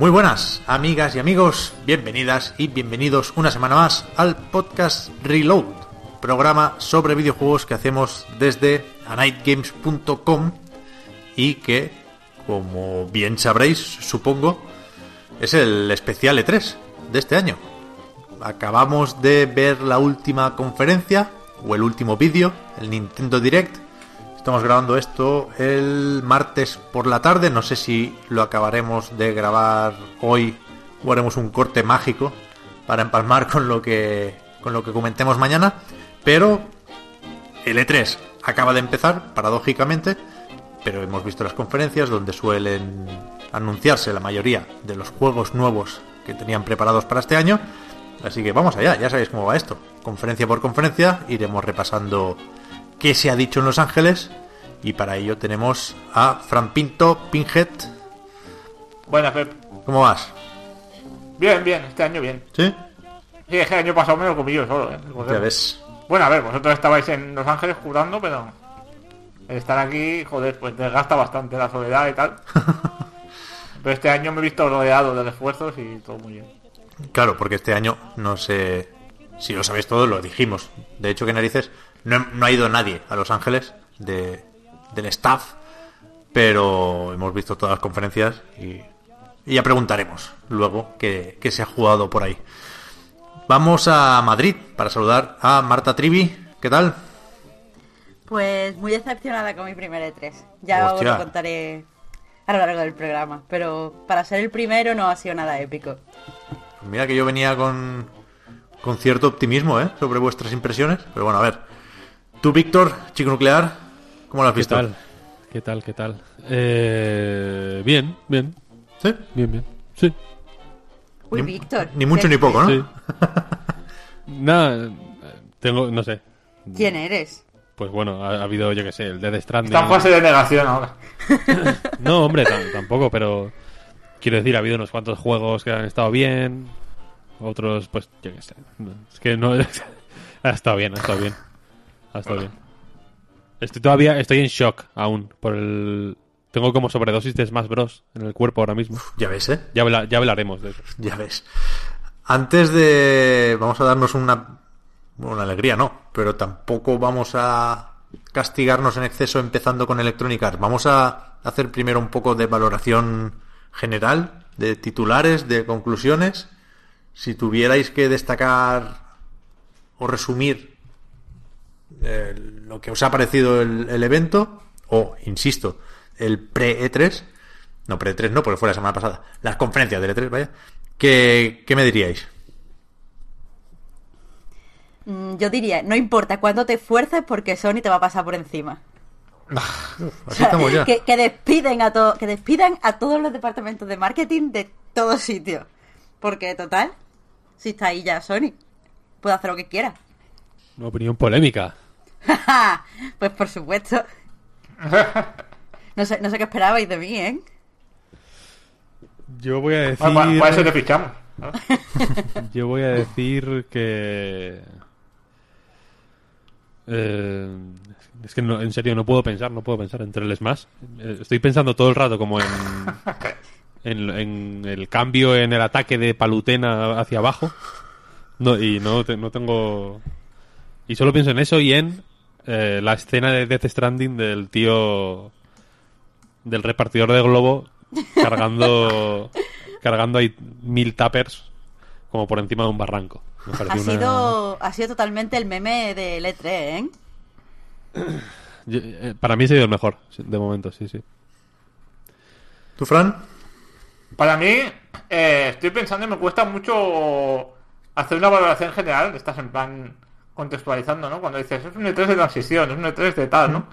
Muy buenas, amigas y amigos, bienvenidas y bienvenidos una semana más al podcast Reload, programa sobre videojuegos que hacemos desde anightgames.com y que, como bien sabréis, supongo, es el especial E3 de este año. Acabamos de ver la última conferencia, o el último vídeo, el Nintendo Direct, Estamos grabando esto el martes por la tarde. No sé si lo acabaremos de grabar hoy o haremos un corte mágico para empalmar con lo que con lo que comentemos mañana. Pero el E3 acaba de empezar, paradójicamente, pero hemos visto las conferencias donde suelen anunciarse la mayoría de los juegos nuevos que tenían preparados para este año. Así que vamos allá, ya sabéis cómo va esto. Conferencia por conferencia iremos repasando qué se ha dicho en Los Ángeles. Y para ello tenemos a Fran Pinto, Pinhead. Buenas, Pep. ¿Cómo vas? Bien, bien, este año bien. ¿Sí? Sí, es que el año pasado me lo comí yo solo, ¿eh? Ya ves. Bueno, a ver, vosotros estabais en Los Ángeles jugando, pero estar aquí, joder, pues desgasta bastante la soledad y tal. pero este año me he visto rodeado de esfuerzos y todo muy bien. Claro, porque este año no sé si lo sabéis todo, lo dijimos. De hecho, que narices, no, no ha ido nadie a Los Ángeles de, del staff, pero hemos visto todas las conferencias y, y ya preguntaremos luego qué, qué se ha jugado por ahí. Vamos a Madrid para saludar a Marta Trivi. ¿Qué tal? Pues muy decepcionada con mi primer E3. Ya os lo contaré a lo largo del programa. Pero para ser el primero no ha sido nada épico. Pues mira que yo venía con, con cierto optimismo ¿eh? sobre vuestras impresiones, pero bueno, a ver. Tú, Víctor, chico nuclear, ¿cómo lo has ¿Qué visto? tal? ¿Qué tal? ¿Qué tal? Eh, bien, bien, ¿Sí? bien, bien. Sí. Uy, Ni- Víctor. Ni mucho ¿qué- ni poco, ¿no? Sí. Nada, tengo, no sé. ¿Quién eres? Pues bueno, ha, ha habido, yo qué sé, el Death Stranding. Está en fase de negación ahora. No, hombre, tam- tampoco, pero quiero decir, ha habido unos cuantos juegos que han estado bien, otros, pues, yo qué sé. Es que no. ha estado bien, ha estado bien. Ha estado bien. Estoy todavía, estoy en shock aún por el. Tengo como sobredosis de Smash Bros. en el cuerpo ahora mismo. Ya ves, ¿eh? Ya, habla- ya hablaremos de eso. Ya ves. Antes de... Vamos a darnos una... Una alegría, no. Pero tampoco vamos a castigarnos en exceso empezando con Electronic Arts. Vamos a hacer primero un poco de valoración general, de titulares, de conclusiones. Si tuvierais que destacar o resumir eh, lo que os ha parecido el, el evento, o, insisto, el pre-E3, no pre-E3 no, porque fue la semana pasada, las conferencias del E3, vaya, ¿qué, qué me diríais? Mm, Yo diría, no importa cuánto te esfuerces porque Sony te va a pasar por encima. Así estamos ya. Que, que despiden a todo, que despidan a todos los departamentos de marketing de todos sitios. Porque total, si está ahí ya Sony, puede hacer lo que quiera. Una opinión polémica. pues por supuesto. No sé, no sé qué esperabais de mí, ¿eh? Yo voy a decir. Bueno, para, para eso te fichamos. Yo voy a decir que. Eh, es que no- en serio no puedo pensar, no puedo pensar entre el Smash. Eh, Estoy pensando todo el rato como en, en, en el cambio en el ataque de Palutena hacia abajo. No, y no, te- no tengo. Y solo pienso en eso y en eh, la escena de Death Stranding del tío. del repartidor de globo cargando. cargando ahí mil tappers como por encima de un barranco. Me Ha una- sido, ha sido totalmente el meme del E3, ¿eh? Yo- eh, Para mí ha sido el mejor, de momento, sí, sí. ¿Tú, Fran? Para mí, eh, estoy pensando y me cuesta mucho hacer una valoración general. Estás en plan contextualizando, ¿no? Cuando dices, es un E3 de transición, es un E3 de tal, ¿no?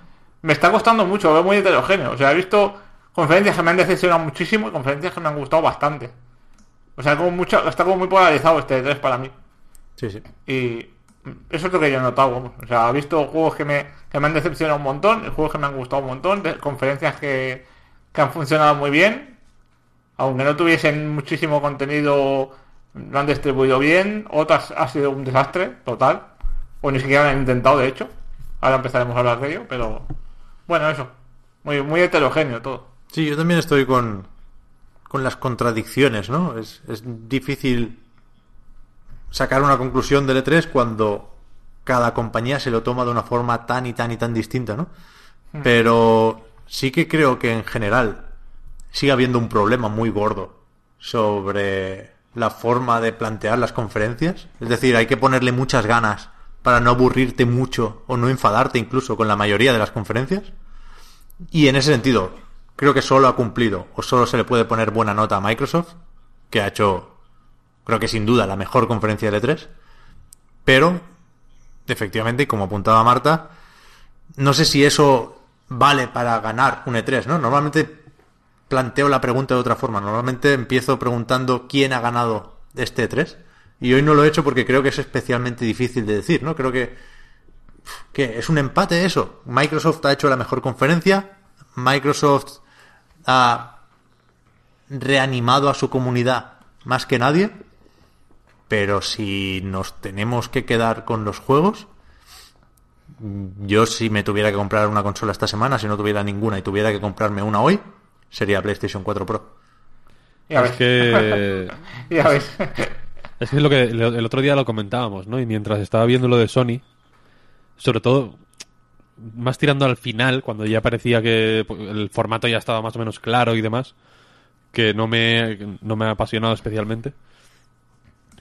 Me está costando mucho, lo veo muy heterogéneo. O sea, he visto conferencias que me han decepcionado muchísimo y conferencias que me han gustado bastante. O sea, como mucho, está como muy polarizado este E3 para mí. Sí, sí. Y eso es lo que yo he notado, vamos. O sea, he visto juegos que me, que me han decepcionado un montón, juegos que me han gustado un montón, de- conferencias que, que han funcionado muy bien, aunque no tuviesen muchísimo contenido, lo han distribuido bien, otras ha sido un desastre total, o ni siquiera lo han intentado, de hecho. Ahora empezaremos a hablar de ello, pero bueno, eso. Muy, muy heterogéneo todo. Sí, yo también estoy con, con las contradicciones, ¿no? Es, es difícil sacar una conclusión del E3 cuando cada compañía se lo toma de una forma tan y tan y tan distinta, ¿no? Pero sí que creo que en general sigue habiendo un problema muy gordo sobre la forma de plantear las conferencias. Es decir, hay que ponerle muchas ganas para no aburrirte mucho o no enfadarte incluso con la mayoría de las conferencias. Y en ese sentido, creo que solo ha cumplido o solo se le puede poner buena nota a Microsoft, que ha hecho, creo que sin duda, la mejor conferencia de E3. Pero, efectivamente, como apuntaba Marta, no sé si eso vale para ganar un E3, ¿no? Normalmente planteo la pregunta de otra forma. Normalmente empiezo preguntando quién ha ganado este E3. Y hoy no lo he hecho porque creo que es especialmente difícil de decir, ¿no? Creo que ¿Qué? ¿Es un empate eso? Microsoft ha hecho la mejor conferencia. Microsoft ha reanimado a su comunidad más que nadie. Pero si nos tenemos que quedar con los juegos, yo si me tuviera que comprar una consola esta semana, si no tuviera ninguna y tuviera que comprarme una hoy, sería PlayStation 4 Pro. Ya Es ves. que Ya ves. Es que es lo que el otro día lo comentábamos, ¿no? Y mientras estaba viendo lo de Sony, sobre todo más tirando al final, cuando ya parecía que el formato ya estaba más o menos claro y demás, que no me, no me ha apasionado especialmente.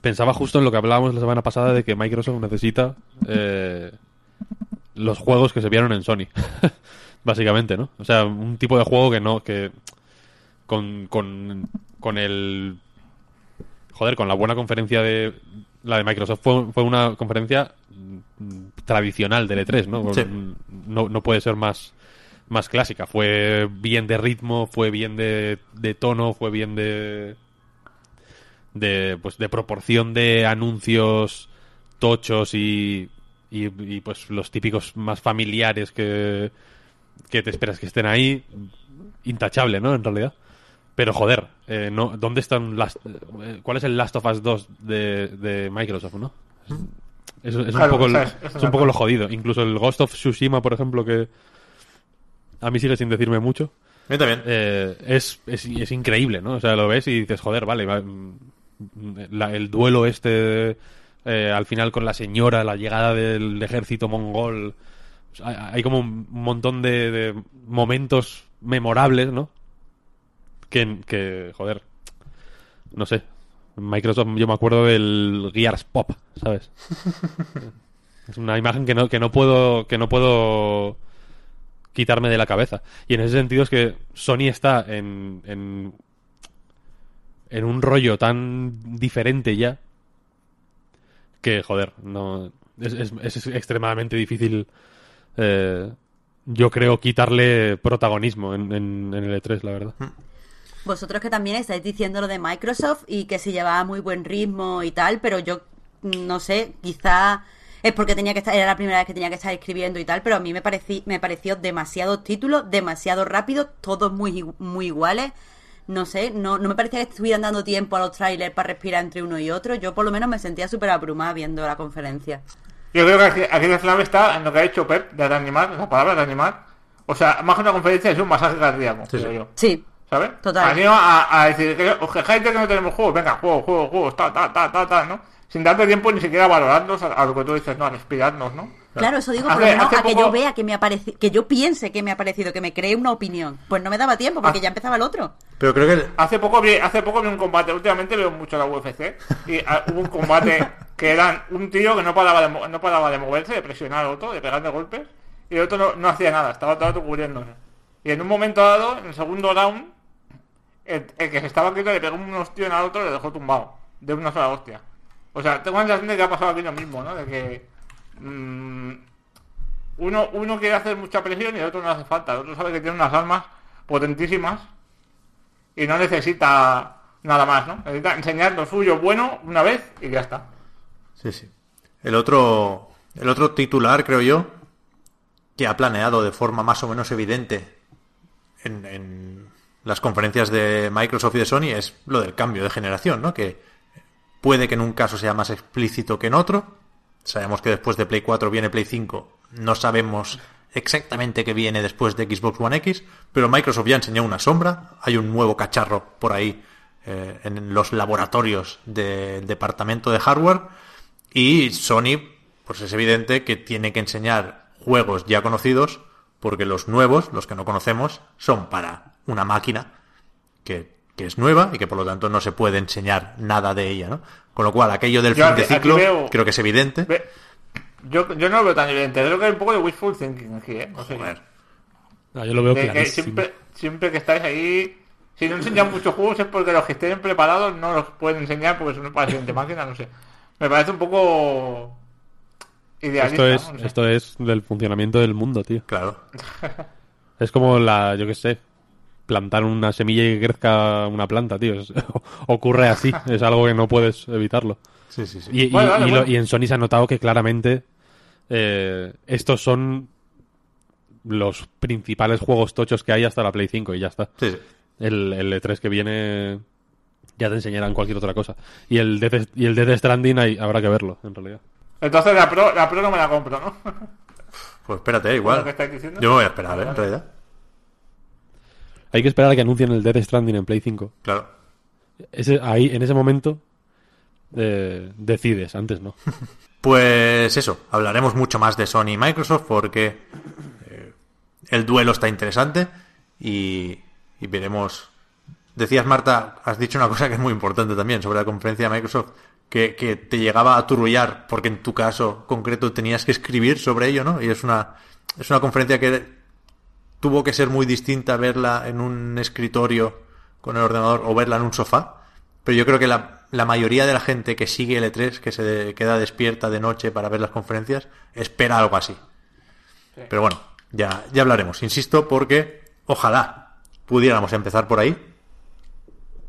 Pensaba justo en lo que hablábamos la semana pasada de que Microsoft necesita eh, los juegos que se vieron en Sony. Básicamente, ¿no? O sea, un tipo de juego que no, que con, con, con el joder, con la buena conferencia de la de Microsoft fue, fue una conferencia tradicional del E3, ¿no? Sí. No, no puede ser más, más clásica. Fue bien de ritmo, fue bien de, de tono, fue bien de de pues de proporción de anuncios tochos y, y, y, pues los típicos más familiares que, que te esperas que estén ahí intachable, ¿no? En realidad. Pero joder, eh, no, ¿dónde están las, eh, ¿cuál es el Last of Us 2 de, de Microsoft, no? Es, es Claro, un poco, el- es- un poco lo jodido. Incluso el Ghost of Tsushima, por ejemplo, que a mí sigue sin decirme mucho. Mí también. Eh, es, es, es increíble, ¿no? O sea, lo ves y dices, joder, vale, va- la- el duelo este eh, al final con la señora, la llegada del ejército mongol. Sea, hay, hay como un montón de, de momentos memorables, ¿no? Que, que, joder, no sé. Microsoft, yo me acuerdo del Gears Pop, ¿sabes? es una imagen que no, que no puedo, que no puedo quitarme de la cabeza. Y en ese sentido es que Sony está en, en, en un rollo tan diferente ya que, joder, no es, es- es extremadamente difícil, eh, yo creo, quitarle protagonismo en, en, el E3, la verdad. Vosotros que también estáis diciendo lo de Microsoft y que se llevaba muy buen ritmo y tal, pero yo mm, no sé, quizá es porque tenía que estar, era la primera vez que tenía que estar escribiendo y tal, pero a mí me parecí, me pareció demasiados títulos, demasiado rápido, todos muy, muy iguales. No sé, no, no me parecía que estuvieran dando tiempo a los trailers para respirar entre uno y otro. Yo por lo menos me sentía súper abrumada viendo la conferencia. Yo creo que aquí, la clave está en lo que ha hecho Pep de reanimar, la palabra reanimar. O sea, más que una conferencia es un masaje cardíaco, Sí, creo sí. yo. Sí, ¿Sabes? Total. Anima a, a decir que que no tenemos juegos, venga, juegos, juegos, ta, ta, ta, ta, ta, ¿no? Sin darte tiempo ni siquiera a valorarnos a, a lo que tú dices, no, a respirarnos, ¿no? Claro, eso digo, por lo menos a que poco- yo vea que me ha parecido, que yo piense que me ha parecido, que me cree una opinión. Pues no me daba tiempo, porque Ah. ya empezaba el otro. Pero creo que Hace poco vi, hace poco vi un combate, últimamente veo mucho la UFC, y ah, hubo un combate que eran un tío que no paraba de, mo- no paraba de moverse, de presionar al otro, de pegarle golpes, y el otro no, no hacía nada, estaba todo el rato cubriéndose. Y en un momento dado, en el segundo round, el, el que se estaba quieto le pegó un hostia al otro y le dejó tumbado. De una sola hostia. O sea, tengo la sensación de que ha pasado aquí lo mismo, ¿no? De que... mm, uno, uno quiere hacer mucha presión y el otro no hace falta. El otro sabe que tiene unas armas potentísimas y no necesita nada más, ¿no? Necesita enseñar lo suyo bueno una vez y ya está. Sí, sí. El otro, el otro titular, creo yo, que ha planeado de forma más o menos evidente en, en las conferencias de Microsoft y de Sony es lo del cambio de generación, ¿no? Que puede que en un caso sea más explícito que en otro. Sabemos que después de Play 4 viene Play 5. No sabemos exactamente qué viene después de Xbox One X, pero Microsoft ya enseñó una sombra. Hay un nuevo cacharro por ahí eh, en los laboratorios del departamento de hardware. Y Sony, pues es evidente que tiene que enseñar juegos ya conocidos, porque los nuevos, los que no conocemos, son para una máquina que, que es nueva y que por lo tanto no se puede enseñar nada de ella, ¿no? Con lo cual, aquello del Yo fin aquí- de ciclo veo- creo que es evidente. Ve- Yo, yo no lo veo tan evidente. Creo que hay un poco de wishful thinking aquí, ¿eh? Joder. Yo lo veo De que siempre, siempre que estáis ahí, si no enseñan muchos juegos es porque los que estén preparados no los pueden enseñar porque son para la siguiente máquina, no sé. Me parece un poco idealista. Esto es, ¿no? No sé. esto es del funcionamiento del mundo, tío. Claro. Es como la, yo qué sé, plantar una semilla y que crezca una planta, tío. Es- ocurre así, es algo que no puedes evitarlo. Sí, sí, sí. Y, y- Bueno, vale, y lo- y en Sony se ha notado que claramente eh, estos son los principales juegos tochos que hay hasta la Play 5 y ya está. Sí, sí. El, el E3 que viene ya te enseñarán cualquier otra cosa. Y el Death, y el Death Stranding hay- habrá que verlo, en realidad. Entonces la pro, la pro no me la compro, ¿no? Pues espérate, igual. Yo me voy a esperar, ¿eh? En realidad. Hay que esperar a que anuncien el Death Stranding en Play 5. Claro. Ese, ahí, en ese momento, eh, decides, antes no. Pues eso, hablaremos mucho más de Sony y Microsoft porque eh, el duelo está interesante y, y veremos. Decías, Marta, has dicho una cosa que es muy importante también sobre la conferencia de Microsoft, que, que te llegaba a turullar porque en tu caso concreto tenías que escribir sobre ello, ¿no? Y es una, es una conferencia que tuvo que ser muy distinta verla en un escritorio con el ordenador o verla en un sofá. Pero yo creo que la, la mayoría de la gente que sigue el E3, que se de- queda despierta de noche para ver las conferencias, espera algo así. Pero bueno, ya, ya hablaremos. Insisto, porque ojalá pudiéramos empezar por ahí.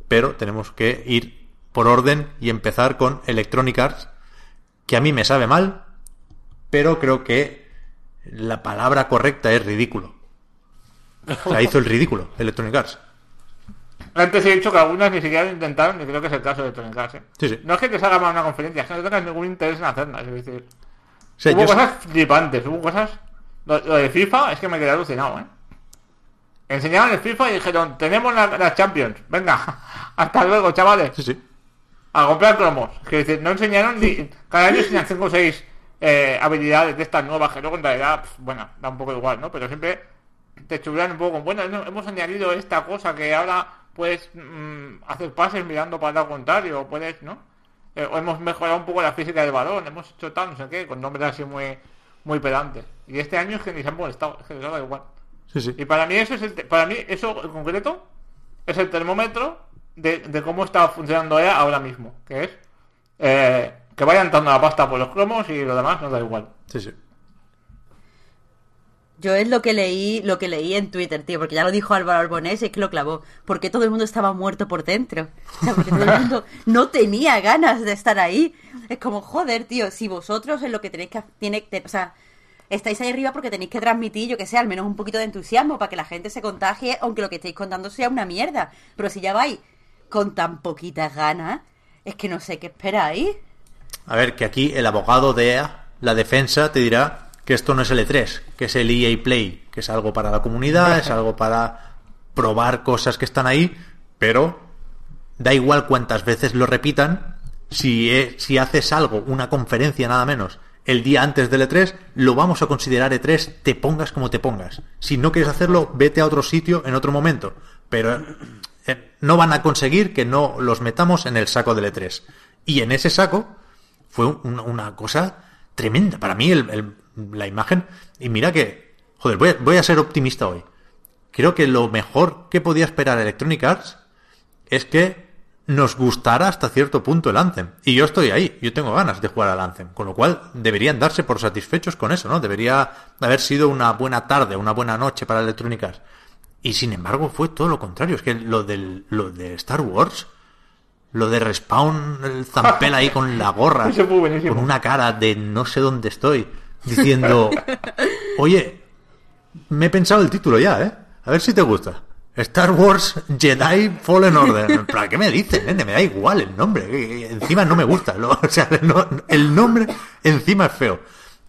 Pero tenemos que ir por orden y empezar con Electronic Arts, que a mí me sabe mal, pero creo que la palabra correcta es ridículo. O sea, hizo el ridículo Electronic Arts. Antes he dicho que algunas ni siquiera lo intentaron y creo que es el caso de Electronic Arts, ¿eh? Sí, sí. No es que te salga mal una conferencia, es que no tengas ningún interés en hacerla. Es decir, O sea, hubo yo- cosas flipantes, hubo cosas... Lo, lo de FIFA es que me quedé alucinado, ¿eh? Enseñaban el FIFA y dijeron, tenemos la- las Champions, venga, hasta luego, chavales. Sí, sí. A comprar cromos. Que dice, no enseñaron ni. Cada año enseñan 5 o 6 habilidades de estas nuevas que luego en realidad, pf, bueno, da un poco igual, ¿no? Pero siempre te chulan un poco bueno, no, hemos añadido esta cosa que ahora puedes mm, hacer pases mirando para el lado contrario, o puedes, ¿no? Eh, o hemos mejorado un poco la física del balón, hemos hecho tal, no sé qué, con nombres así muy muy pedantes. Y este año es que ni se han molestado, es que les da igual. Sí, sí. Y para mí eso es el te- para mí eso en concreto es el termómetro de, de cómo está funcionando EA ahora mismo, que es eh, que vayan dando la pasta por los cromos y lo demás nos da igual. Sí, sí. Yo es lo que leí, lo que leí en Twitter, tío, porque ya lo dijo Álvaro Arbonés y es que lo clavó. Porque todo el mundo estaba muerto por dentro. O sea, porque todo el mundo no tenía ganas de estar ahí. Es como, joder, tío, si vosotros es lo que tenéis que tiene, o sea, estáis ahí arriba porque tenéis que transmitir, yo que sé, al menos un poquito de entusiasmo para que la gente se contagie, aunque lo que estáis contando sea una mierda. Pero si ya vais con tan poquitas ganas, es que no sé qué esperáis. A ver, que aquí el abogado de EA, la defensa, te dirá que esto no es el E3, que es el EA Play, que es algo para la comunidad, es algo para probar cosas que están ahí, pero da igual cuántas veces lo repitan, si, e- si haces algo, una conferencia nada menos, el día antes del E3, lo vamos a considerar E3, te pongas como te pongas. Si no quieres hacerlo, vete a otro sitio en otro momento. Pero eh, no van a conseguir que no los metamos en el saco del E3. Y en ese saco fue un- una cosa tremenda. Para mí, el- el- la imagen. Y mira que. Joder, voy a, voy a ser optimista hoy. Creo que lo mejor que podía esperar Electronic Arts es que nos gustará hasta cierto punto el Anthem. Y yo estoy ahí, yo tengo ganas de jugar al Anthem. Con lo cual deberían darse por satisfechos con eso, ¿no? Debería haber sido una buena tarde, una buena noche para Electronic Arts. Y sin embargo fue todo lo contrario. Es que lo, del, lo de Star Wars, lo de Respawn, el Zampel ahí con la gorra, con una cara de no sé dónde estoy, diciendo, oye, me he pensado el título ya, ¿eh? A ver si te gusta. Star Wars Jedi Fallen Order. ¿Para qué me dices, nene? Me da igual el nombre. Encima no me gusta. lo- o sea, no- el nombre encima es feo.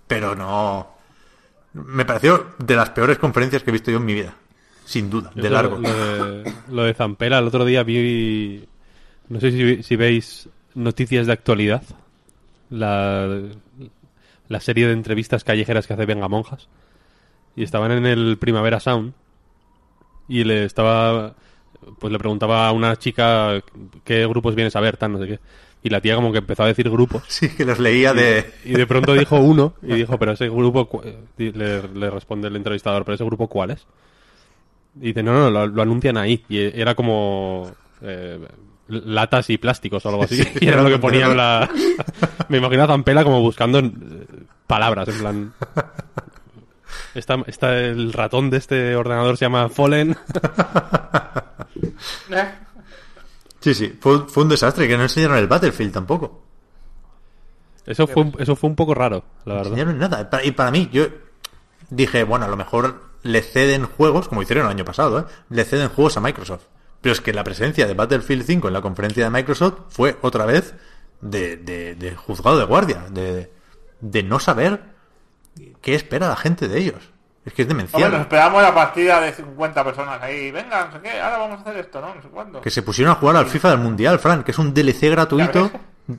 Pero no... Me pareció de las peores conferencias que he visto yo en mi vida. Sin duda, de largo. Lo, de, lo de Zampera, el otro día vi. No sé si, si veis noticias de actualidad. La, la serie de entrevistas callejeras que hace Venga Monjas. Y estaban en el Primavera Sound. Y le estaba. Pues le preguntaba a una chica qué grupos vienes a ver, tal, no sé qué. Y la tía como que empezó a decir grupos. Sí, que los leía de... Y de pronto dijo uno y dijo, pero ese grupo, y le, le responde el entrevistador, pero ese grupo cuál es? Y dice, no, no, lo, lo anuncian ahí. Y era como eh, latas y plásticos o algo así. Sí, y era lo que ponían la... Me imagino a Zampela como buscando eh, palabras, en plan... Está, está el ratón de este ordenador se llama Fallen. Sí, sí, fue, fue un desastre que no enseñaron el Battlefield tampoco. Eso fue, un- eso fue un poco raro, la No verdad. enseñaron nada. Y para mí, yo dije, bueno, a lo mejor le ceden juegos, como hicieron el año pasado, ¿eh? le ceden juegos a Microsoft. Pero es que la presencia de Battlefield 5 en la conferencia de Microsoft fue otra vez de, de- de juzgado de guardia, de, de no saber qué espera la gente de ellos. Es que es Hombre, nos demencial. esperamos la partida de 50 personas ahí. Venga, no sé qué, ahora vamos a hacer esto, ¿no? No sé cuándo. Que se pusieron a jugar al FIFA del Mundial, Fran, que es un DLC gratuito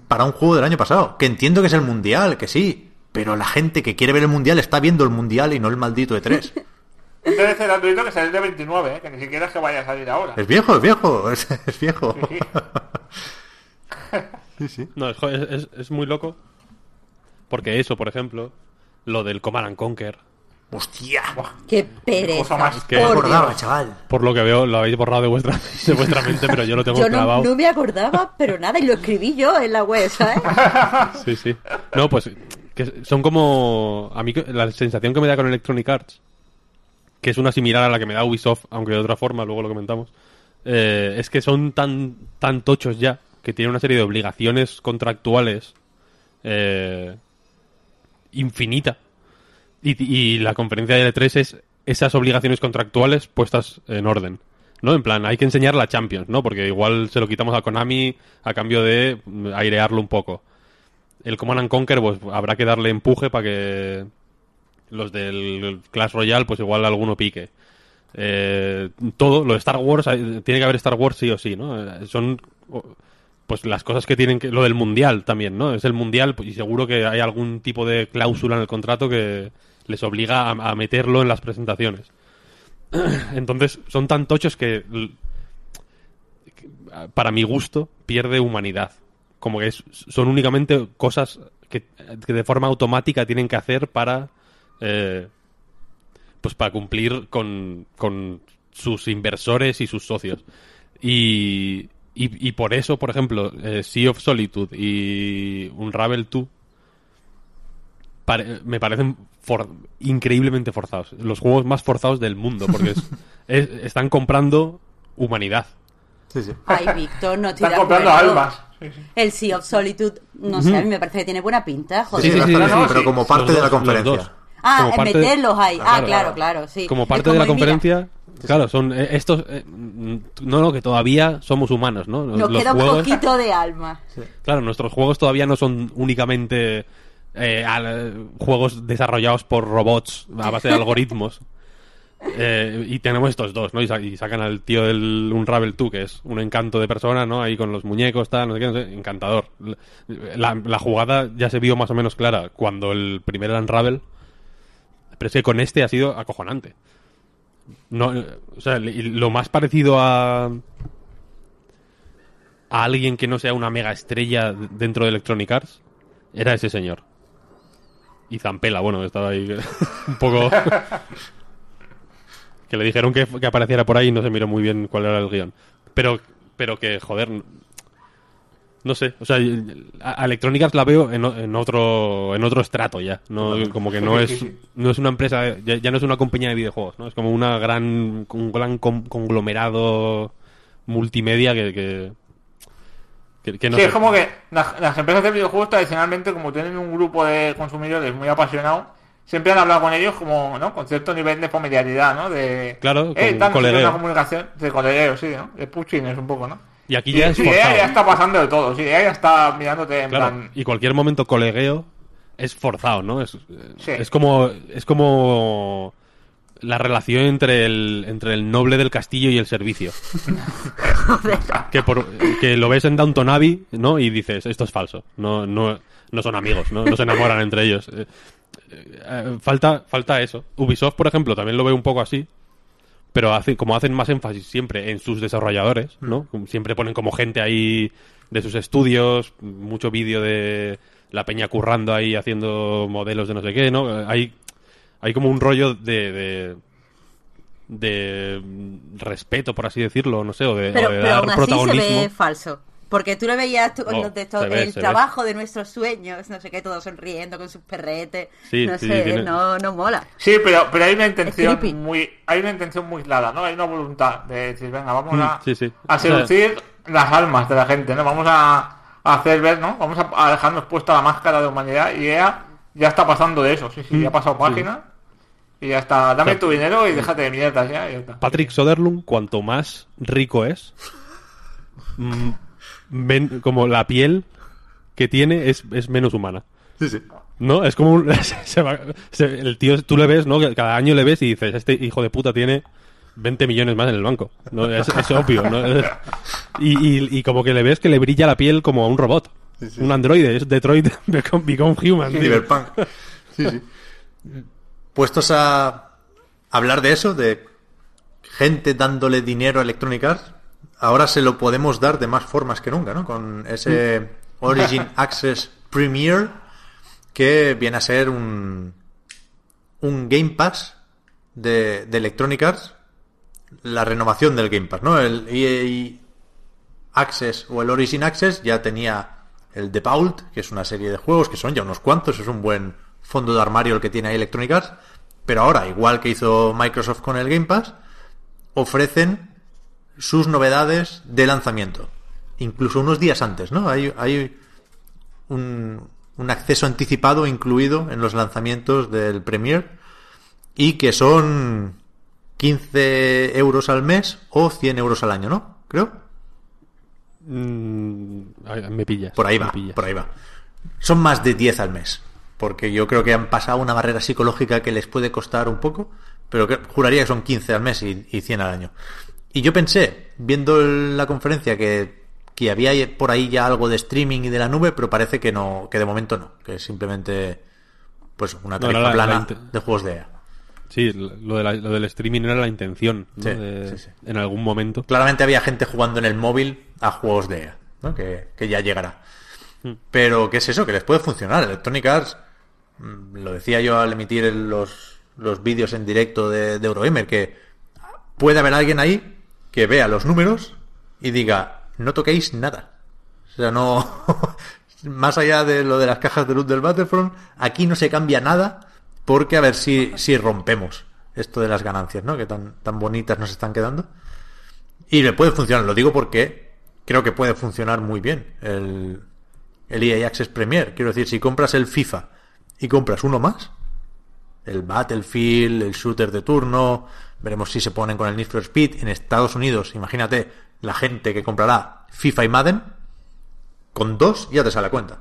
para un juego del año pasado. Que entiendo que es el Mundial, que sí. Pero la gente que quiere ver el Mundial está viendo el Mundial y no el maldito E E3. Un DLC gratuito que sale de 29, ¿eh? que ni siquiera es que vaya a salir ahora. Es viejo, es viejo, es, es viejo. Sí. No, es, jo- es, es- es muy loco. Porque eso, por ejemplo, lo del Command and Conquer, Hostia, Qué pereza. cosa más que- me por acordaba, chaval. por lo que veo, lo habéis borrado de vuestra, de vuestra mente, pero yo lo tengo Yo no, clavado. no me acordaba, pero nada, y lo escribí yo en la web, ¿sabes? Sí, sí. No, pues que son como... A mí que- la sensación que me da con Electronic Arts, que es una similar a la que me da Ubisoft, aunque de otra forma, luego lo comentamos, eh, es que son tan, tan tochos ya, que tienen una serie de obligaciones contractuales eh, infinita. Y, la conferencia de L3 es esas obligaciones contractuales puestas en orden. ¿No? En plan, hay que enseñar la Champions, ¿no? Porque igual se lo quitamos a Konami a cambio de airearlo un poco. El Command and Conquer, pues habrá que darle empuje para que los del Clash Royale, pues igual alguno pique. Eh, todo, lo de Star Wars, tiene que haber Star Wars sí o sí, ¿no? Eh, Son pues las cosas que tienen que... Lo del Mundial también, ¿no? Es el Mundial pues, y seguro que hay algún tipo de cláusula en el contrato que les obliga a, meterlo en las presentaciones. Entonces, son tan tochos que, para mi gusto, pierde humanidad. Como que son únicamente cosas que, que de forma automática tienen que hacer para... eh, pues para cumplir con, con sus inversores y sus socios. Y, y, y por eso, por ejemplo, eh, Sea of Solitude y Unravel 2 pare- me parecen for- increíblemente forzados. Los juegos más forzados del mundo, porque es- es- están comprando humanidad. Sí, sí. Ay, Víctor, no estoy Están comprando acuerdo. almas. Sí, sí. El Sea of Solitude, no sé, a mí me parece que tiene buena pinta, joder. Sí, sí, bastante, sí, sí, sí, pero sí. como parte Los de la conferencia. Ah, de- meterlos ahí. Ah, Claro, claro, claro. claro, sí. Como parte de la Mira. Claro, son eh, estos... eh, no, no, que todavía somos humanos, ¿no? Nos Los queda un poquito de alma. Claro, nuestros juegos todavía no son únicamente eh, al- juegos desarrollados por robots a base de algoritmos. Eh, y tenemos estos dos, ¿no? Y, sa- y sacan al tío del Unravel 2, que es un encanto de persona, ¿no? Ahí con los muñecos, tal, no sé qué, no sé, encantador. La, la jugada ya se vio más o menos clara cuando el primer Unravel, pero es que con este ha sido acojonante. No, o sea, lo más parecido a, a alguien que no sea una mega estrella dentro de Electronic Arts era ese señor. Y Zampela, bueno, estaba ahí un poco... que le dijeron que, que apareciera por ahí y no se miró muy bien cuál era el guion. Pero pero que, joder, no sé, o sea, a a Electronic Arts la veo en, otro en otro estrato ya, no como que no es no es una empresa, ya, ya no es una compañía de videojuegos, ¿no? Es como una gran un gran con- conglomerado multimedia que que, que- que no sí, es como que las, las empresas de videojuegos tradicionalmente, como tienen un grupo de consumidores muy apasionados, siempre han hablado con ellos como, ¿no? Con cierto nivel de familiaridad, ¿no? De, Claro, eh, con colegueo. comunicación de colegueo, sí, ¿no? De pushing es un poco, ¿no? Y aquí ya es sí, forzado. ya está pasando de todo, sí, ya está mirándote en Claro, plan... y cualquier momento colegueo es forzado, ¿no? Es, Sí. es como es como la relación entre el entre el noble del castillo y el servicio. que por que lo ves en Downton Abbey, ¿no? Y dices, esto es falso. No no no son amigos, ¿no? No se enamoran entre ellos. Eh, eh, falta falta eso. Ubisoft, por ejemplo, también lo veo un poco así. Pero hace, como hacen más énfasis siempre en sus desarrolladores, ¿no? Como Siempre ponen como gente ahí de sus estudios, mucho vídeo de la peña currando ahí haciendo modelos de no sé qué, ¿no? Hay, hay como un rollo de, de, de respeto, por así decirlo, no sé, o de, Pero, o de pero dar aún así se protagonismo. ve falso. Porque tú le veías tú, se ve, el ve. trabajo de nuestros sueños, no sé qué, todos sonriendo con sus perretes. Sí, no sí, sé, tiene- no, no mola. Sí, pero, pero hay una intención muy, hay una intención muy clara, ¿no? Hay una voluntad de decir, venga, vamos Mm, a, sí, sí. a seducir las almas de la gente, ¿no? Vamos a, a hacer ver, ¿no? Vamos a, a dejarnos puesta la máscara de humanidad y ella ya está pasando de eso, sí, sí, ya ha pasado página y ya está, dame Mm, tu dinero y déjate de mierdas ya, y ya está. Patrick Soderlund, cuanto más rico es, mm, ven, como la piel que tiene es, es menos humana. Sí, sí. ¿No? Es como un- se va- se- el tío, tú le ves, ¿no? Cada año le ves y dices, este hijo de puta tiene 20 millones más en el banco. ¿no? Es, es obvio, ¿no? Y, y- y como que le ves que le brilla la piel como a un robot. Un androide, es Detroit Become, Become Human. Cyberpunk. Sí, sí. Puestos a hablar de eso, de gente dándole dinero a Electronic Arts, ahora se lo podemos dar de más formas que nunca, ¿no? Con ese Origin Access Premier que viene a ser un, un Game Pass de, de Electronic Arts, la renovación del Game Pass, ¿no? El EA Access o el Origin Access ya tenía el The Vault, que es una serie de juegos que son ya unos cuantos, es un buen fondo de armario el que tiene ahí Electronic Arts, pero ahora, igual que hizo Microsoft con el Game Pass, ofrecen sus novedades de lanzamiento, incluso unos días antes, ¿no? Hay, hay un, un acceso anticipado incluido en los lanzamientos del Premier y que son 15 euros al mes o 100 euros al año, ¿no? Creo. Mm, me pillas. Por ahí va, pillas. por ahí va. Son más de 10 al mes. Porque yo creo que han pasado una barrera psicológica que les puede costar un poco. Pero que, juraría que son 15 al mes y, y 100 al año. Y yo pensé, viendo la conferencia, que, que había por ahí ya algo de streaming y de la nube, pero parece que no, que de momento no. Que es simplemente pues una No, tarifa la- plana la de juegos de EA. Sí, lo, de lo del streaming era la intención, ¿no? Sí, De- sí, sí. En algún momento. Claramente había gente jugando en el móvil a juegos de EA, ¿no? que, que ya llegará. Hmm. Pero, ¿qué es eso? Que les puede funcionar. Electronic Arts, mm, lo decía yo al emitir los, los vídeos en directo de, de Eurogamer, que puede haber alguien ahí que vea los números y diga, no toquéis nada. O sea, no... Más allá de lo de las cajas de luz del Battlefront, aquí no se cambia nada porque a ver si, si rompemos esto de las ganancias, ¿no? Que tan, tan bonitas nos están quedando. Y le puede funcionar, lo digo porque creo que puede funcionar muy bien el, el EA Access Premier. Quiero decir, si compras el FIFA y compras uno más, el Battlefield, el shooter de turno, veremos si se ponen con el Need for Speed. En Estados Unidos, imagínate la gente que comprará FIFA y Madden, con dos ya te sale a cuenta.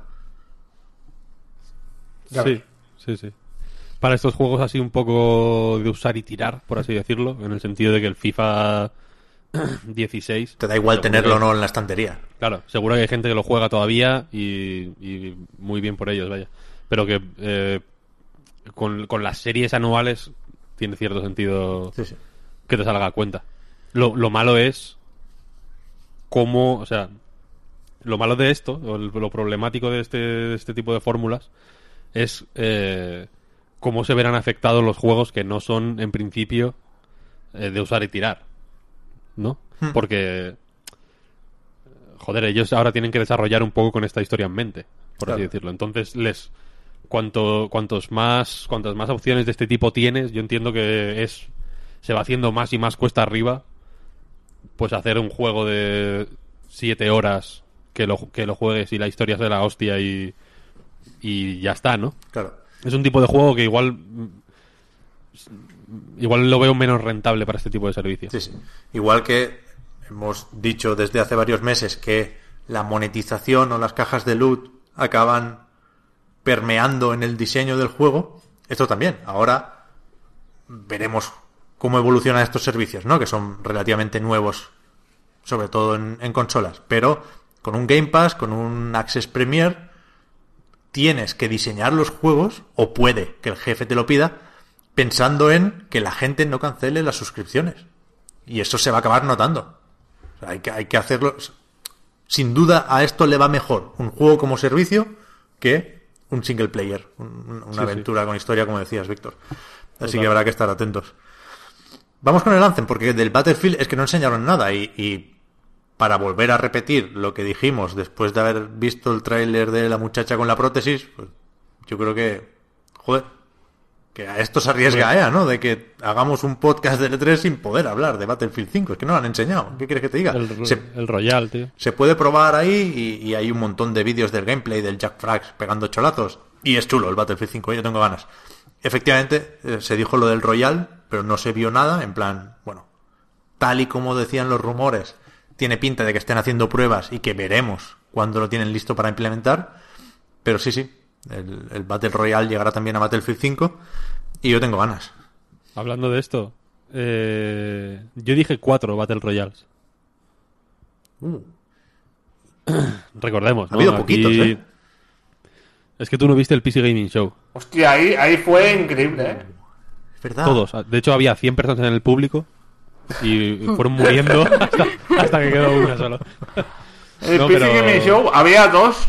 Ya sí, ves. sí, sí. Para estos juegos así un poco de usar y tirar, por así decirlo, en el sentido de que el FIFA 16... Te da igual tenerlo o no en la estantería. Claro, seguro que hay gente que lo juega todavía y, y muy bien por ellos, vaya. Pero que eh, con, con las series anuales tiene cierto sentido Sí, sí. que te salga a cuenta. Lo, lo malo es cómo, o sea, lo malo de esto, o el- lo problemático de este, de este tipo de fórmulas, es eh, cómo se verán afectados los juegos que no son, en principio, eh, de usar y tirar. ¿No? Porque joder, ellos ahora tienen que desarrollar un poco con esta historia en mente, por así decirlo. Entonces, les cuanto cuantos más cuantas más opciones de este tipo tienes, yo entiendo que es se va haciendo más y más cuesta arriba pues hacer un juego de siete horas que lo, que lo juegues y la historia sea la hostia y, y ya está, ¿no? Claro. Es un tipo de juego que igual igual lo veo menos rentable para este tipo de servicios. Sí, sí. Igual que hemos dicho desde hace varios meses que la monetización o las cajas de loot acaban permeando en el diseño del juego, esto también. Ahora veremos cómo evolucionan estos servicios, ¿no? Que son relativamente nuevos, sobre todo en, consolas. Pero con un Game Pass, con un Access Premier, tienes que diseñar los juegos, o puede que el jefe te lo pida, pensando en que la gente no cancele las suscripciones. Y eso se va a acabar notando. Hay, que, hay que hacerlo. Sin duda a esto le va mejor un juego como servicio que un single player, un- una Sí, sí. aventura con historia, como decías, Víctor. Así Total. que habrá que estar atentos. Vamos con el Anthem, porque del Battlefield es que no enseñaron nada y, y para volver a repetir lo que dijimos después de haber visto el tráiler de la muchacha con la prótesis, pues yo creo que, joder, que a esto se arriesga EA, ¿no? De que hagamos un podcast de E3 sin poder hablar de Battlefield 5. Es que no lo han enseñado. ¿Qué quieres que te diga? El, Se, el Royal, tío. se puede probar ahí y, y hay un montón de vídeos del gameplay del Jack Frags pegando cholazos. Y es chulo el Battlefield 5, yo tengo ganas. Efectivamente, eh, se dijo lo del Royal, pero no se vio nada. En plan, bueno, tal y como decían los rumores, tiene pinta de que estén haciendo pruebas y que veremos cuando lo tienen listo para implementar. Pero sí, sí, el, el Battle Royale llegará también a Battlefield 5 y yo tengo ganas. Hablando de esto, eh, yo dije cuatro Battle Royales. Uh, Recordemos, Ha ¿no? habido Aquí- poquitos, ¿eh? Es que tú no viste el PC Gaming Show. Hostia, ahí, ahí fue increíble, ¿eh? es verdad. Todos. De hecho, había 100 personas en el público y fueron muriendo hasta, hasta que quedó una solo. En el No, PC pero- Gaming Show había dos,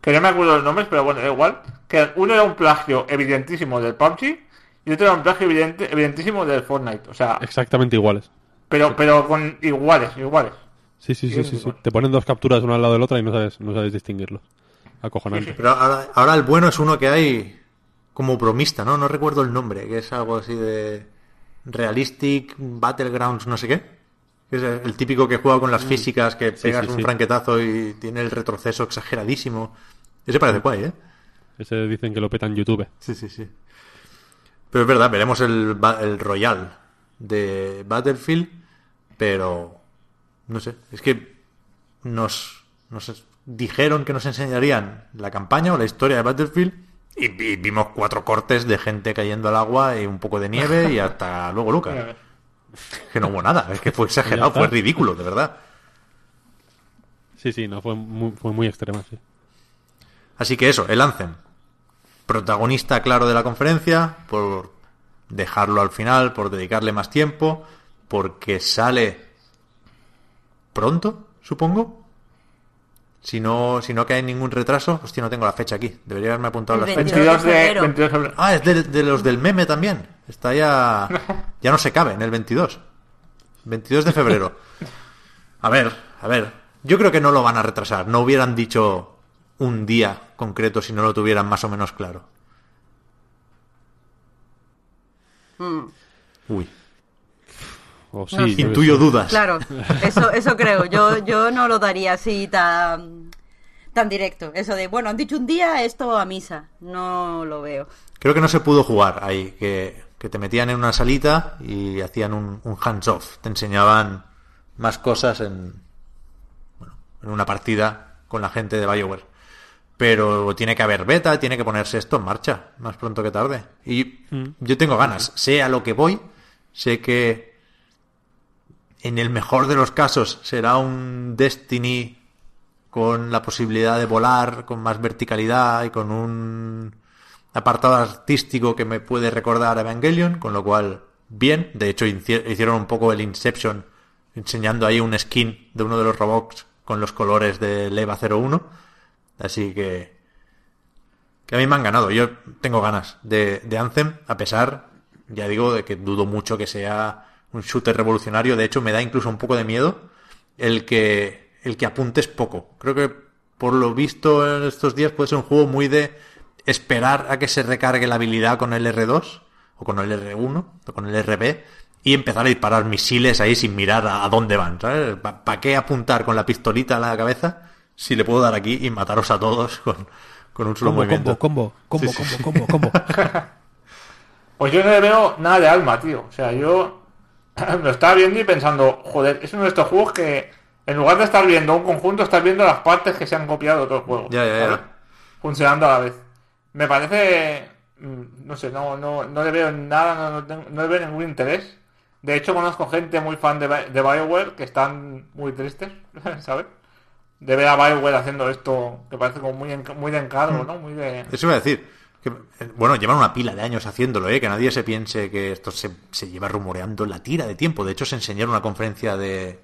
que no me acuerdo los nombres, pero bueno, da igual. Que uno era un plagio evidentísimo del PUBG y otro era un plagio evidente, evidentísimo del Fortnite. O sea, Exactamente iguales. pero, pero con iguales, iguales. Sí, sí, sí, Sí, sí, sí. Te ponen dos capturas una al lado de la otra y no sabes, no sabes distinguirlos. Acojonante. Pero ahora, ahora el bueno es uno que hay como bromista, ¿no? No recuerdo el nombre, que es algo así de Realistic Battlegrounds, no sé qué. Es el típico que juega con las físicas, que pegas Mm. sí, un sí. franquetazo y tiene el retroceso exageradísimo. Ese parece guay, ¿eh? Ese dicen que lo peta en YouTube. Sí, sí, sí. Pero es verdad, veremos el, ba- el Royal de Battlefield, pero no sé, es que nos, nos dijeron que nos enseñarían la campaña o la historia de Battlefield y, y vimos cuatro cortes de gente cayendo al agua y un poco de nieve y hasta luego Lucas. Que no hubo nada, es que fue exagerado, fue ridículo, de verdad. Sí, sí, no, fue muy, fue muy extrema, sí. Así que eso, el Anthem. Protagonista claro de la conferencia, por dejarlo al final, por dedicarle más tiempo, porque sale pronto, supongo. Si no, si no cae ningún retraso, hostia, no tengo la fecha aquí. Debería haberme apuntado las fechas. 22 de, febrero. 22 de febrero. Ah, es de, de los del meme también. Está ya. Ya no se cabe en el 22. 22 de febrero. A ver, a ver. Yo creo que no lo van a retrasar. No hubieran dicho un día concreto si no lo tuvieran más o menos claro. Uy, O sí, No sé. yo qué intuyo dudas. Claro, eso, eso creo. Yo, yo no lo daría así tan, tan directo. Eso de, bueno, han dicho un día esto a misa. No lo veo. Creo que no se pudo jugar ahí, que, que te metían en una salita y hacían un, un hands-off. Te enseñaban más cosas en, bueno, en una partida con la gente de BioWare. Pero tiene que haber beta, tiene que ponerse esto en marcha, más pronto que tarde. Y yo tengo ganas, sé a lo que voy, sé que en el mejor de los casos será un Destiny con la posibilidad de volar, con más verticalidad y con un apartado artístico que me puede recordar a Evangelion, con lo cual, bien. De hecho, hici- hicieron un poco el Inception, enseñando ahí un skin de uno de los robots con los colores de Leva 01. Así que, que a mí me han ganado. Yo tengo ganas de, de Anthem, a pesar, ya digo, de que dudo mucho que sea un shooter revolucionario. De hecho, me da incluso un poco de miedo el que el que apuntes poco. Creo que por lo visto en estos días puede ser un juego muy de esperar a que se recargue la habilidad con el R2 o con el R1 o con el RB y empezar a disparar misiles ahí sin mirar a, a dónde van, ¿sabes? ¿Para qué apuntar con la pistolita a la cabeza si le puedo dar aquí y mataros a todos con, con un solo Combo, movimiento? combo, combo, combo, Sí, sí, combo, combo, combo. Pues yo no le veo nada de alma, tío. O sea, yo lo estaba viendo y pensando, joder, es uno de estos juegos que en lugar de estar viendo un conjunto, estás viendo las partes que se han copiado de otros juegos. Ya, ya, ya. Funcionando a la vez. Me parece, mm, no sé, no, no, no le veo nada, no, no, tengo- no le veo ningún interés. De hecho, conozco gente muy fan de, de Bioware que están muy tristes, ¿sabes? De ver a Bioware haciendo esto que parece como muy, muy de encargo, ¿no? Muy de... Eso iba a decir. Que, eh, bueno, llevan una pila de años haciéndolo, ¿eh? Que nadie se piense que esto se, se lleva rumoreando la tira de tiempo. De hecho, se enseñó en una conferencia de,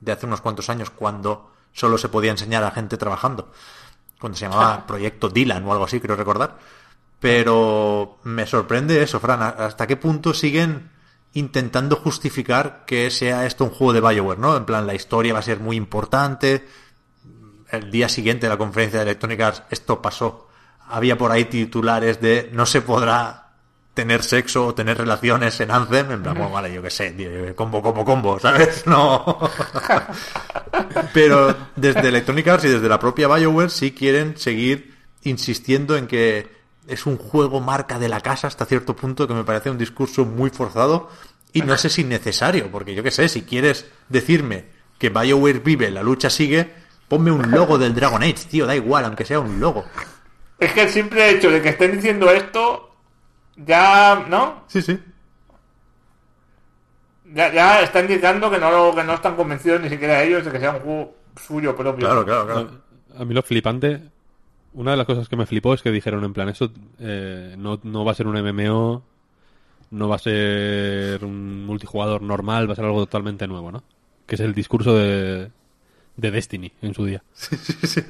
de hace unos cuantos años cuando solo se podía enseñar a gente trabajando. Cuando se llamaba Proyecto Dylan o algo así, creo recordar. Pero me sorprende eso, Fran. ¿Hasta qué punto siguen intentando justificar que sea esto un juego de Bioware, ¿no? En plan, la historia va a ser muy importante, el día siguiente de la conferencia de Electronic Arts esto pasó. Había por ahí titulares de no se podrá tener sexo o tener relaciones en Anthem. En plan, bueno, vale, yo qué sé, combo, combo, combo, ¿sabes? No. Pero desde Electronic Arts y desde la propia BioWare sí quieren seguir insistiendo en que es un juego marca de la casa hasta cierto punto que me parece un discurso muy forzado y no sé si necesario, porque yo qué sé, si quieres decirme que BioWare vive, la lucha sigue, ponme un logo del Dragon Age, tío, da igual, aunque sea un logo. Es que el simple hecho de que estén diciendo esto, ya, ¿no? Sí, sí. Ya, ya está indicando que no, lo- que no están convencidos ni siquiera ellos de que sea un juego suyo propio. Claro, claro, claro. A mí lo flipante, una de las cosas que me flipó es que dijeron en plan, esto eh, no, no va a ser un MMO, no va a ser un multijugador normal, va a ser algo totalmente nuevo, ¿no? Que es el discurso de, de Destiny en su día. Y dicen, Sí,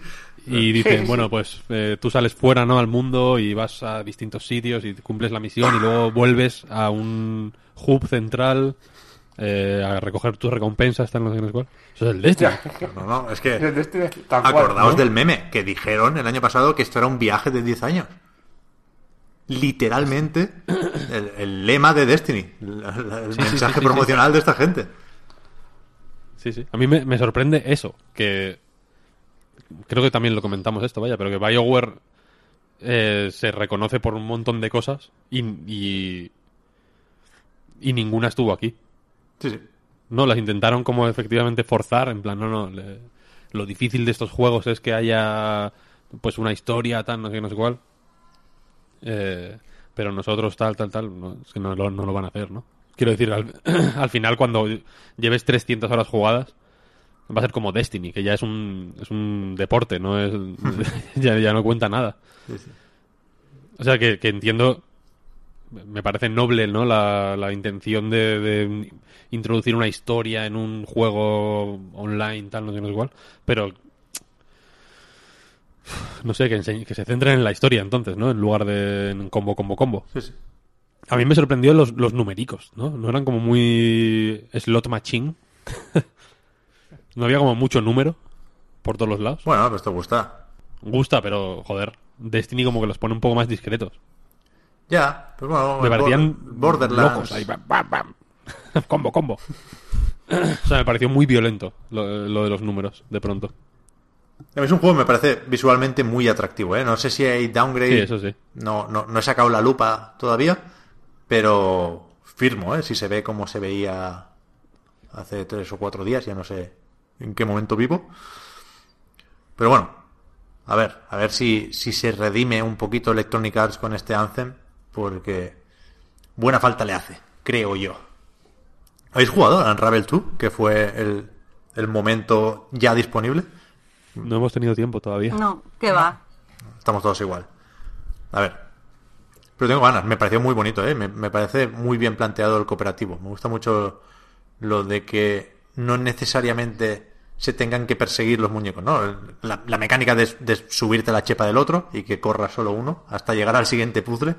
sí. bueno, pues eh, tú sales fuera, ¿no? Al mundo y vas a distintos sitios y cumples la misión y luego vuelves a un hub central eh, a recoger tus recompensas, tal, no sé cuál. Eso es el Destiny. No, no, es que El Destiny es tal cual, acordaos ¿no? del meme que dijeron el año pasado que esto era un viaje de 10 años. Literalmente el, el lema de Destiny, el sí, mensaje sí, sí, promocional de esta gente. Sí, sí. A mí me, me sorprende eso, que creo que también lo comentamos esto, vaya, pero que BioWare eh, se reconoce por un montón de cosas y, y, y ninguna estuvo aquí. Sí, sí. No, las intentaron como efectivamente forzar, en plan, no, no, le- lo difícil de estos juegos es que haya pues una historia, tal, no sé, qué, no sé cuál. Eh, pero nosotros tal, tal, tal, no, es que no, lo- no lo van a hacer, ¿no? Quiero decir, al, al final cuando lleves 300 horas jugadas, va a ser como Destiny, que ya es un, es un deporte, no es ya, ya no cuenta nada. Sí, sí. O sea, que, que entiendo, me parece noble, ¿no? La, la intención de, de introducir una historia en un juego online, tal, no sé, no sé cuál, pero no sé, que, enseñ- que se centren en la historia entonces, ¿no? En lugar de en combo, combo, combo. Sí, sí. A mí me sorprendió los, los numericos, ¿no? No eran como muy slot machine. no había como mucho número por todos los lados. Bueno, pues te gusta. Gusta, pero joder, Destiny como que los pone un poco más discretos. Ya, pues bueno, Me parecían Bor- Borderlands. locos ahí, bam, bam, bam. combo, combo. o sea, me pareció muy violento lo, lo de los números, de pronto. Es un juego que me parece visualmente muy atractivo, ¿eh? No sé si hay downgrade. Sí, eso sí. No, no, no he sacado la lupa todavía, pero firmo, ¿eh? Si se ve como se veía hace tres o cuatro días, ya no sé en qué momento vivo. Pero bueno, a ver, a ver si, si se redime un poquito Electronic Arts con este Anthem, porque buena falta le hace, creo yo. ¿Habéis jugado a Unravel 2, que fue el, el momento ya disponible? No hemos tenido tiempo todavía. No, que va. Estamos todos igual. A ver. Pero tengo ganas. Me pareció muy bonito, ¿eh? Me, me parece muy bien planteado el cooperativo. Me gusta mucho lo de que no necesariamente se tengan que perseguir los muñecos, ¿no? La, la mecánica de, de subirte la chepa del otro y que corra solo uno hasta llegar al siguiente puzzle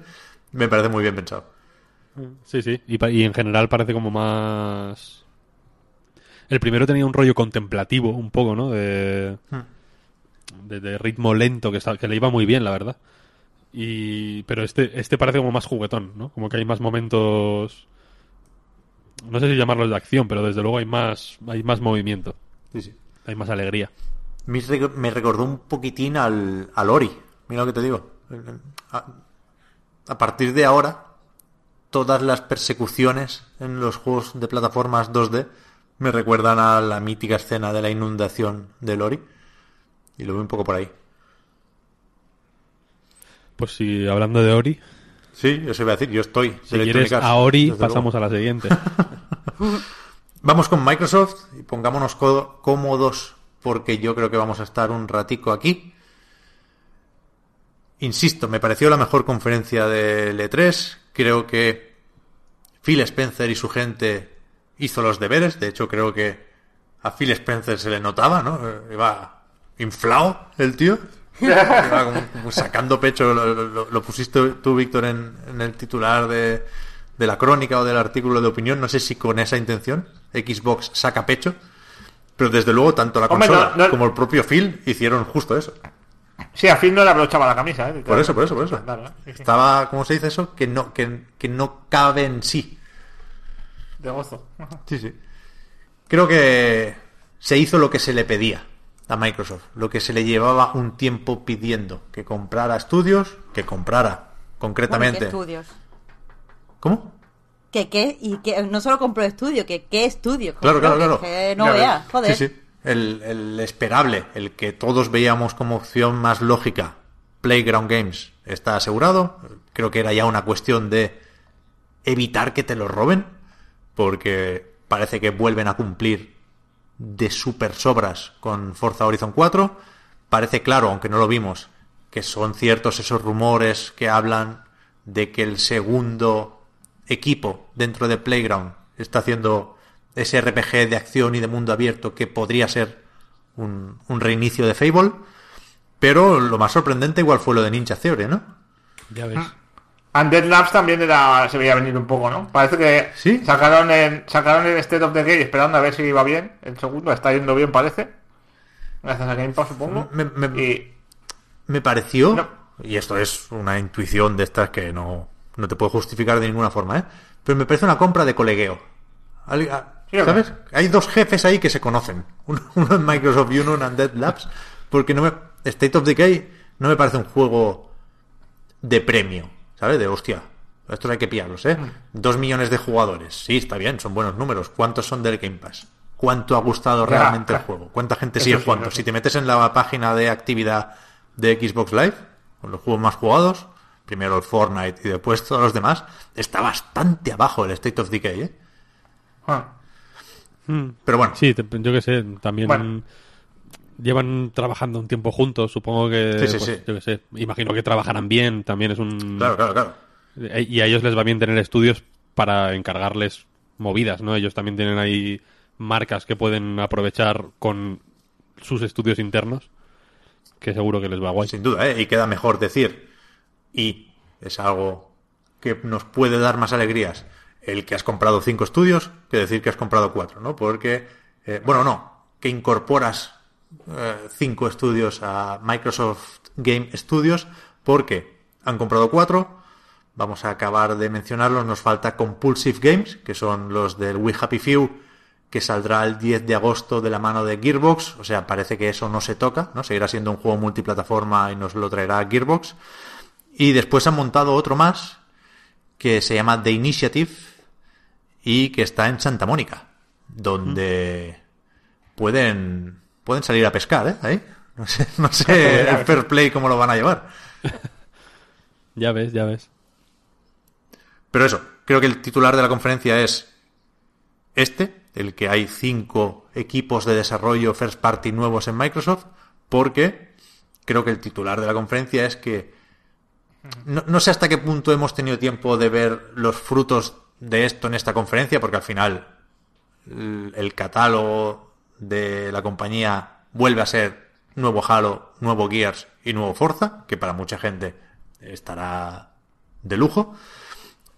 me parece muy bien pensado. Sí, sí. Y, en general parece como más... El primero tenía un rollo contemplativo, un poco, ¿no? De, de, de ritmo lento, que, está- que le iba muy bien, la verdad. Y, pero este, este parece como más juguetón, ¿no? Como que hay más momentos. No sé si llamarlos de acción, pero desde luego hay más, hay más movimiento, Sí, sí. hay más alegría. Me rec- me recordó un poquitín al, al Ori. Mira lo que te digo. A, a partir de ahora, todas las persecuciones en los juegos de plataformas 2D me recuerdan a la mítica escena de la inundación del Ori. Y lo veo un poco por ahí. Pues si hablando de Ori, Sí, eso iba a decir. Yo estoy. si quieres a Ori, pasamos a la siguiente. Vamos con Microsoft y pongámonos cómodos porque yo creo que vamos a estar un ratico aquí. Insisto, me pareció la mejor conferencia del E3. Creo que Phil Spencer y su gente hizo los deberes. De hecho, creo que a Phil Spencer se le notaba, ¿no? Eh, Iba inflado el tío. Iba como, como sacando pecho. Lo, lo- lo pusiste tú, Víctor, en, en el titular de, de la crónica o del artículo de opinión. No sé si con esa intención. Xbox saca pecho. Pero desde luego, tanto la Hombre, consola no- no- como el propio Phil hicieron justo eso. Sí, a fin no le abrochaba la camisa, ¿eh? Por eso, por eso, por eso. Claro, sí, sí. Estaba, ¿cómo se dice eso? Que no, que, que no cabe en sí. De gozo. Sí, sí. Creo que se hizo lo que se le pedía a Microsoft, lo que se le llevaba un tiempo pidiendo, que comprara estudios, que comprara Bueno, ¿qué concretamente. estudios? ¿Cómo? Que qué, y que no solo compró estudio, que qué estudio. Claro, claro, claro. Que no Claro. vea, joder. Sí, sí. El, el esperable, el que todos veíamos como opción más lógica, Playground Games, está asegurado. Creo que era ya una cuestión de evitar que te lo roben, porque parece que vuelven a cumplir de super sobras con Forza Horizon 4. Parece claro, aunque no lo vimos, que son ciertos esos rumores que hablan de que el segundo equipo dentro de Playground está haciendo ese RPG de acción y de mundo abierto que podría ser un, un reinicio de Fable. Pero lo más sorprendente igual fue lo de Ninja Theory, ¿no? Ya ves. Undead Labs también era, se veía venir un poco, ¿no? Parece que Sí. sacaron el, sacaron el State of the Gate esperando a ver si iba bien. El segundo está yendo bien, parece. Gracias a Game Pass, supongo. Me- me- Y Me pareció, No. y esto es una intuición de estas que no, no te puedo justificar de ninguna forma, ¿eh? Pero me parece una compra de colegueo. Al- a- Sí, ¿o no? ¿Sabes? Hay dos jefes ahí que se conocen. Uno, uno en Microsoft y uno en Undead Labs. Porque no me, State of Decay no me parece un juego de premio. ¿Sabes? De hostia. Estos hay que pillarlos, ¿eh? Mm. Dos millones de jugadores. Sí, está bien, son buenos números. ¿Cuántos son del Game Pass? ¿Cuánto ha gustado realmente el juego? ¿Cuánta gente sigue sí, jugando? Si te metes en la página de actividad de Xbox Live, con los juegos más jugados, primero el Fortnite y después todos los demás, está bastante abajo el State of Decay, ¿eh? ah, Pero bueno, Sí, te- yo que sé, también Bueno. llevan trabajando un tiempo juntos, supongo que, Sí, sí, pues, sí. yo que sé, imagino que trabajarán bien, también es un... claro, claro, claro. Eh, Y a ellos les va bien tener estudios para encargarles movidas, ¿no? Ellos también tienen ahí marcas que pueden aprovechar con sus estudios internos, que seguro que les va guay. Sin duda, ¿eh? Y queda mejor decir, y es algo que nos puede dar más alegrías, el que has comprado cinco estudios que decir que has comprado cuatro, ¿no? Porque, eh, bueno, no, que incorporas eh, cinco estudios a Microsoft Game Studios porque han comprado cuatro. Vamos a acabar de mencionarlos. Nos falta Compulsive Games, que son los del We Happy Few, que saldrá el 10 de agosto de la mano de Gearbox. O sea, parece que eso no se toca, ¿no? Seguirá siendo un juego multiplataforma y nos lo traerá Gearbox. Y después han montado otro más, que se llama The Initiative, y que está en Santa Mónica, donde pueden, pueden salir a pescar, ¿eh? Ahí. No sé, no sé el fair play cómo lo van a llevar. Ya ves, ya ves. Pero eso, creo que el titular de la conferencia es este, el que hay cinco equipos de desarrollo first party nuevos en Microsoft, porque creo que el titular de la conferencia es que no, no sé hasta qué punto hemos tenido tiempo de ver los frutos de esto en esta conferencia, porque al final el, catálogo de la compañía vuelve a ser nuevo Halo, nuevo Gears y nuevo Forza, que para mucha gente estará de lujo.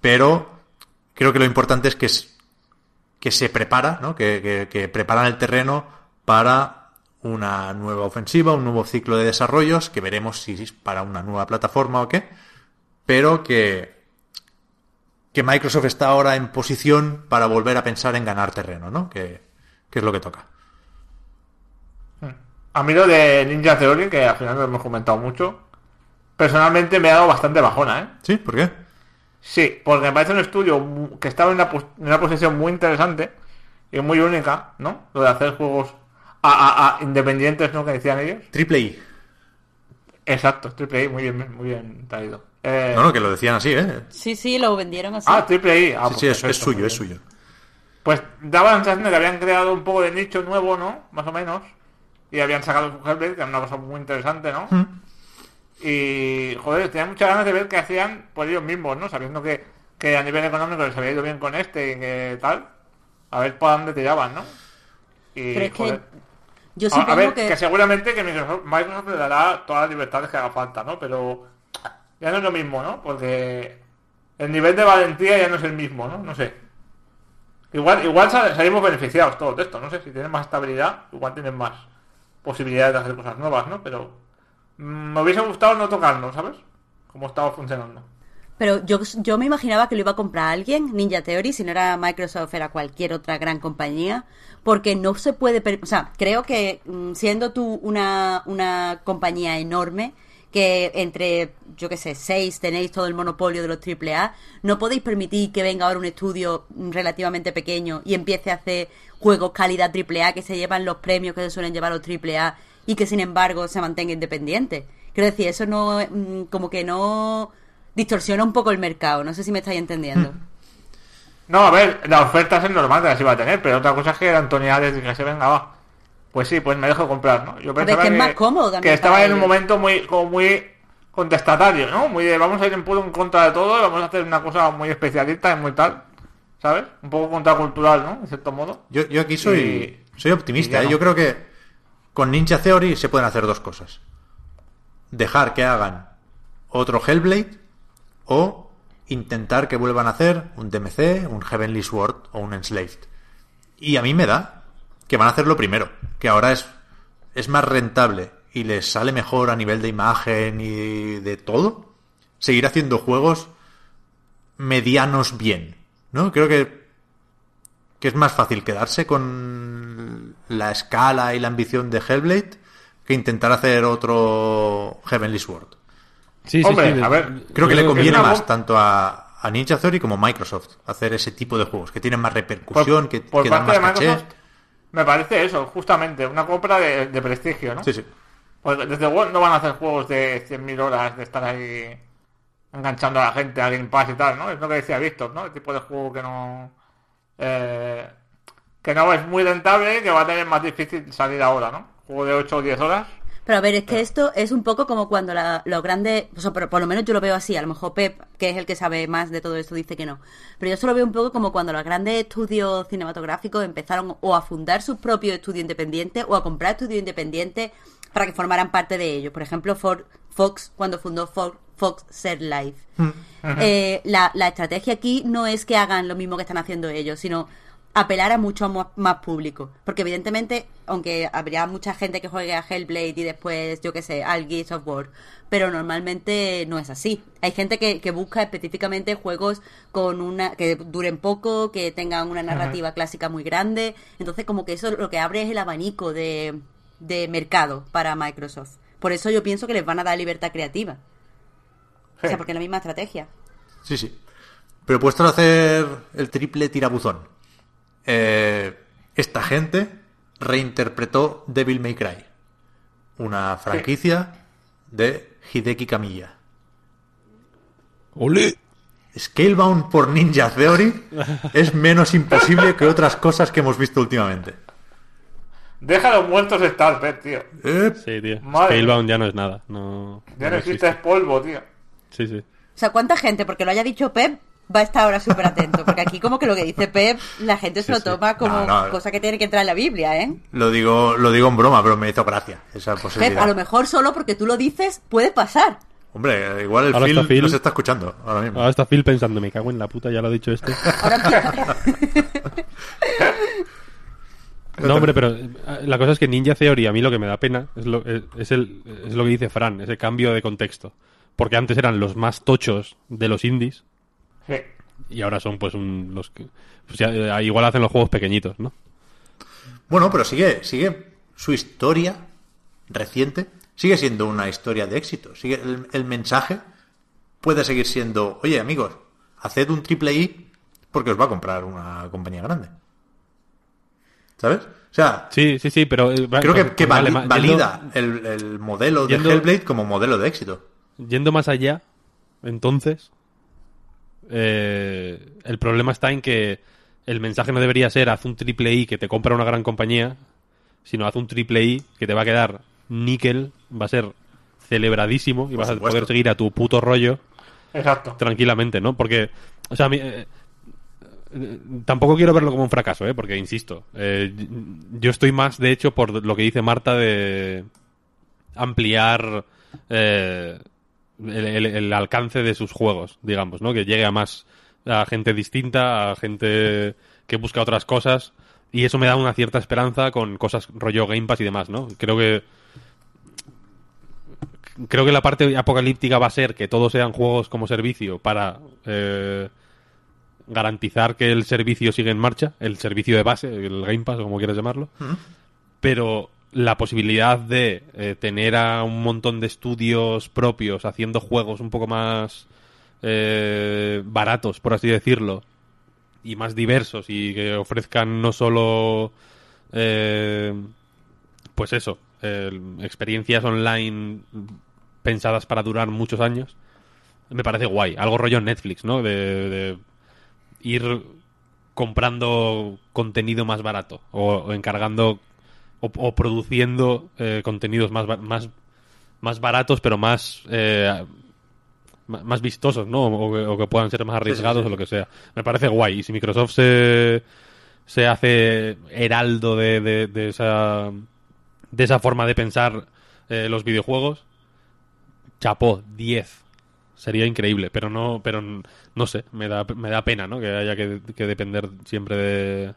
Pero creo que lo importante es que, es- que se prepara, ¿no? Que- que preparan el terreno para una nueva ofensiva, un nuevo ciclo de desarrollos, que veremos si es para una nueva plataforma o qué, pero que, que Microsoft está ahora en posición para volver a pensar en ganar terreno, ¿no? Que, que es lo que toca. A mí lo de Ninja Theory, que al final lo hemos comentado mucho, personalmente me ha dado bastante bajona, ¿eh? ¿Sí? ¿Por qué? Sí, porque me parece un estudio que estaba en una, en una posición muy interesante y muy única, ¿no? Lo de hacer juegos a, a- a independientes, ¿no? Que decían ellos. Triple I. Exacto, Triple I, muy bien, muy bien traído. Eh, No, no, que lo decían así, ¿eh? Sí, sí, lo vendieron así. Ah, Triple I. Ah, Sí, pues sí, es, perfecto, es suyo, es suyo. Pues daba la sensación de que habían creado un poco de nicho nuevo, ¿no? Más o menos. Y habían sacado su Hellblade, que era una cosa muy interesante, ¿no? Y, joder, tenía muchas ganas de ver qué hacían por ellos mismos, ¿no? Sabiendo que, que a nivel económico les había ido bien con este y que tal. A ver por dónde tiraban, ¿no? Y, Pero es que joder. Yo A- ver, que... que... seguramente que Microsoft, Microsoft le dará todas las libertades que haga falta, ¿no? Pero ya no es lo mismo, ¿no? Porque el nivel de valentía ya no es el mismo, ¿no? No sé. Igual, igual sal- salimos beneficiados todos de esto, no sé, si tienen más estabilidad, igual tienen más posibilidades de hacer cosas nuevas, ¿no? Pero mm, me hubiese gustado no tocarlo, ¿sabes? Cómo estaba funcionando. Pero yo, yo me imaginaba que lo iba a comprar alguien, Ninja Theory, si no era Microsoft, era cualquier otra gran compañía, porque no se puede... O sea, creo que mm, siendo tú una, una compañía enorme, que entre, yo qué sé, seis tenéis todo el monopolio de los AAA, no podéis permitir que venga ahora un estudio relativamente pequeño y empiece a hacer juegos calidad AAA que se llevan los premios que se suelen llevar los AAA y que sin embargo se mantenga independiente. Quiero decir, eso no, mm, como que no distorsiona un poco el mercado. No sé si me estáis entendiendo. No, a ver, la oferta es normal que las iba a tener, pero otra cosa es que Antonia desde que se venga, va. Pues sí, pues me dejo comprar, ¿no? Yo ver, pensaba que es más cómodo también que estaba en un momento muy, como muy contestatario, ¿no? Muy de vamos a ir en puro en contra de todo, y vamos a hacer una cosa muy especialista y muy tal, ¿sabes? Un poco contracultural, ¿no? En cierto modo. Yo, yo aquí soy, Y- soy optimista. ¿eh? no. Yo creo que con Ninja Theory se pueden hacer dos cosas. Dejar que hagan otro Hellblade o intentar que vuelvan a hacer un DMC, un Heavenly Sword o un Enslaved. Y a mí me da que van a hacer lo primero, que ahora es, es más rentable y les sale mejor a nivel de imagen y de todo, seguir haciendo juegos medianos bien, ¿no? Creo que que es más fácil quedarse con la escala y la ambición de Hellblade que intentar hacer otro Heavenly Sword. Sí, sí, Hombre, sí. a ver, Creo que le conviene más tanto a, a Ninja Theory como a Microsoft hacer ese tipo de juegos que tienen más repercusión, que, por que dan parte más de caché. Microsoft, me parece eso, justamente, una compra de, de prestigio, ¿no? Sí, sí. Porque desde luego no van a hacer juegos de 100.000 horas de estar ahí enganchando a la gente a Game Pass y tal, ¿no? Es lo que decía Víctor, ¿no? El tipo de juego que no... eh, que no es muy rentable, que va a tener más difícil salir ahora, ¿no? Juego de 8 o 10 horas. Pero a ver, es que esto es un poco como cuando la- los grandes, o sea, por lo menos yo lo veo así, a lo mejor Pep, que es el que sabe más de todo esto, dice que no. Pero yo solo veo un poco como cuando los grandes estudios cinematográficos empezaron o a fundar sus propios estudios independientes o a comprar estudios independientes para que formaran parte de ellos. Por ejemplo, Fox, cuando fundó Fox, Fox Set Life. Eh, la, la estrategia aquí no es que hagan lo mismo que están haciendo ellos, sino apelar a mucho más público. Porque evidentemente, aunque habría mucha gente que juegue a Hellblade y después, yo qué sé, al Gears of War, pero normalmente no es así. Hay gente que, que busca específicamente juegos con una que duren poco, que tengan una narrativa clásica muy grande. Entonces, como que eso lo que abre es el abanico de, de mercado para Microsoft. Por eso yo pienso que les van a dar libertad creativa. O sea, porque es la misma estrategia. Sí, sí. Pero puesto a hacer el triple tirabuzón. Eh, esta gente reinterpretó Devil May Cry. Una franquicia de Hideki Kamiya. ¡Ole! Scalebound por Ninja Theory es menos imposible que otras cosas que hemos visto últimamente. Deja a los muertos estar, Pep, tío. Eh, Sí, tío. Madre. Scalebound ya no es nada. No, Ya no no existe existe. polvo, tío. Sí, sí. O sea, ¿cuánta gente, porque lo haya dicho Pep, va a estar ahora súper atento? Porque aquí como que lo que dice Pep, la gente se lo sí. toma como No, no. cosa que tiene que entrar en la Biblia, ¿eh? lo digo, lo digo en broma, pero me hizo gracia esa Pep, posibilidad. a lo mejor solo porque tú lo dices puede pasar. Hombre, igual el Ahora Phil, está Phil. nos está escuchando ahora mismo. Ahora está Phil pensando, me cago en la puta, ya lo ha dicho este. Ahora No, hombre, pero eh, la cosa es que Ninja Theory a mí lo que me da pena es lo, es, es el, es lo que dice Fran, ese cambio de contexto. Porque antes eran los más tochos de los indies Sí. y ahora son pues un, los que... pues ya, eh, igual hacen los juegos pequeñitos, ¿no? Bueno, pero sigue, sigue su historia reciente, sigue siendo una historia de éxito. Sigue el, el mensaje puede seguir siendo, oye amigos, haced un triple I porque os va a comprar una compañía grande. ¿Sabes? O sea, Sí, sí, sí, pero... eh, creo que, pues, que vale, vali- ma- yendo- valida el, el modelo de yendo- Hellblade como modelo de éxito. Yendo más allá, entonces, eh, el problema está en que el mensaje no debería ser haz un triple I que te compra una gran compañía, sino haz un triple I que te va a quedar níquel, va a ser celebradísimo y vas a poder seguir a tu puto rollo Exacto. tranquilamente, ¿no? Porque, o sea, eh, eh, tampoco quiero verlo como un fracaso, ¿eh? Porque, insisto, eh, yo estoy más, de hecho, por lo que dice Marta de ampliar eh, el, el- el alcance de sus juegos, digamos, ¿no? Que llegue a más a gente distinta, a gente que busca otras cosas y eso me da una cierta esperanza con cosas rollo Game Pass y demás, ¿no? Creo que creo que la parte apocalíptica va a ser que todos sean juegos como servicio para eh, garantizar que el servicio sigue en marcha, el servicio de base, el Game Pass, o como quieras llamarlo. Pero la posibilidad de eh, tener a un montón de estudios propios haciendo juegos un poco más eh, baratos, por así decirlo, y más diversos y que ofrezcan no solo eh, pues eso experiencias online pensadas para durar muchos años me parece guay. Algo rollo Netflix no de, de ir comprando contenido más barato o encargando o, o produciendo eh, contenidos más más más baratos pero más eh, más vistosos, ¿no? O que, o que puedan ser más arriesgados sí. o lo que sea. Me parece guay. Y si Microsoft se, se hace heraldo de, de, de esa de esa forma de pensar eh, los videojuegos, chapó 10. Sería increíble, pero no, pero no sé, me da, me da pena, ¿no? Que haya que, que depender siempre de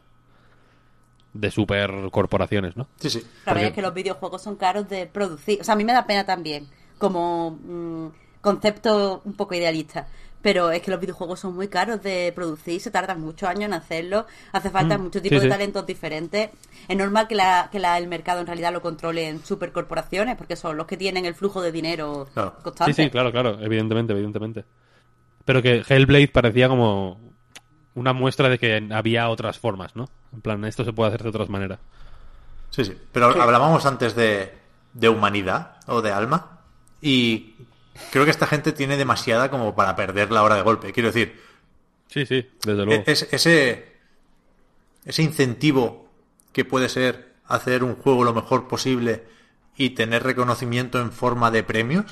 de supercorporaciones, ¿no? Sí, sí. La verdad es que los videojuegos son caros de producir. O sea, a mí me da pena también, como mm, concepto un poco idealista. Pero es que los videojuegos son muy caros de producir, se tardan muchos años en hacerlo, hace falta Mm, mucho sí, tipo de sí. talentos diferentes. Es normal que, la, que la- el mercado en realidad lo controlen supercorporaciones, porque son los que tienen el flujo de dinero Claro. constante. Sí, sí, claro, claro, evidentemente, evidentemente. Pero que Hellblade parecía como una muestra de que había otras formas, ¿no? En plan, esto se puede hacer de otras maneras. Sí, sí. Pero hablábamos antes de, de humanidad o de alma. Y creo que esta gente tiene demasiada como para perderla ahora de golpe. Quiero decir, Sí, sí, desde luego. es- ese, ese incentivo que puede ser hacer un juego lo mejor posible y tener reconocimiento en forma de premios.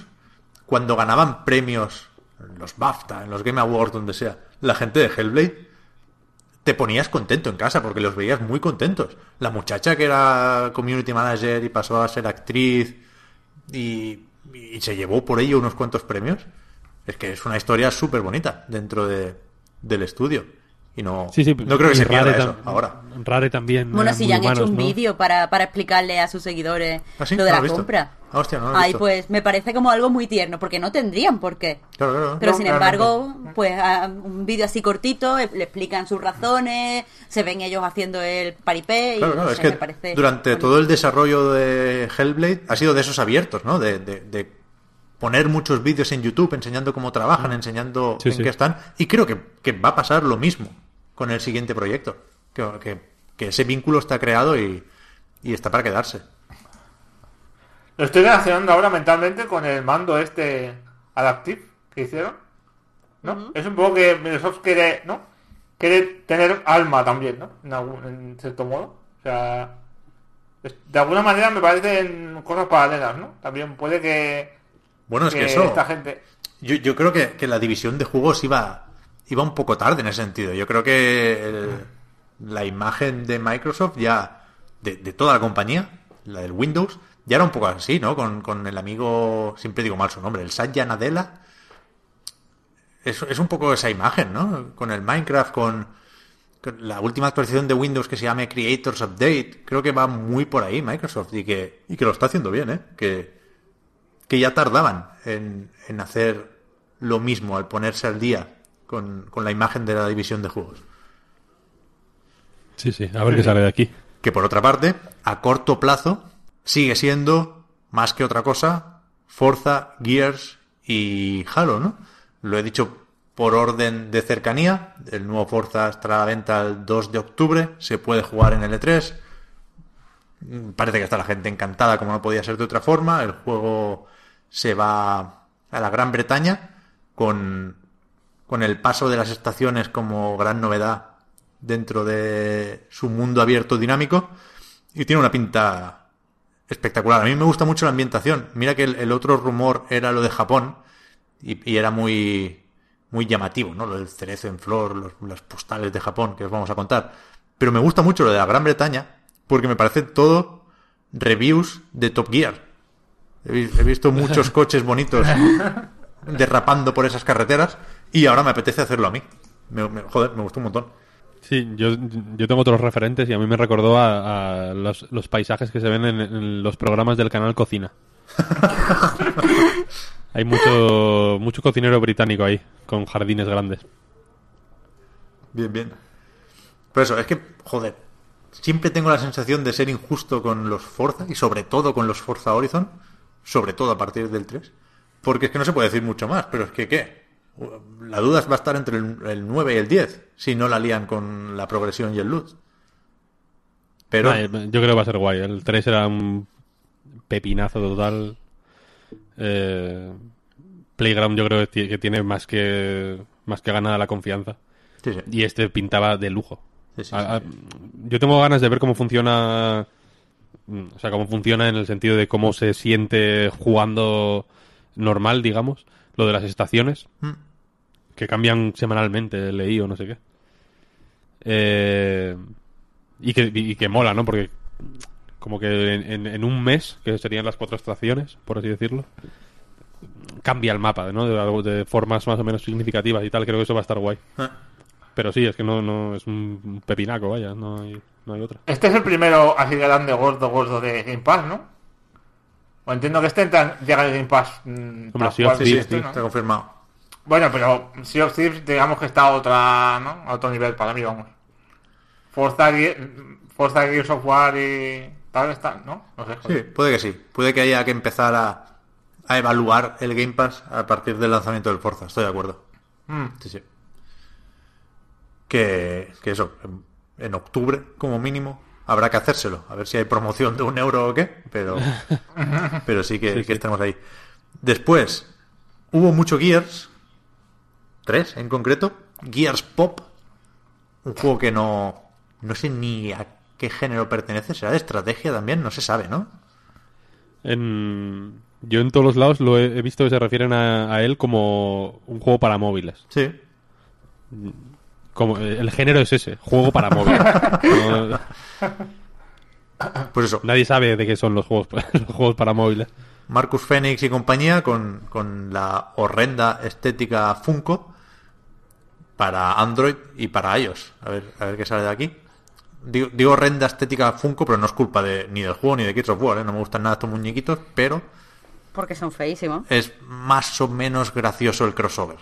Cuando ganaban premios en los BAFTA, en los Game Awards, donde sea, la gente de Hellblade, te ponías contento en casa porque los veías muy contentos. La muchacha que era community manager y pasó a ser actriz y, se llevó por ello unos cuantos premios. Es que es una historia súper bonita dentro de, del estudio. Y no, Sí, sí, no creo que se pierda Rare eso tam- ahora. Rare también. Bueno, si ya han hecho un ¿no? vídeo para, para explicarle a sus seguidores ¿Ah, sí? lo de ¿No lo la compra. Ah, hostia, no lo he Ay, visto. pues me parece como algo muy tierno, porque no tendrían por qué. Claro, claro. Pero No, sin realmente. embargo, pues a- un vídeo así cortito, eh, le explican sus razones, se ven ellos haciendo el paripé y Claro, claro, no es sé, que me parece durante bonito. todo el desarrollo de Hellblade ha sido de esos abiertos, ¿no? De, de- de poner muchos vídeos en YouTube enseñando cómo trabajan, enseñando Sí, en sí. qué están. Y creo que, que va a pasar lo mismo con el siguiente proyecto. Que, que- que ese vínculo está creado y, y está para quedarse. Lo estoy relacionando ahora mentalmente con el mando este Adaptive que hicieron. ¿No? Es un poco que Microsoft quiere, ¿no? Quiere tener alma también, ¿no? En, algún, en cierto modo. O sea, de alguna manera me parecen cosas paralelas, ¿no? También puede que, Bueno, es que, que eso... esta gente... Yo, yo creo que, que la división de juegos iba, iba un poco tarde en ese sentido. Yo creo que la imagen de Microsoft ya, de, toda la compañía, la del Windows, ya era un poco así, ¿no? Con, con el amigo, siempre digo mal su nombre, el Satya Nadella. Es, un poco esa imagen, ¿no? Con el Minecraft, con, con la última actualización de Windows que se llame Creators Update. Creo que va muy por ahí Microsoft y que, y que lo está haciendo bien, ¿eh? Que, que ya tardaban en, en hacer lo mismo al ponerse al día con, con la imagen de la división de juegos. Sí, sí, a ver qué sale de aquí. Que por otra parte, a corto plazo, sigue siendo, más que otra cosa, Forza, Gears y Halo, ¿no? Lo he dicho por orden de cercanía. El nuevo Forza estará a la venta el 2 de octubre. Se puede jugar en L3. Parece que está la gente encantada, como no podía ser de otra forma. El juego se va a la Gran Bretaña con, con el paso de las estaciones como gran novedad dentro de su mundo abierto dinámico. Y tiene una pinta espectacular. A mí me gusta mucho la ambientación. Mira que el, el otro rumor era lo de Japón y, y, era muy muy llamativo, ¿no? Lo del cerezo en flor, los, las postales de Japón que os vamos a contar. Pero me gusta mucho lo de la Gran Bretaña porque me parece todo reviews de Top Gear. He, he visto muchos coches bonitos derrapando por esas carreteras y ahora me apetece hacerlo a mí. Me, me, joder, me gustó un montón. Sí, yo, yo tengo otros referentes y a mí me recordó a, a los, los, paisajes que se ven en, en, los programas del canal Cocina. Hay mucho, mucho cocinero británico ahí, con jardines grandes. Bien, bien. Pero eso, es que, joder, siempre tengo la sensación de ser injusto con los Forza y sobre todo con los Forza Horizon, sobre todo a partir del 3, porque es que no se puede decir mucho más, pero es que, ¿qué? La duda va a estar entre el, el 9 y el 10, si no la lían con la progresión y el loot. Pero... Ah, yo creo que va a ser guay. El 3 era un pepinazo total. Eh, Playground yo creo que tiene más que más que ganada la confianza. Sí, sí. Y este pintaba de lujo. Sí, a, a, yo tengo ganas de ver cómo funciona. O sea, cómo funciona en el sentido de cómo se siente jugando normal, digamos. Lo de las estaciones. Mm. Que cambian semanalmente, leí o no sé qué. Eh, y, que, y que mola, ¿no? Porque como que en, en, un mes, que serían las cuatro estaciones, por así decirlo, cambia el mapa, ¿no? De, de, formas más o menos significativas y tal. Creo que eso va a estar guay. Ah. Pero sí, es que no, no es un pepinaco, vaya, no hay, no hay otra. Este es el primero así grande, gordo, gordo de Game Pass, ¿no? O entiendo que este entra, llega el Game Pass. Mmm, Hombre, sí, cual, sí, sí, este, ¿no? está confirmado. Bueno, pero Sea of Thieves, digamos que está a otra, ¿no? A otro nivel para mí, vamos. Forza, Forza Gears of War y tal está, ¿no? no sé, sí, puede que sí. Puede que haya que empezar a, a, evaluar el Game Pass a partir del lanzamiento del Forza. Estoy de acuerdo. Mm. Sí, sí. Que, que eso, en, en, octubre, como mínimo, habrá que hacérselo. A ver si hay promoción de un euro o qué. Pero, pero sí que, sí, que sí. estamos ahí. Después, hubo mucho Gears. Tres en concreto. Gears Pop. Un juego que no. No sé ni a qué género pertenece. ¿Será de estrategia también? No se sabe, ¿no? En... Yo en todos los lados lo he, visto que se refieren a, a, él como un juego para móviles. Sí. Como, el género es ese, juego para móviles. no... Pues eso. Nadie sabe de qué son los juegos, los juegos para móviles. Marcus Phoenix y compañía con, con la horrenda estética Funko para Android y para iOS. A ver, a ver qué sale de aquí. Digo, digo horrenda estética Funko, pero no es culpa de, ni del juego ni de Kids of War, ¿eh? No me gustan nada estos muñequitos, pero... Porque son feísimos. Es más o menos gracioso el crossover.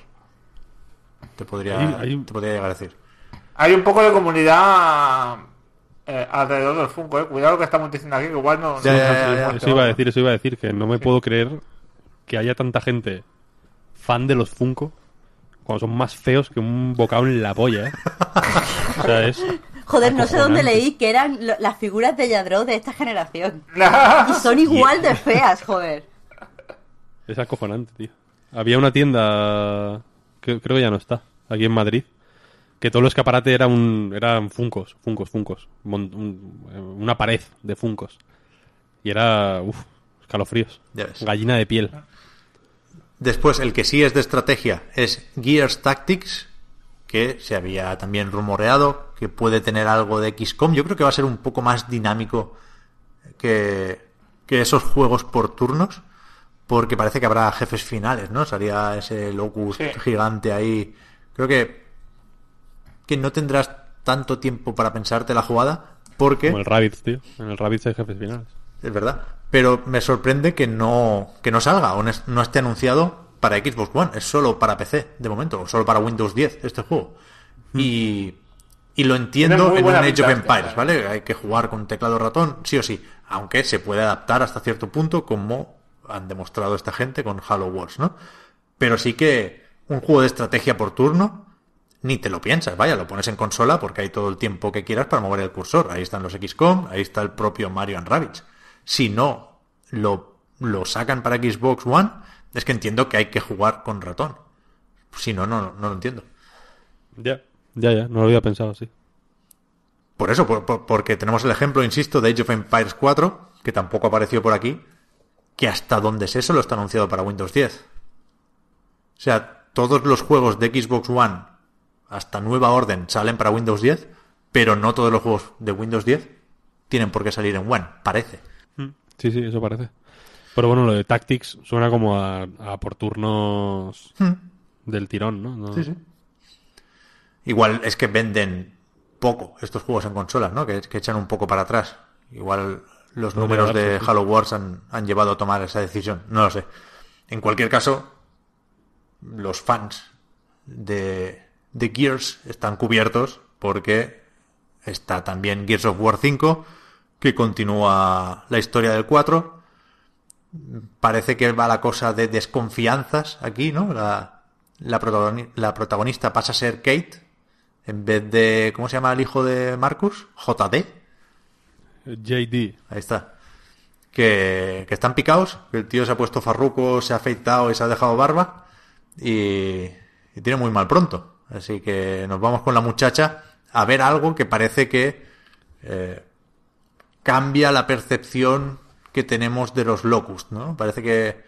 Te podría, hay, hay... Te podría llegar a decir. Hay un poco de comunidad eh, alrededor del Funko, eh. Cuidado lo que estamos diciendo aquí, que igual no... Ya, ya, ya, eso iba a decir, eso iba a decir, que no me puedo creer que haya tanta gente fan de los Funko cuando son más feos que un bocado en la polla, ¿eh? o sea, es... Joder, no sé dónde leí que eran las figuras de Yadro de esta generación. y son igual de feas, joder. Es acojonante, tío. Había una tienda, que creo que ya no está, aquí en Madrid, que todo el escaparate era un, eran funcos, funcos, funcos. Un, una pared de funcos. Y era, uff, escalofríos. Gallina de piel. Después, el que sí es de estrategia es Gears Tactics, que se había también rumoreado que puede tener algo de XCOM. Yo creo que va a ser un poco más dinámico que, que esos juegos por turnos, porque parece que habrá jefes finales, ¿no? Salía ese locus Sí. gigante ahí. Creo que que no tendrás tanto tiempo para pensarte la jugada, porque Como el Rabbids, tío. En el Rabbids hay jefes finales. es verdad. Pero me sorprende que no, que no salga o no es- no esté anunciado para Xbox One. Es solo para PC, de momento, o solo para Windows 10 este juego. Y, y lo entiendo en un Age of Empires. ¿vale? Hay que jugar con teclado ratón, sí o sí. Aunque se puede adaptar hasta cierto punto, como han demostrado esta gente con Halo Wars, ¿no? Pero sí que un juego de estrategia por turno, ni te lo piensas, vaya, lo pones en consola porque hay todo el tiempo que quieras para mover el cursor. Ahí están los XCOM, ahí está el propio Mario and Rabbids. Si no lo, lo sacan para Xbox One, es que entiendo que hay que jugar con ratón. Si no, no, no lo entiendo. Ya. Ya, ya. No lo había pensado así. Por eso, por- por- porque tenemos el ejemplo, insisto, de Age of Empires 4, que tampoco apareció por aquí, que hasta donde sé solo está anunciado para Windows 10. O sea, todos los juegos de Xbox One hasta nueva orden salen para Windows 10, pero no todos los juegos de Windows 10 tienen por qué salir en One, parece. Sí, sí, eso parece. Pero bueno, lo de Tactics suena como a, a por turnos del tirón, ¿no? No- Igual es que venden poco estos juegos en consolas, ¿no? Que, que echan un poco para atrás. Igual los números de sí. Halo Wars han, han llevado a tomar esa decisión. No lo sé. En cualquier caso, los fans de, de Gears están cubiertos porque está también Gears of War 5, que continúa la historia del 4. Parece que va la cosa de desconfianzas aquí, ¿no? La, la, protagoni- la protagonista pasa a ser Kate en vez de. ¿Cómo se llama el hijo de Marcus? JD. JD. Ahí está. Que, que están picados, que el tío se ha puesto farruco, se ha afeitado y se ha dejado barba. Y, y tiene muy mal pronto. Así que nos vamos con la muchacha a ver algo que parece que eh, cambia la percepción que tenemos de los Locust, ¿no? Parece que.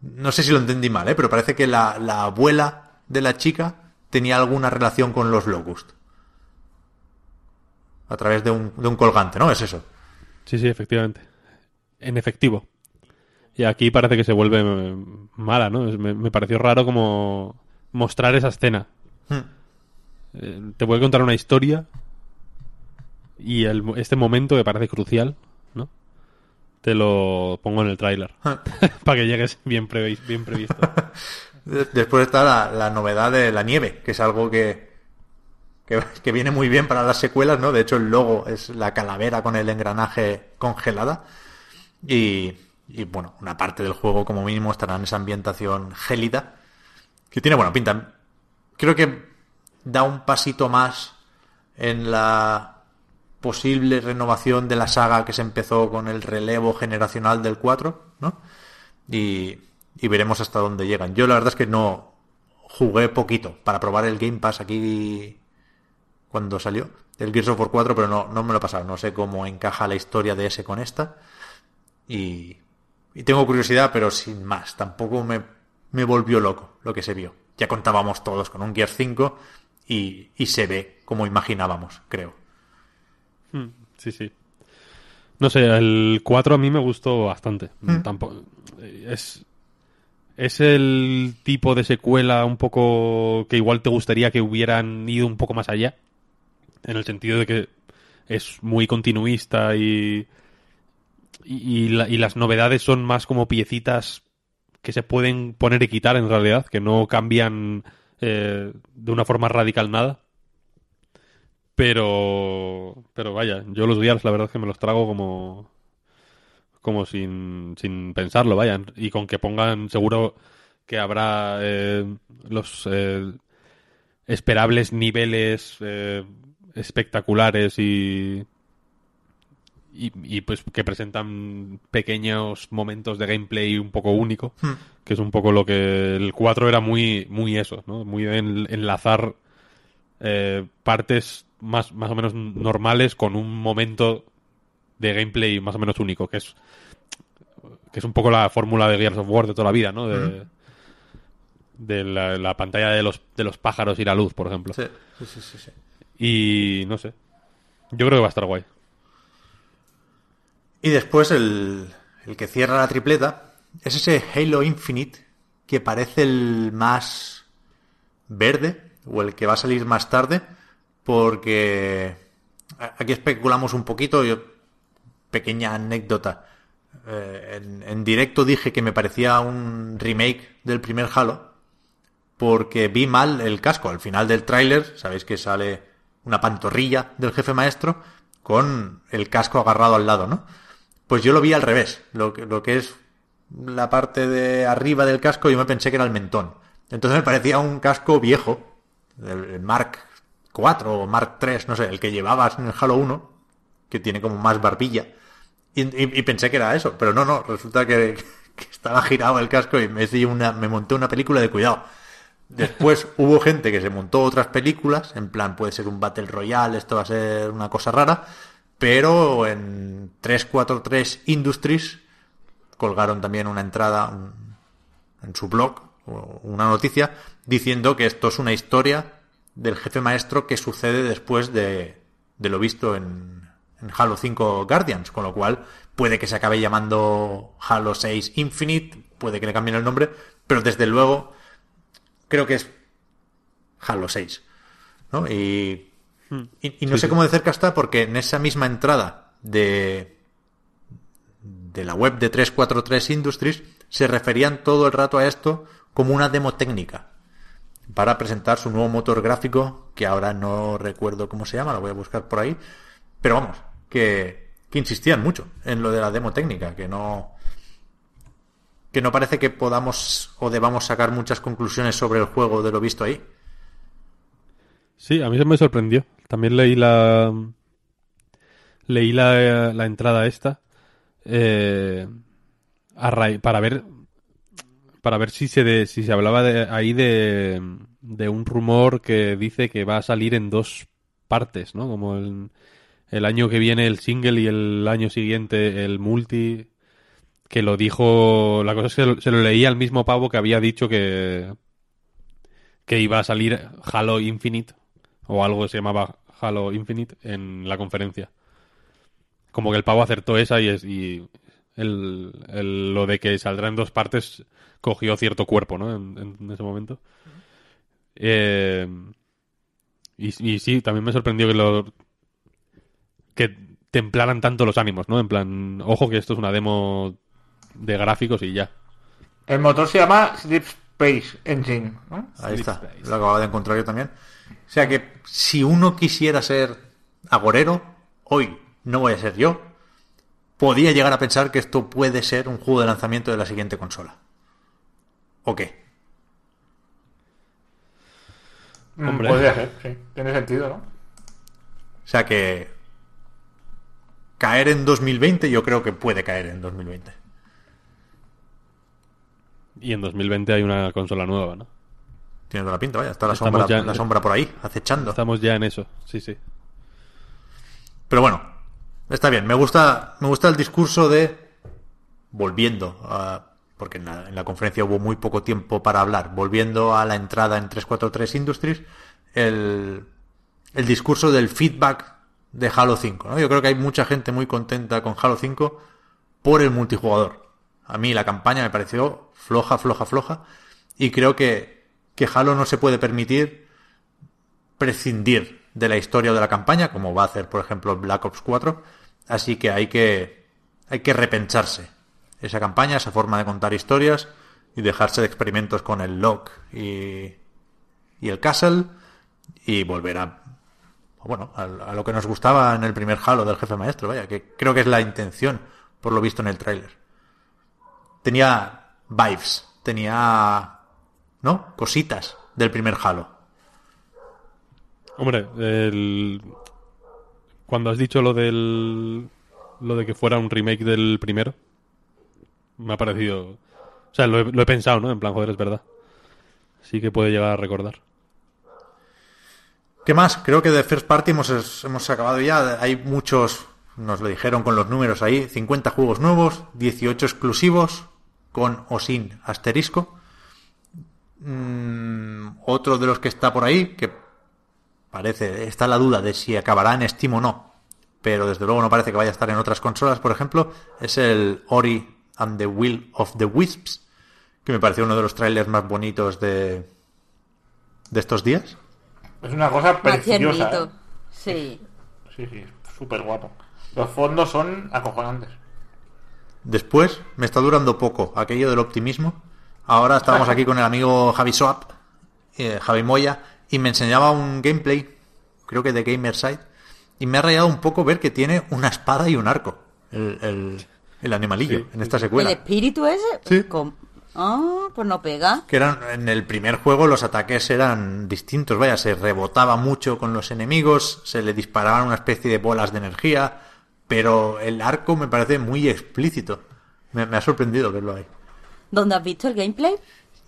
No sé si lo entendí mal, ¿eh? pero parece que la, la abuela de la chica tenía alguna relación con los Locust. A través de un, de un colgante, ¿no? Es eso. Sí, sí, efectivamente. En efectivo. Y aquí parece que se vuelve eh, mala, ¿no? Me pareció raro como mostrar esa escena. Hmm. Eh, te voy a contar una historia y el, este momento que parece crucial, ¿no? Te lo pongo en el tráiler para que llegues bien, previ- bien previsto. De- Después está la, la novedad de la nieve, que es algo que, que, que viene muy bien para las secuelas, ¿no? De hecho, el logo es la calavera con el engranaje congelada. Y, y, bueno, una parte del juego, como mínimo, estará en esa ambientación gélida. Que tiene buena pinta. Creo que da un pasito más en la posible renovación de la saga que se empezó con el relevo generacional del 4, ¿no? Y, veremos hasta dónde llegan. Yo la verdad es que no jugué poquito para probar el Game Pass aquí cuando salió, el Gears of War 4, pero no, no me lo he pasado. No sé cómo encaja la historia de ese con esta. Y, tengo curiosidad, pero sin más. Tampoco me, me volvió loco lo que se vio. Ya contábamos todos con un Gears 5 y, y se ve como imaginábamos, creo. Mm, Sí, sí. No sé, el 4 a mí me gustó bastante. Tampoco, es, es el tipo de secuela un poco que igual te gustaría que hubieran ido un poco más allá. En el sentido de que es muy continuista y, y, y la- y las novedades son más como piecitas que se pueden poner y quitar en realidad, que no cambian eh, de una forma radical nada. Pero, pero vaya, yo los Gears la verdad es que me los trago como, como sin, sin pensarlo, vaya. Y con que pongan, seguro que habrá eh, los eh, esperables niveles eh, espectaculares y, y, y, pues que presentan pequeños momentos de gameplay un poco único, que es un poco lo que el 4 era muy, muy eso, ¿no? Muy en- enlazar eh, partes más, más o menos normales con un momento de gameplay más o menos único, que es que es un poco la fórmula de Gears of War de toda la vida, ¿no? De, de la, la pantalla de los, de los pájaros y la luz, por ejemplo. Sí, sí, sí, sí, sí. Y no sé. Yo creo que va a estar guay. Y después el, el que cierra la tripleta, es ese Halo Infinite que parece el más verde o el que va a salir más tarde, porque aquí especulamos un poquito, yo, pequeña anécdota. Eh, en, en, directo dije que me parecía un remake del primer Halo, porque vi mal el casco. Al final del tráiler, sabéis que sale una pantorrilla del jefe maestro con el casco agarrado al lado, ¿no? Pues yo lo vi al revés, lo que, lo que es la parte de arriba del casco, yo me pensé que era el mentón. Entonces me parecía un casco viejo, el Mark 4 o Mark 3, no sé, el que llevabas en el Halo 1, que tiene como más barbilla. Y, y, y pensé que era eso, pero no, no, resulta que, que estaba girado el casco y me, una, me monté una película de cuidado. Después hubo gente que se montó otras películas, en plan puede ser un Battle Royale, esto va a ser una cosa rara, pero en 343 Industries colgaron también una entrada en su blog, una noticia, diciendo que esto es una historia del jefe maestro que sucede después de, de lo visto en, en Halo 5 Guardians, con lo cual puede que se acabe llamando Halo 6 Infinite, puede que le cambien el nombre, pero desde luego creo que es Halo 6. ¿no? Y, y, y no Sí, sé cómo de cerca está porque en esa misma entrada de, de la web de 343 Industries se referían todo el rato a esto como una demo técnica para presentar su nuevo motor gráfico que ahora no recuerdo cómo se llama, lo voy a buscar por ahí. Pero vamos, que, insistían mucho en lo de la demo técnica, que no que no parece que podamos o debamos sacar muchas conclusiones sobre el juego de lo visto ahí. Sí, a mí se me sorprendió. También leí la. Leí la, la entrada esta. eh, a para ver. Para ver si se, de- si se hablaba de, ahí de, de un rumor que dice que va a salir en dos partes, ¿no? Como el, el año que viene el single y el año siguiente el multi. Que lo dijo. La cosa es que se lo leí al mismo pavo que había dicho que. Que iba a salir Halo Infinite o algo que se llamaba Halo Infinite en la conferencia. Como que el pavo acertó esa y, y el- lo de que saldrá en dos partes cogió cierto cuerpo, ¿no? En, en ese momento. Eh, y, y sí, también me sorprendió que lo que templaran tanto los ánimos, ¿no? En plan, ojo que esto es una demo de gráficos y ya. El motor se llama Sleep Space Engine, ¿no? Ahí Sleep está, Space. lo acababa de encontrar yo también. O sea que si uno quisiera ser agorero, hoy no voy a ser yo, podía llegar a pensar que esto puede ser un juego de lanzamiento de la siguiente consola. ¿O qué? Mm, Hombre. Podría ser, sí. Tiene sentido, ¿no? O sea que caer en 2020 yo creo que puede caer en 2020. Y en 2020 hay una consola nueva, ¿no? Tiene toda la pinta, vaya, está la Estamos sombra, ya- la sombra por ahí, acechando. Estamos ya en eso, sí, sí. Pero bueno, está bien. Me gusta, me gusta el discurso de volviendo a, porque en la, en la conferencia hubo muy poco tiempo para hablar, volviendo a la entrada en 343 Industries, el, discurso del feedback de Halo 5. ¿no? Yo creo que hay mucha gente muy contenta con Halo 5 por el multijugador. A mí la campaña me pareció floja, floja, floja. Y creo que, que Halo no se puede permitir prescindir de la historia o de la campaña, como va a hacer, por ejemplo, Black Ops 4. Así que hay que, hay que repensarse esa campaña, esa forma de contar historias y dejarse de experimentos con el log y, y el castle y volver a, bueno, a, a lo que nos gustaba en el primer Halo del jefe maestro, vaya, que creo que es la intención, por lo visto en el tráiler. Tenía vibes, tenía, ¿no? Cositas del primer Halo. Hombre, el... cuando has dicho lo del lo de que fuera un remake del primero, me ha parecido, o sea, lo he, pensado, ¿no? En plan, joder, es verdad. Sí que puede llegar a recordar. ¿Qué más? Creo que de First Party hemos, hemos acabado ya. Hay muchos, nos lo dijeron con los números ahí, 50 juegos nuevos, 18 exclusivos, con o sin asterisco. Mm, otro de los que está por ahí, que parece, está la duda de si acabará en Steam o no, pero desde luego no parece que vaya a estar en otras consolas, por ejemplo, es el Ori and the Will of the Wisps, que me pareció uno de los trailers más bonitos de, de estos días. Es una cosa preciosa. ¿eh? Sí. Sí, sí, súper guapo. Los fondos son acojonantes. Después me está durando poco aquello del optimismo. Ahora estábamos aquí con el amigo Javi Swap, eh, Javi Moya, y me enseñaba un gameplay, creo que de Gamerside, y me ha rayado un poco ver que tiene una espada y un arco, el, el- el animalillo, Sí, en esta ¿El secuela. espíritu ese? Sí. Ah, pues no pega. Que eran, en el primer juego los ataques eran distintos, vaya, se rebotaba mucho con los enemigos, se le disparaban una especie de bolas de energía, pero el arco me parece muy explícito. Me, me ha sorprendido verlo ahí. ¿Dónde has visto el gameplay?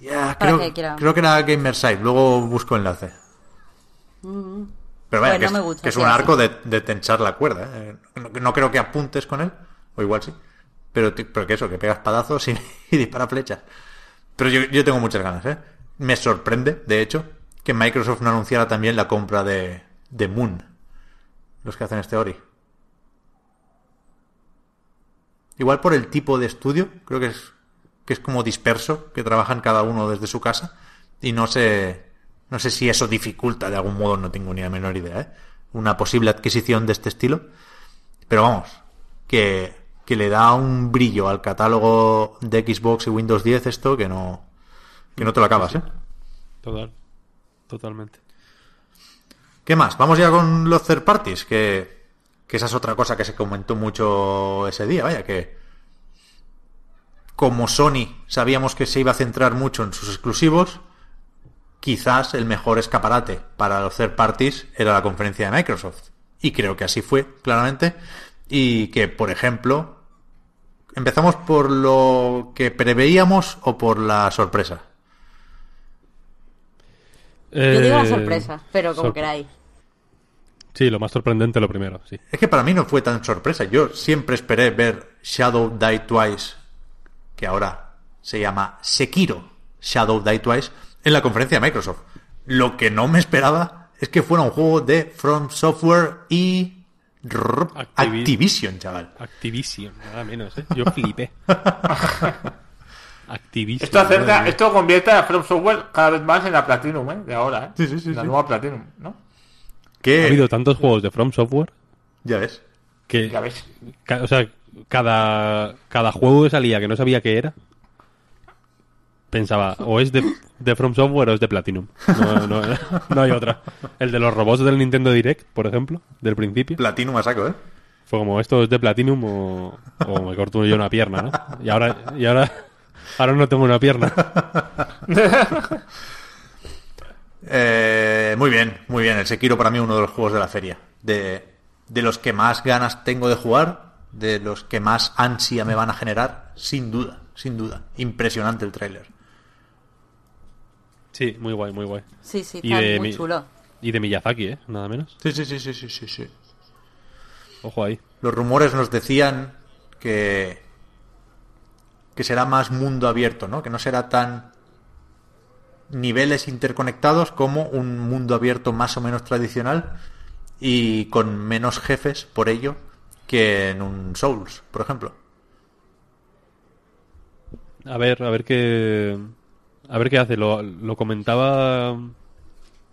Ya, Para creo, que creo que era Gamerside, luego busco enlace. Pero vaya, Pues que, no es, gusta que es un arco de, de tensar la cuerda. ¿eh? No, no creo que apuntes con él, o igual sí. Pero, pero que eso, que pegas padazos y, y dispara flechas. Pero yo, yo tengo muchas ganas, ¿eh? Me sorprende, de hecho, que Microsoft no anunciara también la compra de, de Moon. Los que hacen este Ori. Igual por el tipo de estudio, creo que es, que es como disperso, que trabajan cada uno desde su casa. Y no sé, no sé si eso dificulta de algún modo, no tengo ni la menor idea, ¿eh? Una posible adquisición de este estilo. Pero vamos, que, que le da un brillo al catálogo de Xbox y Windows 10 esto que no, que no te lo acabas, ¿eh? Total. Totalmente. ¿Qué más? Vamos ya con los third parties, que, que esa es otra cosa que se comentó mucho ese día, vaya, que como Sony sabíamos que se iba a centrar mucho en sus exclusivos, quizás el mejor escaparate para los third parties era la conferencia de Microsoft. Y creo que así fue, claramente. Y que, por ejemplo, empezamos por lo que preveíamos o por la sorpresa. Yo digo la Eh, sorpresa, pero como sor- queráis. Sí, lo más sorprendente lo primero, sí. Es que para mí no fue tan sorpresa. Yo siempre esperé ver Shadow Die Twice, que ahora se llama Sekiro Shadow Die Twice, en la conferencia de Microsoft. Lo que no me esperaba es que fuera un juego de From Software y Activi- Activision, chaval. Activision, nada menos, ¿eh? Yo flipé. Activision. Esto acerca, esto convierte a From Software cada vez más en la Platinum, ¿eh? De ahora, ¿eh? Sí, sí, sí, La sí. nueva Platinum, ¿no? Que, Ha habido tantos juegos de From Software ya ves. que... Ya ves. o sea, cada, cada juego que salía que no sabía qué era, pensaba, o es de, de From Software o es de Platinum. No, no, no hay otra. El de los robots del Nintendo Direct, por ejemplo, del principio. Platinum a saco, ¿eh? Fue como, esto es de Platinum o, o me corto yo una pierna, ¿no? Y ahora, y ahora, ahora no tengo una pierna. Eh, muy bien, muy bien. El Sekiro para mí uno de los juegos de la feria. De, de los que más ganas tengo de jugar, de los que más ansia me van a generar, sin duda, sin duda. Impresionante el tráiler. Sí, muy guay, muy guay. Sí, sí, Y está de, muy mi- chulo. y de Miyazaki, ¿eh? Nada menos. Sí, sí, sí, sí, sí, sí, sí. Ojo ahí. Los rumores nos decían que que será más mundo abierto, ¿no? Que no será tan niveles interconectados como un mundo abierto más o menos tradicional y con menos jefes por ello que en un Souls, por ejemplo. A ver, a ver qué. A ver qué hace. Lo, comentaba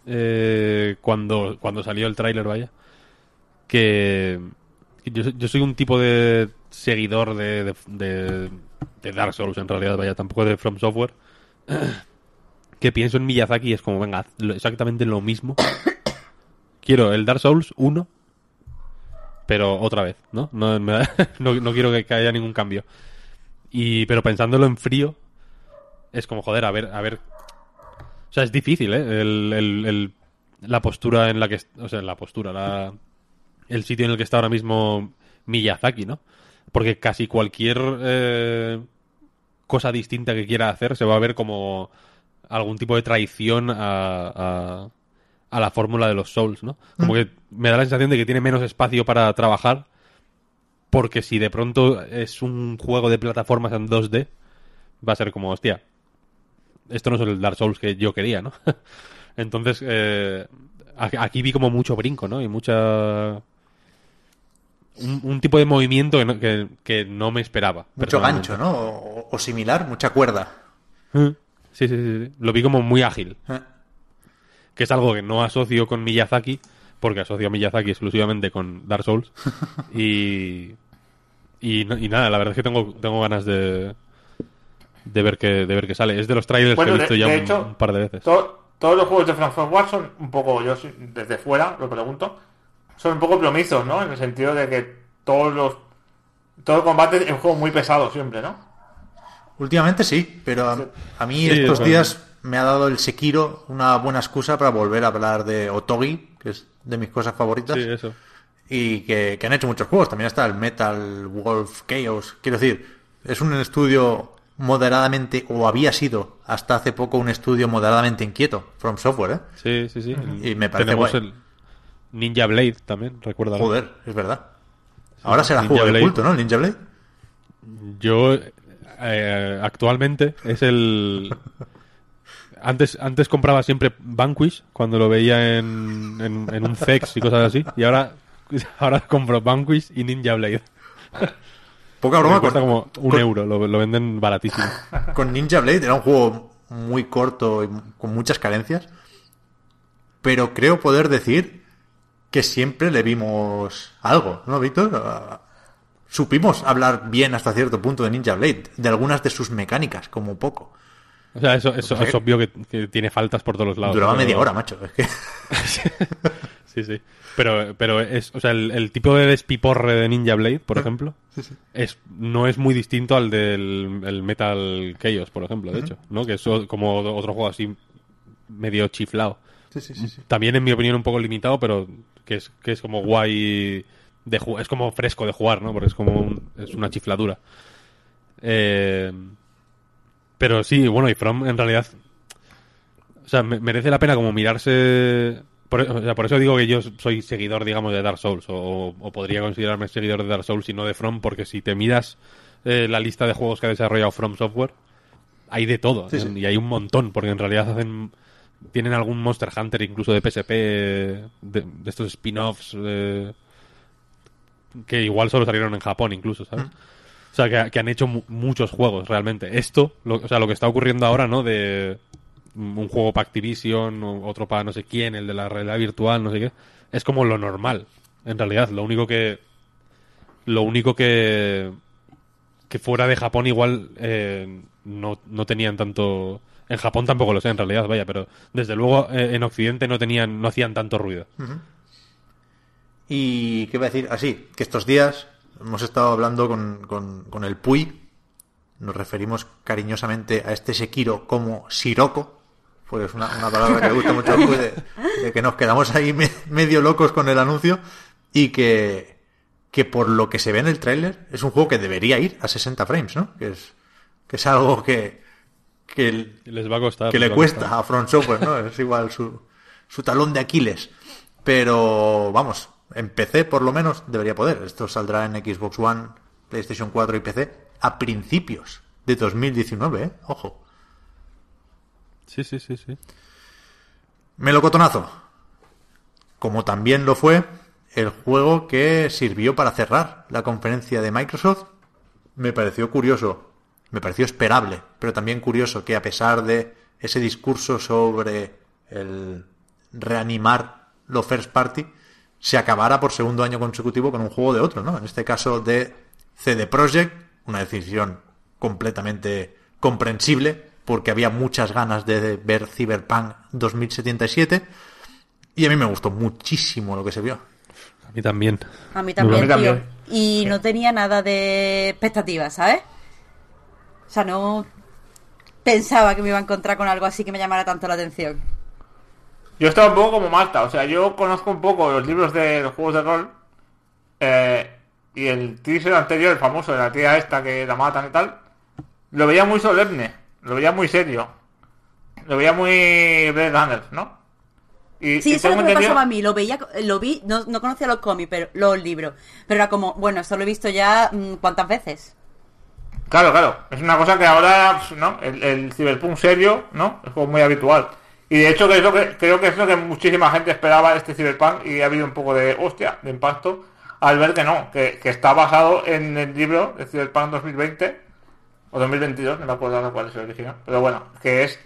eh, cuando, cuando salió el tráiler, vaya. Que yo, soy un tipo de seguidor de, de, Dark Souls, en realidad, vaya, tampoco de From Software. Que pienso en Miyazaki y es como, venga, exactamente lo mismo. Quiero el Dark Souls 1, pero otra vez, ¿no? No, no, no quiero que haya ningún cambio. Y, pero pensándolo en frío, es como, joder, a ver, a ver. O sea, es difícil, ¿eh? El, el- el- la postura en la que. O sea, la postura, la, el sitio en el que está ahora mismo Miyazaki, ¿no? Porque casi cualquier eh, cosa distinta que quiera hacer se va a ver como algún tipo de traición a, a, a la fórmula de los Souls, ¿no? Como que me da la sensación de que tiene menos espacio para trabajar porque si de pronto es un juego de plataformas en 2D, va a ser como, hostia, esto no es el Dark Souls que yo quería, ¿no? Entonces, eh, aquí vi como mucho brinco, ¿no? Y mucha... un, un tipo de movimiento que no, que, que no me esperaba. Mucho gancho, ¿no? O, o similar, mucha cuerda. Sí, sí, sí, sí. Lo vi como muy ágil, Eh. que es algo que no asocio con Miyazaki, porque asocio a Miyazaki exclusivamente con Dark Souls. y, y, y nada, la verdad es que tengo, tengo ganas de, de, ver que, de ver qué sale. Es de los trailers Bueno, que he de- visto ya de un, hecho, un par de veces. To- todos los juegos de From Software son un poco, yo desde fuera lo pregunto, son un poco plomizos, ¿no? En el sentido de que todos los todo el combate es un juego muy pesado siempre, ¿no? Últimamente sí, pero a, a mí Sí, estos días me ha dado el Sekiro una buena excusa para volver a hablar de Otogi, que es de mis cosas favoritas, Sí, eso. y que, que han hecho muchos juegos. También está el Metal Wolf Chaos. Quiero decir, es un estudio moderadamente, o había sido hasta hace poco un estudio moderadamente inquieto, From Software, ¿eh? Sí, sí, sí. Y me parece Tenemos guay. el Ninja Blade también, recuerda. Joder, es verdad. Ahora será Ninja juego de culto, ¿no? El Ninja Blade. Yo eh, actualmente es el antes antes compraba siempre Vanquish cuando lo veía en, en, en un Zex y cosas así y ahora ahora compro Vanquish y Ninja Blade. Poca Me broma, cuesta con, como un con- euro, lo, lo venden baratísimo. con Ninja Blade era un juego muy corto y con muchas carencias, pero creo poder decir que siempre le vimos algo, ¿no, Víctor? Ah, Supimos hablar bien hasta cierto punto de Ninja Blade, de algunas de sus mecánicas, como poco. O sea, eso, eso es obvio que, que tiene faltas por todos los lados. Duraba media hora, macho. Es que... Sí, sí. Pero, pero es, o sea, el, el tipo de despiporre de Ninja Blade, por ejemplo, es no es muy distinto al del el Metal Chaos, por ejemplo, de hecho, ¿no? Que es como otro juego así medio chiflado. También, en mi opinión, un poco limitado, pero que es, que es como guay de es como fresco de jugar, ¿no? Porque es como un- es una chifladura. Eh, pero sí, bueno, y From en realidad o sea, me- merece la pena como mirarse. Por, o sea, por eso digo que yo soy seguidor, digamos, de Dark Souls. O, o podría considerarme seguidor de Dark Souls y no de From, porque si te miras eh, la lista de juegos que ha desarrollado From Software, hay de todo. Sí, sí. Y hay un montón, porque en realidad hacen. Tienen algún Monster Hunter incluso de PSP, de, de estos spin-offs, eh, que igual solo salieron en Japón incluso, ¿sabes? O sea, que, que han hecho mu- muchos juegos realmente. Esto, lo, o sea, lo que está ocurriendo ahora, ¿no? De un juego para Activision, otro para no sé quién, el de la realidad virtual, no sé qué, es como lo normal, en realidad. Lo único que. Lo único que. Que fuera de Japón igual eh, no, no tenían tanto. En Japón tampoco lo sé, en realidad, vaya, pero desde luego eh, en Occidente no tenían, no hacían tanto ruido. Y qué iba a decir, así, que estos días hemos estado hablando con, con, con el Puy, nos referimos cariñosamente a este Sekiro como Sirocco, pues es una, una palabra que le gusta mucho Puy, de, de que nos quedamos ahí me- medio locos con el anuncio y que, que por lo que se ve en el tráiler es un juego que debería ir a 60 frames, ¿no? Que es, que es algo que, que el- Les va a costar. que le a cuesta costar. a Front Software, ¿no? Es igual su, su talón de Aquiles. Pero, vamos, en PC por lo menos debería poder. Esto saldrá en Xbox One, PlayStation 4 y PC a principios de 2019, ¿eh? Ojo. Sí, sí, sí, sí. Melocotonazo. Como también lo fue el juego que sirvió para cerrar la conferencia de Microsoft. Me pareció curioso, me pareció esperable, pero también curioso que a pesar de ese discurso sobre el reanimar lo first party, se acabara por segundo año consecutivo con un juego de otro, ¿no? En este caso de CD Projekt, una decisión completamente comprensible, porque había muchas ganas de ver Cyberpunk 2077, y a mí me gustó muchísimo lo que se vio. A mí también. A mí también, A mí tío. también. Y no tenía nada de expectativas, ¿sabes? O sea, no pensaba que me iba a encontrar con algo así que me llamara tanto la atención. Yo estaba un poco como Marta, o sea, yo conozco un poco los libros de los juegos de rol eh, y el teaser anterior, el famoso de la tía esta que la matan y tal, lo veía muy solemne, lo veía muy serio, lo veía muy Blade Runner, ¿no? Y, Sí, y eso es lo que me entendido- pasaba a mí. Lo veía, lo vi, no, no conocía los cómics, pero los libros. Pero era como, bueno, esto lo he visto ya mm, cuántas veces. Claro, claro. Es una cosa que ahora, ¿no? El, el Cyberpunk serio, ¿no? Es como muy habitual. Y de hecho que es lo que, creo que es lo que muchísima gente esperaba este Cyberpunk y ha habido un poco de, hostia, de impacto al ver que no, que, que está basado en el libro de Cyberpunk 2020 o 2022, no me acuerdo ahora cuál es el original, pero bueno, que es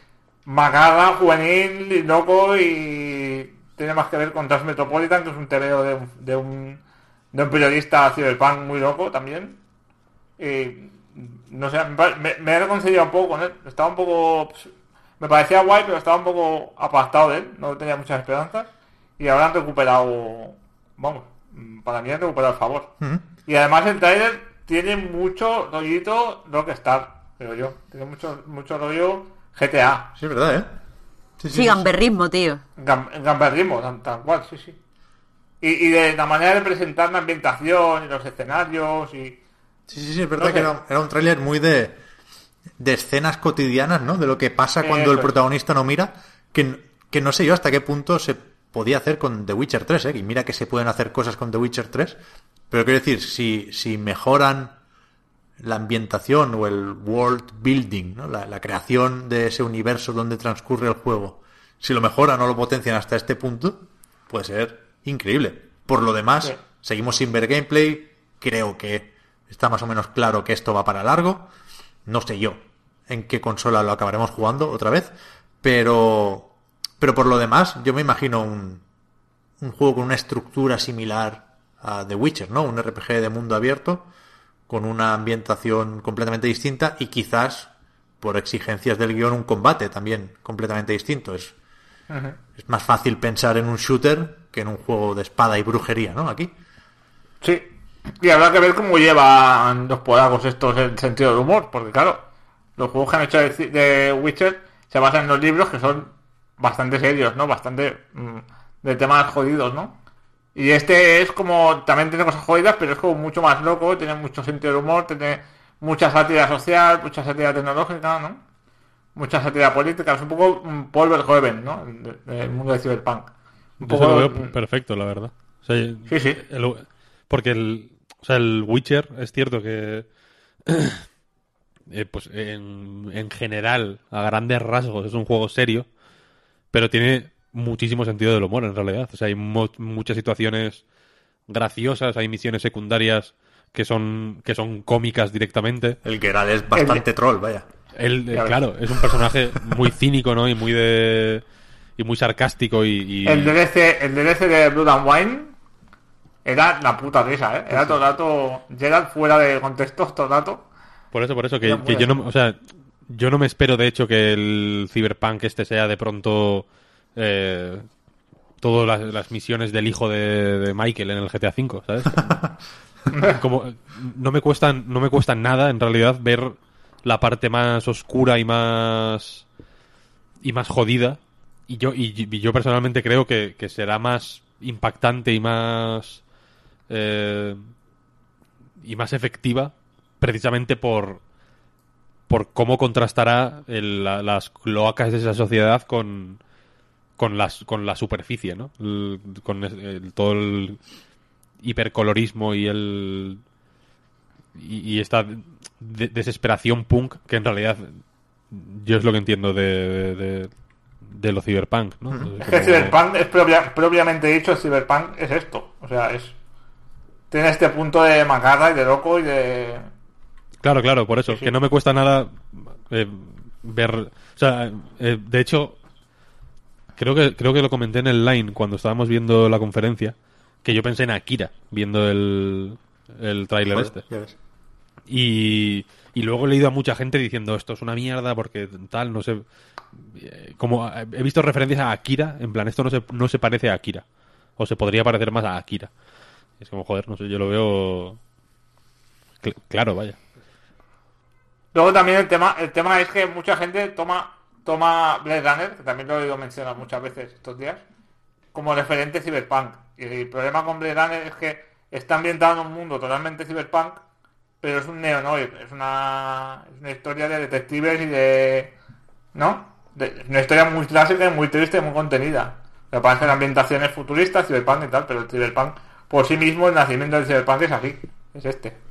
macabra, juvenil, y loco y tiene más que ver con Transmetropolitan, que es un TVO de un, de un, de un periodista cyberpunk muy loco también. Y no sé, me, he reconciliado un poco con él. Estaba un poco. Me parecía guay, pero estaba un poco apartado de él. No tenía muchas esperanzas. Y ahora han recuperado. Vamos, mm, para mí han recuperado el favor. Y además el trailer tiene mucho rollito Rockstar, creo yo. Tiene mucho, mucho rollo GTA. Sí, es verdad, ¿eh? Sí, Sí, gamberrismo, tío. Gam- gamberrismo, tan, tan cual, sí, sí. Y, y de la manera de presentar la ambientación y los escenarios y... Sí, sí, sí, es verdad No que era, era un tráiler muy de, de escenas cotidianas, ¿no? De lo que pasa cuando Eso el es. protagonista no mira, que, que no sé yo hasta qué punto se podía hacer con The Witcher 3, ¿eh? Y mira que se pueden hacer cosas con The Witcher 3, pero quiero decir, si, si mejoran la ambientación o el world building, ¿no? la, la creación de ese universo donde transcurre el juego, si lo mejoran o lo potencian hasta este punto, puede ser increíble. Por lo demás, Sí. seguimos sin ver gameplay, creo que está más o menos claro que esto va para largo, no sé yo en qué consola lo acabaremos jugando otra vez, pero, pero por lo demás, yo me imagino un, un juego con una estructura similar a The Witcher, ¿no? Un RPG de mundo abierto con una ambientación completamente distinta y quizás por exigencias del guion un combate también completamente distinto. Es, es más fácil pensar en un shooter que en un juego de espada y brujería, ¿no? Aquí. Sí. Y habrá que ver cómo llevan los polacos estos el sentido del humor, porque claro, los juegos que han hecho de, de Witcher se basan en los libros que son bastante serios, ¿no? Bastante mm, de temas jodidos, ¿no? Y este es como, también tiene cosas jodidas, pero es como mucho más loco, tiene mucho sentido del humor, tiene mucha sátira social, mucha sátira tecnológica, ¿no? Mucha sátira política, es un poco un Paul Verhoeven, ¿no? De- Del mundo de Cyberpunk. Un Yo eso lo poco- veo perfecto, la verdad. O sea, Sí, sí. el- porque el, o sea, el Witcher es cierto que, eh, pues en, en general, a grandes rasgos, es un juego serio, pero tiene muchísimo sentido del humor en realidad. O sea, hay mo- muchas situaciones graciosas, hay misiones secundarias que son que son cómicas directamente. El Geralt es bastante troll, vaya. Él, eh, Claro. claro, es un personaje muy cínico, ¿no? Y muy de y muy sarcástico y, y- El DLC, el DLC de Blood and Wine era la puta risa, ¿eh? Era todo el rato Gerald fuera de contexto todo el rato. Por eso, por eso, que, que yo no, o sea, yo no me espero de hecho que el Cyberpunk este sea de pronto eh, todas las, las misiones del hijo de, de Michael en el GTA V, ¿sabes? Como no me cuestan, no me cuesta nada en realidad ver la parte más oscura y más y más jodida. Y yo, y, y yo personalmente creo que, que será más impactante y más eh, y más efectiva precisamente por por cómo contrastará el- la- las cloacas de esa sociedad con con las con la superficie, ¿no? El- con el- todo el hipercolorismo y el y, y esta de- desesperación punk que en realidad yo es lo que entiendo de, de, de lo cyberpunk, ¿no? Es que Cyberpunk es propia- propiamente dicho, el Cyberpunk es esto. O sea, es. Tiene este punto de macarra y de loco y de. Claro, claro, por eso, Sí, sí. que no me cuesta nada eh, ver, o sea, eh, de hecho, creo que creo que lo comenté en el line cuando estábamos viendo la conferencia, que yo pensé en Akira viendo el el tráiler este. ya ves. Y, y luego he leído a mucha gente diciendo esto es una mierda porque tal, no sé. eh, Como he visto referencias a Akira, en plan, esto no se, no se parece a Akira. O se podría parecer más a Akira. Es como, joder, no sé, yo lo veo. cl- claro, vaya. Luego también el tema, el tema es que mucha gente toma, toma Blade Runner, que también lo he oído mencionar muchas veces estos días, como referente Cyberpunk. Y el problema con Blade Runner es que está ambientado en un mundo totalmente Cyberpunk, pero es un neo-noir, es una, una historia de detectives y de... ¿No? De- es una historia muy clásica muy triste muy contenida. Me parece que la ambientación es futurista, Cyberpunk y tal, pero el Cyberpunk por sí mismo, el nacimiento del Cyberpunk es así, es este.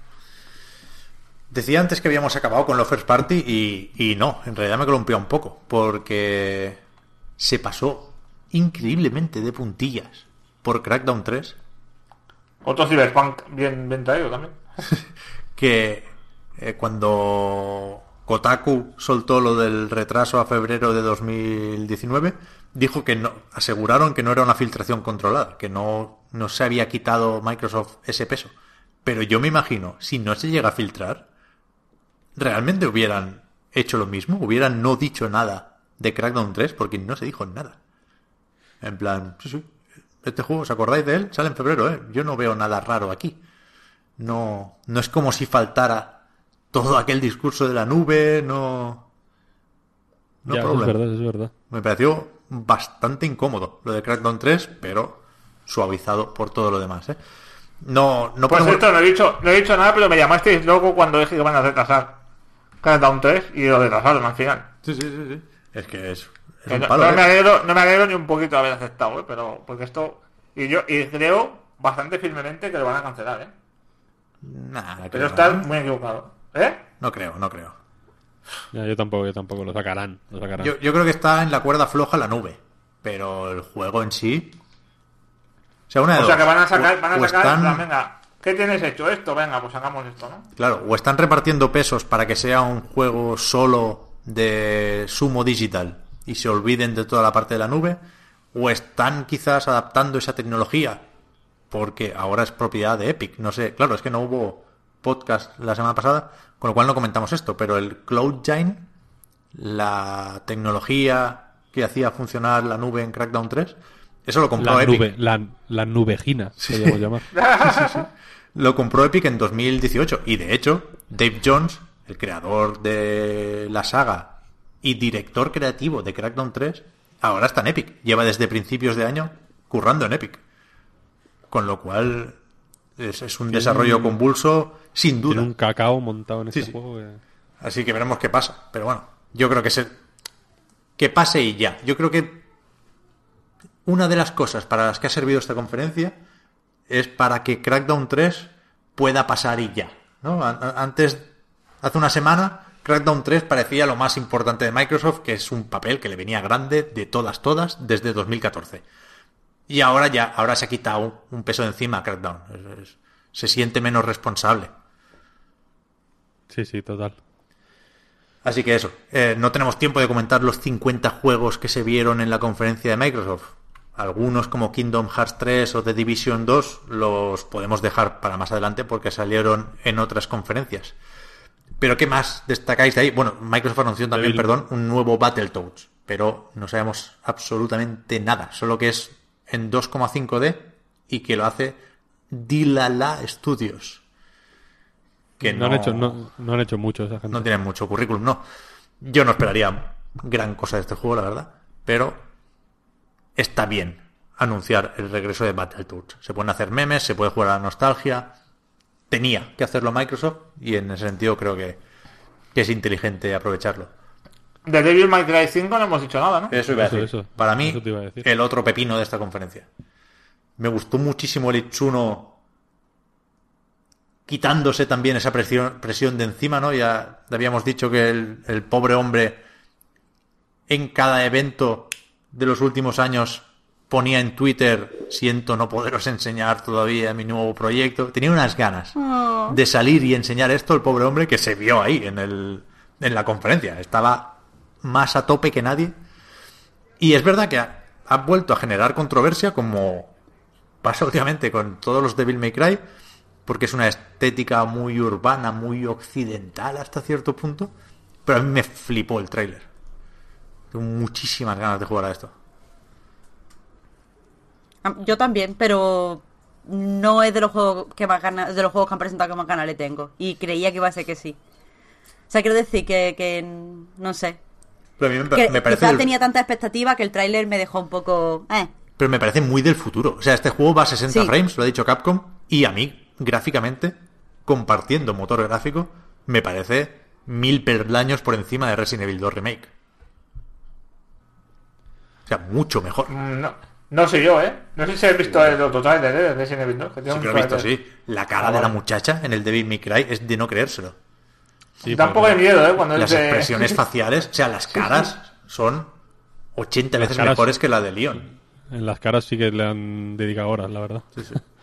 Decía antes que habíamos acabado con los first party y, y no, en realidad me columpió un poco, porque se pasó increíblemente de puntillas por Crackdown 3. Otro Cyberpunk bien, bien traído también. que eh, cuando Kotaku soltó lo del retraso a febrero de 2019, dijo que no, aseguraron que no era una filtración controlada, que no, no se había quitado Microsoft ese peso. Pero yo me imagino, si no se llega a filtrar, realmente hubieran hecho lo mismo, hubieran no dicho nada de Crackdown 3, porque no se dijo nada. En plan, sí, sí, este juego, ¿os acordáis de él? Sale en febrero, ¿eh? Yo no veo nada raro aquí. No, no es como si faltara todo aquel discurso de la nube, no... No Ya, es verdad, es verdad. Me pareció bastante incómodo lo de Crackdown 3, pero suavizado por todo lo demás, ¿eh? No, no Pues podemos- esto no he dicho, no he dicho nada, pero me llamasteis loco cuando dije que van a retrasar Countdown 3 y lo retrasaron al final. Sí, sí, sí, sí. Es que es, es Que un no, palo, no ¿eh? me alegro, no me alegro ni un poquito de haber aceptado, ¿eh? pero porque esto y yo y creo bastante firmemente que lo van a cancelar, ¿eh? Nah, creo, Pero estás ¿no? muy equivocado, ¿eh? No creo, no creo. Ya, yo tampoco, yo tampoco. Lo sacarán. Lo sacarán. Yo, yo creo que está en la cuerda floja la nube, pero el juego en sí... O sea, una de O sea que van a sacar, O- van a sacar, están- plan, venga, ¿qué tienes hecho esto? Venga, pues hagamos esto, ¿no? Claro, o están repartiendo pesos para que sea un juego solo de sumo digital y se olviden de toda la parte de la nube, o están quizás adaptando esa tecnología porque ahora es propiedad de Epic. No sé, claro, es que no hubo podcast la semana pasada, con lo cual no comentamos esto, pero el CloudGine, la tecnología que hacía funcionar la nube en Crackdown 3, eso lo compró la Epic. nube, la, la nubejina, podríamos llamar. Lo compró Epic en 2018 y de hecho Dave Jones, el creador de la saga y director creativo de Crackdown 3, ahora está en Epic. Lleva desde principios de año currando en Epic. Con lo cual es, es un desarrollo convulso sin duda. Tiene un cacao montado en este Sí, sí. juego. que- Así que veremos qué pasa. Pero bueno, yo creo que se... que pase y ya. Yo creo que una de las cosas para las que ha servido esta conferencia es para que Crackdown 3 pueda pasar y ya. ¿no? Antes, hace una semana, Crackdown 3 parecía lo más importante de Microsoft, que es un papel que le venía grande de todas, todas, desde 2014. Y ahora ya, ahora se ha quitado un peso de encima Crackdown. Es- es- se siente menos responsable. Sí, sí, total. Así que eso, eh, no tenemos tiempo de comentar los 50 juegos que se vieron en la conferencia de Microsoft. Algunos como Kingdom Hearts 3 o The Division 2 los podemos dejar para más adelante porque salieron en otras conferencias. Pero ¿qué más destacáis de ahí? Bueno, Microsoft anunció también, Devil- perdón, un nuevo Battletoads, pero no sabemos absolutamente nada, solo que es en 2,5D y que lo hace Dilala Studios. Que no, han hecho, no, no han hecho mucho esa gente. no tienen mucho currículum, no. Yo no esperaría gran cosa de este juego, la verdad. Pero está bien anunciar el regreso de Battletoads. Se pueden hacer memes, se puede jugar a la nostalgia. Tenía que hacerlo Microsoft y en ese sentido creo que, que es inteligente aprovecharlo. De Devil May Cry 5 no hemos dicho nada, ¿no? Eso iba a decir. eso. Para mí, Eso te iba a decir. el otro pepino de esta conferencia. Me gustó muchísimo el Itsuno quitándose también esa presión, presión de encima, ¿no? Ya habíamos dicho que el, el pobre hombre en cada evento de los últimos años ponía en Twitter, siento no poderos enseñar todavía mi nuevo proyecto. Tenía unas ganas de salir y enseñar esto el pobre hombre que se vio ahí en, el, en la conferencia. Estaba más a tope que nadie. Y es verdad que ha, ha vuelto a generar controversia como pasa últimamente con todos los Devil May Cry, porque es una estética muy urbana, muy occidental hasta cierto punto, pero a mí me flipó el tráiler. Tengo muchísimas ganas de jugar a esto. Ah, Yo también, pero no es de los juegos que más ganas, de los juegos que han presentado que más ganas le tengo. Y creía que iba a ser que sí. O sea, quiero decir que, que no sé. Pero a mí me, Que me parece quizás tenía tanta expectativa que el tráiler me dejó un poco... Eh. pero me parece muy del futuro. O sea, este juego va a 60 Sí. frames, lo ha dicho Capcom, y a mí, gráficamente, compartiendo motor gráfico, me parece mil peldaños por encima de Resident Evil 2 Remake. O sea, mucho mejor. Mm, No, no sé yo, ¿eh? No sé si has visto el otro trailer ¿eh? de Resident Evil 2. Que tiene Sí un que lo he visto, tráiler. sí. La cara Ah, de la muchacha en el Devil May Cry es de no creérselo. Sí, Da un poco de miedo, ¿eh? Cuando Las dice- expresiones faciales, o sea, las caras son 80 veces caras- mejores que la de Leon. En las caras sí que le han dedicado horas, la verdad.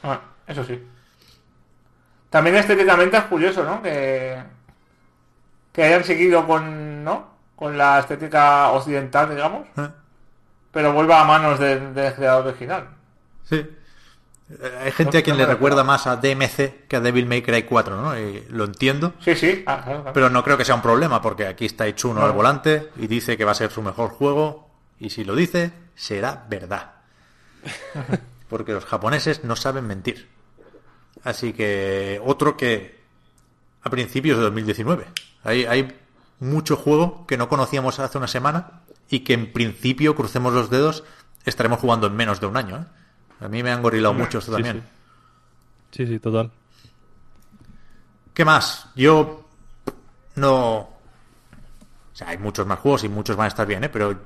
Ah, eso sí. También estéticamente es curioso, ¿no? Que, que hayan seguido con, ¿no? Con la estética occidental, digamos, ¿Eh? Pero vuelva a manos del, del creador original. Sí. Eh, Hay gente a quien le recuerda más a DMC que a Devil May Cry 4, ¿no? Y lo entiendo. Sí, sí. ah, claro, claro. Pero no creo que sea un problema, porque aquí está Itsuno No. al volante y dice que va a ser su mejor juego. Y si lo dice, será verdad. Porque los japoneses no saben mentir. Así que otro que a principios de 2019. Hay, hay mucho juego que no conocíamos hace una semana y que en principio, crucemos los dedos, estaremos jugando en menos de un año. ¿eh? A mí me han gorilado mucho esto sí, también. Sí, sí, total. ¿Qué más? Yo no. O sea, hay muchos más juegos y muchos van a estar bien, ¿eh? Pero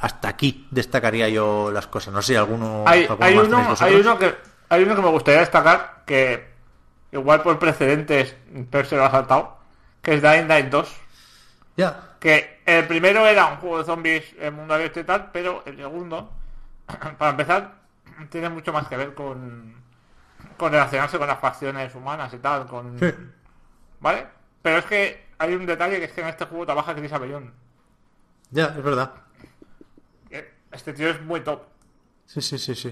hasta aquí destacaría yo las cosas. No sé, alguno. hay, alguno hay más uno, hay uno que hay uno que me gustaría destacar que igual por precedentes Per se lo ha saltado que es Dying Light 2 Ya. que el primero era un juego de zombies en mundo abierto y tal pero el segundo para empezar tiene mucho más que ver con con relacionarse con las facciones humanas y tal con Sí. vale pero es que hay un detalle que es que en este juego trabaja Chris Avellón Ya, es verdad. Que este tío es muy top Sí, sí, sí, sí.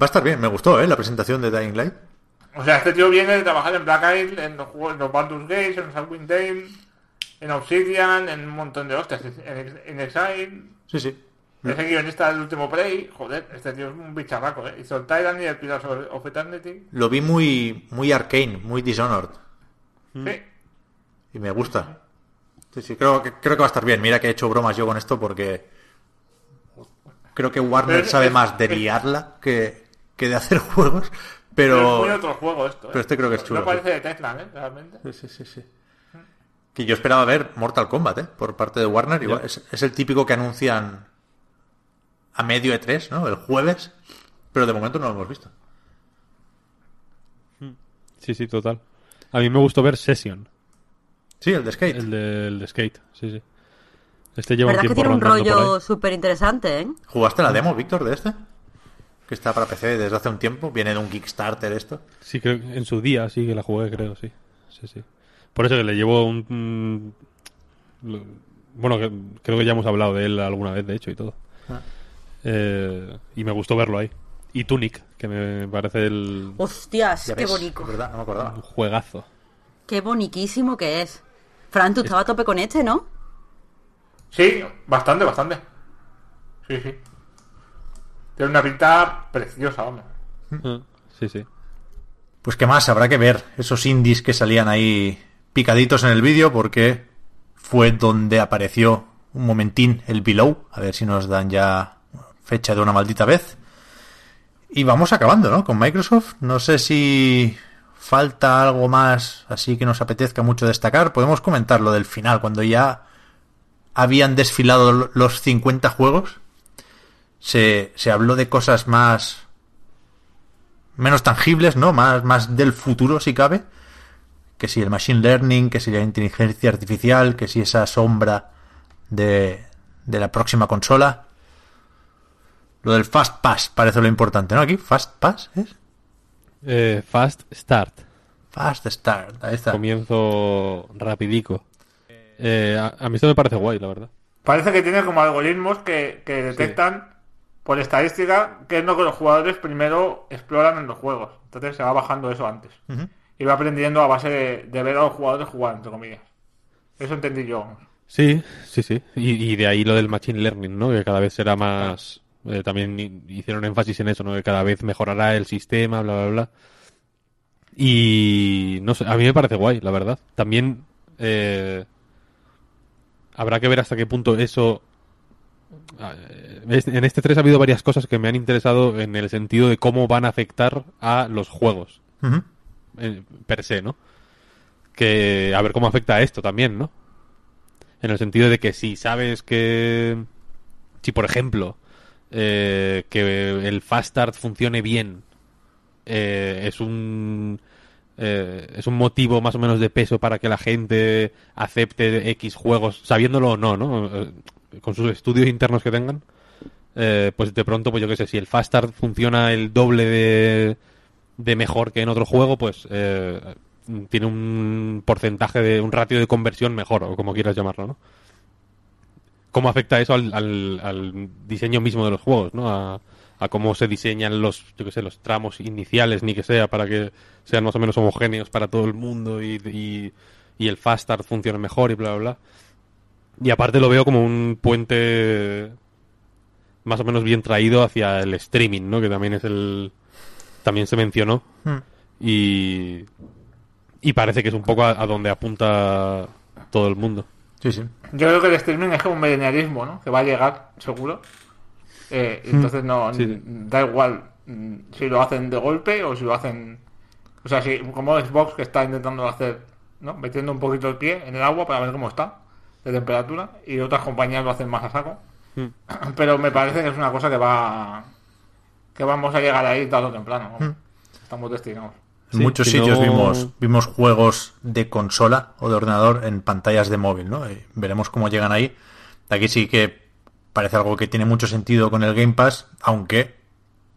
Va a estar bien. Me gustó, ¿eh? La presentación de Dying Light. O sea, este tío viene de trabajar en Black Isle, en los juegos, en los Baldur's Gate, en Salwin Dale, en Obsidian, en un montón de hostias, en, en Exile. Sí, sí. Es el guionista del último Prey. Joder, este tío es un bicharraco, ¿eh? Hizo el Tyrant y el Pillars of Eternity. Lo vi muy, muy arcane, muy Dishonored. Sí. Y me gusta. Sí, sí, creo que, creo que va a estar bien. Mira que he hecho bromas yo con esto porque creo que Warner Pero sabe es- más de es- liarla que, que de hacer juegos. Pero es muy otro juego esto, ¿eh? pero este creo que es chulo, No parece de Tesla, ¿eh? Realmente. Sí, sí, sí, sí. Que yo esperaba ver Mortal Kombat, ¿eh? Por parte de Warner. Igual, es, es el típico que anuncian a medio E3, ¿no? El jueves. Pero de momento no lo hemos visto. Sí, sí, total. A mí me gustó ver Session, Sí, el de Skate. el de, el de Skate. Sí, sí. Este lleva un verdad que tiempo tiene un rollo súper interesante, ¿eh? ¿Jugaste la demo, Víctor, de este? Que está para PC desde hace un tiempo. Viene de un Kickstarter esto. Sí, creo en su día sí que la jugué, creo, sí. Sí, sí. Por eso que le llevo un... bueno, que- creo que ya hemos hablado de él alguna vez, de hecho, y todo. Ah. Eh, y me gustó verlo ahí. Y Tunic, que me parece el Hostias, qué ves, bonito. es verdad, no me acordaba. un juegazo. Qué boniquísimo que es. Fran, tú estabas a tope con este, ¿no? Sí, bastante, bastante. Sí, sí. Tiene una pinta preciosa, hombre. Ah, Sí, sí. Pues qué más, habrá que ver esos indies que salían ahí picaditos en el vídeo porque fue donde apareció un momentín el below, a ver si nos dan ya fecha de una maldita vez. Y vamos acabando, ¿no? Con Microsoft. No sé si falta algo más así que nos apetezca mucho destacar. Podemos comentar lo del final, cuando ya habían desfilado los 50 juegos. Se, se habló de cosas más menos tangibles, ¿no? Más, más del futuro, si cabe. Que si el machine learning, que si la inteligencia artificial, que si esa sombra de, de la próxima consola. Lo del Fast Pass parece lo importante, ¿no? Aquí, Fast Pass, ¿es? Eh, Fast Start. Fast Start, ahí está. Comienzo rapidico. Eh, a, a mí esto me parece guay, la verdad. Parece que tiene como algoritmos que, que detectan por estadística qué es lo que los jugadores primero exploran en los juegos. Entonces se va bajando eso antes. Ujú. Y va aprendiendo a base de, de ver a los jugadores jugar, entre comillas. Eso entendí yo. Sí, sí, sí. Y, y de ahí lo del Machine Learning, ¿no? Que cada vez será más... eh, también hi- hicieron énfasis en eso, ¿no? Que cada vez mejorará el sistema, bla, bla, bla. Y... No sé, a mí me parece guay, la verdad. También... eh, habrá que ver hasta qué punto eso... eh, En este 3 ha habido varias cosas que me han interesado en el sentido de cómo van a afectar a los juegos Ujú. Eh, per se, ¿no? Que a ver cómo afecta a esto también, ¿no? En el sentido de que si sabes que, si por ejemplo, eh, que el Fast Start funcione bien, eh, es un eh, es un motivo más o menos de peso para que la gente acepte X juegos, sabiéndolo o no, ¿no? Eh, Con sus estudios internos que tengan, eh, pues de pronto, pues yo qué sé, si el Fast Start funciona el doble de de mejor que en otro juego, pues eh, tiene un porcentaje de un ratio de conversión mejor, o como quieras llamarlo, ¿no? ¿Cómo afecta eso al, diseño mismo de los juegos, ¿no? A, cómo se diseñan los, yo qué sé, los tramos iniciales, ni que sea, para que sean más o menos homogéneos para todo el mundo y, y, y el fast start funcione mejor y bla, bla, bla. Y aparte lo veo como un puente más o menos bien traído hacia el streaming, ¿no? Que también es el... También se mencionó. Hmm. Y... Y parece que es un poco a, a donde apunta todo el mundo. Sí, sí. Yo creo que el streaming es como un milenialismo, ¿no? Que va a llegar, seguro. Eh, entonces no Sí. da igual mm, si lo hacen de golpe o si lo hacen... O sea, si, como Xbox que está intentando hacer, ¿no? Metiendo un poquito el pie en el agua para ver cómo está de temperatura y otras compañías lo hacen más a saco. Hmm. Pero me parece que es una cosa que va... que vamos a llegar ahí tarde o temprano. ¿no? Estamos destinados. En Sí, muchos si sitios no- vimos, vimos juegos de consola o de ordenador en pantallas de móvil, ¿no? Y veremos cómo llegan ahí. Aquí sí que parece algo que tiene mucho sentido con el Game Pass, aunque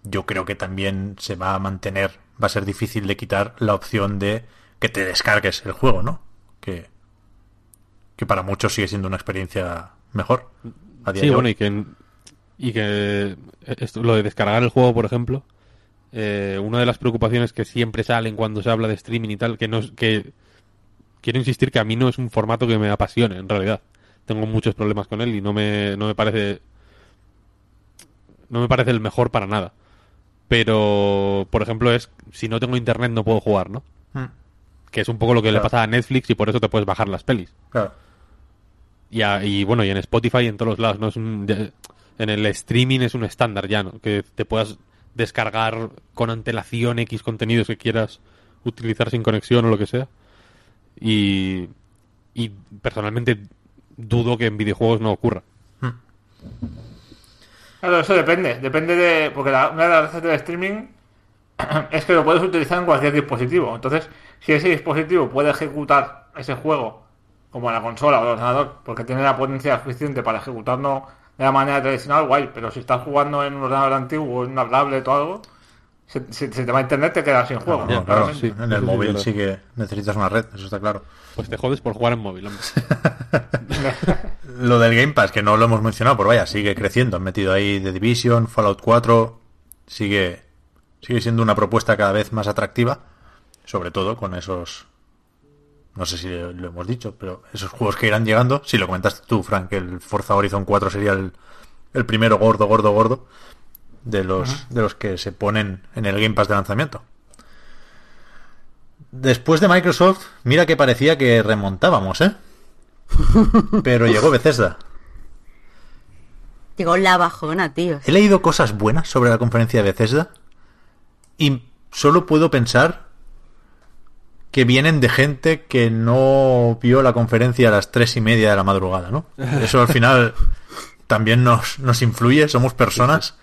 yo creo que también se va a mantener, va a ser difícil de quitar la opción de que te descargues el juego, ¿no? Que, que para muchos sigue siendo una experiencia mejor. A día Sí, de bueno, y que, y que esto, lo de descargar el juego, por ejemplo, eh, una de las preocupaciones que siempre salen cuando se habla de streaming y tal, que no es, que quiero insistir que a mí no es un formato que me apasione, en realidad. Tengo muchos problemas con él y no me, no me parece no me parece el mejor para nada. Pero, por ejemplo, es si no tengo internet no puedo jugar, ¿no? Mm, Que es un poco lo que le pasa a Netflix y por eso te puedes bajar las pelis. claro. Y, a- y bueno, y en Spotify y en todos los lados, ¿no? Es un- de- en el streaming es un estándar ya, ¿no? Que te puedas descargar con antelación X contenidos que quieras utilizar sin conexión o lo que sea. Y, y personalmente dudo que en videojuegos no ocurra. Claro, eso depende. Depende de. Porque la- una de las veces del streaming es que lo puedes utilizar en cualquier dispositivo. Entonces, si ese dispositivo puede ejecutar ese juego, como la consola o el ordenador, porque tiene la potencia suficiente para ejecutarlo de la manera tradicional, guay. Pero si estás jugando en un ordenador antiguo en una tablet o algo, se te va a internet, te quedas sin juego. No, ¿no? claro, Claramente. sí. en el sí móvil sí que necesitas una red, eso está claro. Pues te jodes por jugar en móvil, hombre. Lo del Game Pass, que no lo hemos mencionado, pero vaya, sigue creciendo. Han metido ahí The Division, Fallout 4. Sigue, sigue siendo una propuesta cada vez más atractiva. Sobre todo con esos. No sé si lo hemos dicho, pero esos juegos que irán llegando. Si lo comentaste tú, Frank, que el Forza Horizon 4 sería el, el primero gordo, gordo, gordo. De los, de los que se ponen en el Game Pass de lanzamiento. Después de Microsoft, mira que parecía que remontábamos, ¿eh? Pero llegó Bethesda. Llegó la bajona, tío. He leído cosas buenas sobre la conferencia de Bethesda y solo puedo pensar que vienen de gente que no vio la conferencia a las tres y media de la madrugada, ¿no? Eso al final también nos, nos influye, somos personas,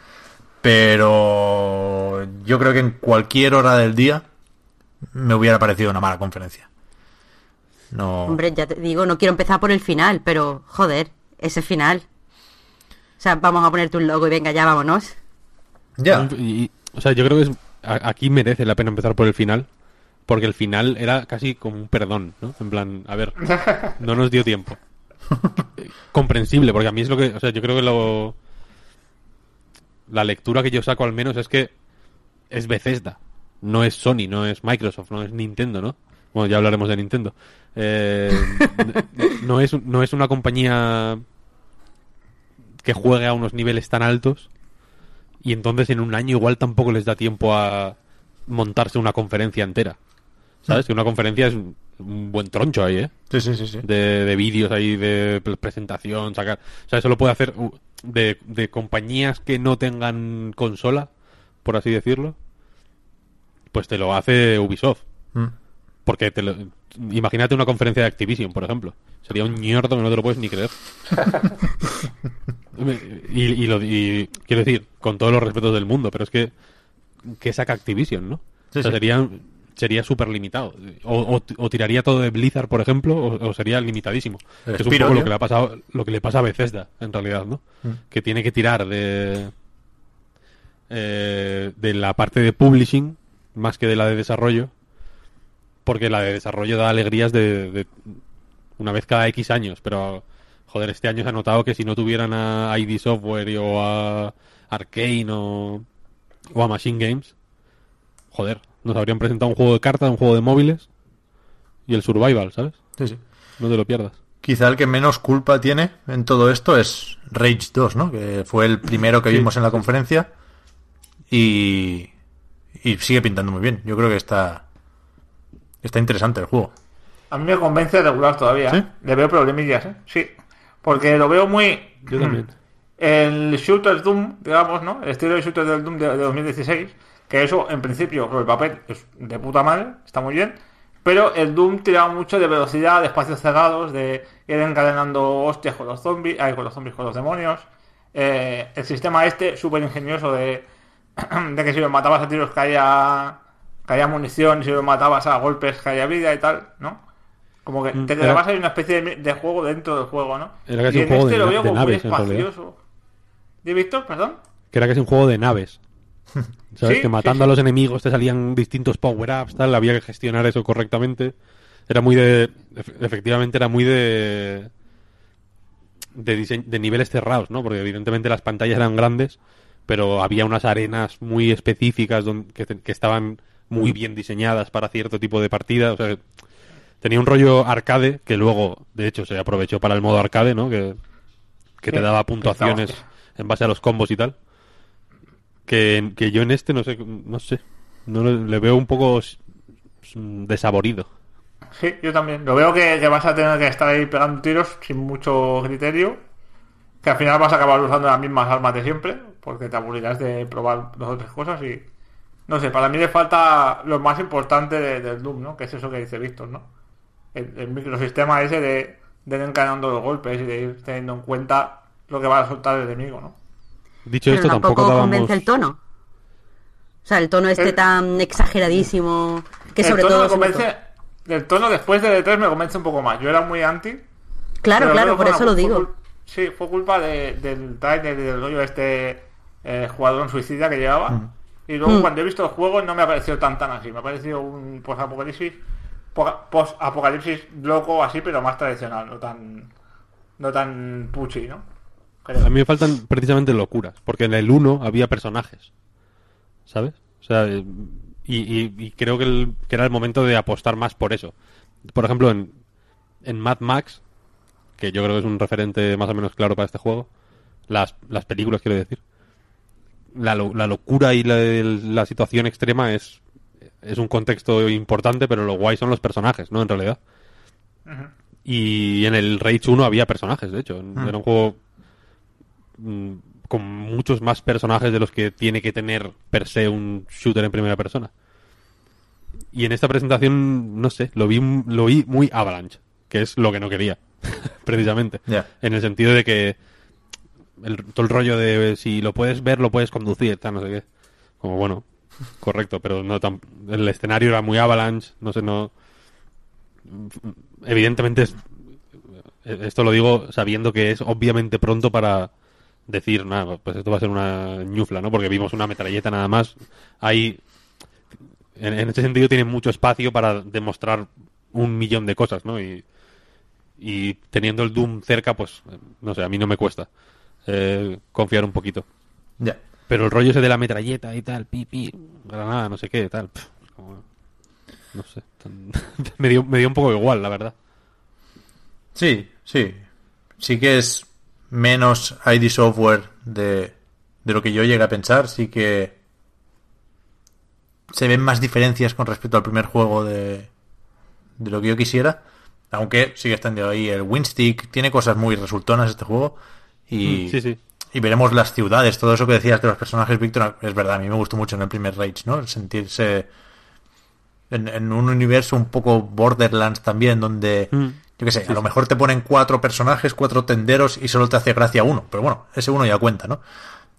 pero yo creo que en cualquier hora del día me hubiera parecido una mala conferencia. No. Hombre, ya te digo, no quiero empezar por el final, pero joder, ese final. O sea, vamos a ponerte un logo y venga, ya vámonos. Ya. Y- y- o sea, yo creo que es- a- aquí merece la pena empezar por el final. Porque el final era casi como un perdón, ¿no? En plan, a ver, no nos dio tiempo. Comprensible, porque a mí es lo que. O sea, yo creo que lo. La lectura que yo saco al menos es que es Bethesda. No es Sony, no es Microsoft, no es Nintendo, ¿no? Bueno, ya hablaremos de Nintendo. Eh, no, es, no es una compañía que juegue a unos niveles tan altos y entonces en un año igual tampoco les da tiempo a montarse una conferencia entera. ¿Sabes? Que una conferencia es un, buen troncho ahí, ¿eh? Sí, sí, sí, sí. De, de vídeos ahí, de pre- presentación, sacar... O sea, eso lo puede hacer uh, de, de compañías que no tengan consola, por así decirlo. Pues te lo hace Ubisoft. Mm. Porque te lo- imagínate una conferencia de Activision, por ejemplo. Sería un ñordo que no te lo puedes ni creer. y, y lo, y quiero decir, con todos los respetos del mundo, pero es que ¿qué saca Activision, no? Sí, o sea, sí. sería sería súper limitado. O, o- o tiraría todo de Blizzard, por ejemplo, o, o sería limitadísimo. El Que es un poco lo que le ha pasado, lo que le pasa a Bethesda, en realidad, ¿no? Mm. Que tiene que tirar de eh, de la parte de publishing más que de la de desarrollo, porque la de desarrollo da alegrías de, de una vez cada X años, pero joder, este año se ha notado que si no tuvieran a ID Software y- o a Arkane o, o a Machine Games, joder, nos habrían presentado un juego de cartas, un juego de móviles y el Survival, ¿sabes? Sí, sí. No te lo pierdas. Quizá el que menos culpa tiene en todo esto es Rage 2, ¿no? Que fue el primero que vimos en la conferencia y, y sigue pintando muy bien. Yo creo que está está interesante el juego. A mí me convence regular todavía. ¿Sí? ¿eh? Le veo problemillas, ¿eh? Sí. Porque lo veo muy... Yo también. El shooter Doom, digamos, ¿no? El estilo de shooter del Doom de, de 2016. Que eso, en principio, el papel es de puta madre. Está muy bien. Pero el Doom tiraba mucho de velocidad, de espacios cerrados, de ir encadenando hostias con los zombies, ay, con los zombies, con los demonios. Eh, el sistema este, súper ingenioso de, de que si los matabas a tiros caía, caía munición, si los matabas a golpes caía vida y tal, ¿no? Como que Mm, te quedabas ahí una especie de, de juego dentro del juego, ¿no? Era y un en juego este de lo veo como muy naves, espacioso. ¿De Víctor, perdón? Que era que es un juego de naves. ¿Sabes? Sí, que matando sí, a los enemigos te salían distintos power-ups, tal, había que gestionar eso correctamente. Era muy de... efe- Efectivamente era muy de... De, de niveles cerrados, ¿no? Porque evidentemente las pantallas eran grandes, pero había unas arenas muy específicas don- que, estaban muy bien diseñadas para cierto tipo de partida. O sea, tenía un rollo arcade que luego, de hecho, se aprovechó para el modo arcade, ¿no? Que, que te Sí, daba puntuaciones en base a los combos y tal. Que, que yo en este no sé, no sé, no le, veo un poco desaborido. Sí, yo también. Lo veo que, vas a tener que estar ahí pegando tiros sin mucho criterio. Que al final vas a acabar usando las mismas armas de siempre. Porque te aburrirás de probar dos o tres cosas y... No sé, para mí le falta lo más importante de- del Doom, ¿no? Que es eso que dice Víctor, ¿no? El, el microsistema ese de, de ir encadenando los golpes y de ir teniendo en cuenta lo que va a soltar el enemigo, ¿no? Dicho Pero esto, tampoco tampoco dábamos... convence el tono. O sea, el tono este El- tan exageradísimo que el sobre tono todo... me convence... El tono después de E3 me convence un poco más. Yo era muy anti, Claro, claro, por eso una- lo digo. Sí, fue culpa de- del trailer y del rollo este eh, jugador suicida que llevaba. Y luego Mm. cuando he visto el juego no me ha parecido tan tan así. Me ha parecido un post-apocalipsis post-apocalipsis loco así, pero más tradicional, no tan no tan puchi, ¿no? Creo. A mí me faltan precisamente locuras, porque en el 1 había personajes, ¿sabes? O sea, y, y- y creo que, el- que era el momento de apostar más por eso. Por ejemplo, en, en Mad Max, que yo creo que es un referente más o menos claro para este juego, las, las películas quiero decir, la, la locura y la, la situación extrema es, es un contexto importante, pero lo guay son los personajes, ¿no? En realidad. Y en el Rage 1 había personajes, de hecho. Era un juego con muchos más personajes de los que tiene que tener per se un shooter en primera persona. Y en esta presentación, no sé, lo vi, lo vi muy Avalanche, que es lo que no quería, precisamente. En el sentido de que el, todo el rollo de si lo puedes ver, lo puedes conducir, tal, no sé qué. Como bueno, correcto, pero no tan, el escenario era muy Avalanche, no sé, no. Evidentemente es, esto lo digo sabiendo que es obviamente pronto para decir, nada, pues esto va a ser una ñufla, ¿no? Porque vimos una metralleta nada más. Hay, en, en ese sentido tiene mucho espacio para demostrar un millón de cosas, ¿no? Y, y teniendo el Doom cerca, pues, no sé, a mí no me cuesta eh, confiar un poquito. Ya. Pero el rollo ese de la metralleta y tal, pi, pi, granada, no sé qué, tal, como- no sé, tan- me, dio, me dio un poco igual, la verdad. Sí, sí. Sí que es menos ID software de, de lo que yo llegué a pensar. Sí que se ven más diferencias con respecto al primer juego de, de lo que yo quisiera. Aunque sigue estando ahí el Winstick. Tiene cosas muy resultonas este juego. Y, Mm, sí, sí. y veremos las ciudades. Todo eso que decías de los personajes, Víctor, es verdad. A mí me gustó mucho en el primer Rage, ¿no? El sentirse en, en un universo un poco Borderlands también, donde, Mm. Yo qué sé, a lo mejor te ponen cuatro personajes, cuatro tenderos y solo te hace gracia uno. Pero bueno, ese uno ya cuenta, ¿no?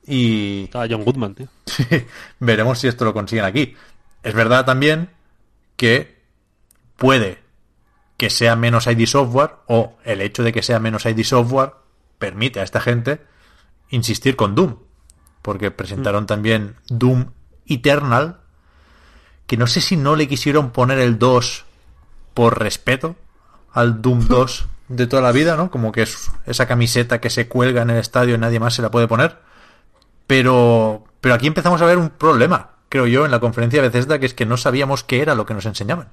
Y Estaba John Goodman, tío. veremos si esto lo consiguen aquí. Es verdad también que puede que sea menos ID software o el hecho de que sea menos ID software permite a esta gente insistir con Doom. Porque presentaron también Doom Eternal, que no sé si no le quisieron poner el 2 por respeto al Doom 2 de toda la vida, ¿no? Como que es esa camiseta que se cuelga en el estadio y nadie más se la puede poner. Pero, pero aquí empezamos a ver un problema, creo yo, en la conferencia de Bethesda, que es que no sabíamos qué era lo que nos enseñaban.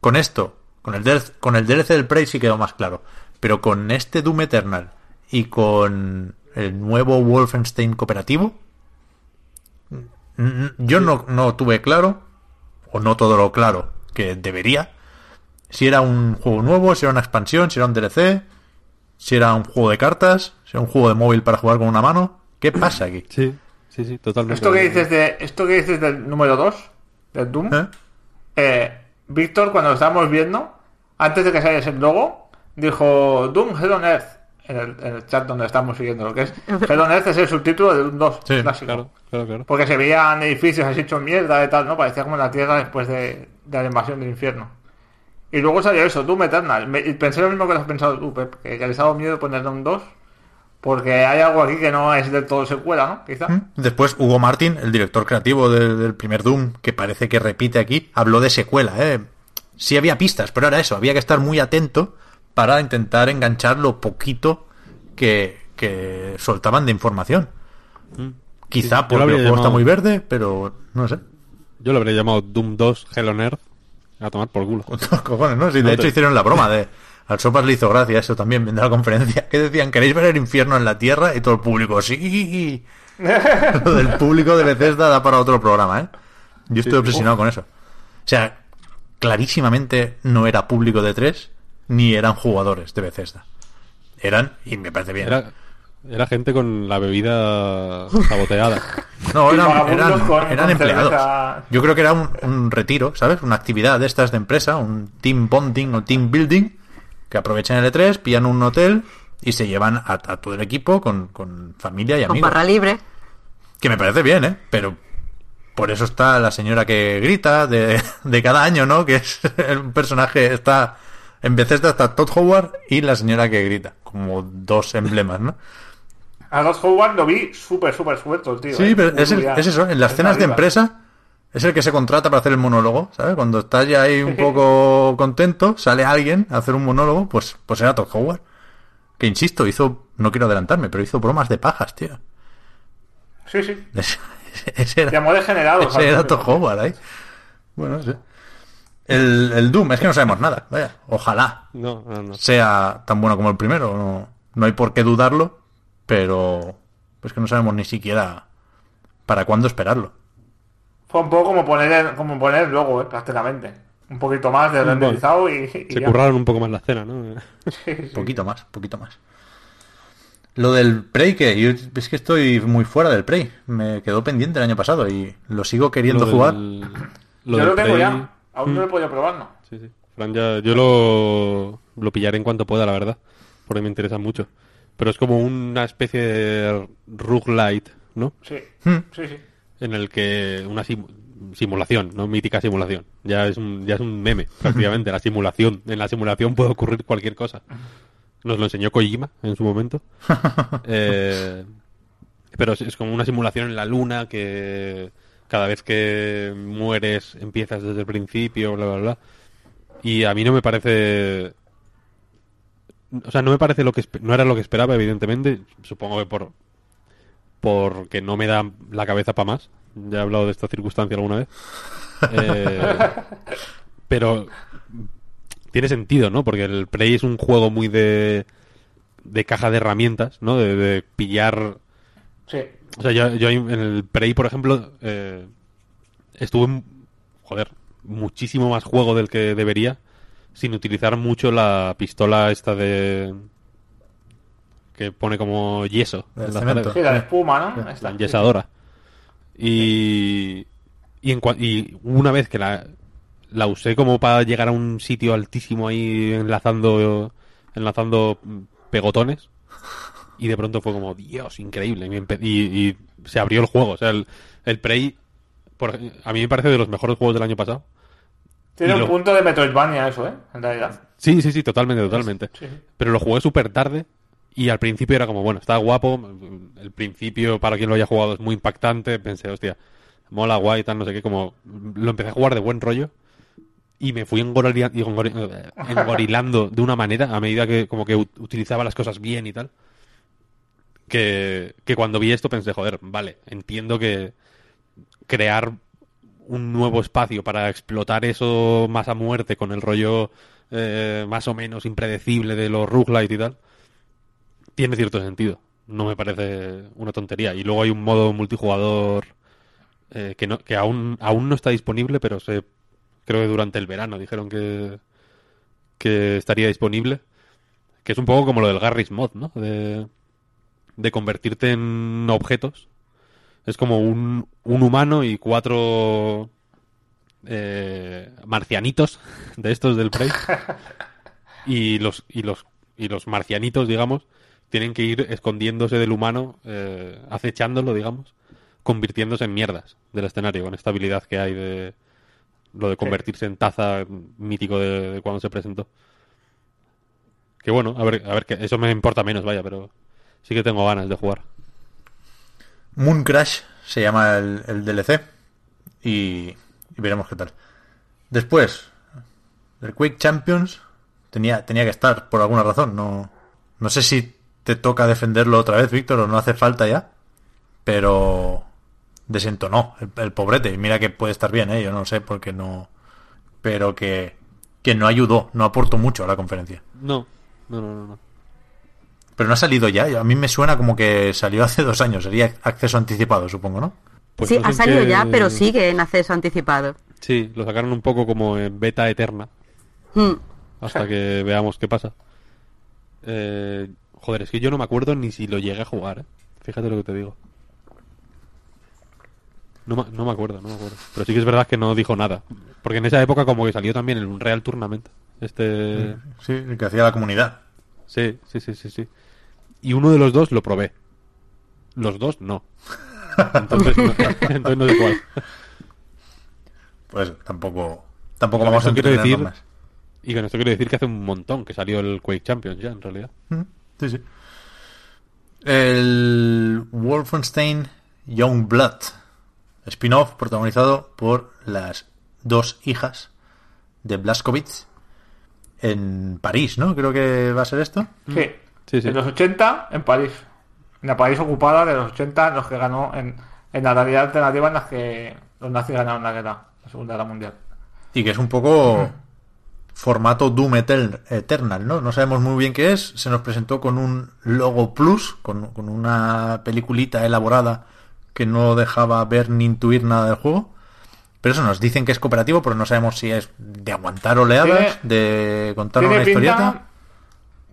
Con esto, con el, DLC, con el DLC del Prey sí quedó más claro. Pero con este Doom Eternal y con el nuevo Wolfenstein cooperativo, yo no, no tuve claro, o no todo lo claro que debería, si era un juego nuevo, si era una expansión, si era un DLC, si era un juego de cartas, si era un juego de móvil para jugar con una mano. ¿Qué pasa aquí? Sí, sí, sí, totalmente. Esto que dices, de, esto que dices del número 2, del Doom, ¿Eh? eh, Víctor, cuando lo estábamos viendo, antes de que saliese el logo, dijo Doom Hell on Earth en el, en el chat donde estamos siguiendo lo que es. Hell on Earth es el subtítulo de Doom 2 Sí, clásico. Claro, claro, claro. Porque se veían edificios así hechos mierda y tal, ¿no? Parecía como la Tierra después de, de la invasión del infierno. Y luego salió eso, Doom Eternal. Me- y pensé lo mismo que lo has pensado tú, Pep, que, que les ha dado miedo poner Doom 2. Porque hay algo aquí que no es del todo secuela, ¿no? Quizá. ¿Mm? Después Hugo Martin, el director creativo del, del primer Doom, que parece que repite aquí, habló de secuela. ¿eh? Sí había pistas, pero era eso, había que estar muy atento para intentar enganchar lo poquito que, que soltaban de información. Quizá Mm. Sí, lo porque el juego está muy verde, pero no sé. Yo lo habría llamado Doom 2 Hell on Earth a tomar por culo. Con todos los cojones, ¿no? Sí, de No hecho te- hicieron la broma de... Al Sopas le hizo gracia eso también, viendo la conferencia, que decían, ¿queréis ver el infierno en la tierra? Y todo el público, sí. Lo del público de Bethesda da para otro programa, ¿eh? Yo estoy obsesionado con eso. O sea, clarísimamente no era público de tres, ni eran jugadores de Bethesda. Eran, y me parece bien. Era, era gente con la bebida saboteada. No, eran, eran, con- eran con empleados. Yo creo que era un, un retiro, ¿sabes? Una actividad de estas de empresa, un team bonding o team building, que aprovechan el E3, pillan un hotel y se llevan a, a todo el equipo con, con familia y Con amigos. barra libre. Que me parece bien, ¿eh? Pero por eso está la señora que grita de, de cada año, ¿no? Que es un personaje, está... En Bethesda está Todd Howard y la señora que grita, como dos emblemas, ¿no? A los Howard lo vi súper, súper suelto, el tío. Sí, ¿eh? pero es, el- bien. es eso, en las cenas de empresa es el que se contrata para hacer el monólogo, ¿sabes? Cuando estás ya ahí un poco contento, sale alguien a hacer un monólogo, pues, pues era Todd Howard. Que insisto, hizo, no quiero adelantarme, pero hizo bromas de pajas, tío. Sí, sí. Ese, ese era, Llamó degenerado. ese era Todd Howard ahí. Bueno, sí. El, el Doom, es que no sabemos nada, vaya. Ojalá No, no, no. sea tan bueno como el primero, no, no hay por qué dudarlo, pero pues que no sabemos ni siquiera para cuándo esperarlo. Fue un poco como poner el, como poner el logo, ¿eh? prácticamente. Un poquito más de renderizado y, y Se ya. curraron un poco más la escena, ¿no? Sí, sí. Poquito más, poquito más. Lo del Prey, que yo es que estoy muy fuera del Prey. Me quedó pendiente el año pasado y lo sigo queriendo Lo jugar. del- Yo lo tengo Prey- ya. Aún no Mm. lo he podido probar, ¿no? Sí, sí. Fran, ya, yo lo, lo pillaré en cuanto pueda, la verdad. Porque me interesa mucho. Pero es como una especie de roguelite, ¿no? Sí. Hmm. Sí, sí. En el que una sim- simulación, ¿no? Mítica simulación. Ya es un, ya es un meme, prácticamente. La simulación. En la simulación puede ocurrir cualquier cosa. Nos lo enseñó Kojima en su momento. Eh, pero es, es como una simulación en la luna que cada vez que mueres empiezas desde el principio, bla, bla, bla. Y a mí no me parece... O sea, no me parece lo que... No era lo que esperaba, evidentemente. Supongo que por... Porque no me da la cabeza para más. Ya he hablado de esta circunstancia alguna vez. Eh, pero tiene sentido, ¿no? Porque el Prey es un juego muy de, de caja de herramientas, ¿no? De, de pillar... Sí. O sea, yo, yo en el Prey, por ejemplo, eh, estuve, joder, muchísimo más juego del que debería, sin utilizar mucho la pistola esta de... que pone como yeso. En. Sí, la de espuma, ¿no? La enyesadora. Y, y, en cua- y una vez que la, la usé como para llegar a un sitio altísimo ahí enlazando, enlazando pegotones. Y de pronto fue como, Dios, increíble. Y, se abrió el juego. O sea, el, el Prey, por a mí me parece de los mejores juegos del año pasado. Tiene un lo- punto de Metroidvania eso, ¿eh? En realidad. Sí, sí, sí, totalmente, totalmente. Sí. Pero lo jugué súper tarde y al principio era como, bueno, está guapo. El principio, para quien lo haya jugado, es muy impactante. Pensé, hostia, mola, guay, tal, no sé qué, como lo empecé a jugar de buen rollo y me fui engorila- eh, engorilando de una manera a medida que como que ut- utilizaba las cosas bien y tal. Que, que cuando vi esto pensé, joder, vale, entiendo que crear un nuevo espacio para explotar eso más a muerte con el rollo eh, más o menos impredecible de los roguelite y tal, tiene cierto sentido. No me parece una tontería. Y luego hay un modo multijugador eh, que, no, que aún, aún no está disponible, pero se, creo que durante el verano dijeron que, que estaría disponible. Que es un poco como lo del Garry's Mod, ¿no? De, de convertirte en objetos. Es como un, un humano y cuatro eh, marcianitos de estos del Prey. y los, y los, y los marcianitos, digamos, tienen que ir escondiéndose del humano, eh, acechándolo, digamos, convirtiéndose en mierdas del escenario, con esta habilidad que hay de lo de convertirse en taza mítico de, de cuando se presentó. Que bueno, a ver, a ver, que eso me importa menos, vaya, pero sí que tengo ganas de jugar. Moon Crash se llama el, DLC y, veremos qué tal. Después, el Quake Champions tenía, tenía que estar por alguna razón. No, no sé si te toca defenderlo otra vez, Víctor, o no hace falta ya. Pero desentonó el, el pobrete. Mira que puede estar bien, ¿eh? yo no sé porque no. Pero que, que no ayudó, no aportó mucho a la conferencia. No, no, no. no. Pero no ha salido ya. A mí me suena como que salió hace dos años. Sería acceso anticipado, supongo, ¿no? Pues sí, ha salido ya, pero sigue en acceso anticipado. Sí, lo sacaron un poco como en beta eterna, Hmm. hasta que veamos qué pasa. Eh, joder, es que yo no me acuerdo ni si lo llegué a jugar, ¿eh? Fíjate lo que te digo. No, no me acuerdo, no me acuerdo. Pero sí que es verdad que no dijo nada. Porque en esa época como que salió también en un Real Tournament. Este... Sí, el que hacía la comunidad. Sí, sí, sí, sí, sí. Y uno de los dos lo probé. Los dos no. Entonces no, entonces no sé cuál. Pues tampoco, tampoco vamos a quiero decir- Y con esto quiero decir que hace un montón que salió el Quake Champions ya, en realidad. Sí, sí. El Wolfenstein Youngblood, spin-off protagonizado por las dos hijas de Blazkowicz en París, ¿no? Creo que va a ser esto. Sí. Sí, sí. En los 80, en París. En la París ocupada de los 80, los que ganó en, en la realidad alternativa en las que los nazis ganaron la guerra, la Segunda Guerra Mundial. Y que es un poco formato Doom Eter- Eternal, ¿no? No sabemos muy bien qué es. Se nos presentó con un logo plus, con, con una peliculita elaborada que no dejaba ver ni intuir nada del juego. Pero eso nos dicen que es cooperativo, pero no sabemos si es de aguantar oleadas, de contar una historieta. pinta,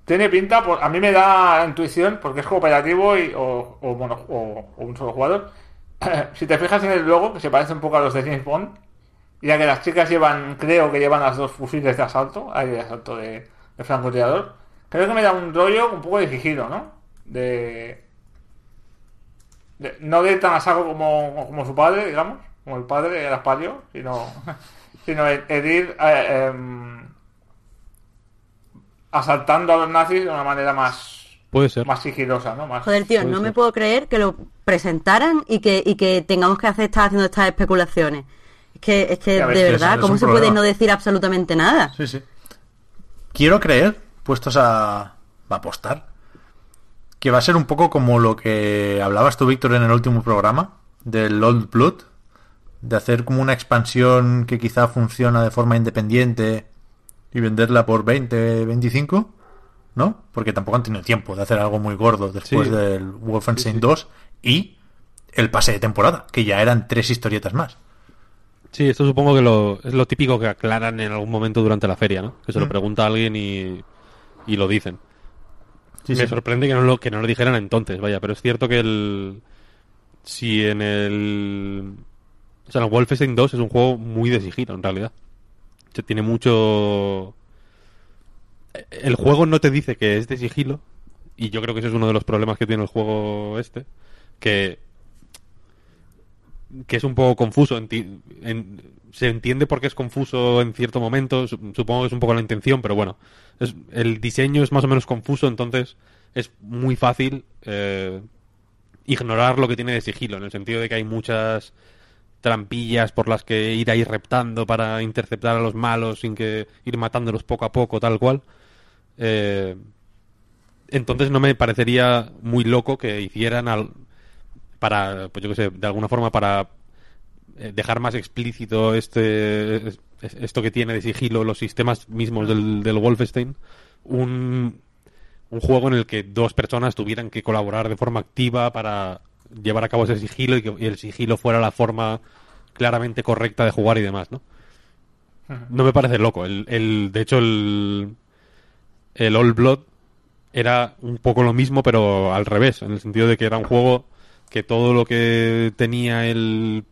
tiene pinta, por, a mí me da intuición porque es cooperativo y, o, o, o- un solo jugador. si te fijas en el logo, que se parece un poco a los de James Bond, ya que las chicas llevan, creo que llevan las dos fusiles de asalto, hay de asalto de, de francotirador, creo que me da un rollo un poco de sigilo, ¿no? De, no de tan a saco como, su padre, digamos, como el padre de Aspario, sino, sino el, eh, em, asaltando a los nazis de una manera más, Puede ser. más sigilosa, ¿no? Más, Joder, tío, no me puedo creer que lo presentaran y que, y que tengamos que hacer estar haciendo estas especulaciones. Es que, es que de verdad, ¿cómo se puede no decir absolutamente nada? Sí, sí. Quiero creer, puestos a, a apostar, que va a ser un poco como lo que hablabas tú, Víctor, en el último programa del Old Blood, de hacer como una expansión que quizá funciona de forma independiente y venderla por 20, 25, ¿no? Porque tampoco han tenido tiempo de hacer algo muy gordo después Sí. del Wolfenstein 2 y el pase de temporada, que ya eran tres historietas más. Sí, esto supongo que lo, es lo típico que aclaran en algún momento durante la feria, ¿no? Que se lo Mm. pregunta a alguien y, y lo dicen. Sí, Me sí. sorprende que no, lo, que no lo dijeran entonces, vaya, pero es cierto que el... Si en el... O sea, el Wolfenstein 2 es un juego muy de sigilo, en realidad. Tiene mucho... El juego no te dice que es de sigilo, y yo creo que ese es uno de los problemas que tiene el juego este, que que es un poco confuso. se entiende por qué es confuso en cierto momento. su- Supongo que es un poco la intención, pero bueno. Es, el diseño es más o menos confuso, entonces es muy fácil eh, ignorar lo que tiene de sigilo, en el sentido de que hay muchas trampillas por las que ir ahí reptando para interceptar a los malos sin que ir matándolos poco a poco, tal cual. Eh, entonces no me parecería muy loco que hicieran al, para, pues yo que sé, de alguna forma para eh, dejar más explícito este es- esto que tiene de sigilo los sistemas mismos del, del Wolfenstein un, un juego en el que dos personas tuvieran que colaborar de forma activa para llevar a cabo ese sigilo y que el sigilo fuera la forma claramente correcta de jugar y demás, ¿no? No me parece loco. El, el, de hecho, el, el All Blood era un poco lo mismo, pero al revés, en el sentido de que era un juego que todo lo que tenía el,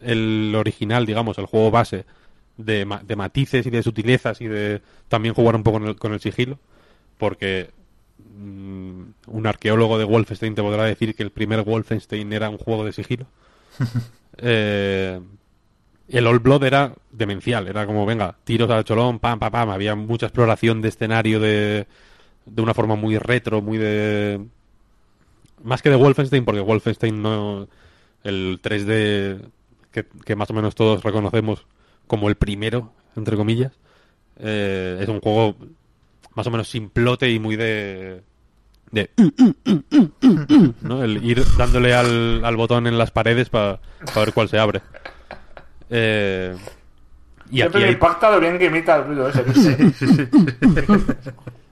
el original, digamos, el juego base, de, ma- de matices y de sutilezas y de también jugar un poco con el, con el sigilo, porque mm, un arqueólogo de Wolfenstein te podrá decir que el primer Wolfenstein era un juego de sigilo. Eh, el All Blood era demencial, era como, venga, tiros al cholón, pam, pam, pam. Había mucha exploración de escenario de, de una forma muy retro, muy de. Más que de Wolfenstein, porque Wolfenstein no. El 3D que, que más o menos todos reconocemos como el primero, entre comillas, eh, es un juego más o menos simplote y muy de. de. ¿no? El ir dándole al, al botón en las paredes para ver cuál se abre. Eh, y Siempre aquí me hay- impacta lo bien que imita el ruido ese. ¿viste?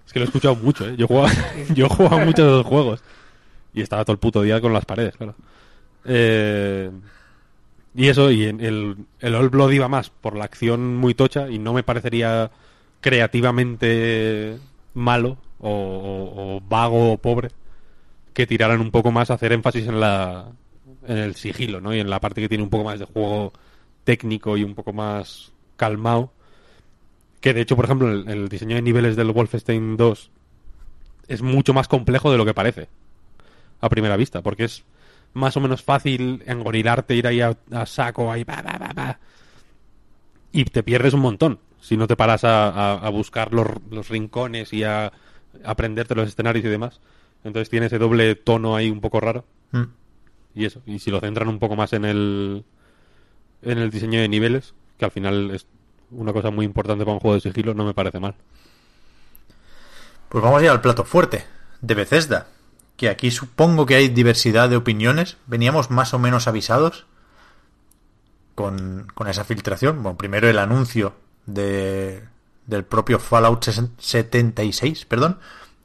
Es que lo he escuchado mucho, ¿eh? Yo he jugado, yo he jugado muchos de los juegos. Y estaba todo el puto día con las paredes, claro. Eh, y eso, y en el, el All Blood iba más por la acción muy tocha y no me parecería creativamente malo o, vago o pobre que tiraran un poco más a hacer énfasis en la en el sigilo. Y en la parte que tiene un poco más de juego técnico y un poco más calmado. Que de hecho, por ejemplo, el, el diseño de niveles del Wolfenstein 2 es mucho más complejo de lo que parece a primera vista, porque es más o menos fácil engorilarte, ir ahí a, saco, ahí, y te pierdes un montón si no te paras a, a- a buscar los, los rincones y a aprenderte los escenarios y demás. Entonces tiene ese doble tono ahí un poco raro. Mm. Y eso, y si lo centran un poco más en el en el diseño de niveles, que al final es una cosa muy importante para un juego de sigilo, no me parece mal. Pues vamos a ir al plato fuerte, de Bethesda. Que aquí supongo que hay diversidad de opiniones. Veníamos más o menos avisados con, con esa filtración. Bueno, primero el anuncio de, del propio Fallout 76, perdón.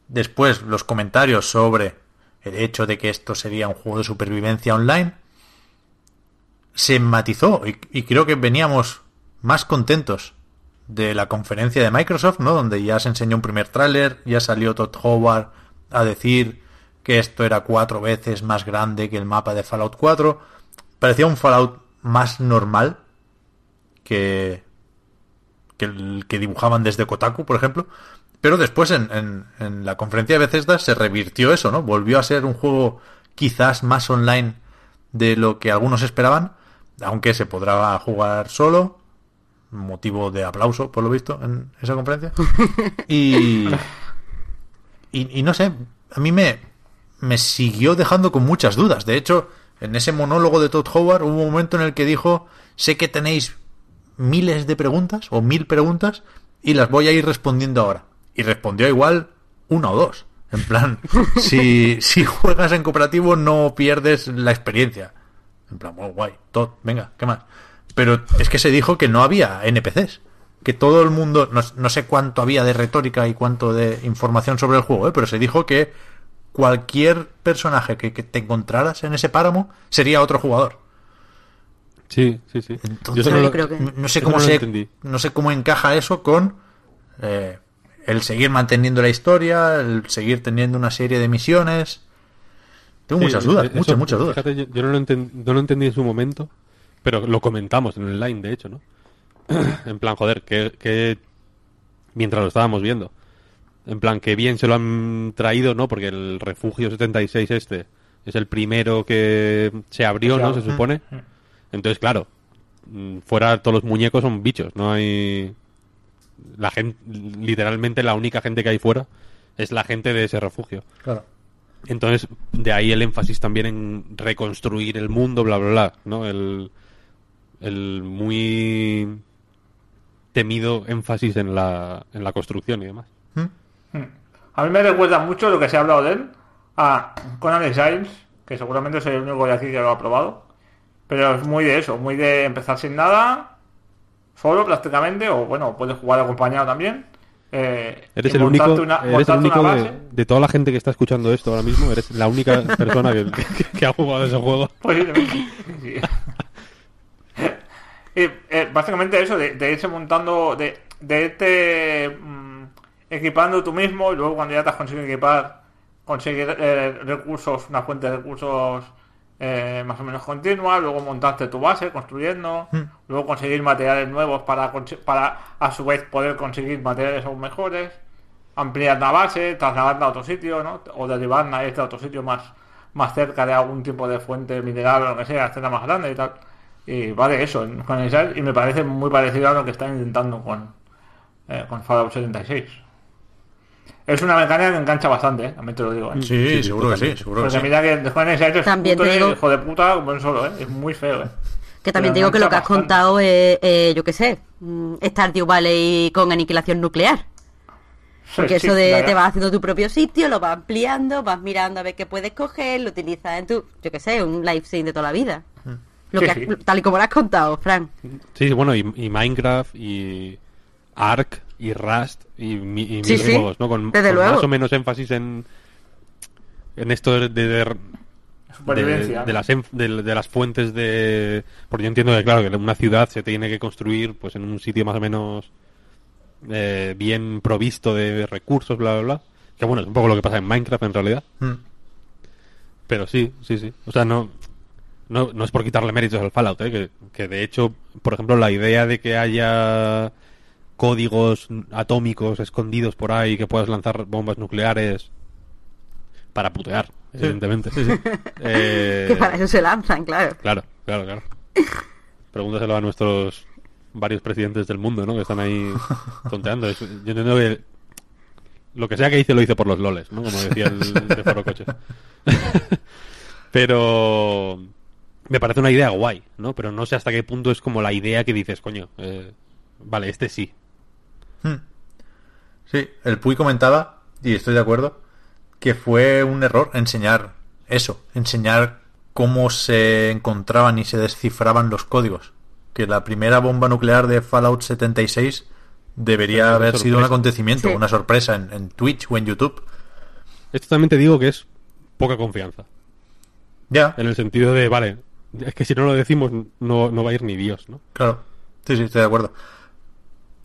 Después los comentarios sobre el hecho de que esto sería un juego de supervivencia online. Se matizó y, y creo que veníamos más contentos de la conferencia de Microsoft, ¿no? Donde ya se enseñó un primer tráiler, ya salió Todd Howard a decir que esto era cuatro veces más grande que el mapa de Fallout 4. Parecía un Fallout más normal que, que el que dibujaban desde Kotaku, por ejemplo. Pero después en, en- en la conferencia de Bethesda se revirtió eso, ¿no? Volvió a ser un juego quizás más online de lo que algunos esperaban, aunque se podrá jugar solo, motivo de aplauso, por lo visto, en esa conferencia. Y, y, y no sé, a mí me, me siguió dejando con muchas dudas. De hecho, en ese monólogo de Todd Howard hubo un momento en el que dijo, sé que tenéis miles de preguntas o mil preguntas y las voy a ir respondiendo ahora. Y respondió igual una o dos. En plan, si, si juegas en cooperativo no pierdes la experiencia. En plan, muy guay, Todd, venga, ¿qué más? Pero es que se dijo que no había NPCs. Que todo el mundo, no, no sé cuánto había de retórica y cuánto de información sobre el juego, ¿eh? pero se dijo que cualquier personaje que, que te encontraras en ese páramo sería otro jugador. Sí, sí, sí. Entonces, no lo- creo que- no sé cómo no se, entendí. no sé cómo encaja eso con eh, el seguir manteniendo la historia, el seguir teniendo una serie de misiones. Tengo Sí, muchas dudas, eso, muchas, muchas dudas. Fíjate, yo, yo no, lo enten- no lo entendí en su momento, pero lo comentamos en el line, de hecho, ¿no? en plan, joder, que, que mientras lo estábamos viendo. En plan, que bien se lo han traído, ¿no? Porque el refugio 76 este es el primero que se abrió, ¿no? Se supone. Entonces, claro, mm, fuera todos los muñecos son bichos, no hay... La gente, literalmente la única gente que hay fuera es la gente de ese refugio. Claro. Entonces, de ahí el énfasis también en reconstruir el mundo, bla, bla, bla, ¿no? El, el muy temido énfasis en la, en la construcción y demás. A mí me recuerda mucho lo que se ha hablado de él a Conan Exiles, que seguramente soy el único de aquí que lo ha probado. Pero es muy de eso, muy de empezar sin nada, solo prácticamente, o bueno, puedes jugar acompañado también. eh, Eres el único, una- eres el único de, toda la gente que está escuchando esto ahora mismo, eres la única persona que, que- que ha jugado ese juego. Posiblemente. sí. Y, eh, básicamente eso, de, de irse montando, de, de irte mm, equipando tú mismo y luego cuando ya te has conseguido equipar, conseguir eh, recursos, una fuente de recursos eh, más o menos continua, luego montarte tu base construyendo, luego conseguir materiales nuevos para, para a su vez poder conseguir materiales aún mejores, ampliar la base, trasladarla a otro sitio, ¿no? O derivarla a este otro sitio más, más cerca de algún tipo de fuente mineral o lo que sea, hacerla más grande y tal. Y vale eso, con y me parece muy parecido a lo que están intentando con, eh, con Fallout 76. Es una mecánica que engancha bastante, ¿eh? también te lo digo. ¿eh? Sí, sí, seguro que sí, seguro que sí. mira que Juan Exile es También puto te y digo- hijo de puta como un solo, ¿eh? Es muy feo, ¿eh? Que también te digo que lo que has bastante. contado es, eh, yo qué sé, mm, Stardew Valley con aniquilación nuclear. Porque Sí, eso de te vas haciendo tu propio sitio, lo vas ampliando, vas mirando a ver qué puedes coger, lo utilizas en tu, yo qué sé, un live stream de toda la vida. Lo Sí, que sí. has- tal y como lo has contado, Frank. Sí, sí, bueno, y, y Minecraft, y Ark, y Rust, y, mi- y Sí, mil sí, juegos, ¿no? Con, desde con luego. más o menos énfasis en, en esto de, de, de- Supervivencia. de- de las, de, de las fuentes de... Porque yo entiendo que, claro, que una ciudad se tiene que construir pues en un sitio más o menos eh, bien provisto de recursos, bla, bla, bla. Que bueno, es un poco lo que pasa en Minecraft en realidad. Mm. Pero sí, sí, sí. O sea, no, no, no es por quitarle méritos al Fallout, ¿eh? que, que de hecho, por ejemplo, la idea de que haya códigos atómicos escondidos por ahí que puedas lanzar bombas nucleares para putear, evidentemente. Eh, Que para eso se lanzan, claro. Claro, claro, claro. Pregúntaselo a nuestros varios presidentes del mundo, ¿no? Que están ahí tonteando. Yo entiendo que lo que sea que hice lo hice por los loles, ¿no? Como decía el de Foro Coches. Pero me parece una idea guay, ¿no? Pero no sé hasta qué punto es como la idea que dices, coño, eh, vale, este sí. Sí, el Puy comentaba, y estoy de acuerdo, que fue un error enseñar eso, enseñar cómo se encontraban y se descifraban los códigos. Que la primera bomba nuclear de Fallout 76 debería Una haber sido un acontecimiento, Sí. una sorpresa en, en Twitch o en YouTube. Esto también te digo que es poca confianza. Ya, En el sentido de, vale, es que si no lo decimos no, no va a ir ni Dios, ¿no? claro. Sí, sí, estoy de acuerdo.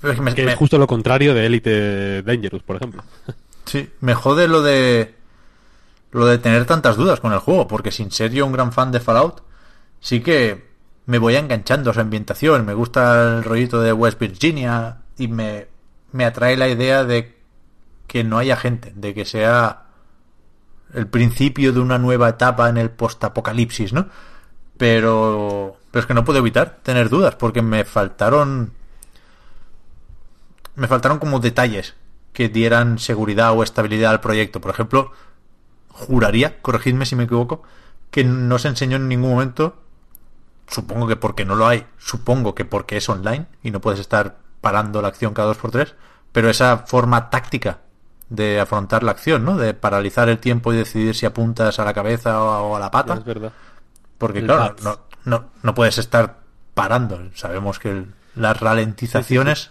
Es que me- Que me- es justo lo contrario de Elite Dangerous, por ejemplo. Sí, me jode lo de lo de tener tantas dudas con el juego, porque sin ser yo un gran fan de Fallout, sí que me voy enganchando a su ambientación, me gusta el rollito de West Virginia y me, me atrae la idea de que no haya gente, de que sea el principio de una nueva etapa en el postapocalipsis, ¿no? Pero, pero es que no puedo evitar tener dudas, porque me faltaron me faltaron como detalles que dieran seguridad o estabilidad al proyecto. Por ejemplo, juraría, corregidme si me equivoco, que no se enseñó en ningún momento, supongo que porque no lo hay, supongo que porque es online y no puedes estar parando la acción cada dos por tres, pero esa forma táctica de afrontar la acción, ¿no? De paralizar el tiempo y decidir si apuntas a la cabeza o a la pata. Es verdad. Porque El claro, no, no, no puedes estar parando. Sabemos que el- las ralentizaciones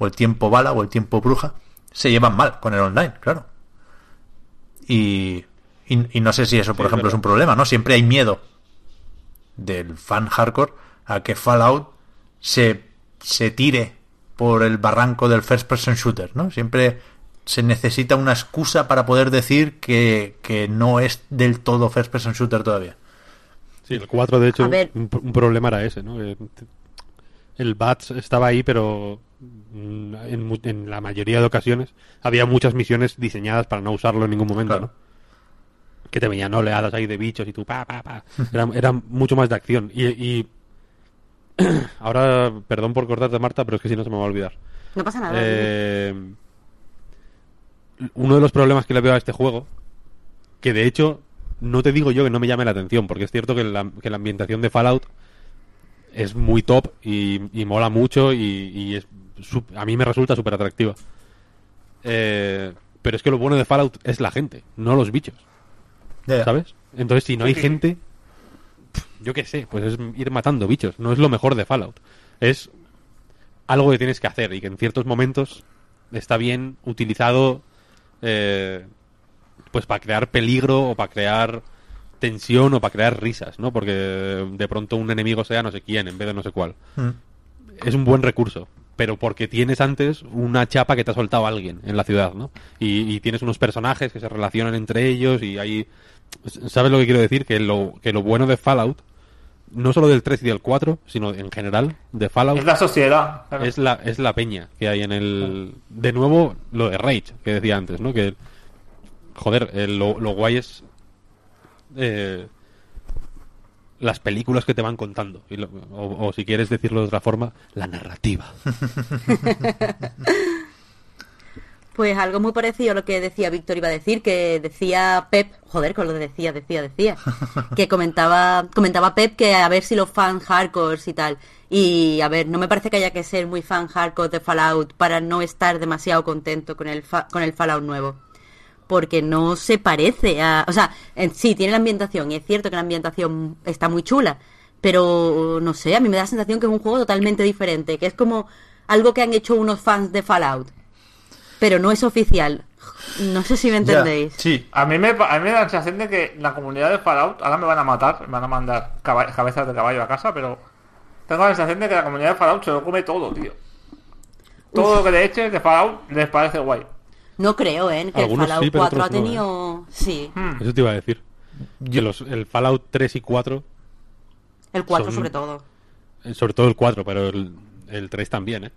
o el tiempo bala o el tiempo bruja se llevan mal con el online, claro. Y, y, y no sé si eso, por Sí, ejemplo, es un problema, ¿no? Siempre hay miedo del fan hardcore a que Fallout se, se tire por el barranco del first person shooter, ¿no? Siempre se necesita una excusa para poder decir que, que no es del todo first person shooter todavía. Sí, el 4, de hecho, un, un problema era ese, ¿no? El BATS estaba ahí, pero en, mu- en la mayoría de ocasiones había muchas misiones diseñadas para no usarlo en ningún momento, Claro. ¿no? Que te venían oleadas ahí de bichos y tú, pa, pa, pa. Era, era mucho más de acción. Y, y ahora, perdón por cortarte, Marta, pero es que si no se me va a olvidar. No pasa nada. Eh, uno de los problemas que le veo a este juego, que de hecho no te digo yo que no me llame la atención, porque es cierto que la, que la ambientación de Fallout es muy top y, y mola mucho y, y es, a mí me resulta súper atractiva. Eh, pero es que lo bueno de Fallout es la gente, no los bichos. ¿sabes? Entonces, si no hay gente, yo qué sé, pues es ir matando bichos. No es lo mejor de Fallout. Es algo que tienes que hacer y que en ciertos momentos está bien utilizado eh, pues para crear peligro o para crear tensión o para crear risas, ¿no? Porque de pronto un enemigo sea no sé quién en vez de no sé cuál. Mm. Es un buen recurso, pero porque tienes antes una chapa que te ha soltado alguien en la ciudad, ¿no? Y, y tienes unos personajes que se relacionan entre ellos y hay... ¿Sabes lo que quiero decir? Que lo, que lo bueno de Fallout, no solo del 3 y del 4, sino en general de Fallout, Es la sociedad. claro. es la, es la peña que hay en el... De nuevo, lo de Rage, que decía antes, ¿no? Que, joder, eh, lo, lo guay es... eh, las películas que te van contando. Y lo- o, o si quieres decirlo de otra forma, la narrativa. Pues algo muy parecido a lo que decía Víctor iba a decir, que decía Pep, joder, con lo de decía, decía, decía, que comentaba, comentaba Pep que a ver si los fans hardcore y tal. Y a ver, no me parece que haya que ser muy fan hardcore de Fallout para no estar demasiado contento con el, fa- con el Fallout nuevo. Porque no se parece a... O sea, en- sí, tiene la ambientación, y es cierto que la ambientación está muy chula, pero no sé, a mí me da la sensación que es un juego totalmente diferente, que es como algo que han hecho unos fans de Fallout pero no es oficial. No sé si me entendéis. Sí, A mí, me, a mí me da la sensación de que la comunidad de Fallout, ahora me van a matar, me van a mandar cabezas de caballo a casa, pero tengo la sensación de que la comunidad de Fallout se lo come todo, tío. Todo lo que le eches de Fallout les parece guay. No creo, ¿eh? Que el Fallout sí, pero 4 ha no, ¿eh? tenido... Sí, Hmm. Eso te iba a decir. Que los, el Fallout 3 y 4, el 4 Son- sobre todo. eh, sobre todo el 4, pero el, el 3 también, ¿eh?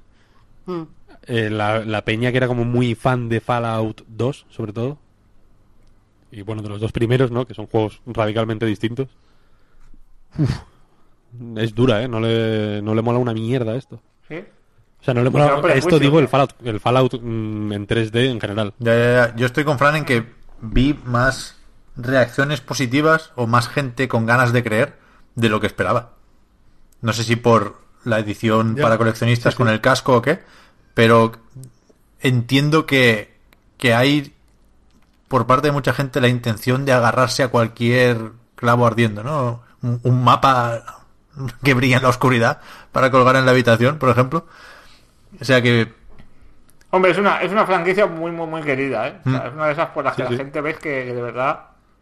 Mm. Eh, la, la peña que era como muy fan de Fallout 2, sobre todo. Y bueno, de los dos primeros, ¿no? Que son juegos radicalmente distintos. Uf, es dura, ¿eh? No le, no le mola una mierda esto. ¿Sí? O sea, no le Pues Esto digo el. Fallout, el Fallout mm, en 3D en general. Ya, ya, ya. Yo estoy con Fran en que vi más reacciones positivas o más gente con ganas de creer de lo que esperaba. No sé si por la edición Ya. para coleccionistas Sí, sí. con el casco o qué, pero entiendo que, que hay por parte de mucha gente la intención de agarrarse a cualquier clavo ardiendo, ¿no? Un, un mapa que brilla en la oscuridad para colgar en la habitación, por ejemplo. O sea que Hombre, es una, es una franquicia muy, muy, muy querida, ¿eh? O sea, Mm. es una de esas por las que Sí, la gente ves que, que de verdad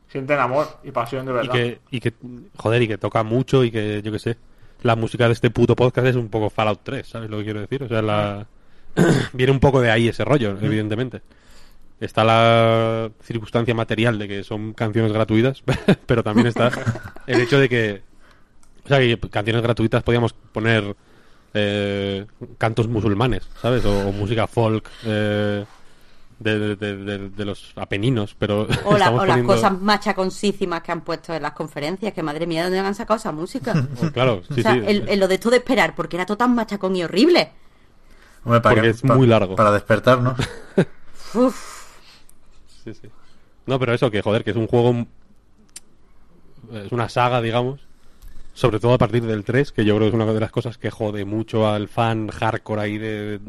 sienten amor y pasión de Y verdad. que, y que, joder, y que toca mucho y que, yo qué sé, la música de este puto podcast es un poco Fallout 3, ¿sabes lo que quiero decir? O sea, la... viene un poco de ahí ese rollo, evidentemente. Está la circunstancia material de que son canciones gratuitas, pero también está el hecho de que, o sea, que canciones gratuitas podíamos poner eh, cantos musulmanes, ¿sabes? O, o música folk eh, de, de- de- de- de los apeninos, pero O, la- estamos o las cosas machaconcísimas que han puesto en las conferencias, que madre mía, ¿dónde han sacado esa música? Oh, Claro, sí, o sea, sí. el- el lo de esto de esperar, porque era todo tan machacón y horrible. hombre, para Porque que- es pa- muy largo. Para despertar, ¿no? Uf, Sí, sí. No, pero eso, que joder, que es un juego. Es una saga, digamos. Sobre todo a partir del 3, que yo creo que es una de las cosas que jode mucho al fan hardcore ahí de.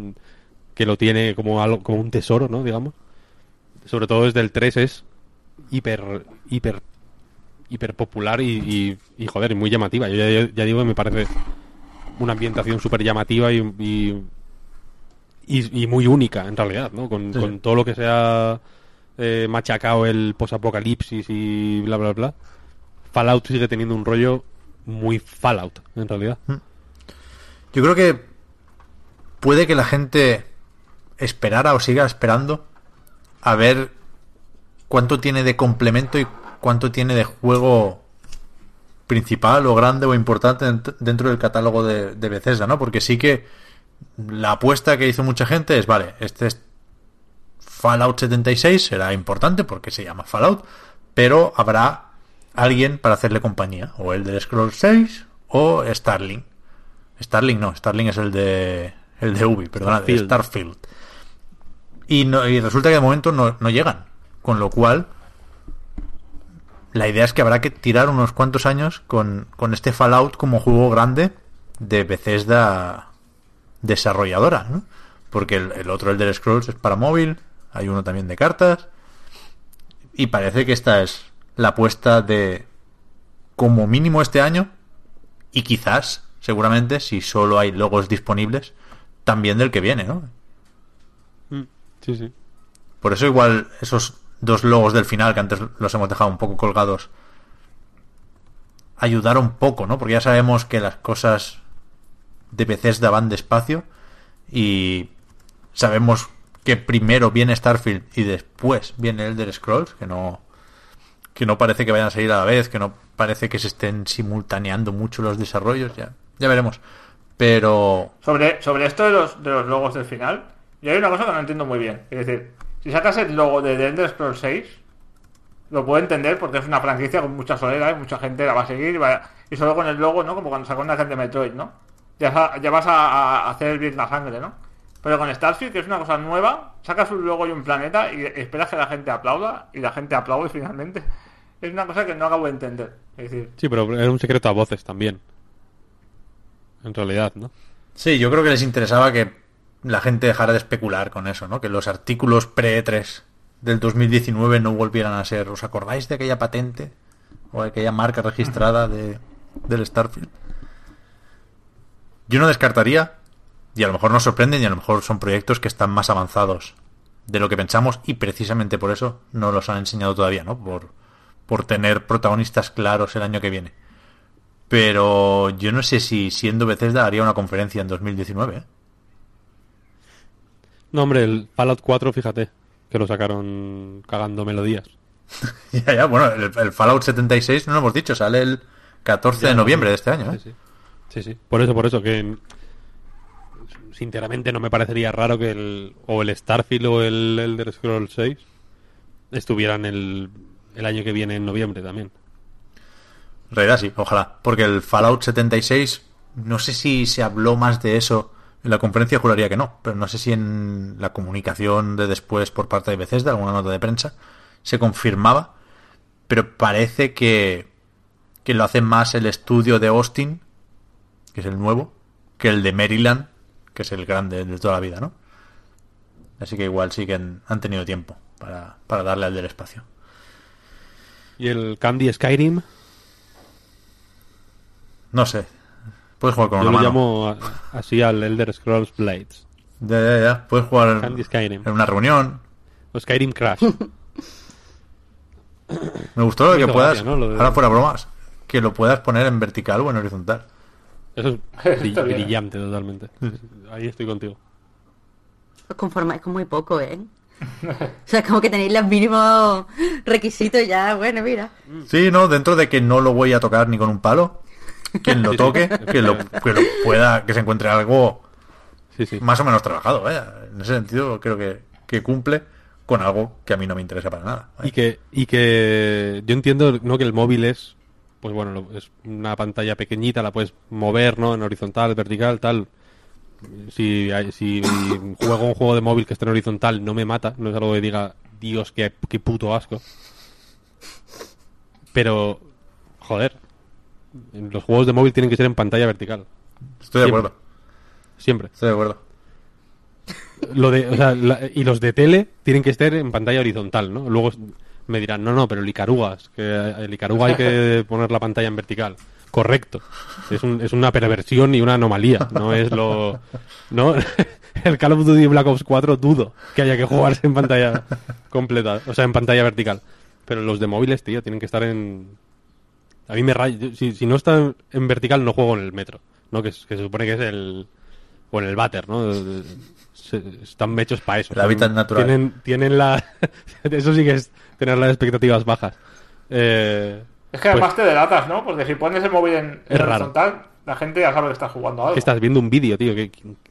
que lo tiene como algo, como un tesoro, ¿no? Digamos. Sobre todo desde el 3 es hiper. hiper. hiper popular y, y, y, joder, muy llamativa. Yo ya, ya digo que me parece una ambientación súper llamativa y, y, muy única, en realidad, ¿no? Con, Sí. con todo lo que se ha eh, machacado el posapocalipsis y bla, bla, bla. Fallout sigue teniendo un rollo muy Fallout, en realidad. Yo creo que puede que la gente esperara o siga esperando a ver cuánto tiene de complemento y cuánto tiene de juego principal o grande o importante dent- dentro del catálogo de, de Bethesda, ¿no? Porque sí que la apuesta que hizo mucha gente es, vale, este es Fallout 76 será importante porque se llama Fallout, pero habrá alguien para hacerle compañía, o el de Scroll 6 o Starling. Starling no, Starling es el de el de Ubi, perdona, de Starfield. Starfield. Y, no- y resulta que de momento no, no llegan, con lo cual la idea es que habrá que tirar unos cuantos años con, con este Fallout como juego grande de Bethesda desarrolladora, ¿no? Porque el, el otro, el del Scrolls, es para móvil, hay uno también de cartas, y parece que esta es la apuesta de como mínimo este año, y quizás, seguramente, si solo hay logos disponibles, también del que viene, ¿no? Mm, Sí, sí. Por eso igual esos dos logos del final que antes los hemos dejado un poco colgados ayudaron un poco, ¿no? Porque ya sabemos que las cosas de Bethesda van despacio y sabemos que primero viene Starfield y después viene Elder Scrolls, que no que no parece que vayan a salir a la vez, que no parece que se estén simultaneando mucho los desarrollos, ya ya veremos. Pero Sobre, sobre esto de los, de los logos del final, yo hay una cosa que no entiendo muy bien. Es decir, si sacas el logo de The Elder Scrolls 6, lo puedo entender porque es una franquicia con mucha soledad y mucha gente la va a seguir. Y, va- y solo con el logo, ¿no? Como cuando sacó una gente de Metroid, ¿no? Ya, ya vas a, a hacer bien la sangre, ¿no? Pero con Starfield, que es una cosa nueva, sacas un logo y un planeta y esperas que la gente aplauda y la gente aplaude finalmente. Es una cosa que no acabo de entender. Es decir, Sí, pero era un secreto a voces también. En realidad, ¿no? Sí, yo creo que les interesaba que la gente dejara de especular con eso, ¿no? Que los artículos pre-E3 del 2019 no volvieran a ser. ¿Os acordáis de aquella patente? O aquella marca registrada de, del Starfield. Yo no descartaría, y a lo mejor nos sorprenden, y a lo mejor son proyectos que están más avanzados de lo que pensamos, y precisamente por eso no los han enseñado todavía, ¿no? Por, por tener protagonistas claros el año que viene. Pero yo no sé si siendo Bethesda haría una conferencia en 2019. ¿eh? No, hombre, el Fallout 4, fíjate, que lo sacaron cagando melodías. ya, ya, bueno, el, el Fallout 76 no lo hemos dicho, sale el 14 de noviembre de este año. ¿eh? Sí, sí. Sí, sí. Por eso, por eso, que sinceramente no me parecería raro que el, o el Starfield o el Elder Scrolls 6 estuvieran el, el año que viene en noviembre también. En realidad sí, ojalá. Porque el Fallout 76, no sé si se habló más de eso en la conferencia, juraría que no. Pero no sé si en la comunicación de después por parte de Bethesda, alguna nota de prensa, se confirmaba. Pero parece que, que lo hace más el estudio de Austin, que es el nuevo, que el de Maryland, que es el grande de toda la vida, ¿no? Así que igual sí que han, han tenido tiempo para, para darle al del espacio. Y el Candy Skyrim, No sé. Puedes jugar con yo una lo mano. llamo a- así al Elder Scrolls Blades. Ya, ya, ya. Puedes jugar Candy Skyrim. en una reunión. O Skyrim Crash. Me gustó lo Me que hizo puedas. gracia, ¿no? Lo de- Ahora fuera bromas. Que lo puedas poner en vertical o en horizontal. Eso es bri- Está bien. brillante totalmente. Ahí estoy contigo. Os conformáis con muy poco, ¿eh? O sea, como que tenéis los mínimos requisitos ya, bueno, mira. Sí, no, dentro de que no lo voy a tocar ni con un palo. Quien lo toque, que lo, que lo pueda, que se encuentre algo Sí, sí. más o menos trabajado, vaya. En ese sentido, creo que, que cumple con algo que a mí no me interesa para nada. Y que, y que yo entiendo ¿no? que el móvil es, pues bueno, lo- es una pantalla pequeñita, la puedes mover, ¿no? En horizontal, vertical, tal. Si, si juego un juego de móvil que esté en horizontal, no me mata, no es algo que diga, Dios, qué, qué puto asco. Pero, joder, los juegos de móvil tienen que ser en pantalla vertical, Estoy de siempre. acuerdo. siempre. Estoy de acuerdo. Lo de, o sea, la- y los de tele tienen que estar en pantalla horizontal, ¿no? Luego me dirán, no, no, pero el Icarugas, que el Icaruga hay que poner la pantalla en vertical. Correcto. Es, un- es una perversión y una anomalía, no es lo... ¿no? El Call of Duty Black Ops 4 dudo que haya que jugarse en pantalla completa, o sea, en pantalla vertical. Pero los de móviles, tío, tienen que estar en... A mí me raya. Si, si no están en vertical, no juego en el metro, ¿no? Que, que se supone que es el... O en el váter, ¿no? Se- están hechos para eso. El hábitat natural. Tienen, tienen la... eso sí que es tener las expectativas bajas. Eh, es que pues, además te delatas, ¿no? Porque si pones el móvil en, en Es raro. horizontal, la gente ya sabe que estás jugando a algo. que estás viendo un vídeo, tío. ¿Qué,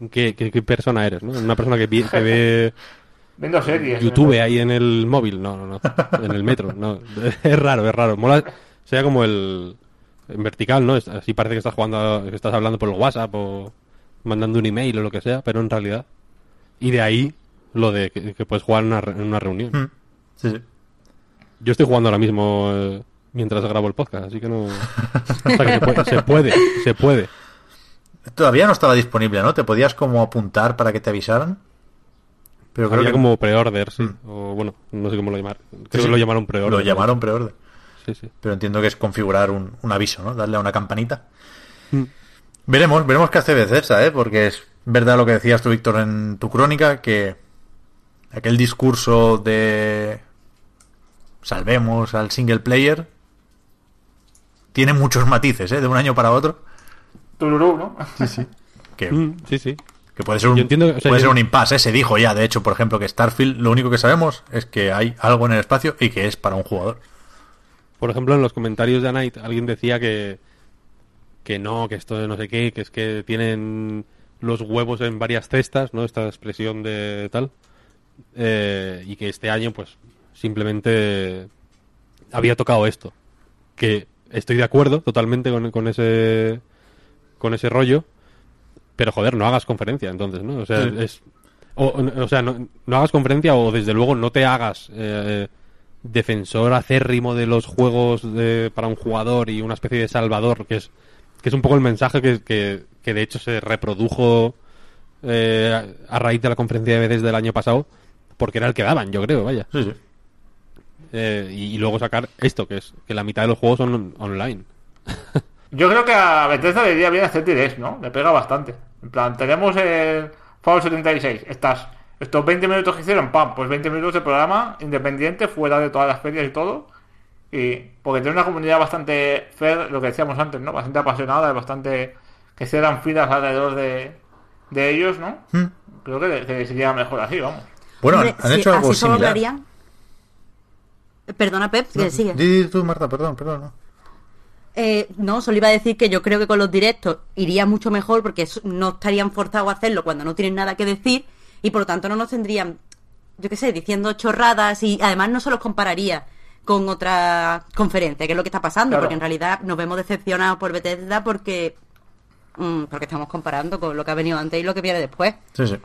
qué, qué- qué persona eres, no? Una persona que, ve Viendo series. YouTube ahí en el móvil. No, no, no. En el metro. No. Es raro, es raro. Mola, sea como el... En vertical, ¿no? Así parece que estás jugando, que estás hablando por el WhatsApp o mandando un email o lo que sea, pero en realidad... Y de ahí lo de que, que puedes jugar en una, re- en una reunión. Mm. Sí, sí. Yo estoy jugando ahora mismo eh, mientras grabo el podcast, así que no... Que se puede, se puede, se puede. Todavía no estaba disponible, ¿no? Te podías como apuntar para que te avisaran. Pero creo Había que como pre-order, sí. O bueno, no sé cómo lo llamar. Creo Sí, que lo llamaron pre-order. lo llamaron pre-order. Sí, sí. Pero entiendo que es configurar un, un aviso, ¿no? Darle a una campanita. Mm. Veremos, veremos qué hace Bethesda, ¿eh? Porque es verdad lo que decías tú, Víctor, en tu crónica, que aquel discurso de salvemos al single player tiene muchos matices, ¿eh? De un año para otro. Tururú, ¿no? Que, Mm, sí, sí. que puede ser un, Yo entiendo que- o sea, puede yo- ser un impasse, ¿eh? Se dijo ya, de hecho, por ejemplo, que Starfield, lo único que sabemos es que hay algo en el espacio y que es para un jugador. Por ejemplo, en los comentarios de A Night alguien decía que, que no, que esto de no sé qué, que es que tienen los huevos en varias cestas, ¿no? Esta expresión de tal. Eh, y que este año, pues, simplemente había tocado esto. Que estoy de acuerdo totalmente con, con ese con ese rollo. Pero joder, no hagas conferencia entonces, ¿no? O sea, Sí. es. O, o sea, no, no hagas conferencia o desde luego no te hagas eh, defensor acérrimo de los juegos de- para un jugador y una especie de salvador, que es, que es un poco el mensaje que, que, que de hecho se reprodujo eh, a, a raíz de la conferencia de veces del año pasado, porque era el que daban, yo creo, vaya. Sí, sí. Eh, y, y luego sacar esto, que es que la mitad de los juegos son on- online. Yo creo que a Bethesda le iría bien hacer direct, ¿no? Le pega bastante. En plan, tenemos el Fallout 76. Estas, estos 20 minutos que hicieron, pam, pues 20 minutos de programa independiente, fuera de todas las ferias y todo. Y porque tiene una comunidad bastante fair, lo que decíamos antes, ¿no? Bastante apasionada, y bastante que cierran filas alrededor de, de ellos, ¿no? Hmm. Creo que, que sería mejor así, vamos. Bueno, Hombre, han sí, hecho algo así solo similar. hablarían- Perdona, Pep, que sigue. Di, tú, Marta, perdón, perdón. no. Eh, no, solo iba a decir que yo creo que con los directos iría mucho mejor porque no estarían forzados a hacerlo cuando no tienen nada que decir y por lo tanto no nos tendrían, yo qué sé, diciendo chorradas y además no se los compararía con otra conferencia, que es lo que está pasando, Claro. porque en realidad nos vemos decepcionados por Bethesda porque mm, porque estamos comparando con lo que ha venido antes y lo que viene después. Sí, sí.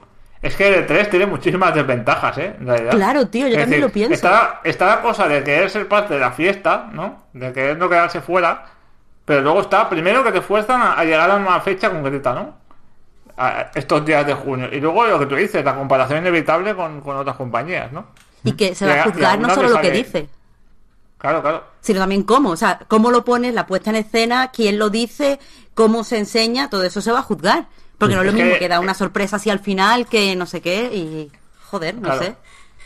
Es que el 3 tiene muchísimas desventajas, ¿eh? En realidad. Claro, tío, yo Es también lo pienso. Está, está la cosa de querer ser parte de la fiesta, ¿no? De querer no quedarse fuera. Pero luego está, primero, que te fuerzan a, a llegar a una fecha concreta, ¿no? A estos días de junio. Y luego lo que tú dices, la comparación inevitable con, con otras compañías, ¿no? Y que se va a- juzgar no solo lo que dice, Claro, claro. sino también cómo, o sea, cómo lo pones, la puesta en escena, quién lo dice, cómo se enseña, todo eso se va a juzgar. Porque no es lo mismo que- que da una sorpresa así al final que no sé qué y joder, no claro. sé.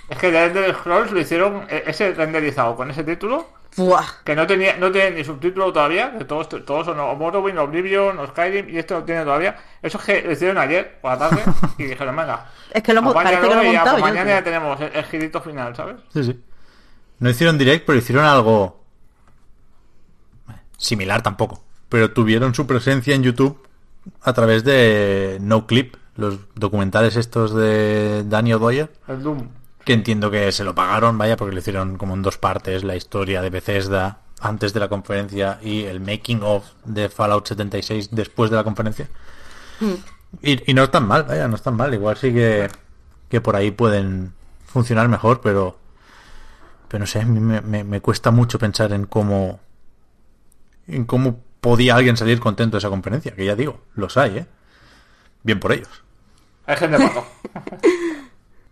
Es que The Elder Scrolls lo hicieron e- ese renderizado con ese título Buah. que no tenía no tiene ni subtítulo todavía, que todos, todos son o Morrowind, Oblivion, o Skyrim, y esto no tiene todavía. Eso es que lo hicieron ayer por la tarde y dijeron, venga, Es que lo hemos, parece que lo he ya, pues yo. mañana ya tenemos el, el girito final, ¿sabes? Sí, sí. No hicieron direct, pero hicieron algo similar tampoco. Pero tuvieron su presencia en YouTube a través de No Clip, los documentales estos de Danny O'Dwyer, El Doom. que entiendo que se lo pagaron, vaya, porque lo hicieron como en dos partes, la historia de Bethesda antes de la conferencia y el making of de Fallout 76 después de la conferencia. Y, y no están mal, vaya, no están mal. Igual sí que, que por ahí pueden funcionar mejor, pero pero no sé, a mí me, me- me cuesta mucho pensar en cómo en cómo podía alguien salir contento de esa conferencia, que ya digo, los hay, ¿eh? Bien por ellos. Hay gente todo.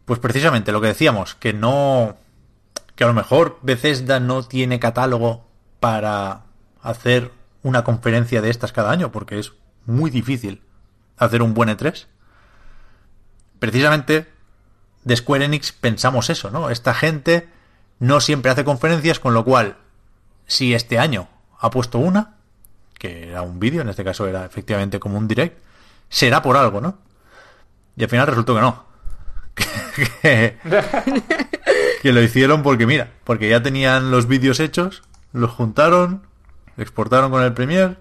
Pues precisamente lo que decíamos, que no. que a lo mejor Bethesda no tiene catálogo para hacer una conferencia de estas cada año, porque es muy difícil hacer un buen E3. Precisamente de Square Enix pensamos eso, ¿no? Esta gente no siempre hace conferencias, con lo cual, si este año ha puesto una, que era un vídeo, en este caso era efectivamente como un direct, será por algo, ¿no? Y al final resultó que no. que, que lo hicieron porque, mira, porque ya tenían los vídeos hechos, los juntaron, exportaron con el Premiere.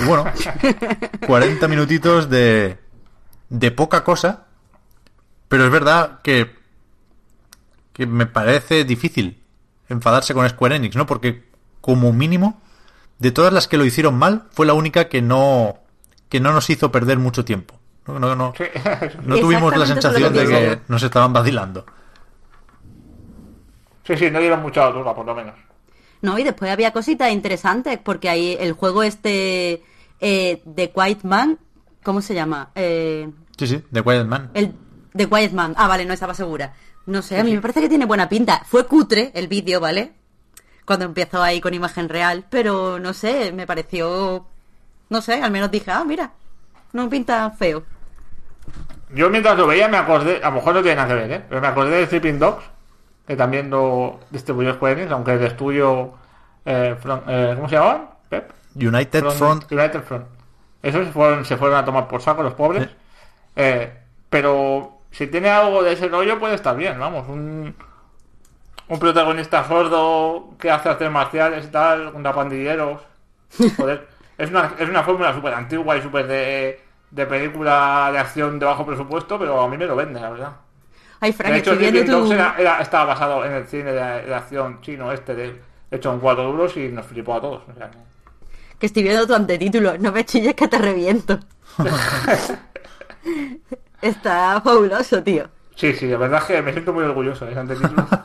Y bueno, 40 minutitos de, de poca cosa. Pero es verdad que, que me parece difícil enfadarse con Square Enix, ¿no? Porque como mínimo, de todas las que lo hicieron mal, fue la única que no, que no nos hizo perder mucho tiempo. No, no, no, Sí. no tuvimos la sensación que de que nos estaban vacilando. sí, sí, no dieron mucha altura, por lo menos. No, y después había cositas interesantes, porque ahí el juego este eh, de Quiet Man ¿Cómo se llama? Eh, Sí, sí, The Quiet Man. el de Quiet Man. Ah, vale, no estaba segura. No sé, a mí me parece que tiene buena pinta. Fue cutre el vídeo, ¿vale? Cuando empezó ahí con imagen real, pero no sé, me pareció... No sé, al menos dije, ah, mira, no pinta feo. Yo mientras lo veía me acordé, a lo mejor no tiene nada que ver, ¿eh? Pero me acordé de Sleeping Dogs, que también lo distribuyó Square Enix, aunque el estudio... eh, Front- eh, ¿Cómo se llamaban? ¿Pep? United Front. United Front. Esos se fueron, se fueron a tomar por saco los pobres. Eh, pero si tiene algo de ese rollo puede estar bien, vamos. Un, un protagonista sordo que hace artes marciales y tal, con pandilleros. Joder, es una, es una fórmula súper antigua y súper de, de película de acción de bajo presupuesto, pero a mí me lo vende, la verdad. Ay, Frank, De hecho, estoy tu... era- era- estaba basado en el cine de, de acción chino este, de, hecho en cuatro duros y nos flipó a todos. o sea que- Que estoy viendo tu antetítulo. No me chilles que te reviento. Está fabuloso, tío. Sí, sí, la verdad es que me siento muy orgulloso de ese antetítulo.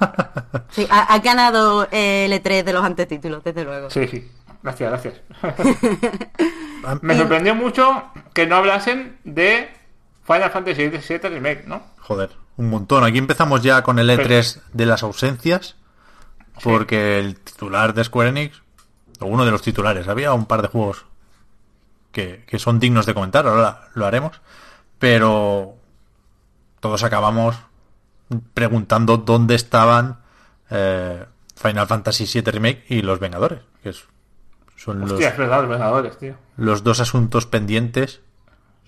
Sí, ha, ha ganado eh, el E3 de los antetítulos, desde luego. Sí, sí. Gracias, gracias. Me sorprendió mucho que no hablasen de Final Fantasy VII Remake, ¿no? Joder, un montón. Aquí empezamos ya con el E3 de las ausencias. Porque el titular de Square Enix, o uno de los titulares, había un par de juegos que, que son dignos de comentar, ahora lo haremos. Pero todos acabamos preguntando dónde estaban eh, Final Fantasy VII Remake y Los Vengadores, que es- son los, Hostia, es verdad, los Vengadores, tío. los dos asuntos pendientes,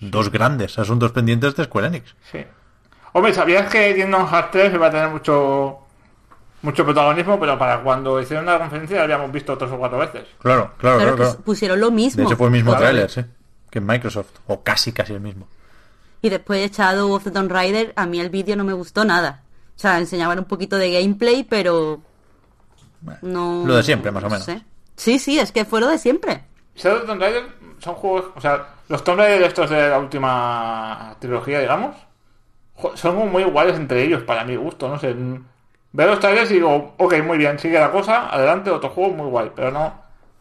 dos grandes asuntos pendientes de Square Enix. Sí. Hombre, ¿sabías que Kingdom Hearts 3 iba a tener mucho mucho protagonismo, pero para cuando hicieron la conferencia la habíamos visto tres o cuatro veces? Claro, claro, Claro claro. pusieron lo De mismo. hecho fue el mismo Claro. tráiler, sí. Que en Microsoft. O casi, casi el mismo. Y después de Shadow of the Tomb Raider, a mí el vídeo no me gustó nada. O sea, enseñaban un poquito de gameplay, pero no... Lo de siempre, más o no menos. sé. Sí, sí, es que fue lo de siempre. Shadow of the Tomb Raider son juegos, o sea, los Tomb Raider estos de la última trilogía, digamos, son muy iguales entre ellos, para mi gusto, no sé. Veo los trailers y digo, ok, muy bien, sigue la cosa, adelante, otro juego muy guay, pero no,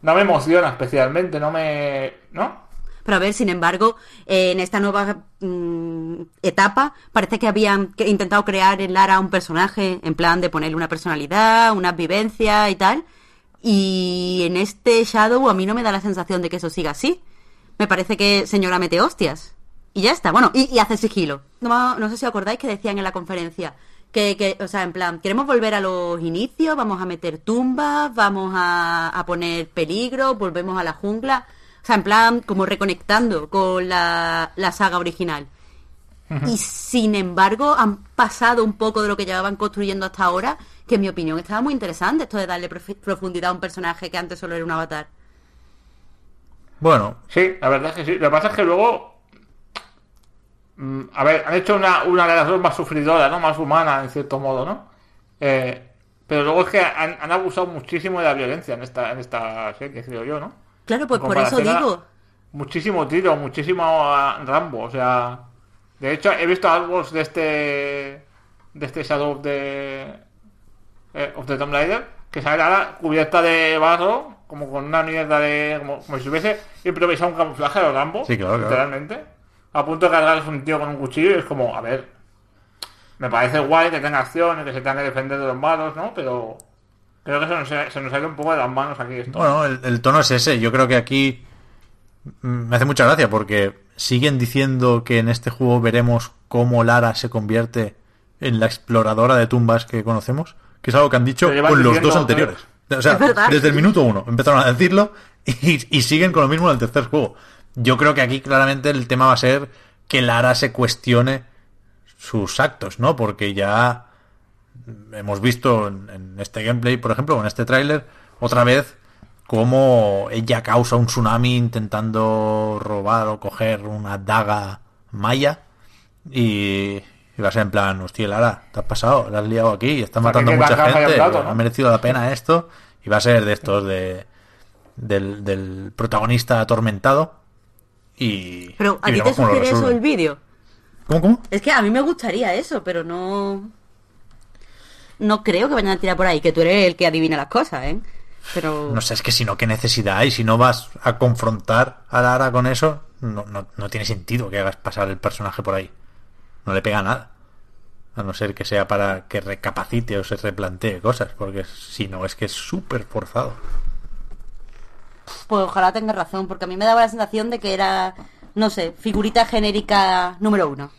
no me emociona especialmente, no me... ¿No? Pero a ver, sin embargo, eh, en esta nueva mm, etapa parece que habían intentado crear en Lara un personaje en plan de ponerle una personalidad, una vivencia y tal. Y en este Shadow a mí no me da la sensación de que eso siga así. Me parece que señora mete hostias. Y ya está. Bueno, y, y hace sigilo. No, no sé si acordáis que decían en la conferencia que, que, o sea, en plan, queremos volver a los inicios, vamos a meter tumbas, vamos a, a poner peligro, volvemos a la jungla. O sea, en plan, como reconectando con la, la saga original. Y sin embargo, han pasado un poco de lo que llevaban construyendo hasta ahora, que en mi opinión estaba muy interesante esto de darle profundidad a un personaje que antes solo era un avatar. Bueno, Sí, la verdad es que sí. Lo que pasa es que luego. mm, A ver, han hecho una, una de las dos más sufridoras, ¿no? Más humana, en cierto modo, ¿no? Eh, pero luego es que han, han abusado muchísimo de la violencia en esta, en esta serie, creo yo, ¿no? Claro, pues por eso digo. Muchísimo tiro, muchísimo Rambo, o sea. De hecho, he visto algo de este. De este Shadow of the. eh, of the Tomb Raider, que sale ahora cubierta de barro, como con una mierda de. como, como si hubiese improvisado un camuflaje a los Rambo, Sí, claro, claro. literalmente. A punto de cargarse un tío con un cuchillo y es como, a ver. Me parece guay que tenga acción y que se tenga que defender de los malos, ¿no? Pero. Creo que se nos, se nos ha ido un poco de las manos aquí esto. bueno, el, el tono es ese. Yo creo que aquí mm, me hace mucha gracia porque siguen diciendo que en este juego veremos cómo Lara se convierte en la exploradora de tumbas que conocemos, que es algo que han dicho con los dos anteriores. O sea, desde el minuto uno empezaron a decirlo y, y siguen con lo mismo en el tercer juego. Yo creo que aquí claramente el tema va a ser que Lara se cuestione sus actos, ¿no? Porque ya hemos visto en, en este gameplay, por ejemplo, en este tráiler, otra vez cómo ella causa un tsunami intentando robar o coger una daga maya y, y va a ser en plan, hostia, Lara, te has pasado, la has liado aquí y está O sea, matando que mucha gente, plato, ¿no? ha merecido la pena esto y va a ser de estos de del, del protagonista atormentado y Pero a ti te sugiere eso el vídeo. ¿Cómo, cómo? Es que a mí me gustaría eso, pero no. No creo que vayan a tirar por ahí, que tú eres el que adivina las cosas, ¿eh? Pero. No sé, es que si no, ¿qué necesidad hay? Si no vas a confrontar a Lara con eso, no, no, no tiene sentido que hagas pasar el personaje por ahí. No le pega nada. A no ser que sea para que recapacite o se replantee cosas, porque si no, es que es súper forzado. Pues ojalá tenga razón, porque a mí me daba la sensación de que era, no sé, figurita genérica número uno.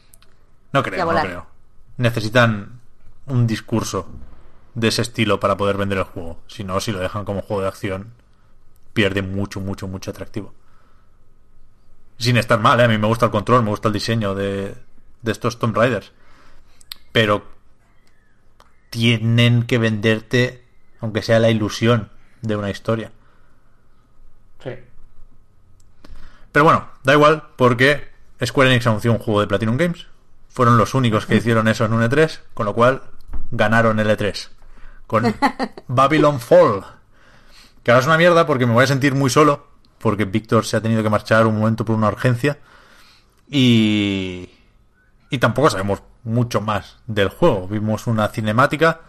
No creo, no creo. Necesitan un discurso de ese estilo para poder vender el juego. Si no, si lo dejan como juego de acción, pierde mucho, mucho, mucho atractivo. Sin estar mal, ¿eh? a mí me gusta el control, me gusta el diseño de, de estos Tomb Raiders. Pero tienen que venderte, aunque sea la ilusión de una historia. Sí. Pero bueno, da igual porque Square Enix anunció un juego de Platinum Games. Fueron los únicos que hicieron eso en un E3, con lo cual ganaron el E3. Con Babylon Fall. Que ahora es una mierda porque me voy a sentir muy solo, porque Víctor se ha tenido que marchar un momento por una urgencia. Y... Y tampoco sabemos mucho más del juego. Vimos una cinemática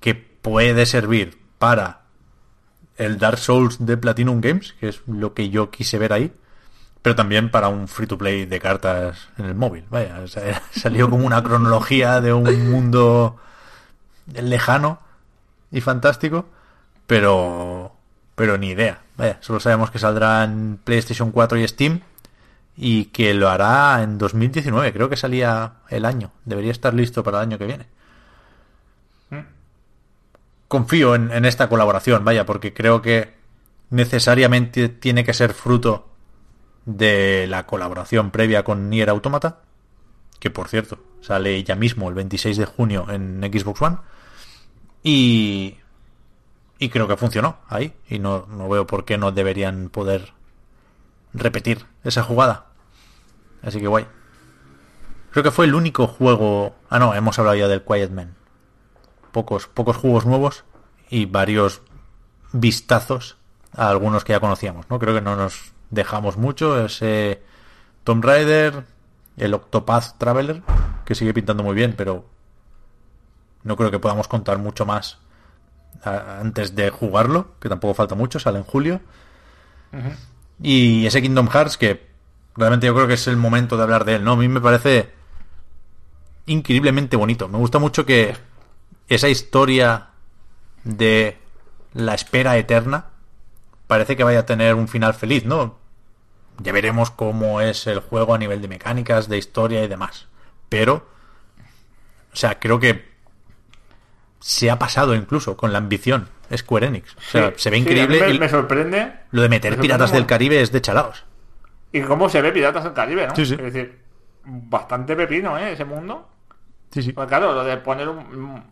que puede servir para el Dark Souls de Platinum Games, que es lo que yo quise ver ahí, pero también para un free to play de cartas en el móvil. Vaya, o sea, salió como una cronología de un mundo lejano y fantástico, pero pero ni idea. Vaya, solo sabemos que saldrá en PlayStation 4 y Steam y que lo hará en 2019, creo que salía el año, debería estar listo para el año que viene confío en, en esta colaboración, vaya, porque creo que necesariamente tiene que ser fruto de la colaboración previa con Nier Automata, que por cierto, sale ya mismo el 26 de junio en Xbox One, y, y creo que funcionó ahí, y no, no veo por qué no deberían poder repetir esa jugada. Así que guay. Creo que fue el único juego... Ah, no, hemos hablado ya del Quiet Man pocos, pocos juegos nuevos y varios vistazos a algunos que ya conocíamos, ¿no? Creo que no nos dejamos mucho. Ese Tomb Raider, el Octopath Traveler, que sigue pintando muy bien, pero no creo que podamos contar mucho más antes de jugarlo, que tampoco falta mucho, sale en julio. Y ese Kingdom Hearts, que realmente yo creo que es el momento de hablar de él, ¿no? A mí me parece increíblemente bonito. Me gusta mucho que esa historia de la espera eterna parece que vaya a tener un final feliz, ¿no? Ya veremos cómo es el juego a nivel de mecánicas, de historia y demás. Pero, o sea, creo que se ha pasado incluso con la ambición Square Enix. O sea, Sí, se ve sí, increíble. mí me, sorprende. lo de meter me Piratas del Caribe es de chalaos. Y cómo se ve Piratas del Caribe, ¿no? Sí, sí. Es decir, bastante pepino, ¿eh? Ese mundo. Sí, sí. Pues claro, lo de poner un.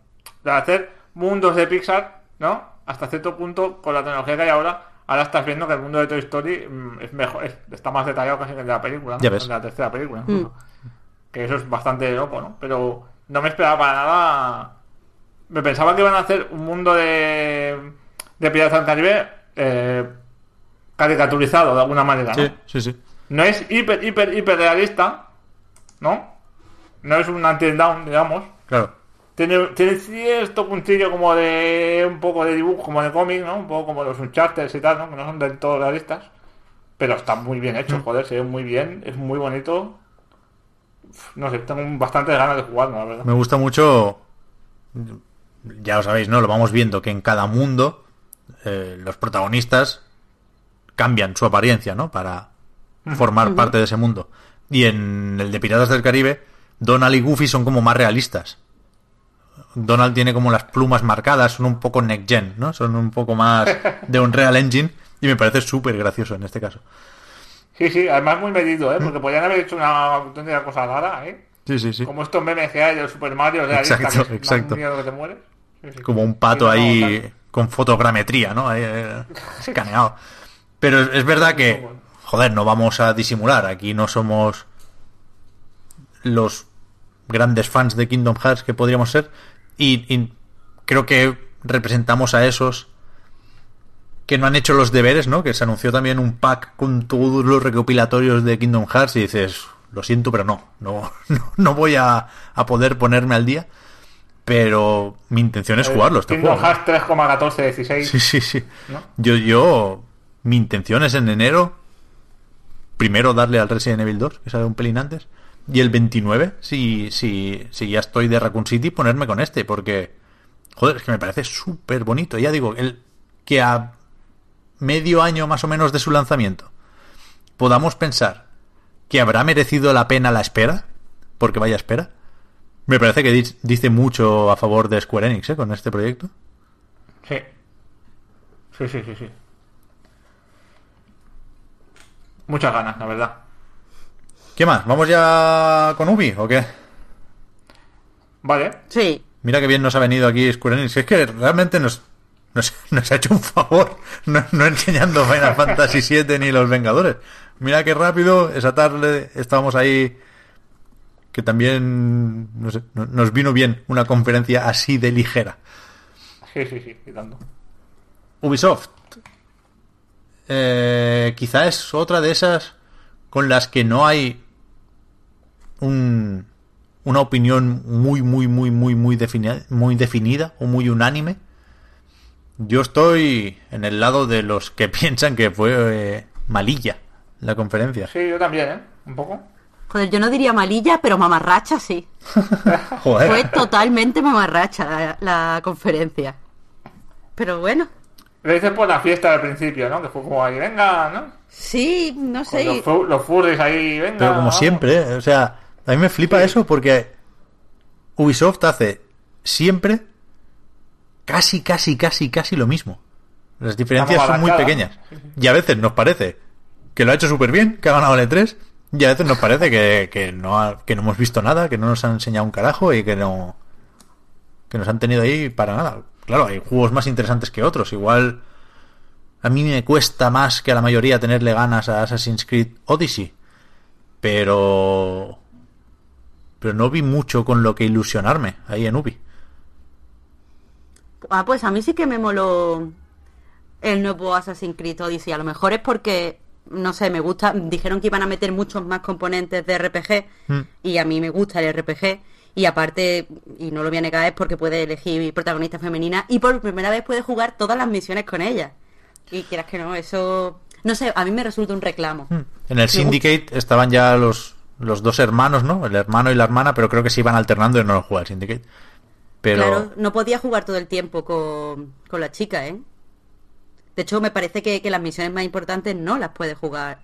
de hacer mundos de Pixar, ¿no? Hasta cierto punto, con la tecnología que hay ahora, ahora estás viendo que el mundo de Toy Story mm, es mejor, es- está más detallado casi que el de la película, ¿no? Ya ves. El de la tercera película. incluso. Que eso es bastante loco, ¿no? Pero no me esperaba para nada. Me pensaba que iban a hacer un mundo de. de Piratas del Caribe. Eh, caricaturizado de alguna manera, ¿no? Sí, sí, sí. No es hiper, hiper, hiper realista, ¿no? No es un until down, digamos. Claro. Tiene, tiene cierto puntillo como de un poco de dibujo, como de cómic, ¿no? Un poco como los Uncharted y tal, ¿no? Que no son del todo realistas. Pero está muy bien hecho, joder, se ve muy bien, es muy bonito. Uf, No sé, tengo bastante ganas de jugarlo, la verdad. Me gusta mucho, ya lo sabéis, ¿no? Lo vamos viendo que en cada mundo eh, los protagonistas cambian su apariencia, ¿no? Para formar parte de ese mundo. Y en el de Piratas del Caribe, Donald y Goofy son como más realistas. Donald tiene como las plumas marcadas, son un poco next gen, ¿no? Son un poco más de Unreal Engine y me parece súper gracioso en este caso. Sí, sí, además muy medido, ¿eh? Porque podrían haber hecho una auténtica cosa rara, ¿eh? Sí, sí, sí. Como estos memes que hay Super Mario Exacto, que exacto. más miedo que te mueres. Sí, sí. como un pato Sí, ahí con fotogrametría, ¿no? Ahí, eh, escaneado. Pero es, es verdad que, joder, no vamos a disimular. Aquí no somos los grandes fans de Kingdom Hearts que podríamos ser. Y, y creo que representamos a esos que no han hecho los deberes, ¿no? Que se anunció también un pack con todos los recopilatorios de Kingdom Hearts y dices, lo siento, pero no, no, no, no voy a, a poder ponerme al día. Pero mi intención es jugarlo este Kingdom juego. Hearts 3,1416. Sí, sí, sí. ¿no? Yo, yo, mi intención es en enero primero darle al Resident Evil 2, que sale un pelín antes. Y el 29, si, si, si ya estoy de Raccoon City, ponerme con este, porque, joder, es que me parece súper bonito. Ya digo, el que a medio año más o menos de su lanzamiento podamos pensar que habrá merecido la pena la espera, porque vaya espera, me parece que di- dice mucho a favor de Square Enix ¿eh? con este proyecto. Sí. Sí, sí, sí, sí. Muchas ganas, la verdad. ¿Qué más? ¿Vamos ya con Ubi o qué? Vale. Sí. Mira que bien nos ha venido aquí Square Enix. Es que realmente nos, nos, nos ha hecho un favor no, no enseñando Final Fantasy VII ni Los Vengadores. Mira qué rápido, esa tarde estábamos ahí que también no sé, no- nos vino bien una conferencia así de ligera. Sí, sí, sí, quitando. Ubisoft. Eh, quizá es otra de esas con las que no hay un, una opinión muy, muy, muy, muy, muy definida, muy definida o muy unánime. Yo estoy en el lado de los que piensan que fue eh, malilla la conferencia. Sí, yo también, ¿eh? Un poco. Joder, yo no diría malilla, pero mamarracha sí. Joder. Fue totalmente mamarracha la, la conferencia. Pero bueno, Lo dices por la fiesta del principio, ¿no? Que fue como ahí, venga, ¿no? sí, no sé. los, fu- los furries ahí, venga. Pero como vamos. siempre, ¿eh? o sea, a mí me flipa eso porque Ubisoft hace siempre casi, casi, casi, casi lo mismo. Las diferencias son muy pequeñas. Y a veces nos parece que lo ha hecho súper bien, que ha ganado el E3, y a veces nos parece que, que no ha- que no hemos visto nada, que no nos han enseñado un carajo y que no que nos han tenido ahí para nada. Claro, hay juegos más interesantes que otros. Igual a mí me cuesta más que a la mayoría tenerle ganas a Assassin's Creed Odyssey. Pero... Pero no vi mucho con lo que ilusionarme ahí en Ubi. Ah, pues a mí sí que me moló el nuevo Assassin's Creed Odyssey. A lo mejor es porque, no sé, me gusta. Dijeron que iban a meter muchos más componentes de RPG Mm. y a mí me gusta el RPG. Y aparte, y no lo voy a negar, es porque puede elegir protagonista femenina y por primera vez puede jugar todas las misiones con ella. Y quieras que no, eso. No sé, a mí me resulta un reclamo. Mm. En el Syndicate estaban ya los, los dos hermanos, ¿no? El hermano y la hermana, pero creo que se iban alternando y no lo juega el Syndicate. Pero... Claro, no podía jugar todo el tiempo con, con la chica, ¿eh? De hecho, me parece que, que las misiones más importantes no las puede jugar.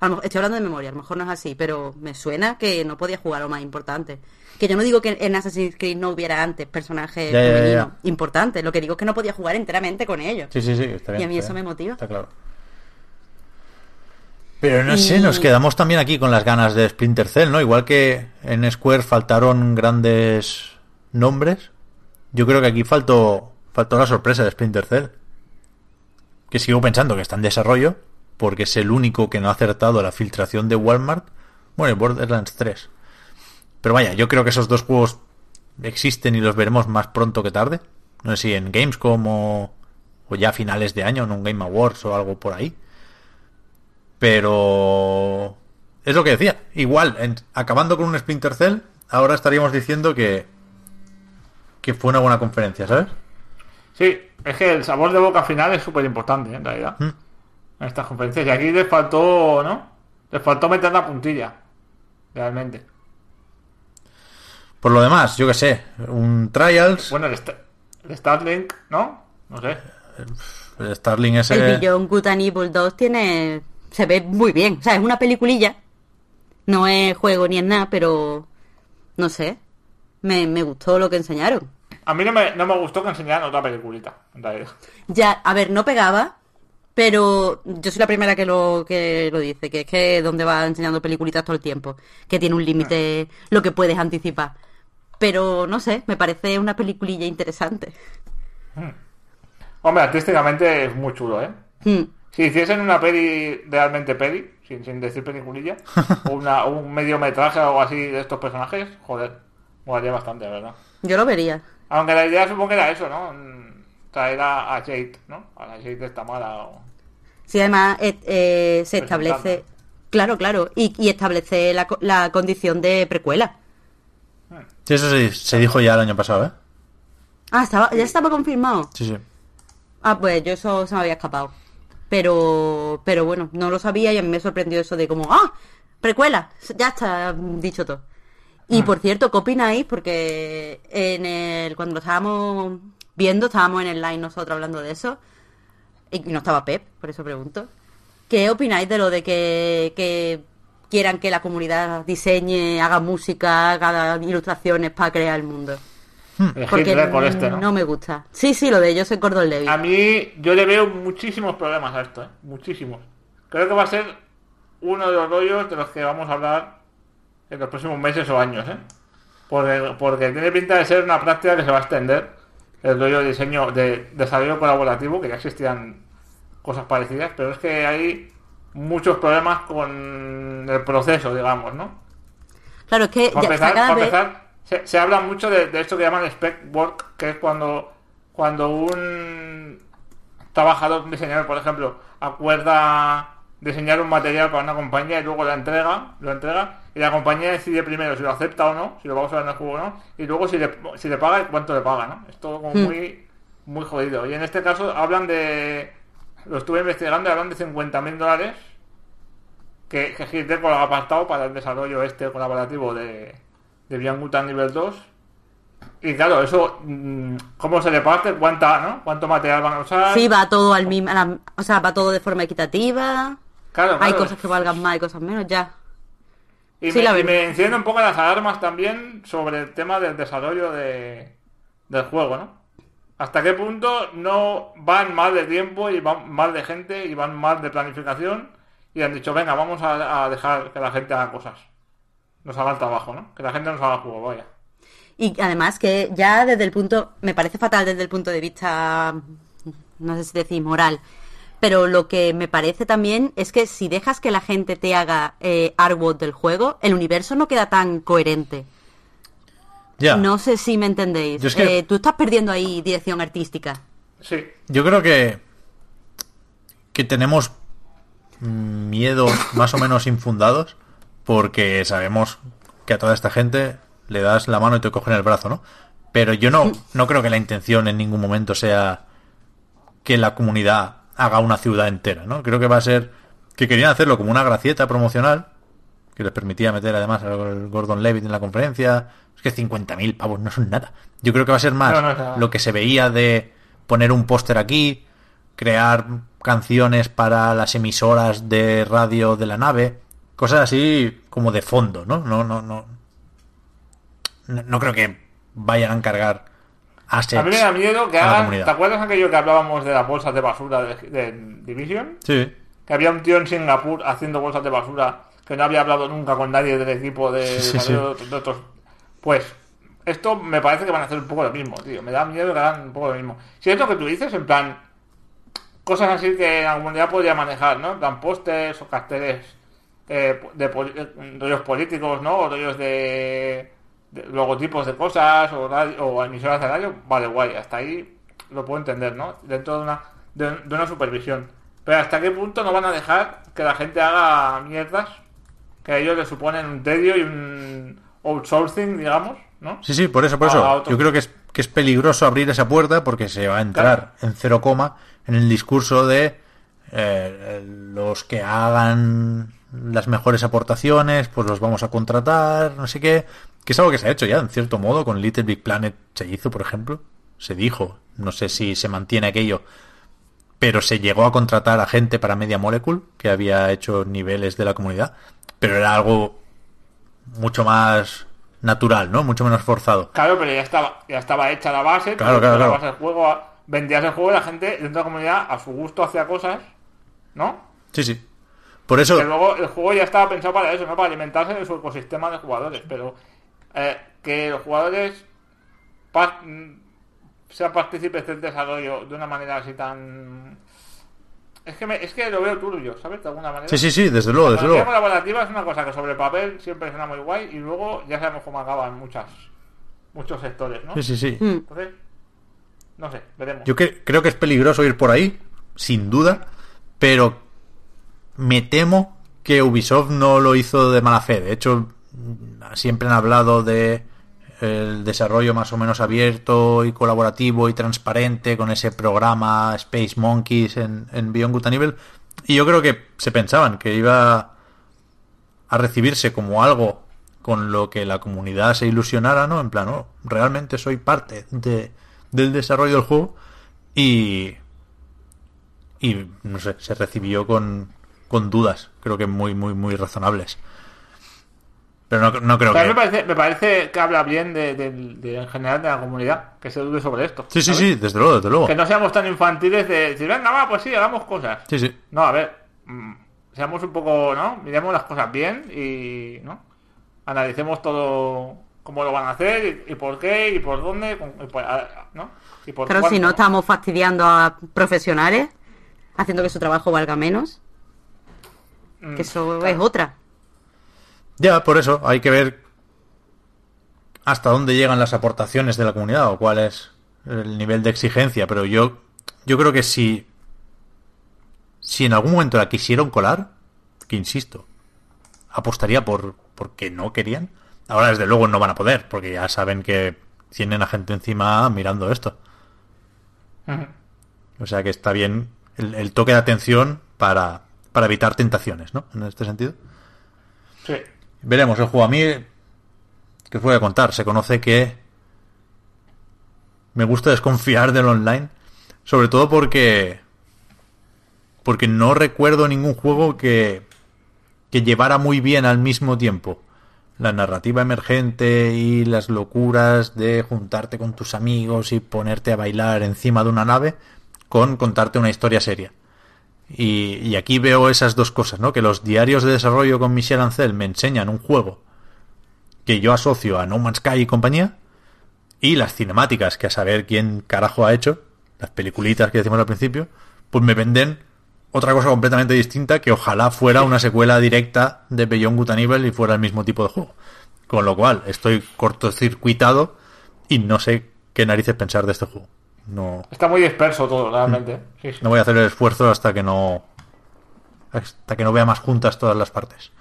A lo estoy hablando de memoria, a lo mejor no es así, pero me suena que no podía jugar lo más importante. Que yo no digo que en Assassin's Creed no hubiera antes personajes Ya, femeninos ya. importantes, lo que digo es que no podía jugar enteramente con ellos. Sí, sí, sí, está bien. Y a mí eso bien. me motiva. Está claro. Pero no sé, Y- nos quedamos también aquí con las ganas de Splinter Cell, ¿no? Igual que en Square faltaron grandes nombres, yo creo que aquí faltó, faltó la sorpresa de Splinter Cell. Que sigo pensando que está en desarrollo, porque es el único que no ha acertado la filtración de Walmart. Bueno, y Borderlands 3. Pero vaya, yo creo que esos dos juegos existen y los veremos más pronto que tarde. No sé si en Gamescom o, o ya a finales de año, en un Game Awards o algo por ahí. Pero es lo que decía. Igual, en- acabando con un Splinter Cell, ahora estaríamos diciendo que que fue una buena conferencia, ¿sabes? Sí, es que el sabor de boca final es súper importante, en realidad. Mm. En estas conferencias. Y aquí les faltó, ¿no? Les faltó meter la puntilla. Realmente. Por lo demás, yo que sé, un Trials, Bueno, el, Sta- el Starlink, ¿no? No sé. el Starling ese... El Beyond Good and Evil 2 tiene. se ve muy bien. O sea, es una peliculilla. No es juego ni es nada, pero. no sé. Me, me gustó lo que enseñaron. A mí no me, no me gustó que enseñaran otra peliculita, en realidad. Ya, a ver, no pegaba, pero yo soy la primera que lo que lo dice, que es que donde va enseñando peliculitas todo el tiempo, que tiene un límite lo que puedes anticipar. Pero no sé, me parece una peliculilla interesante. Hombre, artísticamente es muy chulo, ¿eh? Hmm. Si hiciesen una peli realmente peli, sin, sin decir peliculilla, o una, un mediometraje o algo así de estos personajes, joder, molaría bastante, la verdad. Yo lo vería. Aunque la idea supongo que era eso, ¿no? Traer a, Jade, ¿no? A la Jade de esta mala. O... Sí, además eh, eh, se establece, claro, claro, y, y establece la, la condición de precuela. Sí, eso se, se dijo ya el año pasado, ¿eh? Ah, estaba, ya estaba confirmado. Sí, sí. Ah, pues yo eso se me había escapado. Pero, pero bueno, no lo sabía y a mí me sorprendió eso de como, ¡ah! Precuela, ya está dicho todo. Y por cierto, ¿qué opináis? Porque en el, cuando lo estábamos viendo, estábamos en el line nosotros hablando de eso, y no estaba Pep, por eso pregunto. ¿Qué opináis de lo de que, que quieran que la comunidad diseñe, haga música, haga ilustraciones para crear el mundo? El Porque este, ¿no? no me gusta. Sí, sí, lo de yo soy Gordon Levy. A mí, yo le veo muchísimos problemas a esto, ¿eh? Muchísimos. Creo que va a ser uno de los rollos de los que vamos a hablar en los próximos meses o años, ¿eh? Porque, porque tiene pinta de ser una práctica que se va a extender. El rollo de diseño, de desarrollo colaborativo, que ya existían cosas parecidas, pero es que hay muchos problemas con el proceso, digamos, ¿no? Claro, es que Para ya empezar, cada vez... empezar, se, se habla mucho de, de esto que llaman spec work, que es cuando, cuando un trabajador, un diseñador, por ejemplo, acuerda diseñar un material para una compañía y luego la entrega, lo entrega, y la compañía decide primero si lo acepta o no, si lo va a usar en el juego o no, y luego si le, si le paga y cuánto le paga, ¿no? Es todo como Hmm. muy, muy jodido. Y en este caso hablan de, lo estuve investigando, hablan de 50.000 dólares que, que Hit Record ha apartado para el desarrollo este colaborativo de, de Beyond nivel 2. Y claro, eso, mm, ¿cómo se reparte? ¿Cuánta, no? ¿Cuánto material van a usar? Sí, va todo al mismo... la- O sea, va todo de forma equitativa. Claro, Hay claro. cosas que valgan más y cosas menos, ya. Y, Sí, me, la y me encienden un poco las alarmas también sobre el tema del desarrollo de, del juego, ¿no? ¿Hasta qué punto no van mal de tiempo y van mal de gente y van mal de planificación y han dicho, venga, vamos a, dejar que la gente haga cosas? Nos haga el trabajo, ¿no? Que la gente nos haga el juego, vaya. Y además que ya desde el punto, me parece fatal desde el punto de vista, no sé si decir moral, pero lo que me parece también es que si dejas que la gente te haga eh, artwork del juego, el universo no queda tan coherente. No sé si me entendéis. Es que- Eh, tú estás perdiendo ahí dirección artística. Sí. Yo creo que que tenemos miedos más o menos infundados porque sabemos que a toda esta gente le das la mano y te cogen el brazo, ¿no? Pero yo no, no creo que la intención en ningún momento sea que la comunidad haga una ciudad entera, ¿no? Creo que va a ser que querían hacerlo como una gracieta promocional que les permitía meter además al Gordon Levitt en la conferencia. Es que 50.000 pavos no son nada. Yo creo que va a ser más No, no lo que se veía de poner un póster aquí, crear canciones para las emisoras de radio de la nave, cosas así como de fondo, ¿no? No, no, no. No, creo que vayan a encargar assets. A mí me da miedo que hagan... ¿Te acuerdas aquello que hablábamos de las bolsas de basura de, de Division? Sí. Que había un tío en Singapur haciendo bolsas de basura que no había hablado nunca con nadie del equipo de, Sí, de otros. Pues esto me parece que van a hacer un poco lo mismo, tío. Me da miedo que hagan un poco lo mismo. Si es lo que tú dices, en plan, cosas así que la comunidad podría manejar, ¿no? En plan, pósters o carteles eh, de poli- eh, rollos políticos, ¿no? O rollos de, de logotipos de cosas o, radio- o emisoras de radio. Vale, guay, hasta ahí lo puedo entender, ¿no? Dentro de una, de, de una supervisión. Pero hasta qué punto no van a dejar que la gente haga mierdas que a ellos les suponen un tedio y un outsourcing, digamos, ¿no? Sí, sí, por eso, por eso. otro. Yo creo que es, que es peligroso abrir esa puerta porque se va a entrar en cero coma en el discurso de eh, los que hagan las mejores aportaciones, pues los vamos a contratar, no sé qué. Que es algo que se ha hecho ya, en cierto modo, con Little Big Planet se hizo, por ejemplo. Se dijo, no sé si se mantiene aquello, pero se llegó a contratar a gente para Media Molecule, que había hecho niveles de la comunidad, pero era algo mucho más natural, ¿no? Mucho menos forzado. Claro, pero ya estaba, ya estaba hecha la base, Claro, tú claro, dabas claro. el juego, vendías el juego y la gente dentro de la comunidad a su gusto hacía cosas, ¿no? Sí, sí. Por eso, Que luego el juego ya estaba pensado para eso, ¿no? Para alimentarse de su ecosistema de jugadores, pero eh, que los jugadores pa- sean partícipes del desarrollo de una manera así tan... Es que, me- es que lo veo turbio, ¿sabes? De alguna manera. sí, sí, sí, desde luego, La desde luego. colaborativa es una cosa que sobre papel siempre suena muy guay y luego ya sabemos cómo acaba en muchas, muchos sectores, ¿no? Sí, sí, sí. Mm. Entonces, no sé, veremos. Yo que- creo que es peligroso ir por ahí, sin duda, pero me temo que Ubisoft no lo hizo de mala fe. De hecho, siempre han hablado de el desarrollo más o menos abierto y colaborativo y transparente con ese programa Space Monkeys en, en Beyond Good and Evil. Y yo creo que se pensaban que iba a recibirse como algo con lo que la comunidad se ilusionara, ¿no? En plan, oh, realmente soy parte de, del desarrollo del juego y y no sé, se recibió con, con dudas, creo que muy, muy, muy razonables. Pero no, no creo Pero que... me parece, me parece que habla bien de, de- de- en general de la comunidad, que se dude sobre esto. Sí, sí, ¿sabes? sí, desde luego, desde luego. Que no seamos tan infantiles de decir, venga, va, pues sí, hagamos cosas. Sí, sí. No, a ver, mm, seamos un poco, ¿no? Miremos las cosas bien y, ¿no? Analicemos todo cómo lo van a hacer y, y por qué y por dónde, con- y por- a- ¿no? Y por Pero si no estamos fastidiando a profesionales, haciendo que su trabajo valga menos, Mm, que eso claro. es otra. Ya, por eso hay que ver hasta dónde llegan las aportaciones de la comunidad o cuál es el nivel de exigencia. Pero yo, yo creo que si, si en algún momento la quisieron colar, que insisto, apostaría por porque no querían. Ahora desde luego no van a poder, porque ya saben que tienen a gente encima mirando esto. O sea que está bien el, el toque de atención para, para evitar tentaciones, ¿no? En este sentido. Sí. Veremos el juego. A mí, que os voy a contar? Se conoce que me gusta desconfiar del online, sobre todo porque porque no recuerdo ningún juego que que llevara muy bien al mismo tiempo la narrativa emergente y las locuras de juntarte con tus amigos y ponerte a bailar encima de una nave con contarte una historia seria. Y, y aquí veo esas dos cosas, ¿no? Que los diarios de desarrollo con Michel Ancel me enseñan un juego que yo asocio a No Man's Sky y compañía, y las cinemáticas, que a saber quién carajo ha hecho, las peliculitas que decimos al principio, pues me venden otra cosa completamente distinta que ojalá fuera una secuela directa de Beyond Good and Evil y fuera el mismo tipo de juego. Con lo cual, estoy cortocircuitado y no sé qué narices pensar de este juego. No, Está muy disperso todo, realmente. Sí, sí. no voy a hacer el esfuerzo hasta que no hasta que no vea más juntas todas las partes.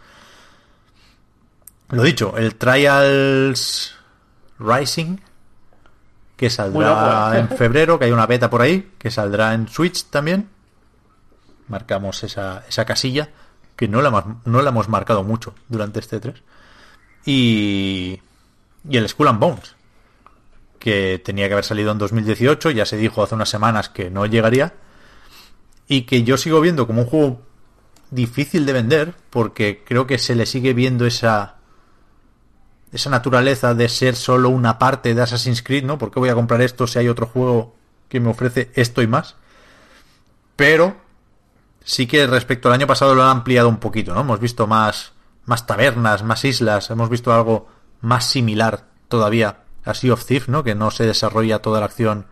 Lo dicho, el Trials Rising que saldrá ¿eh? en febrero, que hay una beta por ahí, que saldrá en Switch también. Marcamos esa, esa casilla, que no la, hemos- no la hemos marcado mucho durante este 3. Y, y el Skull and Bones, que tenía que haber salido en 2018, ya se dijo hace unas semanas que no llegaría, y que yo sigo viendo como un juego difícil de vender, porque creo que se le sigue viendo esa esa naturaleza de ser solo una parte de Assassin's Creed, ¿no? ¿Por qué voy a comprar esto si hay otro juego que me ofrece esto y más? Pero sí que respecto al año pasado lo han ampliado un poquito, ¿no? Hemos visto más, más tabernas, más islas, hemos visto algo más similar todavía a Sea of Thief, ¿no? Que no se desarrolla toda la acción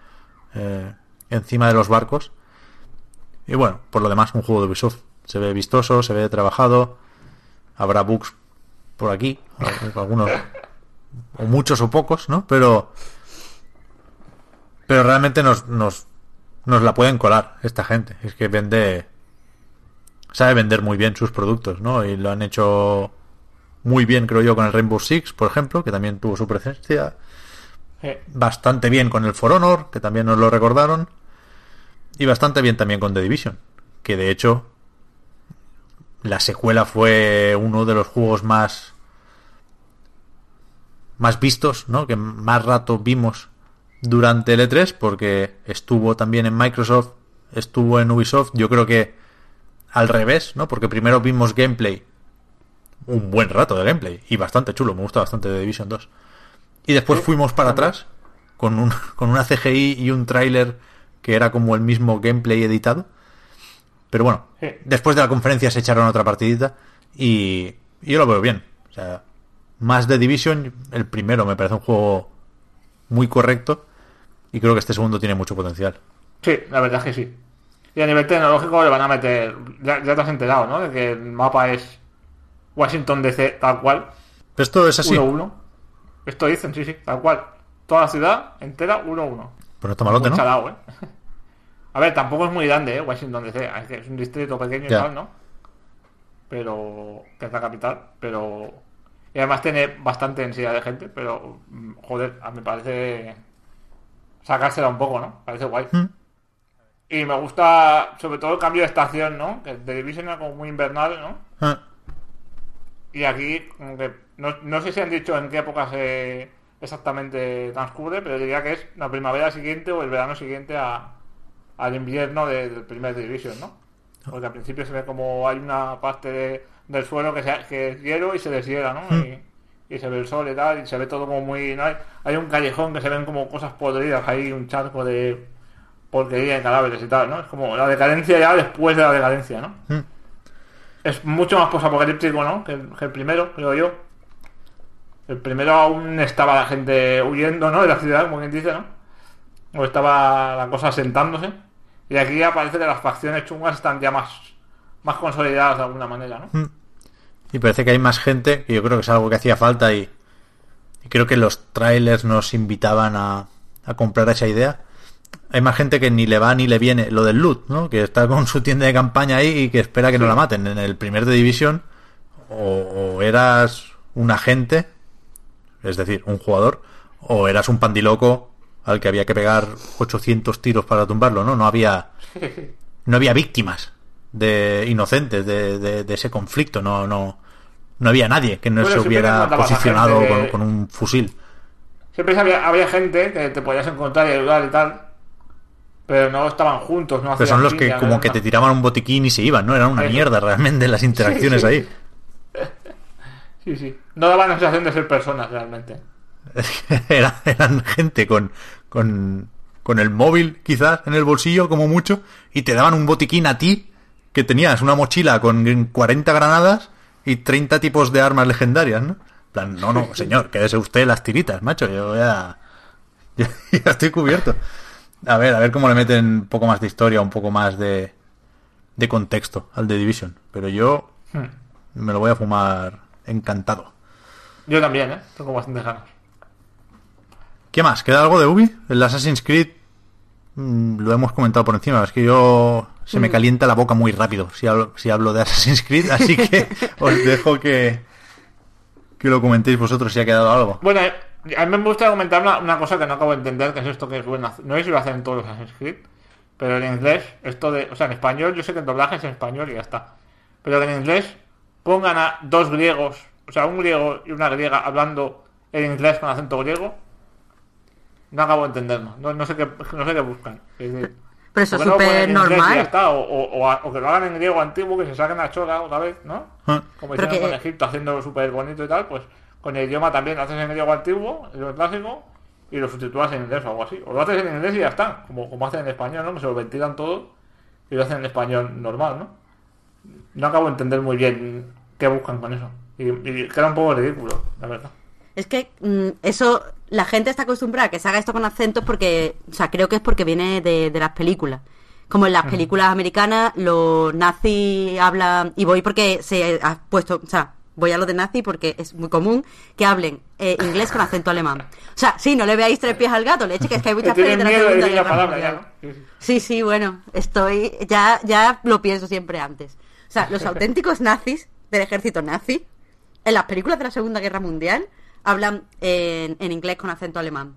eh, encima de los barcos. Y bueno, por lo demás, un juego de Ubisoft. Se ve vistoso, se ve trabajado. Habrá bugs por aquí, algunos, o muchos o pocos, ¿no? Pero, pero realmente nos, nos, nos la pueden colar esta gente. Es que vende, sabe vender muy bien sus productos, ¿no? Y lo han hecho muy bien, creo yo, con el Rainbow Six, por ejemplo, que también tuvo su presencia. Sí. Bastante bien con el For Honor, que también nos lo recordaron. Y bastante bien también con The Division, que de hecho la secuela fue uno de los juegos más más vistos, ¿no? Que más rato vimos durante el E3 porque estuvo también en Microsoft, estuvo en Ubisoft, yo creo que al revés, ¿no? Porque primero vimos gameplay, un buen rato de gameplay y bastante chulo, me gusta bastante de Division 2. Y después fuimos para atrás con un con una CGI y un tráiler que era como el mismo gameplay editado. Pero bueno, después de la conferencia se echaron otra partidita y, y yo lo veo bien. O sea, más de Division, el primero me parece un juego muy correcto y creo que este segundo tiene mucho potencial. Sí, la verdad es que sí. Y a nivel tecnológico le van a meter. Ya, ya te has enterado, ¿no? De que el mapa es Washington DC tal cual. Pero esto es así. 1-1. Esto dicen, sí, sí, tal cual. Toda la ciudad entera 1-1. Pues no está malote, ¿no? ¿eh? A ver, tampoco es muy grande, ¿eh? Washington DC. Es un distrito pequeño y tal, ¿no? Pero. que es la capital, pero. Y además tiene bastante densidad de gente, pero mm, joder, a mí me parece sacársela un poco, ¿no? Parece guay. Mm. Y me gusta sobre todo el cambio de estación, ¿no? Que The Division era como muy invernal, ¿no? Ah, Y aquí, como que no, no sé si han dicho en qué época se exactamente transcurre, pero diría que es la primavera siguiente o el verano siguiente a, al invierno de- del primer Division, ¿no? Porque al principio se ve como hay una parte de- del suelo que, se, que es hielo y se deshiela, ¿no? Y, y se ve el sol y tal, y se ve todo como muy... ¿no? Hay, hay un callejón que se ven como cosas podridas, hay un charco de porquería de cadáveres y tal, ¿no? Es como la decadencia ya después de la decadencia, ¿no? Mm. Es mucho más posapocalíptico, ¿no? Que que el primero, creo yo. El primero aún estaba la gente huyendo, ¿no? De la ciudad, como quien dice, ¿no? O estaba la cosa asentándose. Y aquí ya parece que las facciones chungas están ya más, más consolidadas de alguna manera, ¿no? Y parece que hay más gente, que yo creo que es algo que hacía falta y, y creo que los trailers nos invitaban a, a comprar esa idea. Hay más gente que ni le va ni le viene lo del loot, ¿no? Que está con su tienda de campaña ahí y que espera que no la maten. En el primer de división o, o eras un agente, es decir, un jugador, o eras un pandiloco al que había que pegar 800 tiros para tumbarlo, ¿no? No había no había víctimas de inocentes de, de- de ese conflicto, no, no, no había nadie que no Bueno, se hubiera posicionado con, un fusil. Siempre había, había gente que te podías encontrar y ayudar y tal. Pero no estaban juntos, no Pero son los que como que te tiraban un botiquín y se iban, ¿no? Eran una mierda realmente las interacciones Sí, sí. ahí. Sí, sí. No daban la sensación de ser personas realmente. Era- eran gente con, con, con el móvil quizás en el bolsillo como mucho y te daban un botiquín a ti que tenías una mochila con 40 granadas y 30 tipos de armas legendarias, ¿no? Plan, no, no, señor, quédese usted las tiritas, macho, yo ya, ya, ya estoy cubierto. A ver, a ver cómo le meten un poco más de historia, un poco más de, de contexto al The Division. Pero yo Hmm. me lo voy a fumar encantado. Yo también, ¿eh? Tengo bastante ganas. ¿Qué más? ¿Queda algo de Ubi? El Assassin's Creed mm, lo hemos comentado por encima. Es que yo se me calienta la boca muy rápido si hablo, si hablo de Assassin's Creed, así que os dejo que, que lo comentéis vosotros si ha quedado algo. Bueno, eh, a mí me gusta comentar una, una cosa que no acabo de entender, que es esto que suelen hacer. No sé si lo hacen en todos los Assassin's Creed, pero en inglés, esto de. O sea, en español, yo sé que en doblaje es en español y ya está. Pero en inglés pongan a dos griegos, o sea, un griego y una griega hablando en inglés con acento griego. No acabo de entenderlo. No, no sé, qué, no sé qué buscan. Es decir, Pero eso ¿por es no súper normal. está? O, o- o a- o que lo hagan en griego antiguo, que se saquen la chola otra vez, ¿no? Ah, Como hicieron que- con Egipto, haciéndolo súper bonito y tal, pues con el idioma también lo haces en griego antiguo, en lo clásico, y lo subtitúas en inglés o algo así. O lo haces en inglés y ya está, como, como hacen en español, ¿no? Que se lo ventilan todo y lo hacen en español normal, ¿no? No acabo de entender muy bien qué buscan con eso. Y, y queda un poco ridículo, la verdad. Es que mm, eso, la gente está acostumbrada a que se haga esto con acentos porque, o sea, creo que es porque viene de, de las películas. Como en las películas americanas, los nazis hablan, y voy porque se ha puesto, o sea, voy a lo de nazi porque es muy común que hablen eh, inglés con acento alemán. O sea, sí, no le veáis tres pies al gato, leche, que es que hay muchas pelis. Sí, sí, bueno, estoy, ya, ya lo pienso siempre antes. O sea, los auténticos nazis del ejército nazi, en las películas de la Segunda Guerra Mundial, hablan en, en inglés con acento alemán.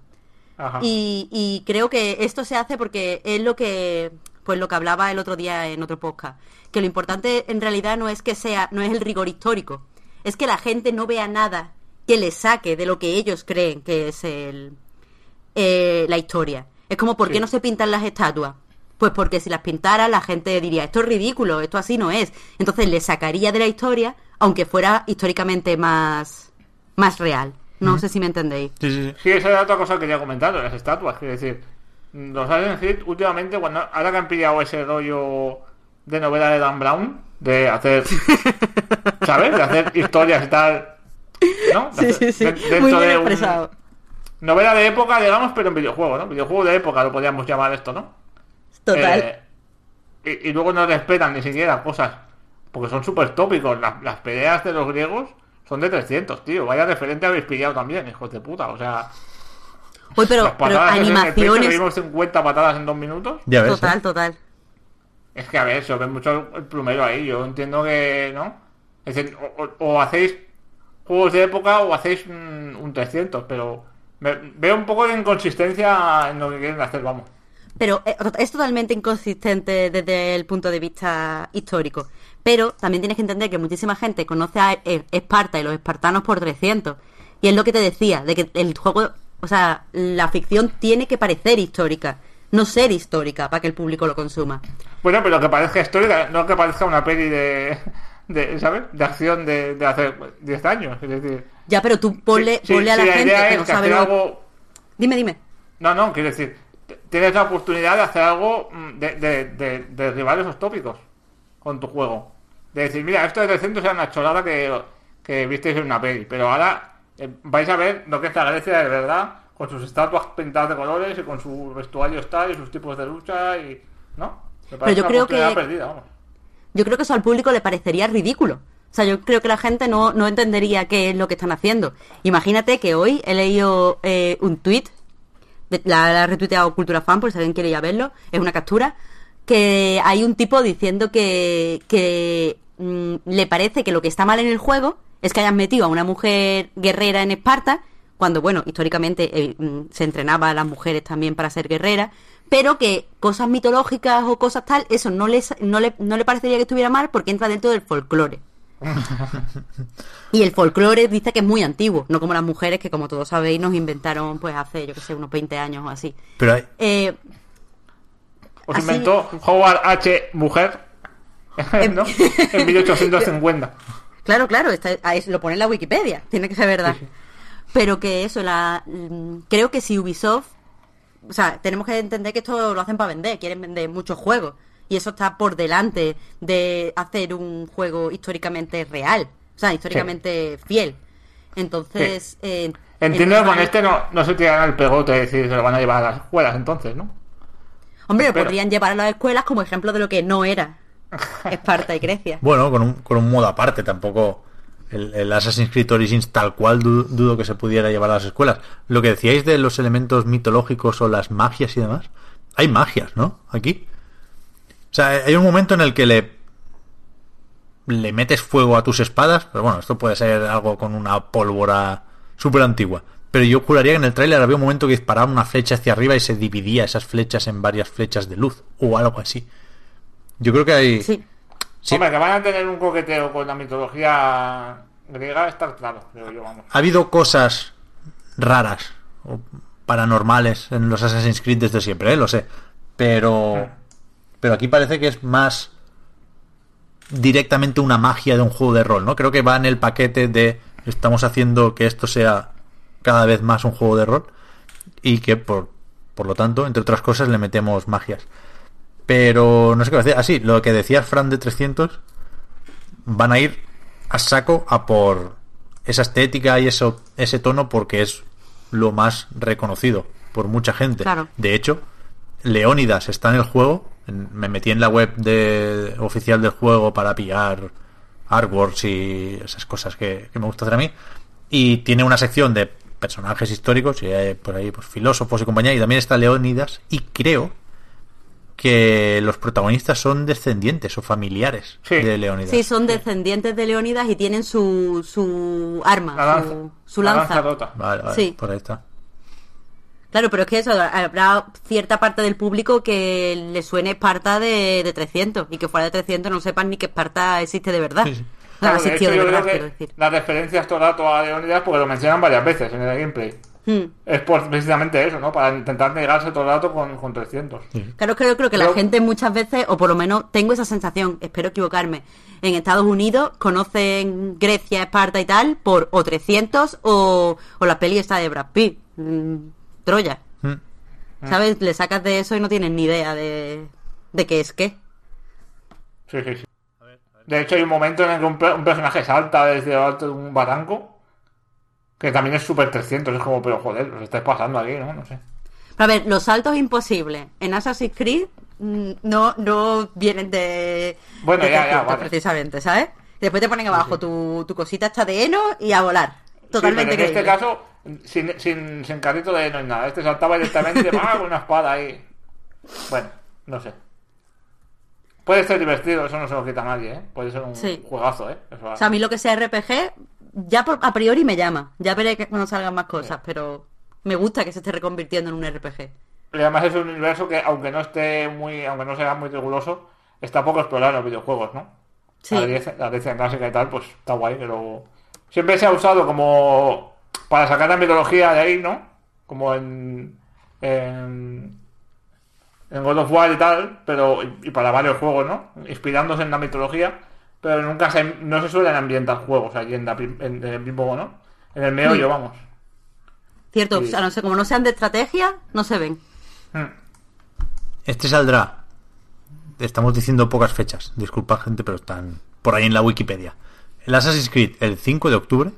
Ajá. Y, y creo que esto se hace porque es lo que, pues lo que hablaba el otro día en otro podcast, que lo importante en realidad no es que sea, no es el rigor histórico, es que la gente no vea nada que le saque de lo que ellos creen que es el, eh, la historia. Es como, ¿por qué no se pintan las estatuas? Pues porque si las pintara la gente diría, esto es ridículo, esto así no es. Entonces le sacaría de la historia, aunque fuera históricamente más, más real. No sé si me entendéis. Sí, sí, sí. Sí, esa era otra cosa que quería comentar, las estatuas. Quiero decir, los Assassin's Creed últimamente, cuando, ahora que han pillado ese rollo de novela de Dan Brown, de hacer, ¿sabes? De hacer historias y tal, ¿no? De Sí, hacer- sí, sí. de- dentro Muy bien de un- expresado. novela de época, digamos, pero en videojuego, ¿no? Videojuego de época lo podríamos llamar esto, ¿no? Total. Eh, y, y luego no respetan ni siquiera cosas, porque son súper tópicos. Las, las peleas de los griegos son de 300, tío. Vaya referente habéis pillado también, hijos de puta. O sea, Uy, pero, las pero animaciones. vimos 50 patadas en dos minutos. Ya ves. Total, ¿eh? total. Es que a ver, se os ve mucho el plumero ahí. Yo entiendo que, ¿no? Es decir, o, o- o hacéis juegos de época o hacéis un, un 300, pero me- veo un poco de inconsistencia en lo que quieren hacer, vamos. Pero eh, es totalmente inconsistente desde el punto de vista histórico. Pero también tienes que entender que muchísima gente conoce a eh, Esparta y los espartanos por 300. Y es lo que te decía, de que el juego, o sea, la ficción tiene que parecer histórica, no ser histórica para que el público lo consuma. Bueno, pero que parezca histórica, no que parezca una peli de, de ¿sabes? De acción de, de hace 10 años. Es decir, Ya, pero tú ponle, si- ponle a la, gente que no sabe algo Dime, dime. No, no, quiero decir, tienes la oportunidad de hacer algo mm, de, de, de, de derribar esos tópicos con tu juego. De decir, mira, esto de 300 era una chorrada que, que visteis en una peli, pero ahora eh, vais a ver lo que es la Grecia de verdad, con sus estatuas pintadas de colores y con su vestuario tal y sus tipos de lucha y... ¿No? Me parece yo creo que- perdida, vamos. Yo creo que eso al público le parecería ridículo. O sea, yo creo que la gente no, no entendería qué es lo que están haciendo. Imagínate que hoy he leído eh, un tweet, la, ha retuiteado Cultura Fan, por si alguien quiere ir a verlo, es una captura, que hay un tipo diciendo que, que mm, le parece que lo que está mal en el juego es que hayan metido a una mujer guerrera en Esparta, cuando, bueno, históricamente eh, mm, se entrenaba a las mujeres también para ser guerreras, pero que cosas mitológicas o cosas tal, eso no, les, no, le, no le parecería que estuviera mal porque entra dentro del folclore. y el folclore dice que es muy antiguo, no como las mujeres que, como todos sabéis, nos inventaron pues hace, yo que sé, unos 20 años o así. Pero hay- Eh, Os así- inventó Howard H. Mujer, ¿no? En 1850. Claro, claro, está, lo pone en la Wikipedia, tiene que ser verdad. Pero que eso, la, mm, creo que si Ubisoft, o sea, tenemos que entender que esto lo hacen para vender, quieren vender muchos juegos. Y eso está por delante de hacer un juego históricamente real, o sea, históricamente fiel. Entonces, eh, Entiendo que con este no, no se tiran el pegote, es decir, se lo van a llevar a las escuelas entonces, ¿no? Hombre, lo podrían llevar a las escuelas como ejemplo de lo que no era Esparta y Grecia. bueno, con un, con un modo aparte, tampoco el, el Assassin's Creed Origins tal cual du- dudo que se pudiera llevar a las escuelas. Lo que decíais de los elementos mitológicos o las magias y demás, hay magias, ¿no? Aquí. O sea, hay un momento en el que le le metes fuego a tus espadas, pero bueno, esto puede ser algo con una pólvora súper antigua. Pero yo juraría que en el tráiler había un momento que disparaba una flecha hacia arriba y se dividía esas flechas en varias flechas de luz o algo así. Yo creo que hay... Sí. Sí. Hombre, que van a tener un coqueteo con la mitología griega, está claro, creo yo, vamos. Ha habido cosas raras o paranormales en los Assassin's Creed desde siempre, ¿eh? lo sé. Pero, pero aquí parece que es más directamente una magia de un juego de rol, ¿no? Creo que va en el paquete de estamos haciendo que esto sea cada vez más un juego de rol y que por, por lo tanto, entre otras cosas, le metemos magias. Pero no sé qué decir. Así, lo que decía Fran de 300 van a ir a saco a por esa estética y eso, ese tono porque es lo más reconocido por mucha gente. Claro. De hecho, Leónidas está en el juego. En- Me metí en la web de, oficial del juego para pillar artworks y esas cosas que, que me gusta hacer a mí. Y tiene una sección de personajes históricos y hay por ahí pues, filósofos y compañía. Y también está Leónidas. Y creo que los protagonistas son descendientes o familiares Sí. de Leónidas. Sí, son descendientes de Leónidas y tienen su, su arma, La lanza, su, su la lanza. lanza rota. Vale, vale, Sí. por ahí está. Claro, pero es que eso, habrá cierta parte del público que le suene Esparta de, de 300 y que fuera de 300 no sepan ni que Esparta existe de verdad. Sí, sí. Claro, de existió hecho, de yo verdad, creo que decir. la referencia es todo el rato a Leonidas porque lo mencionan varias veces en el gameplay. Hmm. Es por precisamente eso, ¿no? Para intentar negarse todo el rato con, con 300. Claro, creo, creo que la gente muchas veces, o por lo menos tengo esa sensación, espero equivocarme, en Estados Unidos conocen Grecia, Esparta y tal por o 300 o, o la peli esta de Brad Pitt, mm, Troya. Mm. ¿Sabes? Le sacas de eso y no tienen ni idea de, de qué es qué. Sí, sí, sí. De hecho, hay un momento en el que un, pe- un personaje salta desde alto de un barranco. Que también es super 300. Es como, pero joder, os estáis pasando aquí, ¿no? No sé. Pero a ver, los saltos imposibles en Assassin's Creed mm, no, no vienen de, Bueno, de ya, ya, 300, vale. precisamente, ¿sabes? Después te ponen abajo tu, tu cosita esta de heno y a volar. Totalmente Sí, pero en este caso, sin, sin, sin carrito de no hay nada. Este saltaba directamente ¡ah! con una espada ahí. Bueno, no sé. Puede ser divertido, eso no se lo quita a nadie, ¿eh? Puede ser un Sí. juegazo, ¿eh? Eso va. O sea, a mí lo que sea RPG ya por- a priori me llama. Ya veré que cuando salgan más cosas, pero me gusta que se esté reconvirtiendo en un RPG. Y además es un universo que, aunque no esté muy, aunque no sea muy riguroso, está poco explorado en los videojuegos, ¿no? Sí. La la clásica y tal, pues está guay, pero siempre se ha usado como para sacar la mitología de ahí, ¿no? Como en, en, en God of War y tal, pero y, para varios juegos, ¿no? Inspirándose en la mitología, pero nunca se, no se suelen ambientar juegos allí en, la en, en el mismo, ¿no? En el meollo, vamos. Cierto, Sí. o sea, no sé, como no sean de estrategia, no se ven. Hmm. Este saldrá. Estamos diciendo pocas fechas. Disculpa, gente, pero están por ahí en la Wikipedia. El Assassin's Creed el 5 de octubre.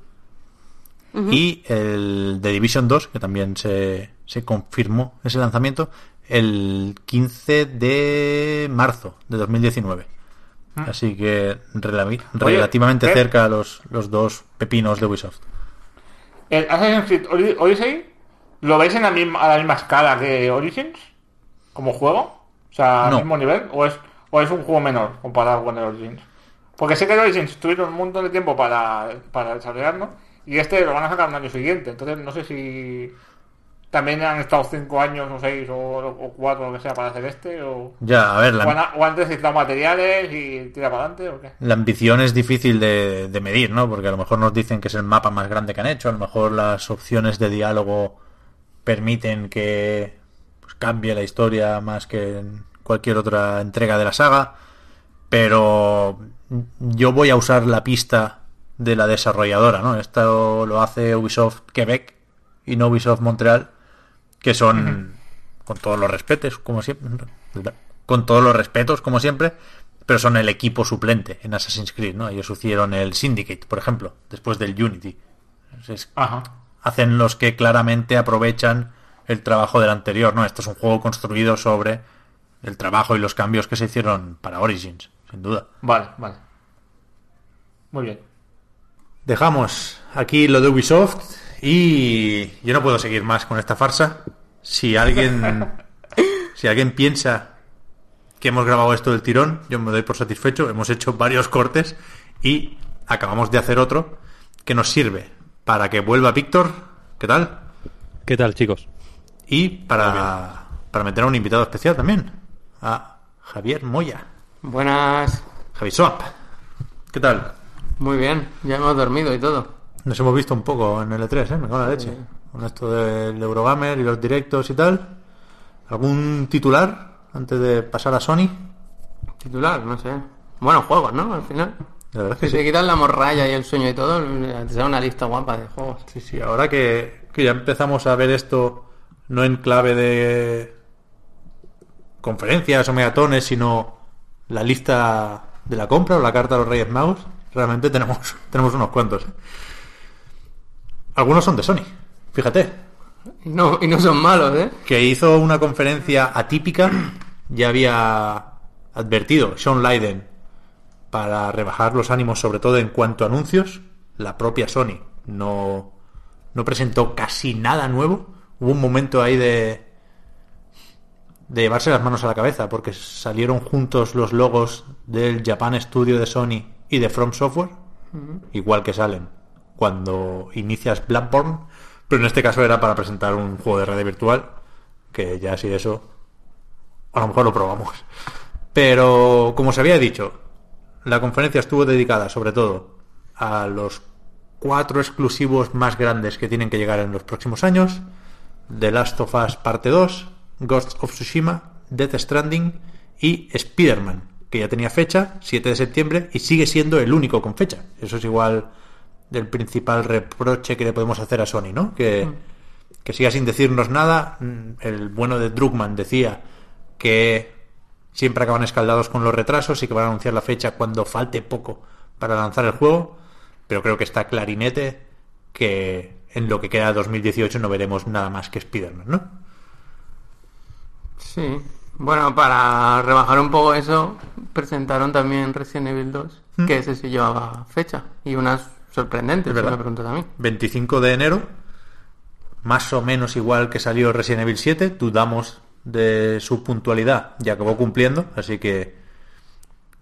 Y el The Division 2, que también se, se confirmó ese lanzamiento, el 15 de marzo de 2019. Así que relativamente ¿qué? cerca los, los dos pepinos de Ubisoft. ¿El Assassin's Creed Odyssey lo veis en la misma, a la misma escala que Origins? ¿Como juego? O sea, al No. mismo nivel? ¿O es, ¿O es un juego menor comparado con el Origins? Porque sé que el Origins tuvieron un montón de tiempo para, para desarrollarlo y este lo van a sacar el año siguiente. Entonces no sé si también han estado 5 años o 6 o 4 o lo que sea para hacer este o, Ya, a ver, o, la, o materiales y tira para adelante o qué. la ambición es difícil de, de medir, ¿no? Porque a lo mejor nos dicen que es el mapa más grande que han hecho, a lo mejor las opciones de diálogo permiten que pues, cambie la historia más que en cualquier otra entrega de la saga, pero yo voy a usar la pista de la desarrolladora, ¿no? Esto lo hace Ubisoft Quebec y no Ubisoft Montreal, que son, con todos los respetos, como siempre, con todos los respetos, como siempre, pero son el equipo suplente en Assassin's Creed, ¿no? Ellos hicieron el Syndicate, por ejemplo, después del Unity. Ajá. hacen los que claramente aprovechan el trabajo del anterior, ¿no? Esto es un juego construido sobre el trabajo y los cambios que se hicieron para Origins, sin duda. Vale, vale. Muy bien. Dejamos aquí lo de Ubisoft y yo no puedo seguir más con esta farsa. Si alguien si alguien piensa que hemos grabado esto del tirón, yo me doy por satisfecho. Hemos hecho varios cortes y acabamos de hacer otro que nos sirve para que vuelva Víctor, ¿qué tal? ¿Qué tal, chicos? Y para, para meter a un invitado especial también, a Javier Moya, Buenas. Javi Swap. ¿Qué tal? Muy bien, ya hemos dormido y todo. Nos hemos visto un poco en el E3, ¿eh? Me cago en la leche. Con esto del Eurogamer y los directos y tal. ¿Algún titular antes de pasar a Sony? Titular, no sé. Buenos juegos, ¿no? Al final. La verdad es Si que te sí. quitas la morralla y el sueño y todo, te da una lista guapa de juegos. Sí, sí, ahora que, que ya empezamos a ver esto no en clave de conferencias o megatones, sino la lista de la compra o la carta de los Reyes Magos, realmente tenemos, tenemos unos cuantos. ¿eh? Algunos son de Sony, fíjate, no, y no son malos, ¿eh? que hizo una conferencia atípica, ya había advertido Sean Leiden para rebajar los ánimos, sobre todo en cuanto a anuncios. La propia Sony no, no presentó casi nada nuevo. Hubo un momento ahí de, de llevarse las manos a la cabeza, porque salieron juntos los logos del Japan Studio de Sony y de From Software, igual que salen cuando inicias Blackburn, pero en este caso era para presentar un juego de red virtual, que ya si eso, a lo mejor lo probamos. Pero, como se había dicho, la conferencia estuvo dedicada sobre todo a los cuatro exclusivos más grandes que tienen que llegar en los próximos años. The Last of Us Parte 2, Ghost of Tsushima, Death Stranding y Spider-Man, que ya tenía fecha, 7 de septiembre, y sigue siendo el único con fecha. Eso es igual del principal reproche que le podemos hacer a Sony, ¿no? Que, que siga sin decirnos nada. El bueno de Druckmann decía que siempre acaban escaldados con los retrasos y que van a anunciar la fecha cuando falte poco para lanzar el juego, pero creo que está clarinete que en lo que queda de 2018 no veremos nada más que Spider-Man, ¿no? Sí. Bueno, para rebajar un poco eso, presentaron también Resident Evil 2, que ese sí llevaba fecha. Y unas sorprendentes, Es verdad. me pregunto también. 25 de enero, más o menos igual que salió Resident Evil 7, dudamos de su puntualidad y acabó cumpliendo, así que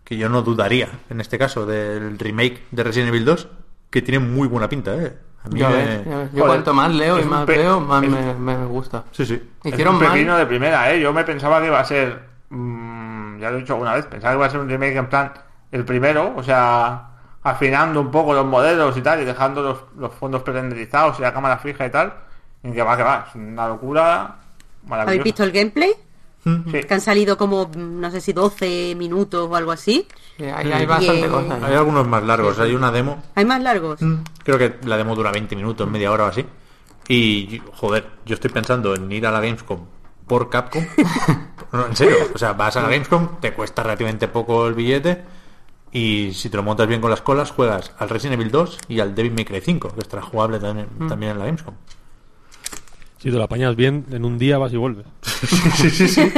que yo no dudaría en este caso del remake de Resident Evil 2 que tiene muy buena pinta, ¿eh? A mí Ya me- ves, ya ves. Yo Joder, cuanto más leo y es más pe- veo, más es- me, me gusta. Sí, sí. Hicieron es un mal. pepino de primera, ¿eh? Yo me pensaba que iba a ser... mm, ya lo he dicho alguna vez, pensaba que iba a ser un remake en plan el primero, o sea, afinando un poco los modelos y tal, y dejando los, los fondos prerenderizados y la cámara fija y tal. Y que va, que va, es una locura. ¿Habéis visto el gameplay? Sí. Que han salido como, mm, no sé si 12 minutos o algo así. Sí, hay bastante Bien. cosas. Hay algunos más largos. Hay una demo ¿Hay más largos? Creo que la demo dura 20 minutos, media hora o así. Y, joder, yo estoy pensando en ir a la Gamescom por Capcom. No, en serio. O sea, vas a la Gamescom, te cuesta relativamente poco el billete. Y si te lo montas bien con las colas, juegas al Resident Evil 2 y al Devil May Cry 5, que estará jugable también, también en la Gamescom. Si te lo apañas bien, en un día vas y vuelves. Sí, sí, sí.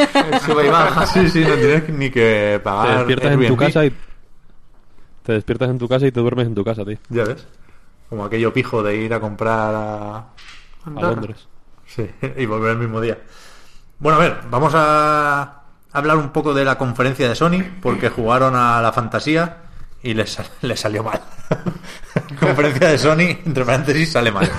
Sube y baja. Sí, sí, no tienes ni que Te pagar. despiertas en tu Airbnb. casa y... Te despiertas en tu casa y te duermes en tu casa, tío. Ya ves. Como aquello pijo de ir a comprar a, A. Londres. Sí, y volver el mismo día. Bueno, a ver, vamos a hablar un poco de la conferencia de Sony, porque jugaron a la fantasía y les, les salió mal. conferencia de Sony, entre paréntesis, sale mal.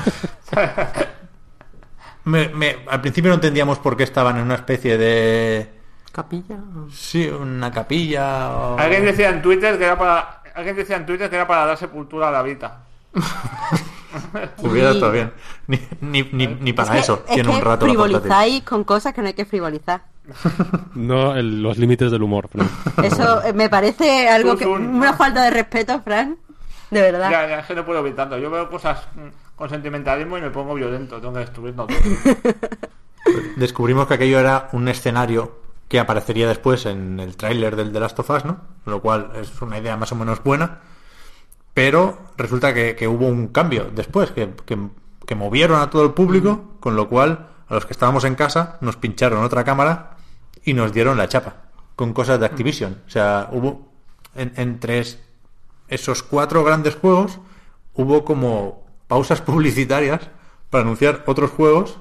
Me- me- al principio no entendíamos por qué estaban en una especie de... Capilla. Sí, una capilla o... Alguien decía en Twitter que era para... Alguien decía en Twitter que era para dar sepultura a la vida. Hubiera estado bien. Ni, ni, ni, ni para es que, eso es tiene que un rato la portátil. frivolizáis con cosas que no hay que frivolizar. No, el- los límites del humor. Fran. Eso eh, me parece algo que... un- Una falta de respeto, Fran. De verdad. Ya, ya, es que no puedo evitarlo. Yo veo cosas mm, con sentimentalismo y me pongo violento. Tengo que destruirlo todo. descubrimos que aquello era un escenario que aparecería después en el tráiler del The Last of Us, ¿no? Lo cual es una idea más o menos buena. Pero resulta que, hubo un cambio después, que, que- que movieron a todo el público, con lo cual a los que estábamos en casa nos pincharon otra cámara y nos dieron la chapa con cosas de Activision. O sea, hubo en- entre es- esos cuatro grandes juegos hubo como pausas publicitarias para anunciar otros juegos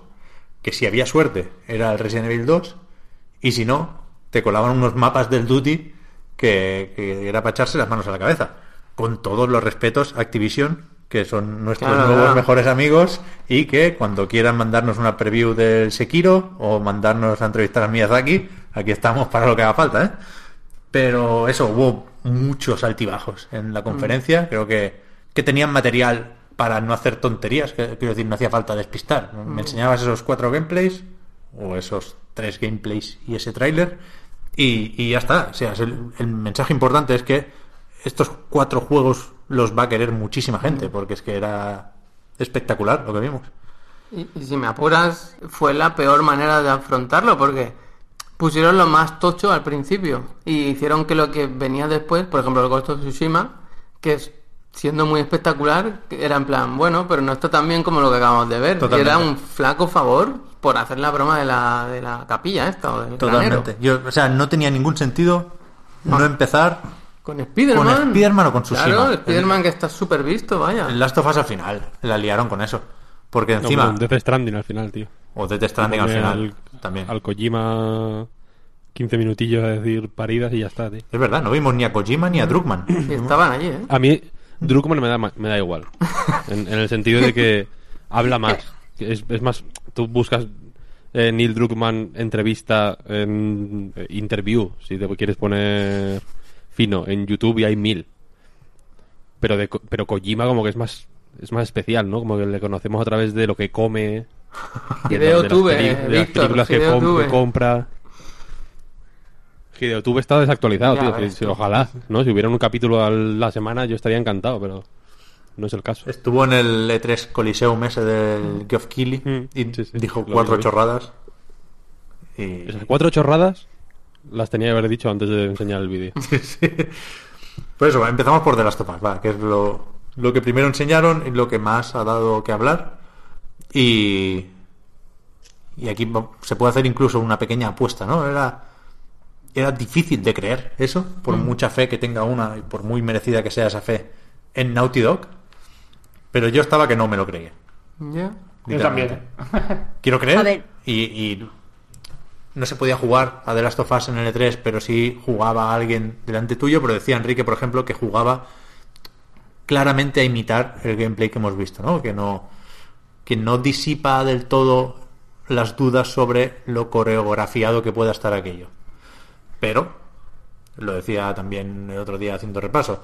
que si había suerte era el Resident Evil 2 y si no te colaban unos mapas del Duty que, que era para echarse las manos a la cabeza con todos los respetos a Activision que son nuestros Claro, nuevos claro. mejores amigos y que cuando quieran mandarnos una preview del Sekiro o mandarnos a entrevistar a Miyazaki aquí estamos para lo que haga falta ¿eh? pero eso hubo muchos altibajos en la conferencia creo que, que tenían material para no hacer tonterías que- quiero decir no hacía falta despistar. Me enseñabas esos cuatro gameplays o esos tres gameplays y ese tráiler y, y ya está. O sea es el, el mensaje importante es que estos cuatro juegos los va a querer muchísima gente porque es que era espectacular lo que vimos. Y, y si me apuras, fue la peor manera de afrontarlo porque pusieron lo más tocho al principio y hicieron que lo que venía después, por ejemplo el Ghost of Tsushima, que es siendo muy espectacular, que era en plan, bueno, pero no está tan bien como lo que acabamos de ver. Y Totalmente. era un flaco favor por hacer la broma de la, de la capilla esta o del totalmente. Yo, o sea no tenía ningún sentido no empezar Con Spider-Man. Con Spider-Man o con Tsushima. Claro, Spider-Man que está súper visto, vaya. el Last of Us al final la liaron con eso porque No, encima un Death Stranding al final, tío. o Death Stranding al final también Al Kojima 15 minutillos a decir paridas y ya está, tío. es verdad no vimos ni a Kojima ni a Druckmann estaban allí, ¿eh? A mí, Druckmann me da, me da igual. En, en el sentido de que habla más. Es, es más, tú buscas eh, Neil Druckmann entrevista en eh, interview, si te quieres poner fino, en YouTube y hay mil. Pero, de, pero Kojima como que es más es más especial, ¿no? Como que le conocemos a través de lo que come, de, Hideo las eh, de las películas que, com- que compra. Hideo Tube está desactualizado, Ya tío. Si-. Ojalá, ¿no? Si hubiera un capítulo a la semana yo estaría encantado, pero no es el caso. estuvo en el E3 Coliseum ese del Geoff Keighley Mm, y sí, sí, dijo cuatro chorradas y Esas cuatro chorradas las tenía que haber dicho antes de enseñar el vídeo. Pues eso, empezamos por The Last of Us, va, que es lo, lo que primero enseñaron y lo que más ha dado que hablar. Y, y aquí se puede hacer incluso una pequeña apuesta, ¿no? Era, era difícil de creer eso, por mucha fe que tenga una y por muy merecida que sea esa fe en Naughty Dog. Pero yo estaba que no me lo creía. Yo también. Quiero creer. A ver. Y, y no se podía jugar a The Last of Us en el E3, pero sí jugaba a alguien delante tuyo. Pero decía Enrique, por ejemplo, que jugaba claramente a imitar el gameplay que hemos visto, ¿no? Que no, que no disipa del todo las dudas sobre lo coreografiado que pueda estar aquello. Pero, lo decía también el otro día haciendo repaso,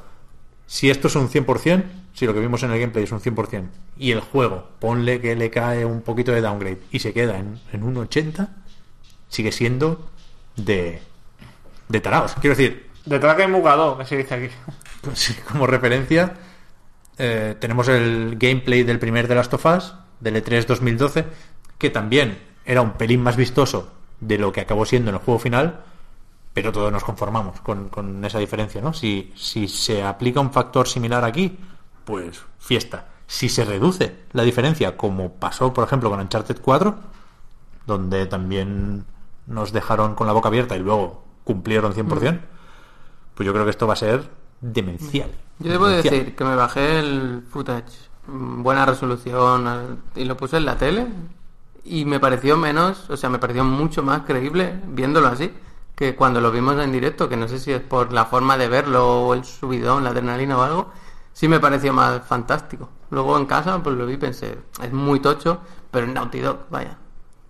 si esto es un 100%, si lo que vimos en el gameplay es un 100%, y el juego, ponle que le cae un poquito de downgrade y se queda en, en un 80, sigue siendo de, de taraos. Quiero decir, De traque mugado, que se dice aquí. pues, como referencia, eh, tenemos el gameplay del primer de Last of Us, del E E3 2012, que también era un pelín más vistoso de lo que acabó siendo en el juego final, pero todos nos conformamos con, con esa diferencia, ¿no? Si, si se aplica un factor similar aquí, pues fiesta. Si se reduce la diferencia, como pasó, por ejemplo, con Uncharted 4, donde también nos dejaron con la boca abierta y luego cumplieron 100%, pues yo creo que esto va a ser demencial. Yo debo Demencial. decir que me bajé el footage, mm, buena resolución, al- y lo puse en la tele y me pareció menos, o sea, me pareció mucho más creíble viéndolo así que cuando lo vimos en directo, que no sé si es por la forma de verlo o el subidón, la adrenalina o algo, sí me pareció más fantástico. Luego en casa pues lo vi y pensé, es muy tocho, pero en Naughty Dog, vaya.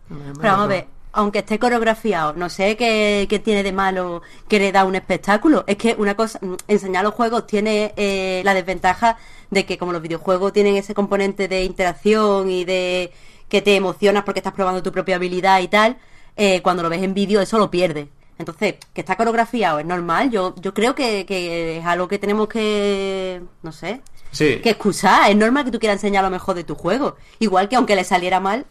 Pero vamos a ver, aunque esté coreografiado, no sé qué, qué tiene de malo que le da un espectáculo. Es que una cosa, mm, enseñar los juegos tiene eh, la desventaja de que como los videojuegos tienen ese componente de interacción y de que te emocionas porque estás probando tu propia habilidad y tal, eh, cuando lo ves en vídeo eso lo pierdes. Entonces, que está coreografiado es normal. Yo, yo creo que, que es algo que tenemos que, no sé, Sí. que excusar. Es normal que tú quieras enseñar lo mejor de tu juego. Igual que aunque le saliera mal,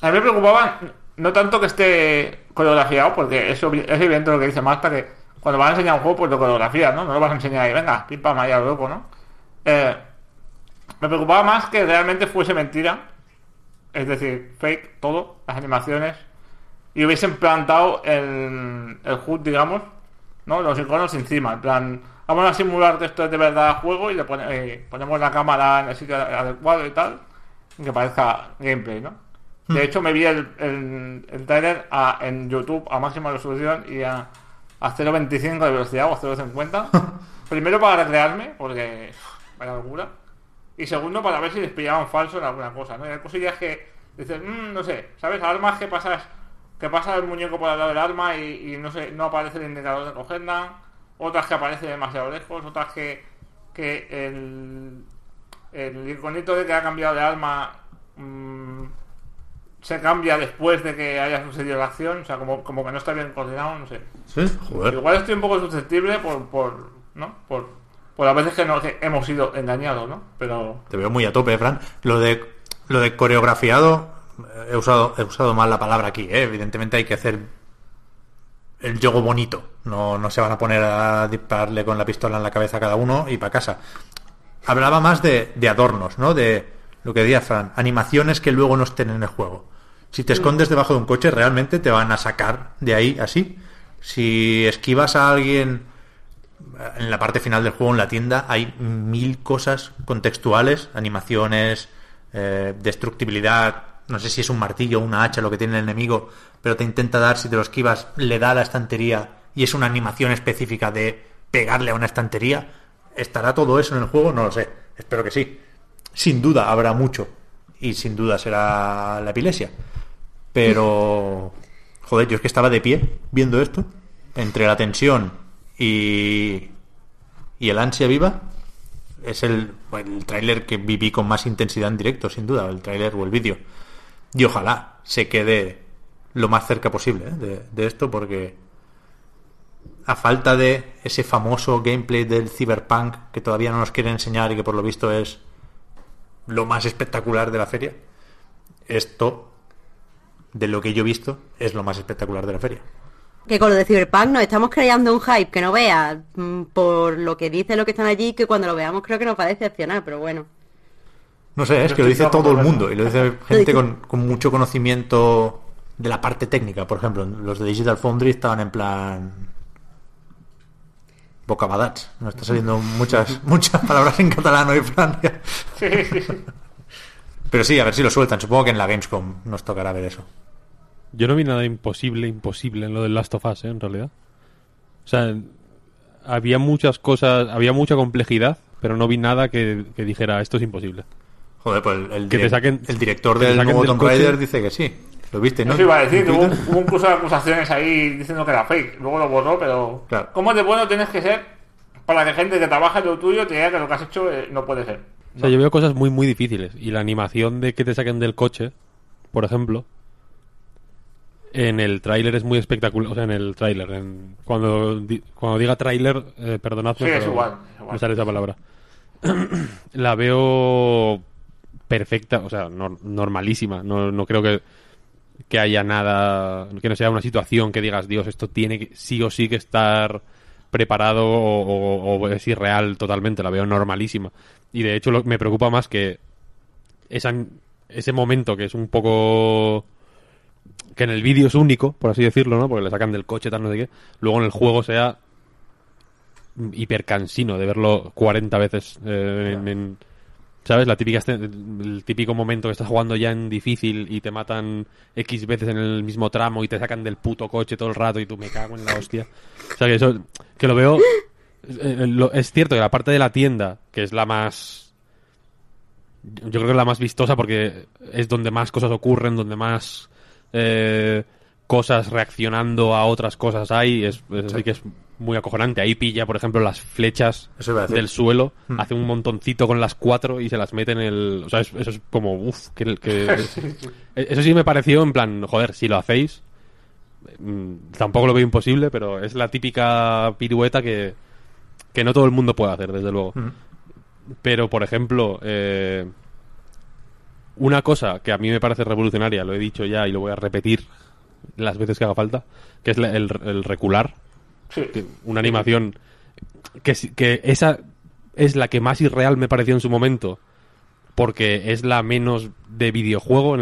A mí me preocupaba no tanto que esté coreografiado, porque eso es evidente lo que dice Marta, que cuando vas a enseñar un juego, pues lo coreografías, ¿no? No lo vas a enseñar ahí, venga, pim pam, allá loco, ¿no? Eh, me preocupaba más que realmente fuese mentira, es decir, fake, todo, las animaciones, y hubiesen plantado el, el HUD, digamos, ¿no? Los iconos encima, en plan, vamos a simular que esto es de verdad juego y le pone- eh, ponemos la cámara en el sitio adecuado y tal, y que parezca gameplay, ¿no? De hecho, me vi el, el, el trailer a- en YouTube a máxima resolución y a, a 0.25 de velocidad o a 0.50. Primero para recrearme, porque vaya locura. Y segundo para ver si les pillaban falso en alguna cosa, ¿no? Y hay cosillas que dices, "Mm, no sé, ¿sabes? Armas que pasas, que pasa el muñeco por al lado del arma y, y no sé, no aparece el indicador de cogerla. Otras que aparece demasiado lejos, otras que, que el, el iconito de que ha cambiado de arma mm, se cambia después de que haya sucedido la acción, o sea, como, como que no está bien coordinado, no sé. Sí, joder. Igual estoy un poco susceptible por, por ¿no? Por, por las veces que, no, que hemos sido engañados, ¿no? Pero Te veo muy a tope, Fran. Lo de lo de coreografiado, he usado, he usado mal la palabra aquí, ¿eh? Evidentemente hay que hacer el juego bonito. No, no se van a poner a dispararle con la pistola en la cabeza a cada uno y para casa. Hablaba más de, de adornos, ¿no? De lo que decía Fran, animaciones que luego no estén en el juego. Si te escondes debajo de un coche, realmente te van a sacar de ahí así. Si esquivas a alguien en la parte final del juego, en la tienda, hay mil cosas contextuales, animaciones, eh, destructibilidad, no sé si es un martillo o una hacha lo que tiene el enemigo, pero te intenta dar, si te lo esquivas, le da a la estantería y es una animación específica de pegarle a una estantería. ¿Estará todo eso en el juego? No lo sé, espero que sí. Sin duda habrá mucho y sin duda será la epilepsia. Pero, joder, yo es que estaba de pie viendo esto, entre la tensión y, y el ansia viva. Es el, el tráiler que viví con más intensidad en directo, sin duda, el tráiler o el vídeo. Y ojalá se quede lo más cerca posible ¿eh? de, esto, porque a falta de ese famoso gameplay del Cyberpunk que todavía no nos quiere enseñar y que por lo visto es lo más espectacular de la feria, esto, de lo que yo he visto, es lo más espectacular de la feria. Que con lo de Cyberpunk nos estamos creando un hype que no veas mm, por lo que dice lo que están allí, que cuando lo veamos creo que nos va a decepcionar, pero bueno. No sé, es Yo que lo dice todo el mundo y lo dice gente con, con mucho conocimiento de la parte técnica. Por ejemplo, los de Digital Foundry estaban en plan bocabadats. No está saliendo muchas muchas palabras en catalán hoy, Fran. Pero sí, a ver si lo sueltan. Supongo que en la Gamescom nos tocará ver eso. Yo no vi nada imposible, imposible en lo del Last of Us, ¿eh? en realidad. O sea, había muchas cosas, había mucha complejidad pero no vi nada que, que dijera esto es imposible. Joder, pues el, el Que te direc- saquen- el director que te del nuevo Tomb. Raider dice que sí. Lo viste, ¿no? Eso iba a decir, hubo, hubo un curso de acusaciones ahí diciendo que era fake. Luego lo borró, pero. Claro. ¿Cómo de bueno tienes que ser para que gente que trabaja en lo tuyo te diga que lo que has hecho eh, no puede ser? O sea, yo veo cosas muy, muy difíciles. Y la animación de que te saquen del coche, por ejemplo, en el tráiler es muy espectacular. O sea, en el tráiler. en- Cuando, di- cuando diga tráiler, eh, perdonadme, Sí, es pero igual, es igual. me sale esa palabra. la veo perfecta, o sea, nor- normalísima. No, no creo que, que haya nada, que no sea una situación que digas, Dios, esto tiene que, sí o sí que estar preparado o, es irreal totalmente. La veo normalísima. Y de hecho lo, me preocupa más que ese momento que es un poco que en el vídeo es único, por así decirlo, ¿no? Porque le sacan del coche, tal, no sé qué. Luego en el juego sea hiper cansino de verlo 40 veces eh, en, en- ¿Sabes? La típica este- el típico momento que estás jugando ya en difícil y te matan X veces en el mismo tramo y te sacan del puto coche todo el rato y tú me cago en la hostia. O sea, que eso que lo veo eh, lo- es cierto que la parte de la tienda, que es la más yo creo que es la más vistosa porque es donde más cosas ocurren, donde más eh, cosas reaccionando a otras cosas hay, es, es así que es muy acojonante. Ahí pilla, por ejemplo, las flechas del suelo, Mm. hace un montoncito con las cuatro y se las mete en el... O sea, es- eso es como, uff, que, que- eso sí me pareció en plan, joder, si lo hacéis, mm, tampoco lo veo imposible, pero es la típica pirueta que, que no todo el mundo puede hacer, desde luego. Mm. Pero, por ejemplo, eh, una cosa que a mí me parece revolucionaria, lo he dicho ya y lo voy a repetir las veces que haga falta, que es el recular. Una animación que, que esa es la que más irreal me pareció en su momento, porque es la menos de videojuego,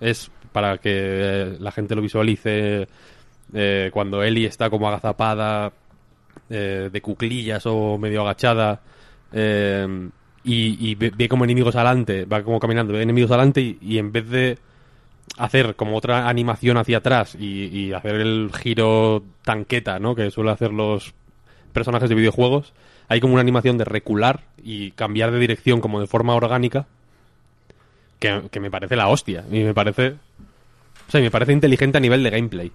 es para que eh, la gente lo visualice eh, cuando Ellie está como agazapada eh, de cuclillas o medio agachada eh, y, ve, como enemigos adelante, va como caminando, ve enemigos adelante y en vez de hacer como otra animación hacia atrás y, y hacer el giro tanqueta, ¿no? Que suele hacer los personajes de videojuegos, hay como una animación de recular y cambiar de dirección como de forma orgánica que, que me parece la hostia y me parece o sea, y me parece inteligente a nivel de gameplay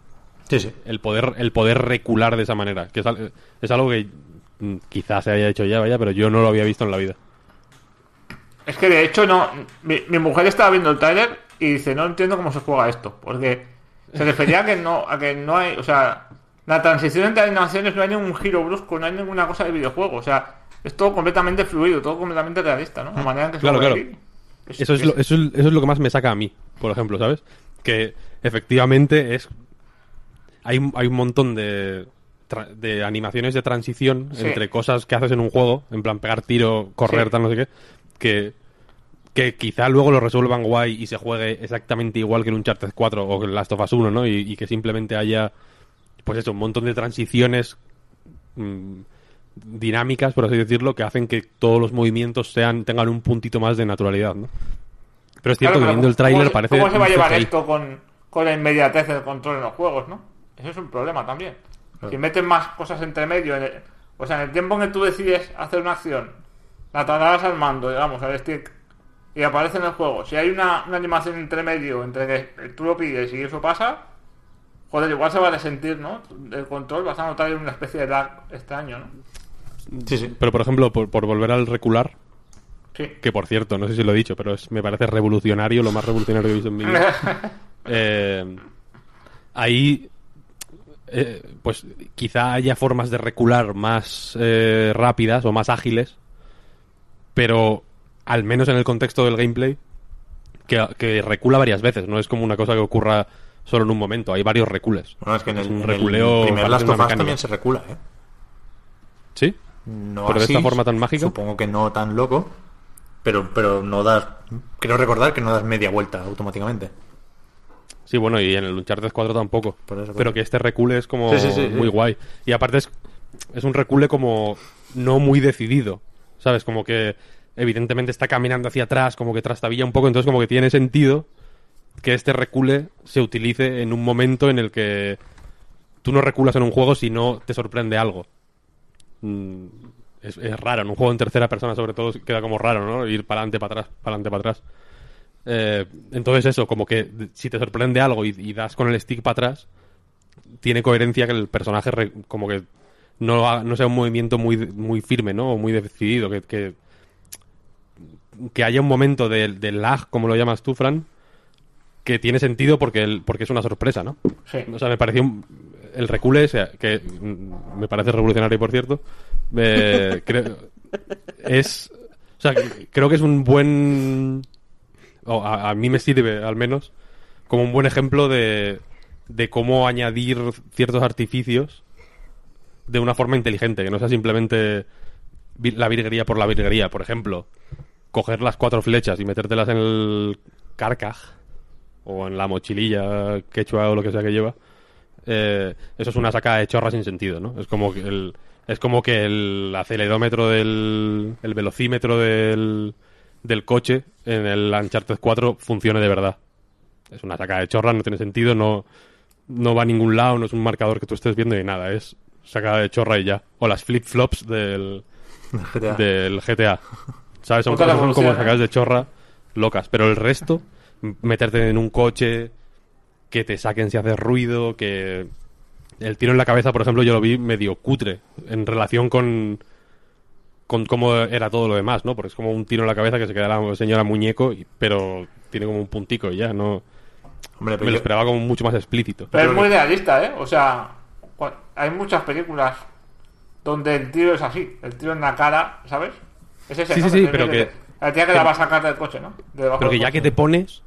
Sí, sí. el poder el poder recular de esa manera que es, al- es algo que quizás se haya hecho ya vaya pero yo no lo había visto en la vida Es que de hecho no. Mi, mi mujer estaba viendo el trailer y dice, no entiendo cómo se juega esto. Porque se refería a que no, a que no hay. O sea, la transición entre animaciones no hay ningún giro brusco, no hay ninguna cosa de videojuego. O sea, es todo completamente fluido, todo completamente realista, ¿no? La manera en que se Claro. Eso es, lo, eso, es, eso es lo que más me saca a mí, por ejemplo, ¿sabes? Que efectivamente es. Hay, un- hay un montón de, de animaciones de transición Sí. entre cosas que haces en un juego, en plan pegar tiro, correr, Sí. tal, no sé qué, que, que quizá luego lo resuelvan guay y se juegue exactamente igual que en un Uncharted 4 o que en Last of Us 1, ¿no? Y, y que simplemente haya, pues eso, un montón de transiciones mm, dinámicas, por así decirlo, que hacen que todos los movimientos sean tengan un puntito más de naturalidad, ¿no? Pero es cierto Claro, que viendo el ¿cómo tráiler parece ¿Cómo se va a llevar esto con, con la inmediatez del control en los juegos, no? Eso es un problema también. Si metes más cosas entre medio, en el- o sea, en el tiempo en que tú decides hacer una acción, la trasladas al mando, digamos, al stick, y aparece en el juego. Si hay una, una animación entre medio, entre que tú lo pides y eso pasa, joder, igual se va a resentir, ¿no? El control, vas a notar una especie de lag extraño, ¿no? Sí, sí. Pero por ejemplo, por, por volver al recular, Sí. que por cierto, no sé si lo he dicho, pero es, me parece revolucionario, lo más revolucionario que he visto en mi vida. Eh, ahí, eh, pues quizá haya formas de recular más eh, rápidas o más ágiles, pero al menos en el contexto del gameplay, que, que recula varias veces, no es como una cosa que ocurra solo en un momento, hay varios recules. Bueno, es que en el, un en el primer Last of Us también se recula, ¿eh? ¿Sí? No ¿Pero de así, esta forma tan mágica? Supongo que no tan loco, pero, pero no das... Creo recordar que no das media vuelta automáticamente. Sí, bueno, y en el Uncharted 4 tampoco. Por eso, por pero eso. que este recule es como Sí, sí, sí, sí. muy guay. Y aparte es, es un recule como no muy decidido. ¿Sabes? Como que evidentemente está caminando hacia atrás, como que trastabilla un poco, entonces como que tiene sentido que este recule se utilice en un momento en el que tú no reculas en un juego si no te sorprende algo. Mm, es, es raro. En un juego en tercera persona, sobre todo, queda como raro, ¿no? Ir para adelante, para atrás, para adelante, para atrás. Eh, entonces, eso, como que si te sorprende algo y, das con el stick para atrás, tiene coherencia que el personaje, como que no, no sea un movimiento muy, muy firme, ¿no? O muy decidido. Que, que haya un momento de, de lag, como lo llamas tú, Fran, que tiene sentido porque, el, porque es una sorpresa, ¿no? Sí. O sea, me pareció un- el recule ese, que me parece revolucionario, por cierto. eh, creo, es. O sea, que- creo que es un buen. o a, a mí me sirve, al menos, como un buen ejemplo de, de cómo añadir ciertos artificios de una forma inteligente, que no sea simplemente la virguería por la virguería. Por ejemplo, coger las cuatro flechas y metértelas en el carcaj o en la mochililla quechua o lo que sea que lleva, eh, eso es una sacada de chorra sin sentido, ¿no? Es como que el, es como que el acelerómetro del el velocímetro del, del coche en el Uncharted 4 funcione de verdad. Es una sacada de chorra, no tiene sentido, no, no va a ningún lado, no es un marcador que tú estés viendo ni nada, es sacada de chorra y ya. O las flip-flops del, del GTA. ¿Sabes? Son cosas son como ¿eh? sacadas de chorra locas. Pero el resto, meterte en un coche, que te saquen si haces ruido, que... El tiro en la cabeza, por ejemplo, yo lo vi medio cutre en relación con con cómo era todo lo demás, ¿no? Porque es como un tiro en la cabeza que se queda la señora muñeco, y- pero tiene como un puntico y ya, ¿no? Hombre, Me pero lo yo- esperaba como mucho más explícito. Pero es muy realista, ¿eh? O sea, hay muchas películas donde el tiro es así, el tiro en la cara, ¿sabes? Es ese, Sí, ¿no? sí, sí, pero que- que- La tía que la va a sacar del coche, ¿no? De Pero que ya coche. que te pones,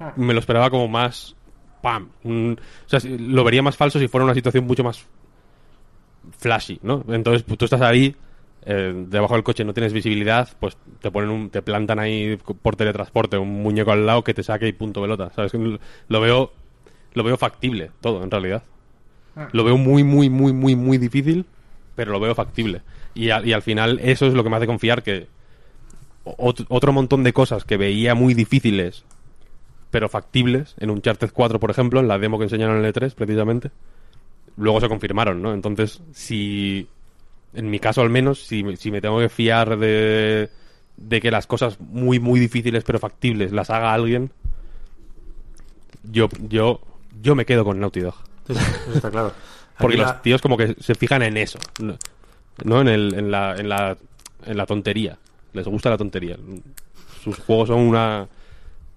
Ah. me lo esperaba como más. ¡Pam! Un- o sea, lo vería más falso si fuera una situación mucho más flashy, ¿no? Entonces pues, tú estás ahí, eh, debajo del coche no tienes visibilidad, pues te ponen un, te plantan ahí por teletransporte un muñeco al lado que te saque y punto pelota. ¿Sabes? Lo veo, lo veo factible todo, en realidad. Lo veo muy, muy, muy, muy, muy difícil, pero lo veo factible. Y, al- y al final eso es lo que me hace confiar que ot- otro montón de cosas que veía muy difíciles, pero factibles, en Uncharted 4, por ejemplo, en la demo que enseñaron en el E3, precisamente, luego se confirmaron, ¿no? Entonces, si, en mi caso al menos, si, me- si me tengo que fiar de, de que las cosas muy, muy difíciles, pero factibles, las haga alguien, yo, yo, yo me quedo con Naughty Dog. Sí, eso está claro. Porque los tíos como que se fijan en eso, ¿no? En, el, en, la, en, la, en la tontería. Les gusta la tontería. Sus juegos son una,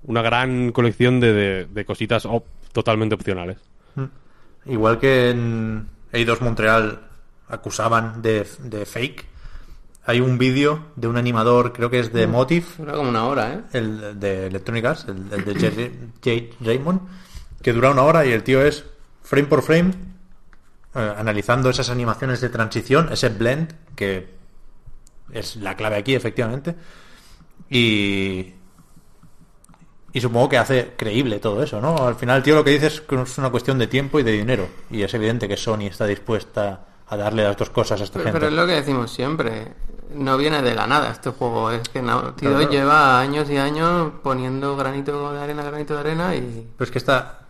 una gran colección de, de, de cositas op- totalmente opcionales. Igual que en Eidos Montreal acusaban de, de fake, hay un vídeo de un animador, creo que es de Motive, Dura como una hora, ¿eh? el de Electronic Arts, el, el de Jay, Jay Raymond, que dura una hora y el tío es frame por frame eh, analizando esas animaciones de transición, ese blend que es la clave aquí efectivamente y y supongo que hace creíble todo eso, ¿no? Al final tío lo que dice es que es una cuestión de tiempo y de dinero y es evidente que Sony está dispuesta a darle las dos cosas a esta Pero, gente. pero es lo que decimos siempre. No viene de la nada este juego. Es que Claro, Dog claro. lleva años y años poniendo granito de arena, granito de arena y... Pero es que está.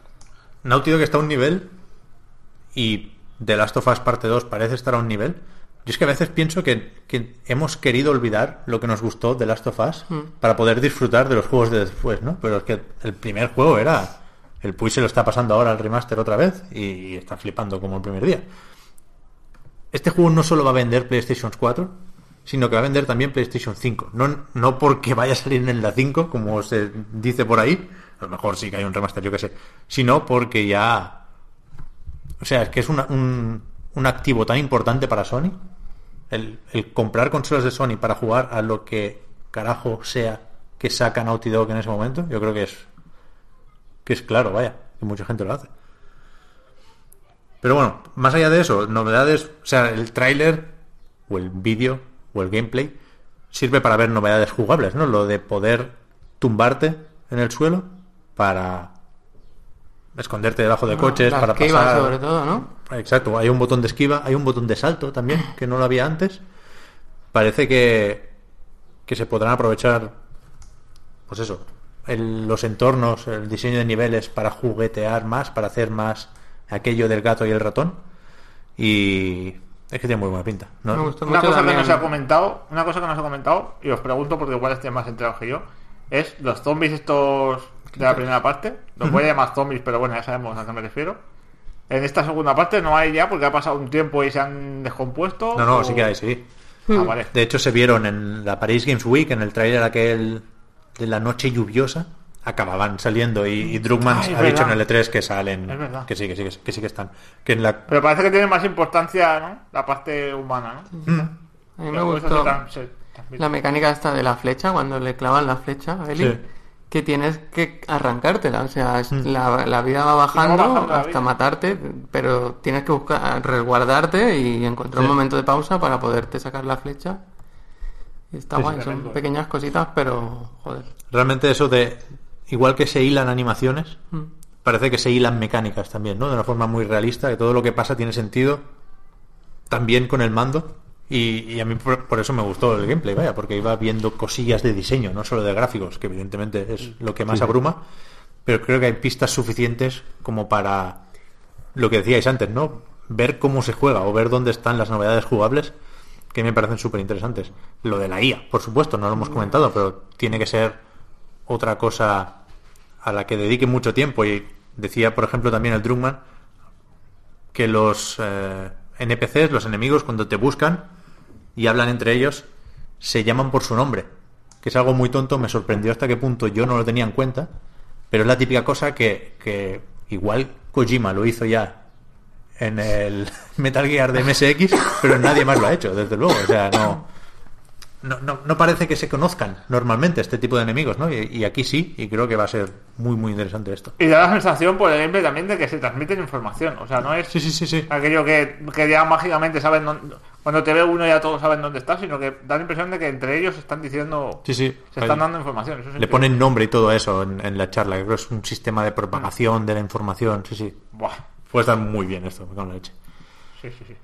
Naughty Dog está a un nivel. Y The Last of Us Parte 2 parece estar a un nivel. Yo es que a veces pienso que, que hemos querido olvidar lo que nos gustó de Last of Us para poder disfrutar de los juegos de después, ¿no? Pero es que el primer juego era. El Puy se lo está pasando ahora al remaster otra vez y está flipando como el primer día. Este juego no solo va a vender PlayStation 4, sino que va a vender también PlayStation 5. No, no porque vaya a salir en la 5, como se dice por ahí, a lo mejor sí que hay un remaster, yo que sé, sino porque ya... O sea, es que es un, un activo tan importante para Sony, el, el comprar consolas de Sony para jugar a lo que carajo sea que saca Naughty Dog en ese momento, yo creo que es que es claro, vaya, que mucha gente lo hace. Pero bueno, más allá de eso, novedades, o sea, el tráiler o el vídeo o el gameplay sirve para ver novedades jugables, ¿no? Lo de poder tumbarte en el suelo para esconderte debajo de coches, La para esquiva, pasar. sobre todo, ¿no? Exacto, hay un botón de esquiva, hay un botón de salto también, que no lo había antes. Parece que, que se podrán aprovechar, pues eso, el- los entornos, el diseño de niveles para juguetear más, para hacer más aquello del gato y el ratón. Y, Es que tiene muy buena pinta. ¿no? Me gustó Una mucho cosa que también. no se ha comentado, una cosa que no se ha comentado, y os pregunto porque igual estéis más enterados que yo, es los zombies estos de la primera parte. Los voy a llamar zombies, pero bueno, ya sabemos a qué me refiero. En esta segunda parte no hay ya porque ha pasado un tiempo y se han descompuesto. No, no, o- sí que hay, sí. Ah, vale. De hecho, se vieron en la Paris Games Week, en el trailer aquel de la noche lluviosa, acababan saliendo y, y Druckmann Ah, ha dicho en el E3 que salen, Es verdad. que sí, que sí, que sí, que sí que están. Que en la... Pero parece que tiene más importancia, ¿no? La parte humana, ¿no? Mm, A mí me gustó se la mecánica esta de la flecha, cuando le clavan la flecha a Eli, Sí. Que tienes que arrancártela. O sea, es- la, la vida va bajando, hasta matarte, pero tienes que buscar resguardarte y encontrar Sí. un momento de pausa para poderte sacar la flecha. Y está Sí, sí, guay, son tremendo. pequeñas cositas, pero joder. Realmente eso de, igual que se hilan animaciones, Mm. parece que se hilan mecánicas también, ¿no? De una forma muy realista, que todo lo que pasa tiene sentido también con el mando. Y, y a mí por, por eso me gustó el gameplay, vaya, porque iba viendo cosillas de diseño, no solo de gráficos, que evidentemente es lo que más abruma, pero creo que hay pistas suficientes como para lo que decíais antes, ¿no? Ver cómo se juega o ver dónde están las novedades jugables que me parecen súper interesantes. Lo de la IA, por supuesto, no lo hemos comentado, pero tiene que ser otra cosa a la que dedique mucho tiempo. Y decía, por ejemplo, también el Druckmann que los eh, NPCs, los enemigos, cuando te buscan y hablan entre ellos, se llaman por su nombre. Que es algo muy tonto, me sorprendió hasta qué punto yo no lo tenía en cuenta, pero es la típica cosa que, que igual Kojima lo hizo ya en el Metal Gear de MSX, pero nadie más lo ha hecho, desde luego. O sea, no, no, no, no parece que se conozcan normalmente este tipo de enemigos, ¿no? Y, y aquí sí, y creo que va a ser muy, muy interesante esto. Y da la sensación por el gameplay también de que se transmiten información. O sea, no es Sí, sí, sí, sí. aquello que, que ya mágicamente saben dónde, cuando te ve uno ya todos saben dónde está, sino que da la impresión de que entre ellos están diciendo, Sí, sí. se están dando información. Eso es Le ponen nombre y todo eso en, en la charla. Creo que es un sistema de propagación de la información. Sí, sí. Buah. Puede estar muy bien esto, me cago en la leche. Sí, sí, sí.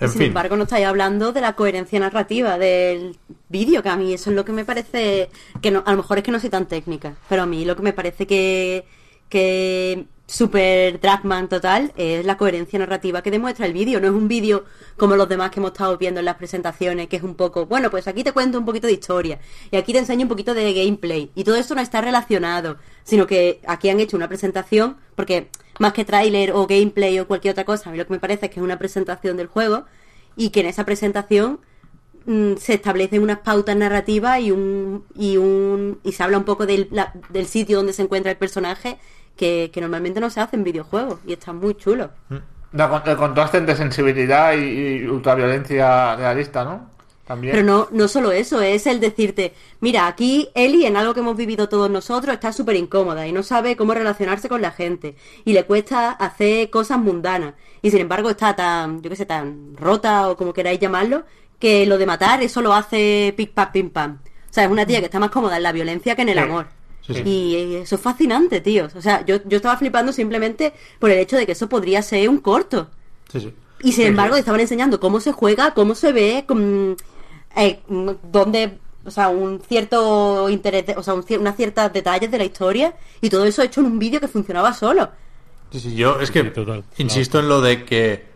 En Sin fin. embargo, no estáis hablando de la coherencia narrativa del vídeo, que a mí eso es lo que me parece, que no, a lo mejor es que no soy tan técnica, pero a mí lo que me parece que, que super Dragman total es la coherencia narrativa que demuestra el vídeo. No es un vídeo como los demás que hemos estado viendo en las presentaciones, que es un poco, bueno, pues aquí te cuento un poquito de historia y aquí te enseño un poquito de gameplay y todo esto no está relacionado, sino que aquí han hecho una presentación, porque más que tráiler o gameplay o cualquier otra cosa, a mí lo que me parece es que es una presentación del juego y que en esa presentación mm, se establecen unas pautas narrativas y un y un y se habla un poco del, la- del sitio donde se encuentra el personaje que, que normalmente no se hace en videojuegos y está muy chulo. Da con- el contraste entre sensibilidad y, y ultraviolencia realista, ¿no? También. Pero no, no solo eso, es el decirte, mira, aquí Eli, en algo que hemos vivido todos nosotros, está súper incómoda y no sabe cómo relacionarse con la gente. Y le cuesta hacer cosas mundanas. Y sin embargo está tan, yo qué sé, tan rota o como queráis llamarlo, que lo de matar, eso lo hace pic pam pim pam. O sea, es una tía que está más cómoda en la violencia que en el Sí. amor. Sí, sí. Y eso es fascinante, tío. O sea, yo, yo estaba flipando simplemente por el hecho de que eso podría ser un corto. Sí, sí. Y sin Sí, embargo, sí. estaban enseñando cómo se juega, cómo se ve, con, eh, dónde, o sea, un cierto interés, de- o sea, un cier- unas ciertas detalles de la historia y todo eso hecho en un vídeo que funcionaba solo. Sí, sí, yo es que Sí, total. insisto en lo de que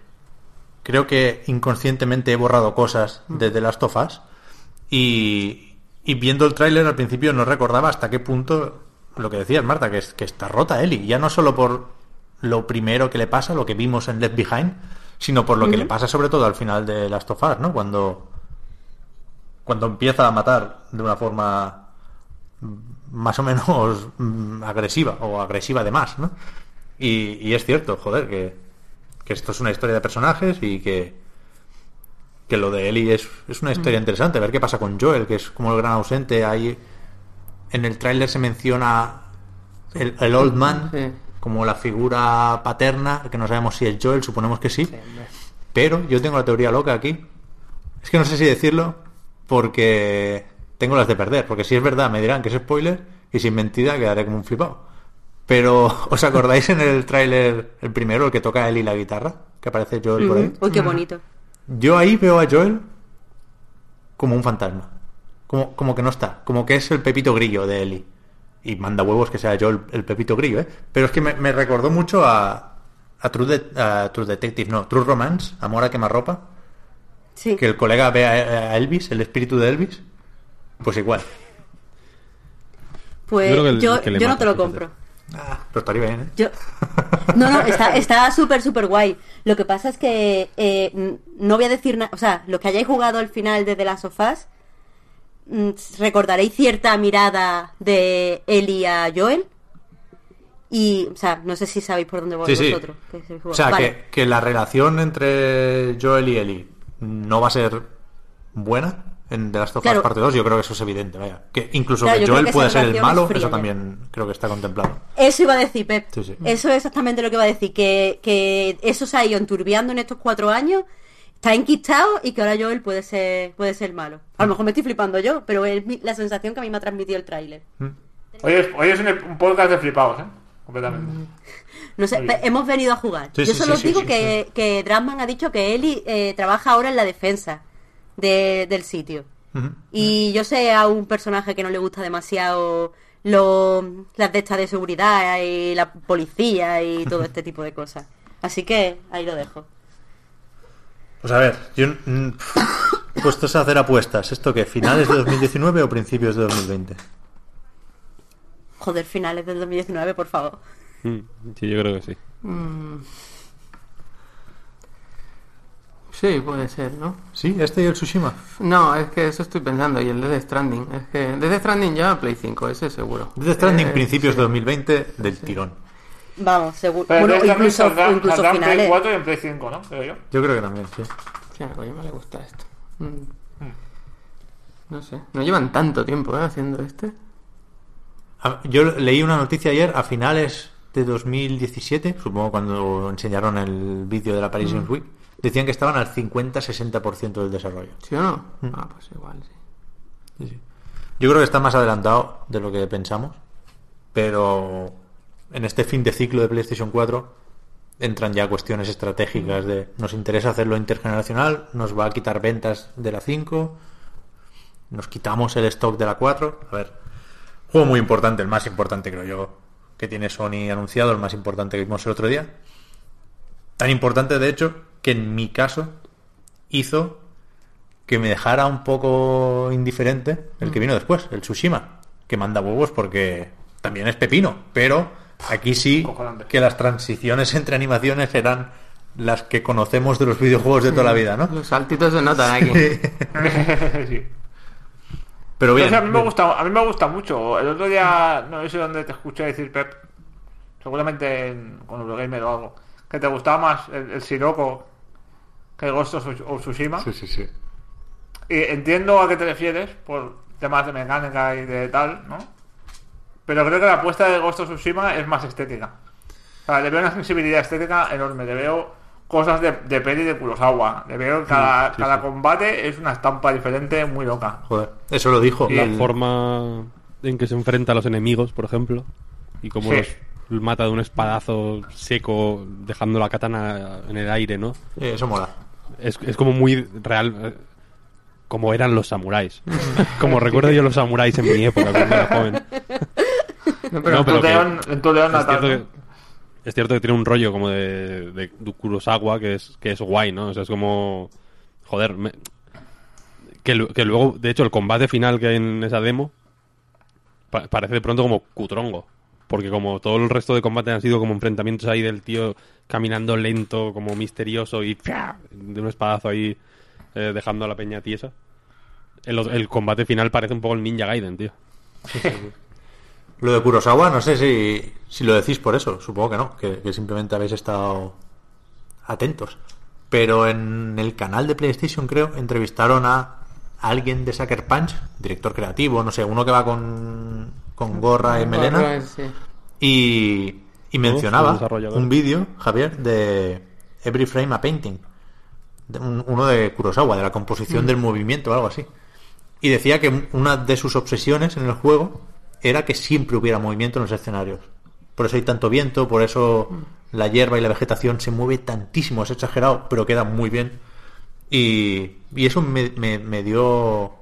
creo que inconscientemente he borrado cosas de The Last of Us y, y viendo el tráiler al principio no recordaba hasta qué punto lo que decías Marta, que, es, que está rota Ellie, ya no solo por lo primero que le pasa, lo que vimos en Left Behind, sino por lo que le pasa sobre todo al final de Last of Us, ¿no? Cuando, cuando empieza a matar de una forma más o menos agresiva o agresiva además, ¿no? Y, y es cierto, joder, que, que esto es una historia de personajes y que, que lo de Ellie es, es una historia interesante. A ver qué pasa con Joel, que es como el gran ausente. Ahí en el tráiler se menciona el, el Old Man Sí. como la figura paterna, que no sabemos si es Joel, suponemos que sí. Pero yo tengo la teoría loca aquí. Es que no sé si decirlo porque tengo las de perder. Porque si es verdad me dirán que es spoiler y si es mentira quedaré como un flipado. Pero, ¿os acordáis en el tráiler, el primero, el que toca Eli la guitarra? Que aparece Joel por ahí. Uy, qué bonito. Yo ahí veo a Joel como un fantasma. Como, como que no está. Como que es el pepito grillo de Eli. Y manda huevos que sea Joel el pepito grillo, ¿eh? Pero es que me, me recordó mucho a, a, True, De- a True Detective, no, True Romance, Amor a quemarropa. Sí. Que el colega ve a, a Elvis, el espíritu de Elvis. Pues igual. Pues Yo yo, creo que el- que le yo no te lo fíjate. compro. Ah, pero estaría bien, ¿eh? Yo... No, no, está está súper, súper guay. Lo que pasa es que eh, no voy a decir nada. O sea, los que hayáis jugado al final de The Last of Us, mm, recordaréis cierta mirada de Ellie a Joel. Y, o sea, no sé si sabéis por dónde voy Sí, sí. vosotros. que. O sea, Vale. que, que la relación entre Joel y Ellie no va a ser buena en The Last of Us Claro. parte 2, yo creo que eso es evidente, vaya. Que incluso Claro, que Joel que puede esa ser el malo, fría eso ya. también creo que está contemplado. Eso iba a decir, Pep. Sí, sí. Eso es exactamente lo que iba a decir. Que, que eso se ha ido enturbiando en estos cuatro años. Está enquistado y que ahora Joel puede ser, puede ser malo. A lo mejor me estoy flipando yo, pero es mi- la sensación que a mí me ha transmitido el tráiler. Hoy es, hoy es un, podcast de flipados, ¿eh? Completamente. No sé, hemos venido a jugar. Sí, yo solo sí, sí, digo sí, que, que Drasman ha dicho que Eli eh, trabaja ahora en la defensa de- del sitio. Y yo sé a un personaje que no le gusta demasiado lo, las de estas de seguridad y la policía y todo este tipo de cosas. Así que ahí lo dejo. Pues a ver, yo mm, puestos a hacer apuestas, ¿esto qué? ¿Finales de 2019 o principios de 2020? Joder, finales del 2019, por favor. Mm, Sí, yo creo que sí. Sí, puede ser, ¿no? Sí, este y el Tsushima. No, es que eso estoy pensando. Y el Death Stranding. Es que Death Stranding ya Play 5, ese seguro. Death Stranding, Eh, principios sí. de 2020 del tirón. Vamos, seguro. Pero Bueno, incluso, saldrá, incluso saldrá en Play finales. 4 y en Play 5, ¿no? Creo yo. Yo creo que también, sí. Sí, a Kojima le gusta esto. Mm. No sé. No llevan tanto tiempo ¿eh? haciendo este. Yo leí una noticia ayer a finales de 2017, supongo cuando enseñaron el vídeo de la Paris Games Week, decían que estaban al 50-60% del desarrollo. ¿Sí o no? Ah, pues igual, sí. Sí, sí. Yo creo que está más adelantado de lo que pensamos, pero en este fin de ciclo de PlayStation 4 entran ya cuestiones estratégicas de nos interesa hacerlo intergeneracional, nos va a quitar ventas de la 5, nos quitamos el stock de la 4. A ver, juego muy importante, el más importante creo yo que tiene Sony anunciado, el más importante que vimos el otro día. Tan importante de hecho que en mi caso hizo que me dejara un poco indiferente el que vino después, el Tsushima, que manda huevos porque también es pepino, pero aquí sí que las transiciones entre animaciones eran las que conocemos de los videojuegos de toda la vida, ¿no? Los saltitos se notan aquí. sí. Pero bien, Entonces, a mí me bien. gusta, a mí me gusta mucho. El otro día, no sé dónde te escuché decir, Pep, seguramente en, con Eurogamer o algo, que te gustaba más el, el Sirocco que el Ghost of Tsu- of Tsushima. Sí, sí, sí. Y entiendo a qué te refieres por temas de mecánica y de tal, ¿no? Pero creo que la apuesta de Ghost of Tsushima es más estética. O sea, le veo una sensibilidad estética enorme. Le veo cosas de, de peli de Kurosawa. Le veo cada, sí, cada sí. combate es una estampa diferente muy loca. Joder, eso lo dijo. La el- forma en que se enfrenta a los enemigos, por ejemplo, y cómo Sí. los mata de un espadazo seco, dejando la katana en el aire, ¿no? Eso mola. Es, es como muy real, eh, como eran los samuráis. como recuerdo yo los samuráis en mi época, cuando era joven. No, pero No, pero en tu que- en tu león es, cierto que, es cierto que tiene un rollo como de, de, de Kurosawa que es, que es guay, ¿no? O sea, es como... Joder, me- que, que luego, de hecho, el combate final que hay en esa demo pa- parece de pronto como cutrongo. Porque como todo el resto de combate han sido como enfrentamientos ahí del tío caminando lento, como misterioso y de un espadazo ahí eh, dejando a la peña tiesa. El, el combate final parece un poco el Ninja Gaiden, tío. Lo de Kurosawa, no sé si, si lo decís por eso, supongo que no, que, que simplemente habéis estado atentos. Pero en el canal de PlayStation, creo, entrevistaron a alguien de Sucker Punch, director creativo, no sé, uno que va con, con gorra y melena, Gorra, sí. y, y mencionaba un vídeo, Javier, de Every Frame a Painting, de un- uno de Kurosawa, de la composición del movimiento o algo así. Y decía que una de sus obsesiones en el juego era que siempre hubiera movimiento en los escenarios. Por eso hay tanto viento, por eso la hierba y la vegetación se mueve tantísimo, es exagerado, pero queda muy bien. Y, y eso me, me- me dio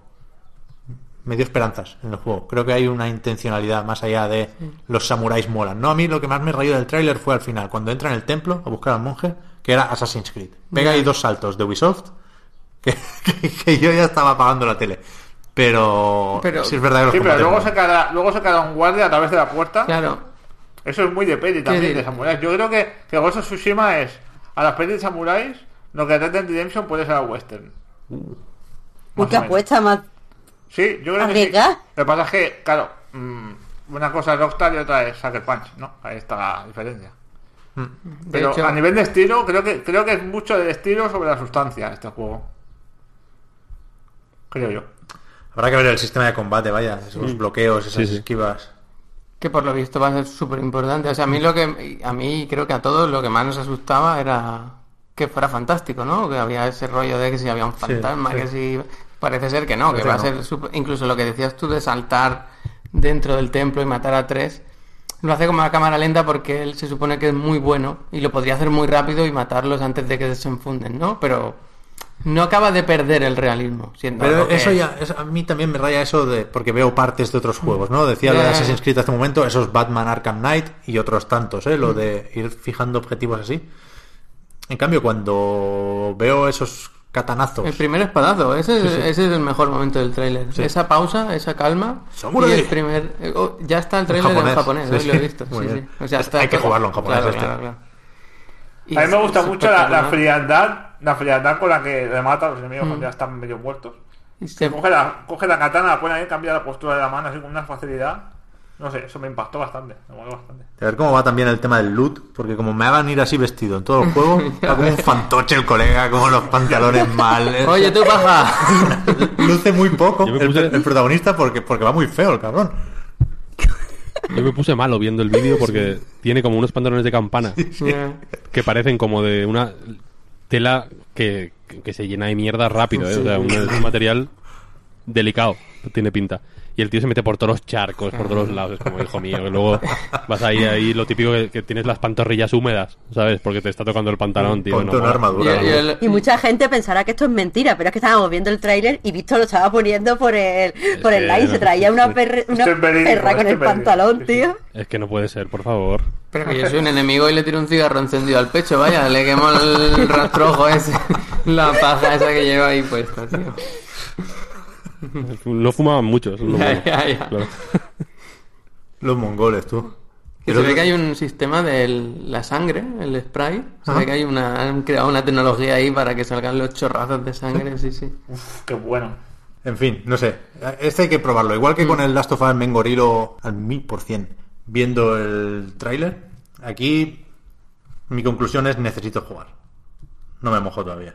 me dio esperanzas en el juego. Creo que hay una intencionalidad más allá de los samuráis molan. No, a mí lo que más me rayó del tráiler fue al final, cuando entra en el templo a buscar al monje, que era Assassin's Creed. Pega ahí dos saltos de Ubisoft que, que- que yo ya estaba apagando la tele. Pero, Pero- sí es verdad que los Sí, pero luego queda, luego se queda un guardia a través de la puerta. Claro. Eso es muy de peli también, de samuráis. Yo creo que, que Ghost of Tsushima es a las pelis de samuráis lo que Red Dead Redemption puede ser a western. Uy, Más qué apuesta más. Sí, yo creo que sí. Lo que pasa es que, claro, mm, una cosa es Rockstar y otra es Sucker Punch, ¿no? Ahí está la diferencia. De Pero hecho, a nivel de estilo, creo que creo que es mucho del estilo sobre la sustancia este juego. Creo yo. Habrá que ver el sistema de combate, vaya, esos bloqueos, esas Sí, sí. esquivas. que por lo visto va a ser súper importante. O sea, a mí lo que, a mí creo que a todos lo que más nos asustaba era que fuera fantástico, ¿no? Que había ese rollo de que si había un fantasma, sí. que si parece ser que no, que va a que no. ser incluso lo que decías tú de saltar dentro del templo y matar a tres. Lo hace como a cámara lenta porque él se supone que es muy bueno y lo podría hacer muy rápido y matarlos antes de que desenfunden, ¿no? Pero no acaba de perder el realismo. Siendo Pero eso ya, es- a mí también me raya eso de, porque veo partes de otros juegos, ¿no? Decía lo de. Assassin's Creed hace un momento, esos Batman Arkham Knight y otros tantos, ¿eh? Lo de ir fijando objetivos así. En cambio, cuando veo esos catanazos, El primer espadazo, ese, es- ese es el mejor momento del tráiler. Sí. Esa pausa, esa calma. Y el primer... eh, oh, ya está el tráiler en japonés, sí, hoy lo he sí. visto. Sí, sí. O sea, está hay que todo- jugarlo en japonés Claro, este. claro, claro. Y A mí me gusta mucho la, frialdad, la frialdad con la que le mata a los enemigos cuando ya están medio muertos. Y se- Coge la, coge la katana, la pone ahí, cambia la postura de la mano así con una facilidad. No sé, eso me impactó bastante, me moló bastante. a ver cómo va también el tema del loot, porque como me hagan ir así vestido en todo el juego, va como un fantoche el colega, como los pantalones mal. Oye, tú, paja. Luce muy poco el, puse- el protagonista porque, porque va muy feo el cabrón. Yo me puse malo viendo el vídeo porque tiene como unos pantalones de campana que parecen como de una tela que, que se llena de mierda rápido, ¿eh? O sea, un, es un material delicado, tiene pinta. Y el tío se mete por todos los charcos, por todos los lados, es como, hijo mío, que luego vas ahí, ahí lo típico que, que tienes las pantorrillas húmedas, ¿sabes? Porque te está tocando el pantalón, tío. Ponte no una mola. armadura. Y- y el- Y mucha gente pensará que esto es mentira, pero es que estábamos viendo el tráiler y Víctor lo estaba poniendo por el, por el line. Se traía una, perre- una perra con el pantalón, tío. Es que no puede ser, por favor. Pero que yo soy un enemigo y le tiro un cigarro encendido al pecho, vaya, le quemo el rastrojo ese, la paja esa que lleva ahí puesta, tío. No fumaban mucho, eso es lo Ya, malo. ya, ya. Claro. Los mongoles, tú. Que se ve que hay un sistema de la sangre, el spray. Se ve que hay una, han creado una tecnología ahí para que salgan los chorrazos de sangre, sí, sí. Uf, qué bueno. En fin, no sé. Este hay que probarlo. Igual que con el Last of Us me engorilo al mil por cien viendo el tráiler. Aquí mi conclusión es necesito jugar. No me mojo todavía.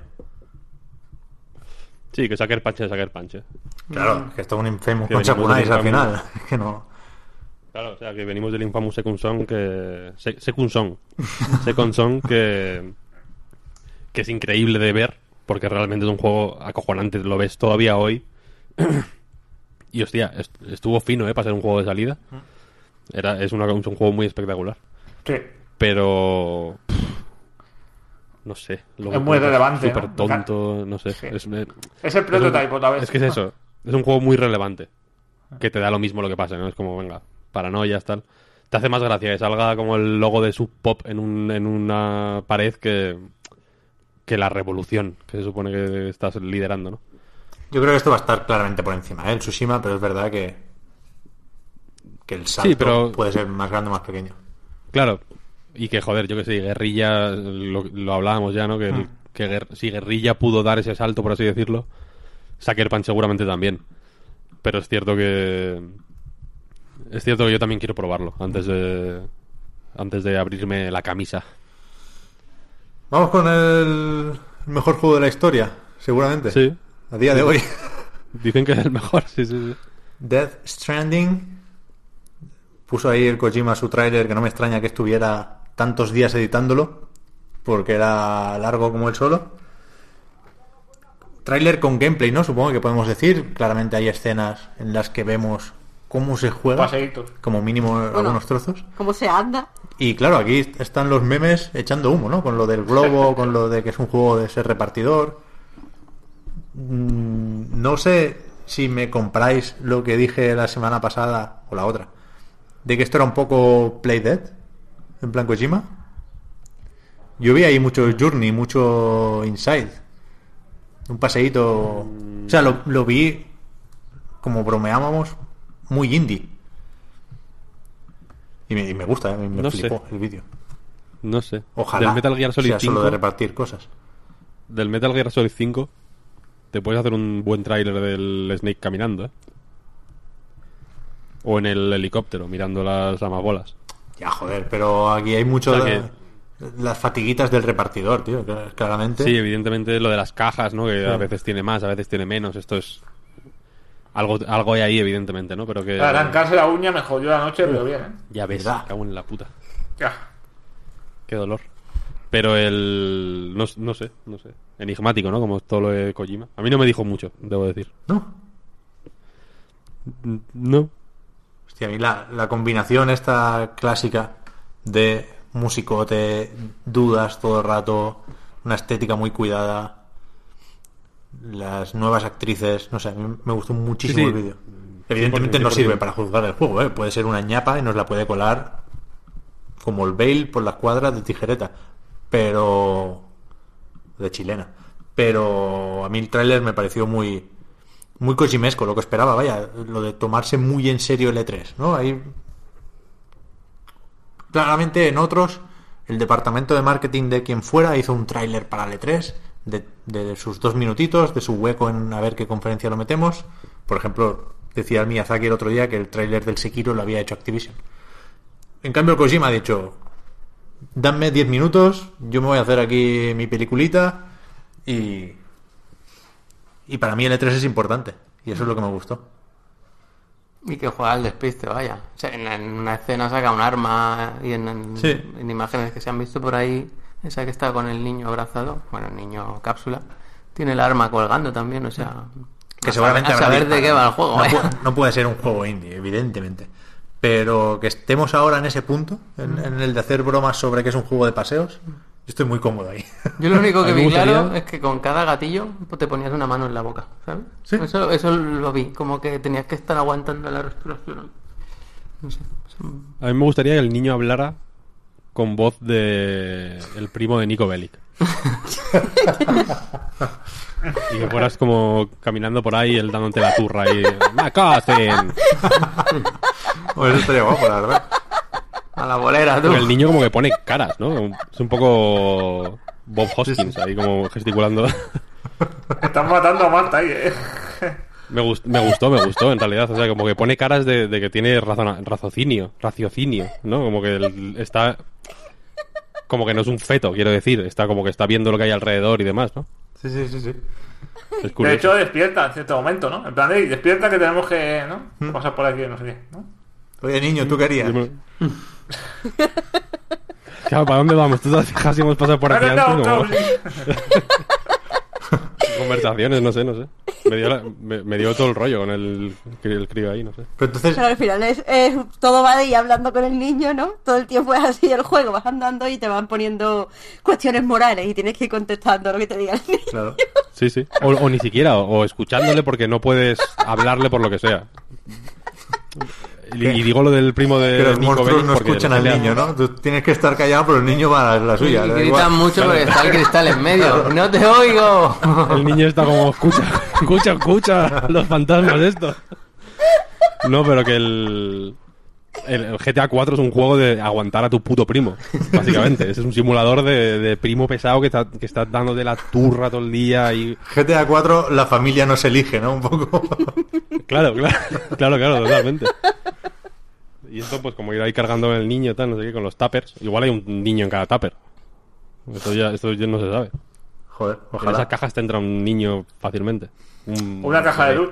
Sí, que saque panche, saque panche. Claro, que esto es un infamous Que con venimos Chakunais del al final. Que no. Claro, o sea, que venimos del infamous Second Son que... Se- Second Son. Second Son que... Que es increíble de ver, porque realmente es un juego acojonante, lo ves todavía hoy. y hostia, est- estuvo fino, ¿eh? Para ser un juego de salida. Era, es, una- es un juego muy espectacular. Sí. Pero... pff, No sé. lo Es muy relevante, Súper ¿no? tonto, no sé. Sí. Es, me- Es el prototype otra vez. es que es eso. Es un juego muy relevante. Que te da lo mismo lo que pase, ¿no? Es como, venga, paranoias, tal. Te hace más gracia que salga como el logo de Sub Pop en, un, en una pared que, que la revolución que se supone que estás liderando, ¿no? Yo creo que esto va a estar claramente por encima, ¿eh? El Tsushima, pero es verdad que. Que el salto pero- puede ser más grande o más pequeño. Claro. Y que, joder, yo que sé, Guerrilla, lo, lo hablábamos ya, ¿no? Que, el- que Guer- si Guerrilla pudo dar ese salto, por así decirlo, Sucker Punch seguramente también. Pero es cierto que... Es cierto que yo también quiero probarlo antes de... Antes de abrirme la camisa. Vamos con el mejor juego de la historia, seguramente. Sí. A día de hoy. Dicen que es el mejor, sí, sí, sí. Death Stranding. Puso ahí el Kojima su tráiler, que no me extraña que estuviera tantos días editándolo, porque era largo como el solo. Tráiler con gameplay, ¿no? Supongo que podemos decir. Claramente hay escenas en las que vemos cómo se juega. Paseitos. Como mínimo algunos trozos. ¿Cómo se anda? Y claro, aquí están los memes echando humo, ¿no? Con lo del globo, con lo de que es un juego de ser repartidor. Mm, No sé si me compráis lo que dije la semana pasada o la otra, de que esto era un poco Play Dead, en plan Kojima. Yo vi ahí mucho Journey, mucho Inside. Un paseíto. O sea, lo, lo vi como bromeábamos, muy indie. Y me, y me gusta, ¿eh? me No sé. flipó el vídeo. No sé. Ojalá Del Metal Gear Solid sea 5, solo de repartir cosas. del Metal Gear Solid 5 te puedes hacer un buen tráiler del Snake caminando, ¿eh? O en el helicóptero, mirando las amabolas. Ya, joder, pero aquí hay mucho O sea de las fatiguitas del repartidor, tío, claramente. Sí, evidentemente lo de las cajas, ¿no? Que a veces tiene más, a veces tiene menos. Esto es... Algo, algo hay ahí, evidentemente, ¿no? Pero que... Arrancarse la uña me jodió la noche, pero bien, ¿eh? Ya ves, ¿Verdad? cago en la puta. Ya. Qué dolor. Pero el... No, no sé, no sé. Enigmático, ¿no? Como todo lo de Kojima. A mí no me dijo mucho, debo decir. ¿No? No. Hostia, a mí la, la combinación esta clásica de musicote, dudas todo el rato, una estética muy cuidada, las nuevas actrices, no sé, a mí me gustó muchísimo Sí, sí. el vídeo. Evidentemente no 100%. sirve para juzgar el juego, ¿eh? puede ser una ñapa y nos la puede colar como el Bale por las cuadras de tijereta, pero de chilena. Pero a mí el tráiler me pareció muy muy kojimesco, lo que esperaba, vaya, lo de tomarse muy en serio el E3, ¿no? Ahí claramente en otros el departamento de marketing de quien fuera hizo un tráiler para el E3 de, de sus dos minutitos, de su hueco en a ver qué conferencia lo metemos. Por ejemplo, decía el Miyazaki el otro día que el tráiler del Sekiro lo había hecho Activision. En cambio, el Kojima ha dicho, dame 10 minutos, yo me voy a hacer aquí mi peliculita y... Y para mí el E3 es importante. Y eso es lo que me gustó. Y que juega al despiste, vaya. O sea, en, en una escena saca un arma y en, en- Sí. en imágenes que se han visto por ahí, esa que está con el niño abrazado, bueno, el niño cápsula, tiene el arma colgando también, o sea... que a seguramente a saber de qué va el juego, no, no puede ser un juego indie evidentemente pero que estemos ahora en ese punto en, en el de hacer bromas sobre que es un juego de paseos yo estoy muy cómodo ahí Yo lo único que me vi claro es que con cada gatillo pues, te ponías una mano en la boca, ¿sabes? Sí. Eso, eso lo vi, como que tenías que estar aguantando la respiración. No sé. A mí me gustaría que el niño hablara con voz de el primo de Nico Bellic. y que fueras como caminando por ahí, él dándote la turra y... Pues eso estaría guapo la verdad A la bolera, tú. Porque el niño como que pone caras, ¿no? Es un poco Bob Hoskins ahí como gesticulando. Están matando a Marta ahí, ¿eh? me, gust- me gustó, me gustó en realidad. O sea, como que pone caras de, de que tiene raciocinio, raciocinio, ¿no? Como que el- está... Como que no es un feto, quiero decir. Está como que está viendo lo que hay alrededor y demás, ¿no? sí sí sí sí Es De hecho, despierta en cierto momento, ¿no? En plan, "Ey, despierta que tenemos que, Hmm. ¿no? Pasar por aquí, no sé qué, ¿no? oye niño tú querías Claro, ¿para dónde vamos? ¿Tú te fijas si hemos pasado por aquí no, antes? no, Conversaciones, no sé, no sé. Me dio, la- me, me dio todo el rollo con el, el crío ahí, no sé. pero entonces Pero al final es, es- todo va de ir hablando con el niño, ¿no? Todo el tiempo es así el juego, vas andando y te van poniendo cuestiones morales y tienes que ir contestando lo que te diga el niño. claro Sí, sí. O, o ni siquiera, o, o escuchándole porque no puedes hablarle por lo que sea. Y, y digo lo del primo de que los Nico monstruos Bellic no escuchan al niño no tú tienes que estar callado pero el niño va a la Y suya da gritan igual. mucho porque está el cristal en medio. ¡No te oigo! El niño está como, escucha, escucha, escucha, los fantasmas estos. No, pero que el, el, el GTA 4 es un juego de aguantar a tu puto primo, básicamente. Ese es un simulador de, de primo pesado que está, que está dándote la turra todo el día y... GTA 4 la familia no se elige no un poco Claro, claro, claro, claro, totalmente. Y esto, pues, como ir ahí cargando el niño, tal, no sé qué, con los tuppers. Igual hay un niño en cada tupper. Esto ya, esto ya no se sabe. joder En esas ojalá cajas te entra un niño fácilmente. Un- Una caja de luz.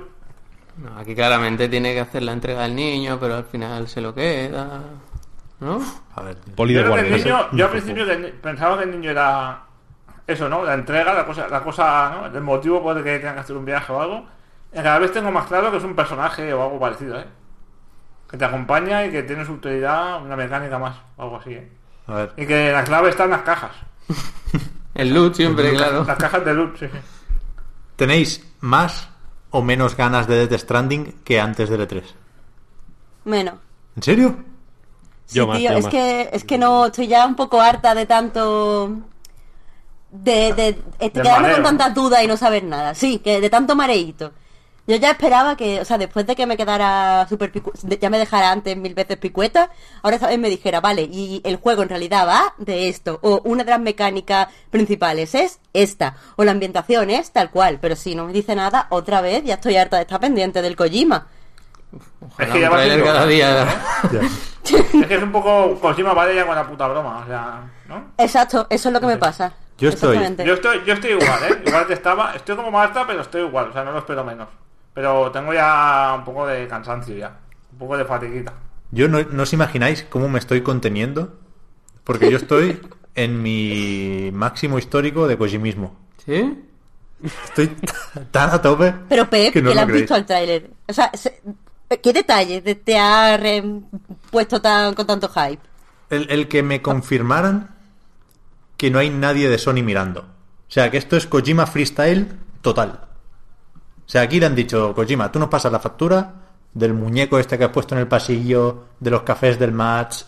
No, aquí claramente tiene que hacer la entrega del niño, pero al final se lo queda. ¿No? a ver. Poli de niño, yo al principio que pensaba que el niño era eso, ¿no? La entrega, la cosa, la cosa, ¿no? El motivo por el que tengan que hacer un viaje o algo. Y cada vez tengo más claro que es un personaje o algo parecido, ¿eh? Que te acompaña y que tiene su utilidad, una mecánica más, o algo así, ¿eh? a ver Y que la clave está en las cajas. El loot siempre, claro. Las cajas de loot, sí, sí. ¿Tenéis más o menos ganas de Death Stranding que antes del E3? Menos. ¿En serio? Yo más, tío, yo es más. que es que no estoy ya un poco harta de tanto de, de, de quedarme con tantas dudas y no saber nada. Sí, que de tanto mareíto. Yo ya esperaba que, o sea, después de que me quedara super picu- de- ya me dejara antes mil veces picueta, ahora esta vez me dijera, vale, y el juego en realidad va de esto, o una de las mecánicas principales es esta, o la ambientación es tal cual, pero si no me dice nada, otra vez ya estoy harta de estar pendiente del Kojima. Es que ya va siendo cada día. Es que es un poco Kojima vale ya con la puta broma, o sea, ¿no? Exacto, eso es lo que me pasa. Yo estoy-. Yo estoy, yo estoy igual, ¿eh? Igual que estaba, estoy como Marta, pero estoy igual, o sea, no lo espero menos. Pero tengo ya un poco de cansancio ya, un poco de fatiguita. Yo no, no os imagináis cómo me estoy conteniendo, porque yo estoy en mi máximo histórico de Kojimismo. ¿Sí? Estoy tan a tope. Pero Pep, que no lo has creéis. visto al tráiler. O sea, se- ¿qué detalles te- ha puesto tan, con tanto hype? El, el que me confirmaran que no hay nadie de Sony mirando. O sea, que esto es Kojima Freestyle total. O sea, aquí le han dicho, Kojima, tú nos pasas la factura del muñeco este que has puesto en el pasillo, de los cafés del match.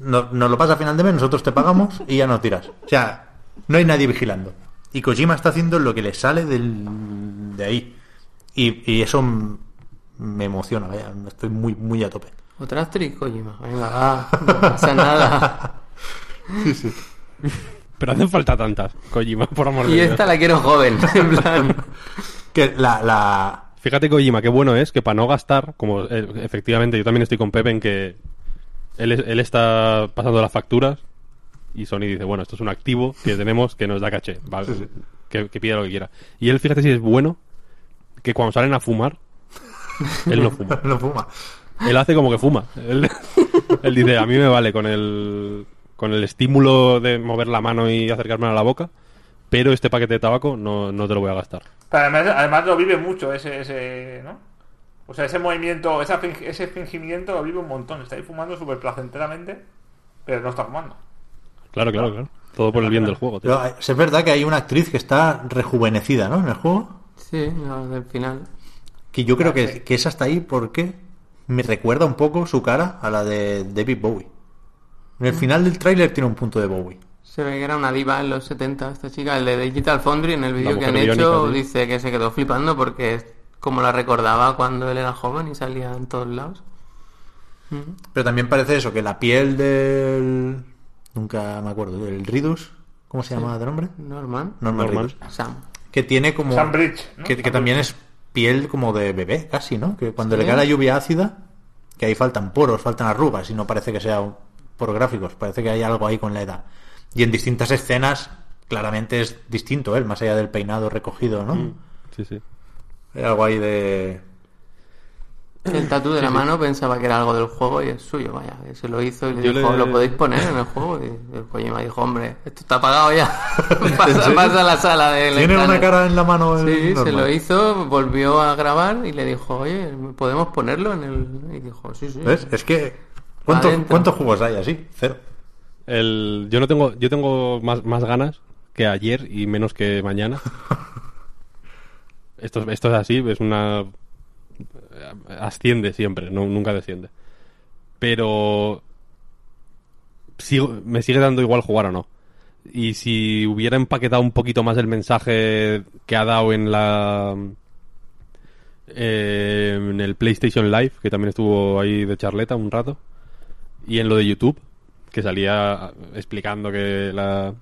No- Nos lo pasas a final de mes, nosotros te pagamos y ya nos tiras. O sea, no hay nadie vigilando. Y Kojima está haciendo lo que le sale del, de ahí. Y, y eso me emociona, vaya. Estoy muy, muy a tope. Otra actriz, Kojima. Venga, va. No pasa nada. Pero hacen falta tantas, Kojima, por amor de Y Dios. esta la quiero joven. En plan. Que la, la, Fíjate, Kojima, qué bueno es que para no gastar, como eh, efectivamente yo también estoy con Pepe en que él, él está pasando las facturas y Sony dice, bueno, esto es un activo que tenemos que nos da caché, va, Que, que pida lo que quiera. Y él, fíjate si es bueno, que cuando salen a fumar, él no fuma. no fuma. Él hace como que fuma. Él, él dice, a mí me vale con el, con el estímulo de mover la mano y acercarme a la boca, pero este paquete de tabaco no, no te lo voy a gastar. Pero además, además lo vive mucho ese, ese, ¿no? O sea, ese movimiento, esa ese fingimiento lo vive un montón. Está ahí fumando súper placenteramente, pero no está fumando. Claro, claro, claro. Todo por el bien del juego. tío. Pero es verdad que hay una actriz que está rejuvenecida, ¿no? En el juego. Sí, no, del final. Que yo creo que, que es hasta ahí porque me recuerda un poco su cara a la de David Bowie. En el final del tráiler tiene un punto de Bowie. Se ve que era una diva en los 70 esta chica. El de Digital Foundry en el vídeo que han hecho sí. dice que se quedó flipando porque es como la recordaba cuando él era joven y salía en todos lados. Pero también parece eso, que la piel del... Nunca me acuerdo, del Ridus. ¿Cómo se llama de nombre? Norman. Norman, Norman. Reedus. Sam. Que tiene como... Sam Bridge, ¿no? Que, también es piel como de bebé, casi, ¿no? Que cuando Sí. le cae la lluvia ácida, que ahí faltan poros, faltan arrugas y no parece que sea por gráficos, parece que hay algo ahí con la edad. Y en distintas escenas, claramente es distinto él, más allá del peinado recogido, ¿no? Mm, Sí, sí. Hay algo ahí de... El tatu de la mano pensaba que era algo del juego y es suyo, vaya. que Se lo hizo y le Yo dijo, le- ¿lo podéis poner en el juego? Y el Kojima dijo, hombre, esto está apagado ya. pasa, pasa a la sala de Tiene una cara en la mano. el Sí, se lo hizo, volvió a grabar y le dijo, oye, ¿podemos ponerlo en el...? Y dijo, sí, sí. ¿Ves? Es que... ¿cuántos, Adentro. ¿Cuántos juegos hay así? Cero. El, yo no tengo, yo tengo más, más ganas que ayer y menos que mañana. esto, esto es así, es una asciende siempre, no, nunca desciende. Pero sigo- me sigue dando igual jugar o no. Y si hubiera empaquetado un poquito más el mensaje que ha dado en la eh, en el PlayStation Live, que también estuvo ahí de charleta un rato, y en lo de YouTube, que salía explicando que la,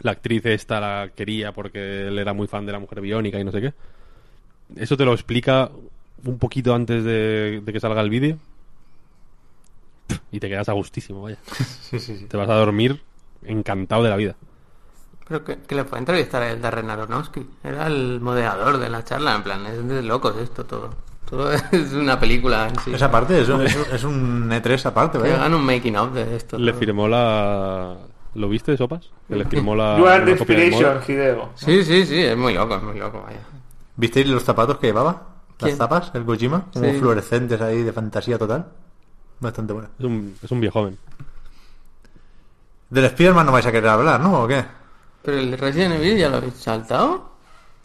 la actriz esta la quería porque él era muy fan de la mujer biónica y no sé qué. Eso te lo explica un poquito antes de, de que salga el vídeo. Y te quedas a gustísimo, vaya. Sí, sí, sí. Te vas a dormir encantado de la vida. Creo que, que le fue a entrevistar a el Darren Aronofsky. Era el moderador de la charla, en plan, es de locos esto todo. Todo es una película en sí. Esa parte es, un- es, un- es un E3 aparte, Que ¿vale? hagan un making of de esto. Le todo. firmó la... ¿Lo viste, Sopas? Que le firmó la... You are the inspiration, Hideo. Sí, sí, sí, es muy loco, es muy loco, vaya. ¿Visteis los zapatos que llevaba? Las ¿Quién? zapas, el Kojima, como Sí. fluorescentes ahí de fantasía total. Bastante bueno. Es un, es un viejo joven. Del Spider-Man no vais a querer hablar, ¿no? ¿O qué? Pero el de Resident Evil ya lo habéis saltado.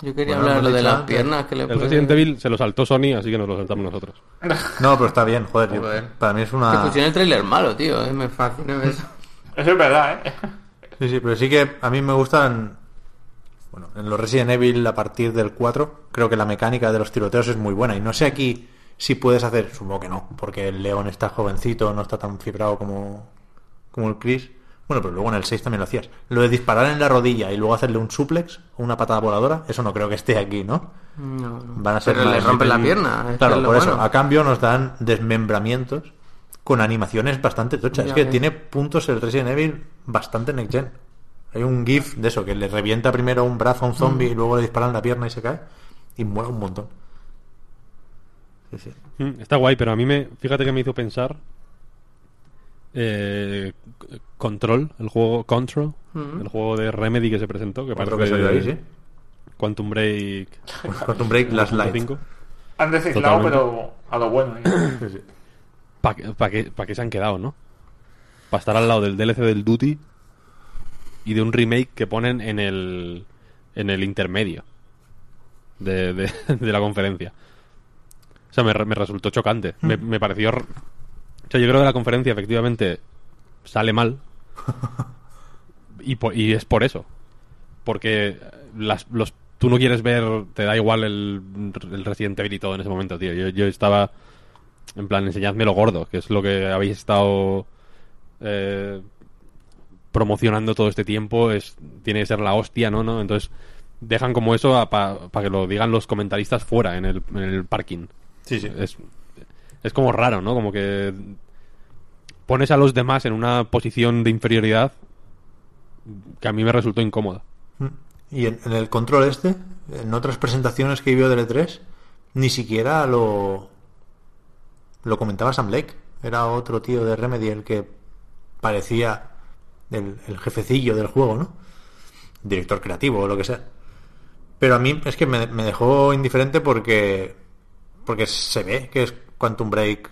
Yo quería Bueno, hablar lo de las antes. piernas que le El Resident Evil se lo saltó Sony, así que nos lo saltamos nosotros. No, pero está bien, joder. yo- Joder. para mí es Que una... pusieron el trailer malo, tío, eh, me fascinó eso. Eso es verdad, ¿eh? Sí, sí, pero sí que a mí me gustan Bueno, en los Resident Evil a partir del 4, creo que la mecánica de los tiroteos es muy buena. Y no sé aquí si puedes hacer, supongo que no, porque el León está jovencito, no está tan fibrado como, como el Chris. Bueno, pero luego en el 6 también lo hacías. Lo de disparar en la rodilla y luego hacerle un suplex o una patada voladora, eso no creo que esté aquí, ¿no? No, no. Van a ser Pero le rompen la pierna. es Claro, es por eso. A cambio nos dan desmembramientos con animaciones bastante tochas. Ya es que tiene puntos el Resident Evil bastante next gen. Hay un GIF de eso, que le revienta primero un brazo a un zombie Mm. y luego le disparan la pierna y se cae. Y muere un montón. Sí, sí. Mm, Está guay, pero a mí me. Fíjate que me hizo pensar. Eh, Control, el juego Control, Mm. el juego de Remedy que se presentó, que Otro parece que salió ahí, sí. Quantum Break Quantum Break Last Light. 5. Han reciclado, pero a lo bueno. ¿eh? Sí, sí. ¿Para qué, pa' qué- pa' qué se han quedado, no? Para estar al lado del DLC del Duty y de un remake que ponen en el, en el intermedio de, de- de la conferencia. O sea, me, re- me resultó chocante. Me, me pareció... O sea, yo creo que la conferencia efectivamente sale mal. Y, po- y es por eso. Porque las, los, tú no quieres ver, te da igual el, el Resident Evil y todo en ese momento, tío. Yo, yo estaba en plan, enseñadme lo gordo, que es lo que habéis estado eh, promocionando todo este tiempo. Es, tiene que ser la hostia, ¿no? ¿no? Entonces dejan como eso para que lo digan los comentaristas fuera, en el, en el parking. Sí, sí. Es, es como raro, ¿no? Como que pones a los demás en una posición de inferioridad que a mí me resultó incómoda. Y en, el control este, en otras presentaciones que vio del E3, ni siquiera lo lo comentaba Sam Lake. Era otro tío de Remedy el que parecía el, el jefecillo del juego, ¿no? Director creativo o lo que sea. Pero a mí es que me, me dejó indiferente porque porque se ve que es Quantum Break.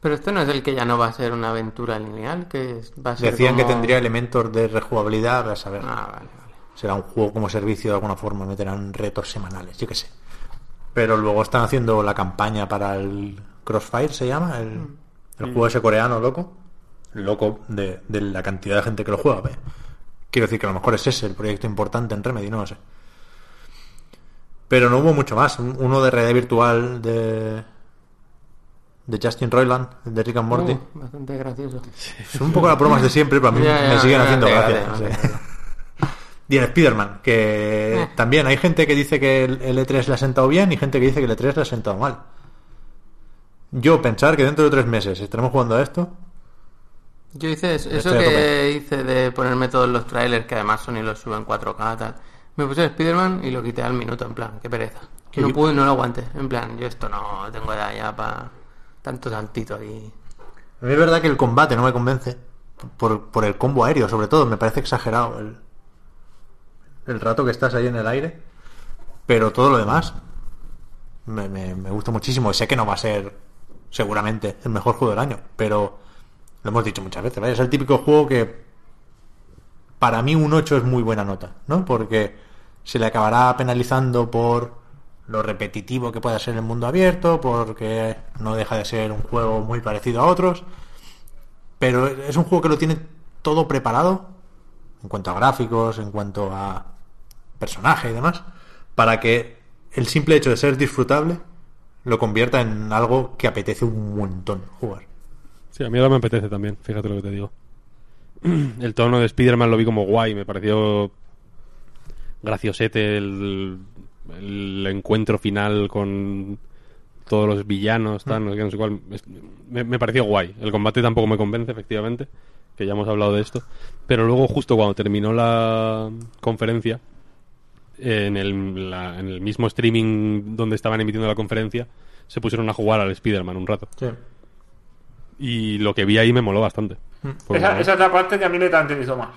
Pero este no es el que ya no va a ser una aventura lineal, que va a ser Decían que tendría elementos de rejugabilidad, a saber. Ah, vale, vale. será un juego como servicio de alguna forma, meterán retos semanales, yo qué sé. Pero luego están haciendo la campaña para el Crossfire, se llama, el, el juego ese coreano loco. Loco de, de la cantidad de gente que lo juega. Quiero decir que a lo mejor es ese el proyecto importante en Remedy, no lo sé. Pero no hubo mucho más. Un- Uno de realidad virtual de de Justin Roiland, de Rick and Morty. Uh, bastante gracioso. Son un poco las bromas de siempre, pero a mí Ya, ya, me siguen ya, haciendo gracia. no sé. Y el Spider-Man, que Eh. también hay gente que dice que el el E3 le ha sentado bien y gente que dice que el E3 le ha sentado mal. Yo pensar que dentro de tres meses estaremos jugando a esto, Yo hice eso, eso que hice de ponerme todos los trailers, que además Sony los sube en 4K, tal. Me puse Spider-Man y lo quité al minuto, en plan, qué pereza. ¿Qué no pude, no lo aguanté. En plan, yo esto no tengo edad ya para tanto saltito a mí es verdad que el combate no me convence. Por, por el combo aéreo, sobre todo, me parece exagerado el, el rato que estás ahí en el aire. Pero todo lo demás me, me- me gusta muchísimo. Y sé que no va a ser seguramente el mejor juego del año, pero lo hemos dicho muchas veces. ¿vale? Es el típico juego que para mí un 8 es muy buena nota, ¿no? Porque se le acabará penalizando por lo repetitivo que pueda ser el mundo abierto, porque no deja de ser un juego muy parecido a otros, pero es un juego que lo tiene todo preparado en cuanto a gráficos, en cuanto a personaje y demás, para que el simple hecho de ser disfrutable lo convierta en algo que apetece un montón jugar. Sí, a mí ahora me apetece también, fíjate lo que te digo. El tono de Spider-Man lo vi como guay, me pareció graciosete el, el encuentro final con todos los villanos, tal, no sé qué, no sé cuál. Es- me, me pareció guay. El combate tampoco me convence, efectivamente, que ya hemos hablado de esto. Pero luego, justo cuando terminó la conferencia, en el, la- en el mismo streaming donde estaban emitiendo la conferencia, se pusieron a jugar al Spider-Man un rato. Y lo que vi ahí me moló bastante. Fue Esa, esa es la parte que a mí me tranquilizó más.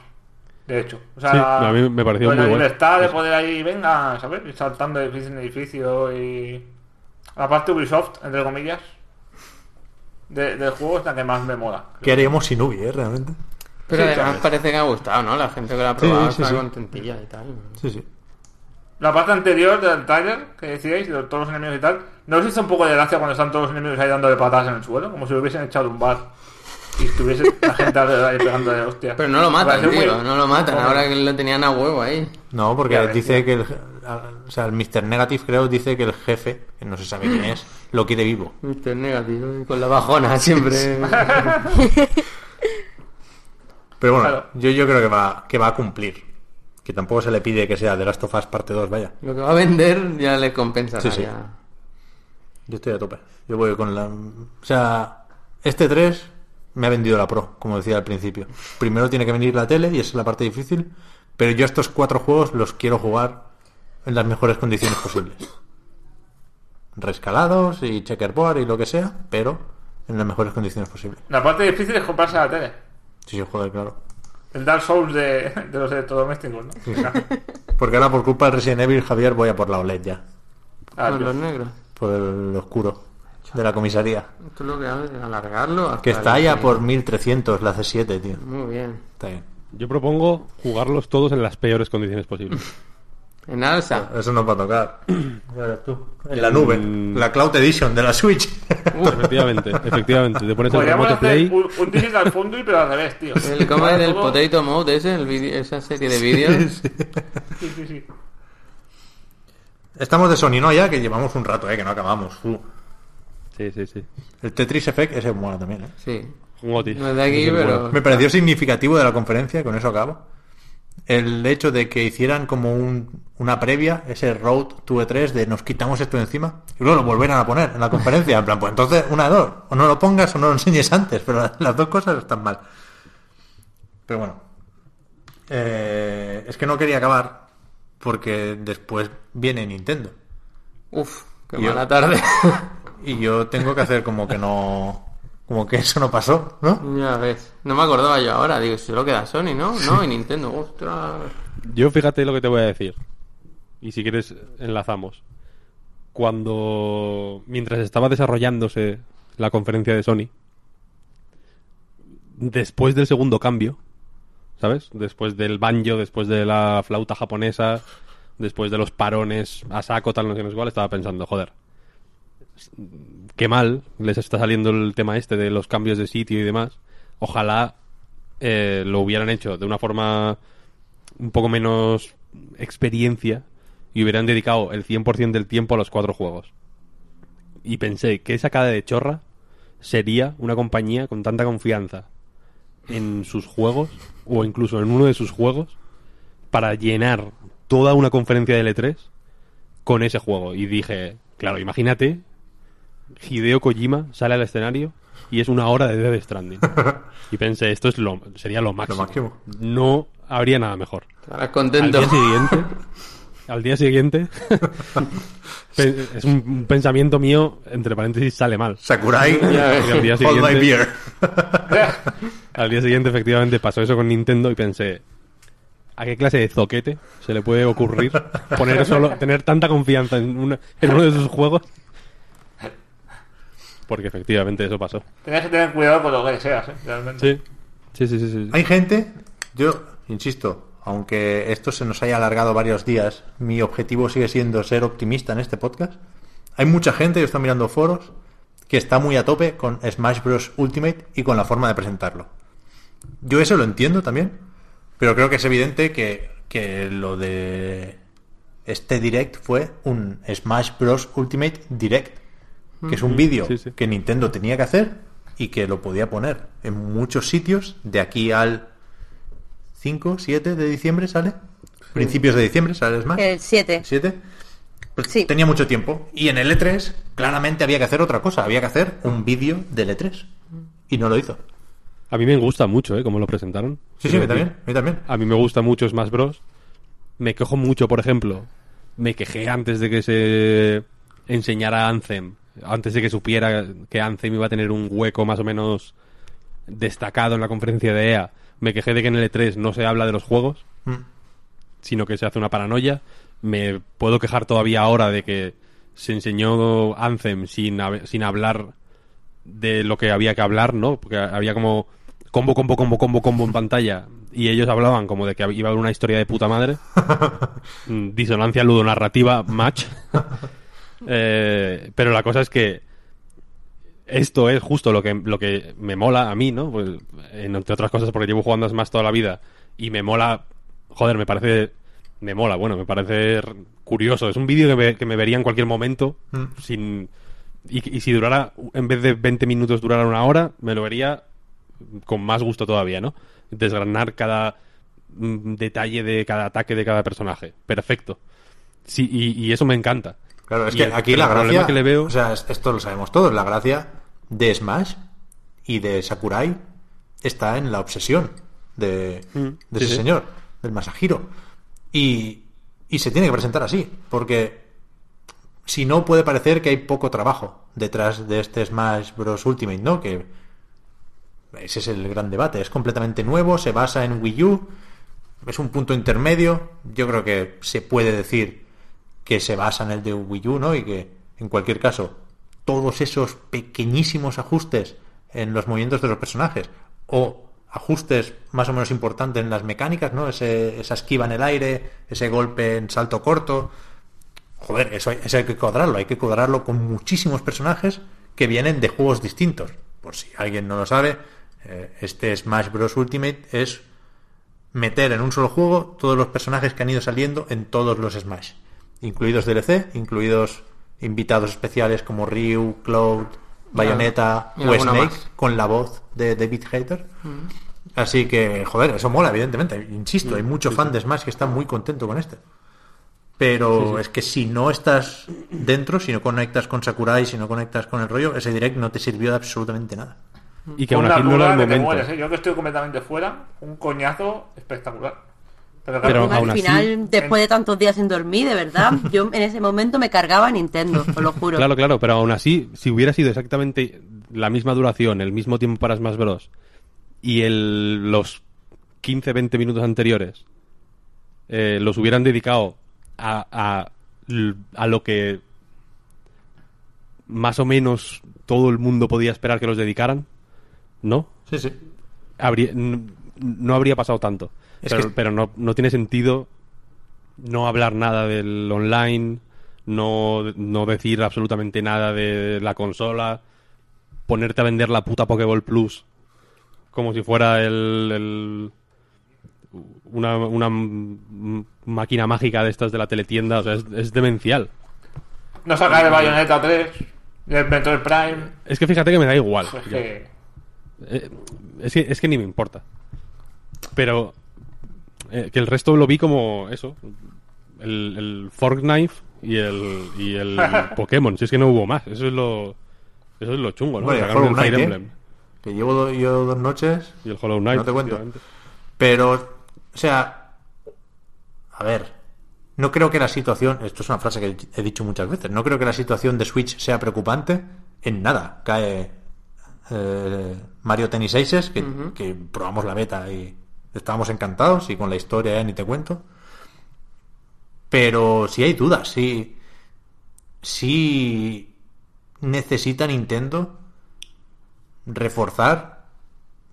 De hecho. O sea, Sí, a mí me pareció de muy la libertad de Eso. poder ahí, venga, ¿sabes? Saltando de edificio en edificio y. La parte Ubisoft, entre comillas, de- del juego es la que más me mola. ¿Qué haríamos sin Ubi, eh, realmente? Pero Sí, además parece que ha gustado, ¿no? La gente que lo ha probado sí, está sí. contentilla y tal. Sí, sí. La parte anterior del trailer que decíais, de todos los enemigos y tal, ¿no os hizo un poco de gracia cuando están todos los enemigos ahí dándole patadas en el suelo? Como si lo hubiesen echado de un bar. Y estuviese la gente alrededor ahí pegando de hostia. Pero no lo matan, tío, muy- no lo matan. Ahora que lo tenían a huevo ahí. No, porque Ya dice tío. que el, o sea, el Mr. Negative creo dice que el jefe, que no se sabe quién es, lo quiere vivo. Mr. negativo y con la bajona siempre. Pero bueno, Claro. yo, yo creo que va, que va a cumplir. Que tampoco se le pide que sea The Last of Us parte 2, vaya. lo que va a vender ya le compensa. Sí, sí. Yo estoy a tope. Yo voy con la... O sea, este 3 me ha vendido la Pro, como decía al principio. Primero tiene que venir la tele y esa es la parte difícil. Pero yo estos cuatro juegos los quiero jugar en las mejores condiciones posibles. Rescalados y checkerboard y lo que sea, pero en las mejores condiciones posibles. La parte difícil es comprarse la tele. Sí, sí, joder, claro. El Dark Souls de, de los electrodomésticos, ¿no? Porque ahora por culpa del Resident Evil, Javier, voy a por la OLED ya. Ah, los negros. Por el oscuro de la comisaría. Esto es lo que hace, alargarlo. hasta Que está el ya por 1300 la C7, tío. Muy bien. Está bien. Yo propongo jugarlos todos en las peores condiciones posibles. En alza. Eso nos va a tocar. Ya ves tú. En la nube. Mm. La Cloud Edition de la Switch. efectivamente, efectivamente. Te pones el Podríamos remote hacer play. un, un Digital Foundry, pero al revés, tío. El cómo es del Todo- Potato Mode ese, el vídeo- esa serie de vídeos. Sí, sí, sí. Estamos de Sony, ¿no? Ya que llevamos un rato, ¿eh? Que no acabamos. Uh. Sí, sí, sí. El Tetris Effect, ese mola también, ¿eh? Sí. Un Otis. No es de aquí, es pero- bueno. Me pareció significativo de la conferencia, con eso acabo. El hecho de que hicieran como un- una previa, ese Road to E3 de nos quitamos esto de encima y luego lo volvieran a poner en la conferencia. En plan, pues entonces una de dos. O no lo pongas o no lo enseñes antes, pero la- las dos cosas están mal. Pero bueno. Eh, es que no quería acabar porque después viene Nintendo. Uf, qué Yo- mala tarde. Y yo tengo que hacer como que no... Como que eso no pasó, ¿no? ya ves. No me acordaba yo ahora. Digo, solo queda Sony, ¿no? No, y Nintendo. Ostras. Yo fíjate lo que te voy a decir. Y si quieres, enlazamos. Cuando. Mientras estaba desarrollándose la conferencia de Sony. Después del segundo cambio. ¿Sabes? Después del banjo, después de la flauta japonesa. Después de los parones a saco, tal, no sé, no sé cuál, estaba pensando, joder. Qué mal les está saliendo el tema este de los cambios de sitio y demás. Ojalá eh, lo hubieran hecho de una forma un poco menos experiencia y hubieran dedicado el 100% del tiempo a los cuatro juegos. Y pensé que esa cara de chorra sería una compañía con tanta confianza en sus juegos o incluso en uno de sus juegos para llenar toda una conferencia de L3 con ese juego. Y dije, claro, imagínate, Hideo Kojima sale al escenario y es una hora de Death Stranding. Y pensé, esto es lo, sería lo máximo. máximo. No habría nada mejor. Estarás Al contento. día siguiente, al día siguiente, es un, pensamiento mío, entre paréntesis, sale mal. Sakurai, al día hold my siguiente, beer. al día siguiente, efectivamente, pasó eso con Nintendo y pensé, ¿a qué clase de zoquete se le puede ocurrir poner solo, tener tanta confianza en, una- en uno de sus juegos? Porque efectivamente eso pasó. Tenías que tener cuidado con lo que deseas, ¿eh? Realmente. Sí, sí, sí, sí. sí. Hay gente, yo insisto, aunque esto se nos haya alargado varios días, mi objetivo sigue siendo ser optimista en este podcast. Hay mucha gente, yo estoy mirando foros, que está muy a tope con Smash Bros. Ultimate y con la forma de presentarlo. Yo eso lo entiendo también, pero creo que es evidente que, que lo de este direct fue un Smash Bros. Ultimate Direct, que es un vídeo sí, sí. que Nintendo tenía que hacer y que lo podía poner en muchos sitios de aquí al 5, 7 de diciembre sale. Principios de diciembre sale Smash. El 7. 7. Pues Sí. tenía mucho tiempo. Y en el E3 claramente había que hacer otra cosa. Había que hacer un vídeo del E3. Y no lo hizo. A mí me gusta mucho, ¿eh? Cómo lo presentaron. Sí, sí, a mí también. A mí también. A mí me gusta mucho Smash Bros. Me quejo mucho, por ejemplo. Me quejé antes de que se enseñara Anthem. Antes de que supiera que Anthem iba a tener un hueco más o menos destacado en la conferencia de EA. Me quejé de que en el E3 no se habla de los juegos, Mm. sino que se hace una paranoia. Me puedo quejar todavía ahora de que se enseñó Anthem sin, sin hablar de lo que había que hablar, ¿no? Porque había como combo, combo, combo, combo, combo en pantalla y ellos hablaban como de que iba a haber una historia de puta madre. Mm, Disonancia ludonarrativa match. Eh, pero la cosa es que esto es justo lo que, lo que me mola a mí, ¿no? Pues, en- entre otras cosas porque llevo jugando Smash toda la vida y me mola, joder, me parece, me mola, bueno, me parece curioso. Es un vídeo que me, que me vería en cualquier momento sin... Y, y si durara, en vez de 20 minutos durara una hora, me lo vería con más gusto todavía, ¿no? Desgranar cada mm, detalle de cada ataque de cada personaje. Perfecto. Sí, y, y eso me encanta. Claro, es Y que el- aquí la gracia, que le veo... o sea, es- esto lo sabemos todos, la gracia de Smash y de Sakurai está en la obsesión de, de Mm, sí, ese sí. señor, del Masahiro. Y, y se tiene que presentar así, porque si no puede parecer que hay poco trabajo detrás de este Smash Bros. Ultimate, ¿no? Que ese es el gran debate, es completamente nuevo, se basa en Wii U, es un punto intermedio, yo creo que se puede decir que se basa en el de Wii U, ¿no? Y que, en cualquier caso, todos esos pequeñísimos ajustes en los movimientos de los personajes, o ajustes más o menos importantes en las mecánicas, ¿no? Ese, esa esquiva en el aire, ese golpe en salto corto. Joder, eso hay, eso hay que cuadrarlo, hay que cuadrarlo con muchísimos personajes que vienen de juegos distintos. Por si alguien no lo sabe, eh, este Smash Bros. Ultimate es meter en un solo juego todos los personajes que han ido saliendo en todos los Smash, incluidos DLC, incluidos invitados especiales como Ryu, Cloud, Bayonetta o Snake, más. con la voz de David Hater. Así que, joder, eso mola, evidentemente. Insisto, hay mucho fan de Smash que está muy contento con este. Pero es que si no estás dentro, si no conectas con Sakurai, si no conectas con el rollo, ese direct no te sirvió de absolutamente nada. Y que aún así no era el momento. mueres, ¿eh? Yo que estoy completamente fuera, un coñazo espectacular. Pero, aún al así- final, después de tantos días sin dormir, de verdad, yo en ese momento me cargaba Nintendo, os lo juro. Claro, claro, pero aún así, si hubiera sido exactamente la misma duración, el mismo tiempo para Smash Bros. y el, los 15-20 minutos anteriores eh, los hubieran dedicado a, a, lo que más o menos todo el mundo podía esperar que los dedicaran, ¿no? Sí, sí. habría, no habría pasado tanto. Es pero que- pero no, no tiene sentido no hablar nada del online, no, no decir absolutamente nada de la consola, ponerte a vender la puta Pokéball Plus como si fuera el, el- una, una máquina mágica de estas de la teletienda, o sea, es, es demencial. no sacar el Bayonetta 3, el Metroid Prime. Es que fíjate que me da igual. Que... Eh, es, que, es que ni me importa. Pero eh, que el resto lo vi como eso. El, el Fork Knife y el, y el Pokémon. Si es que no hubo más. Eso es lo, eso es lo chungo, ¿no? Bueno, el Hollow Fire Knight, ¿eh? Que llevo do- yo dos noches y el Hollow Knight. No te cuento. Pero, o sea, a ver, no creo que la situación, esto es una frase que he dicho muchas veces, no creo que la situación de Switch sea preocupante en nada. Cae eh, Mario Tennis Aces, que, que probamos la beta y estábamos encantados y con la historia ya ni te cuento. Pero si hay dudas, sí, sí necesita Nintendo reforzar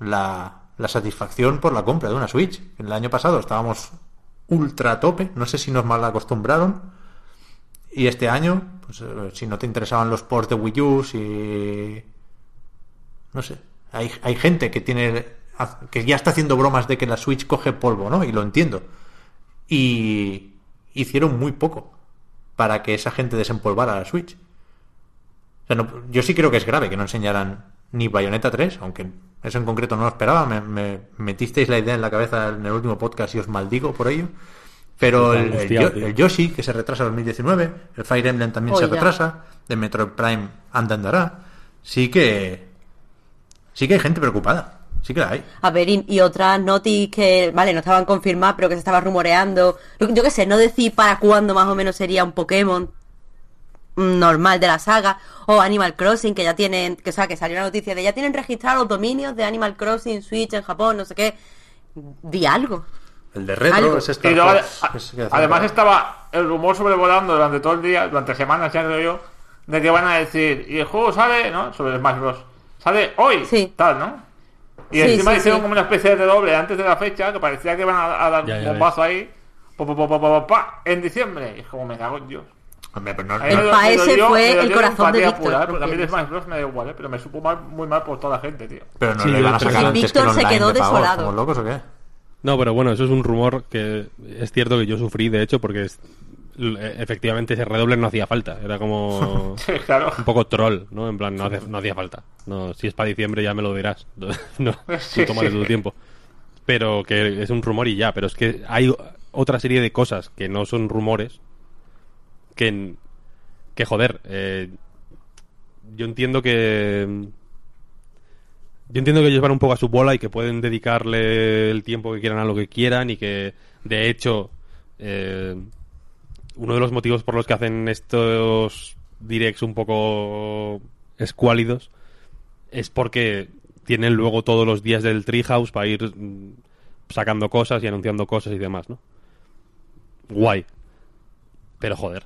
la, la satisfacción por la compra de una Switch. El año pasado estábamos ultra tope, no sé si nos mal acostumbraron. Y este año, pues eh, si no te interesaban los ports de Wii U, si... No sé. Hay, hay gente que tiene que ya está haciendo bromas de que la Switch coge polvo, ¿no? Y lo entiendo. Y hicieron muy poco para que esa gente desempolvara la Switch. O sea, no- yo sí creo que es grave que no enseñaran ni Bayonetta 3, aunque eso en concreto no lo esperaba. Me, me metisteis la idea en la cabeza en el último podcast y os maldigo por ello. Pero el, Yoshi, que se retrasa a 2019, el Fire Emblem también se Oh, ya. retrasa, el Metroid Prime anda andará. Sí que. Sí que hay gente preocupada. Sí que la hay. A ver, y, y otras noticias que, vale, no estaban confirmadas, pero que se estaba rumoreando. Yo, yo qué sé, no decir para cuándo más o menos sería un Pokémon normal de la saga. O Animal Crossing, que ya tienen, que o sea, que salió una noticia de ya tienen registrados los dominios de Animal Crossing, Switch en Japón, no sé qué. Di algo. El de retro Algo. es Star Y luego, Fox, a- es que- además estaba el rumor sobrevolando durante todo el día, durante semanas ya creo yo, de que van a decir, y el juego sale, ¿no? Sobre Smash Bros. Sale hoy, Sí. tal, ¿no? Y Sí, encima sí, hicieron sí. como una especie de doble antes de la fecha, que parecía que iban a, a dar Ya, un ya bombazo ahí, pa, pa, pa, pa, pa, pa, pa, en diciembre. Y es como me cago en Dios. Hombre, pero no- El me lo- pa me lo ese dio- fue el corazón de Víctor, pura, ¿lo Porque a mí de? Smash Bros me da igual, ¿eh? pero me supo mal, muy mal por toda la gente, tío. pero no Sí, le van a sacar antes Víctor que se quedó de desolado. ¿Somos locos o qué? No, pero bueno, eso es un rumor que es cierto que yo sufrí, de hecho, porque efectivamente ese redoble no hacía falta. Era como claro. un poco troll, ¿no? En plan, no, hace- no hacía falta. No, si es para diciembre ya me lo dirás. No, tú tómale sí. tu tiempo. Pero que es un rumor y ya. Pero es que hay otra serie de cosas que no son rumores que, que joder, eh, yo entiendo que yo entiendo que ellos van un poco a su bola y que pueden dedicarle el tiempo que quieran a lo que quieran y que, de hecho, eh, uno de los motivos por los que hacen estos directs un poco escuálidos es porque tienen luego todos los días del Treehouse para ir mm, sacando cosas y anunciando cosas y demás, ¿no? Guay. Pero joder.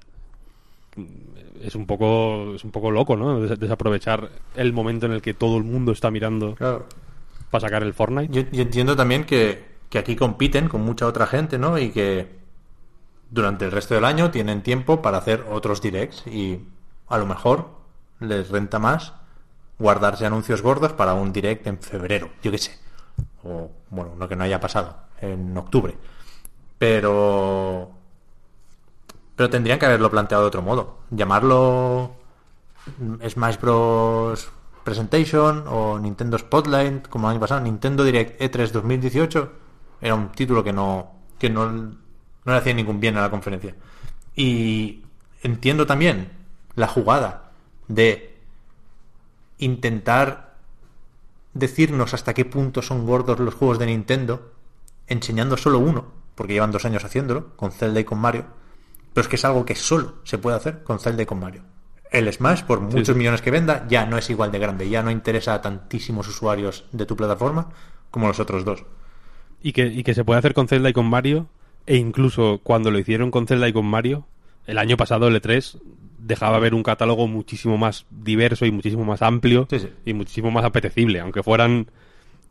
Es un poco es un poco loco, ¿no? Des- Desaprovechar el momento en el que todo el mundo está mirando Claro. para sacar el Fortnite. Yo, yo entiendo también que, que aquí compiten con mucha otra gente, ¿no? Y que durante el resto del año tienen tiempo para hacer otros directs y a lo mejor les renta más guardarse anuncios gordos para un direct en febrero, yo qué sé. O, bueno, lo que no haya pasado, en octubre. Pero... Pero tendrían que haberlo planteado de otro modo. Llamarlo Smash Bros. Presentation o Nintendo Spotlight, como el año pasado, Nintendo Direct E E3 2018, era un título que no, que no, no le hacía ningún bien a la conferencia. Y entiendo también la jugada de intentar decirnos hasta qué punto son gordos los juegos de Nintendo, enseñando solo uno, porque llevan dos años haciéndolo, con Zelda y con Mario, pero es que es algo que solo se puede hacer con Zelda y con Mario. El Smash, por muchos sí. millones que venda, ya no es igual de grande, ya no interesa a tantísimos usuarios de tu plataforma como los otros dos. Y que, y que se puede hacer con Zelda y con Mario. E incluso cuando lo hicieron con Zelda y con Mario, el año pasado el E3 dejaba ver un catálogo muchísimo más diverso y muchísimo más amplio Sí, sí. y muchísimo más apetecible, aunque fueran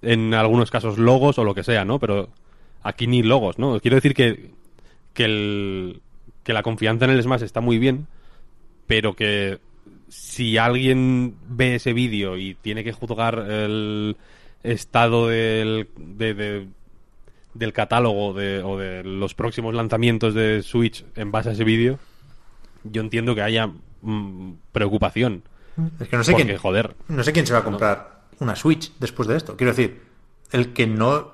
en algunos casos logos o lo que sea, ¿no? Pero aquí ni logos, ¿no? Quiero decir que, que, el, que la confianza en el Smash está muy bien, pero que si alguien ve ese vídeo y tiene que juzgar el estado del, de- de- del catálogo de- o de los próximos lanzamientos de Switch en base a ese vídeo, yo entiendo que haya mm, preocupación. Es que no sé porque, quién, joder, no sé quién se va a comprar una Switch después de esto. Quiero decir, el que no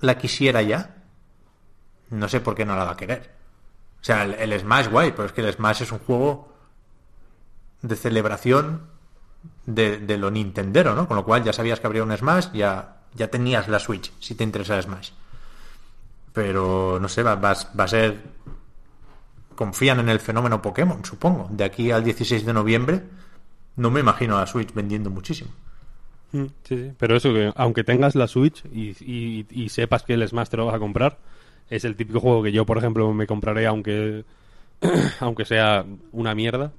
la quisiera ya, no sé por qué no la va a querer. O sea, el, el Smash guay, pero es que el Smash es un juego de celebración de, de lo Nintendero, ¿no? Con lo cual ya sabías que habría un Smash, ya, ya tenías la Switch, si te interesa el Smash. Pero, no sé, va, va- va a ser... Confían en el fenómeno Pokémon, supongo. De aquí al 16 de noviembre, no me imagino a la Switch vendiendo muchísimo. Mm, Sí, sí. Pero eso, que aunque tengas la Switch y, y- y sepas que el Smash te lo vas a comprar, es el típico juego que yo, por ejemplo, me compraré aunque, aunque sea una mierda,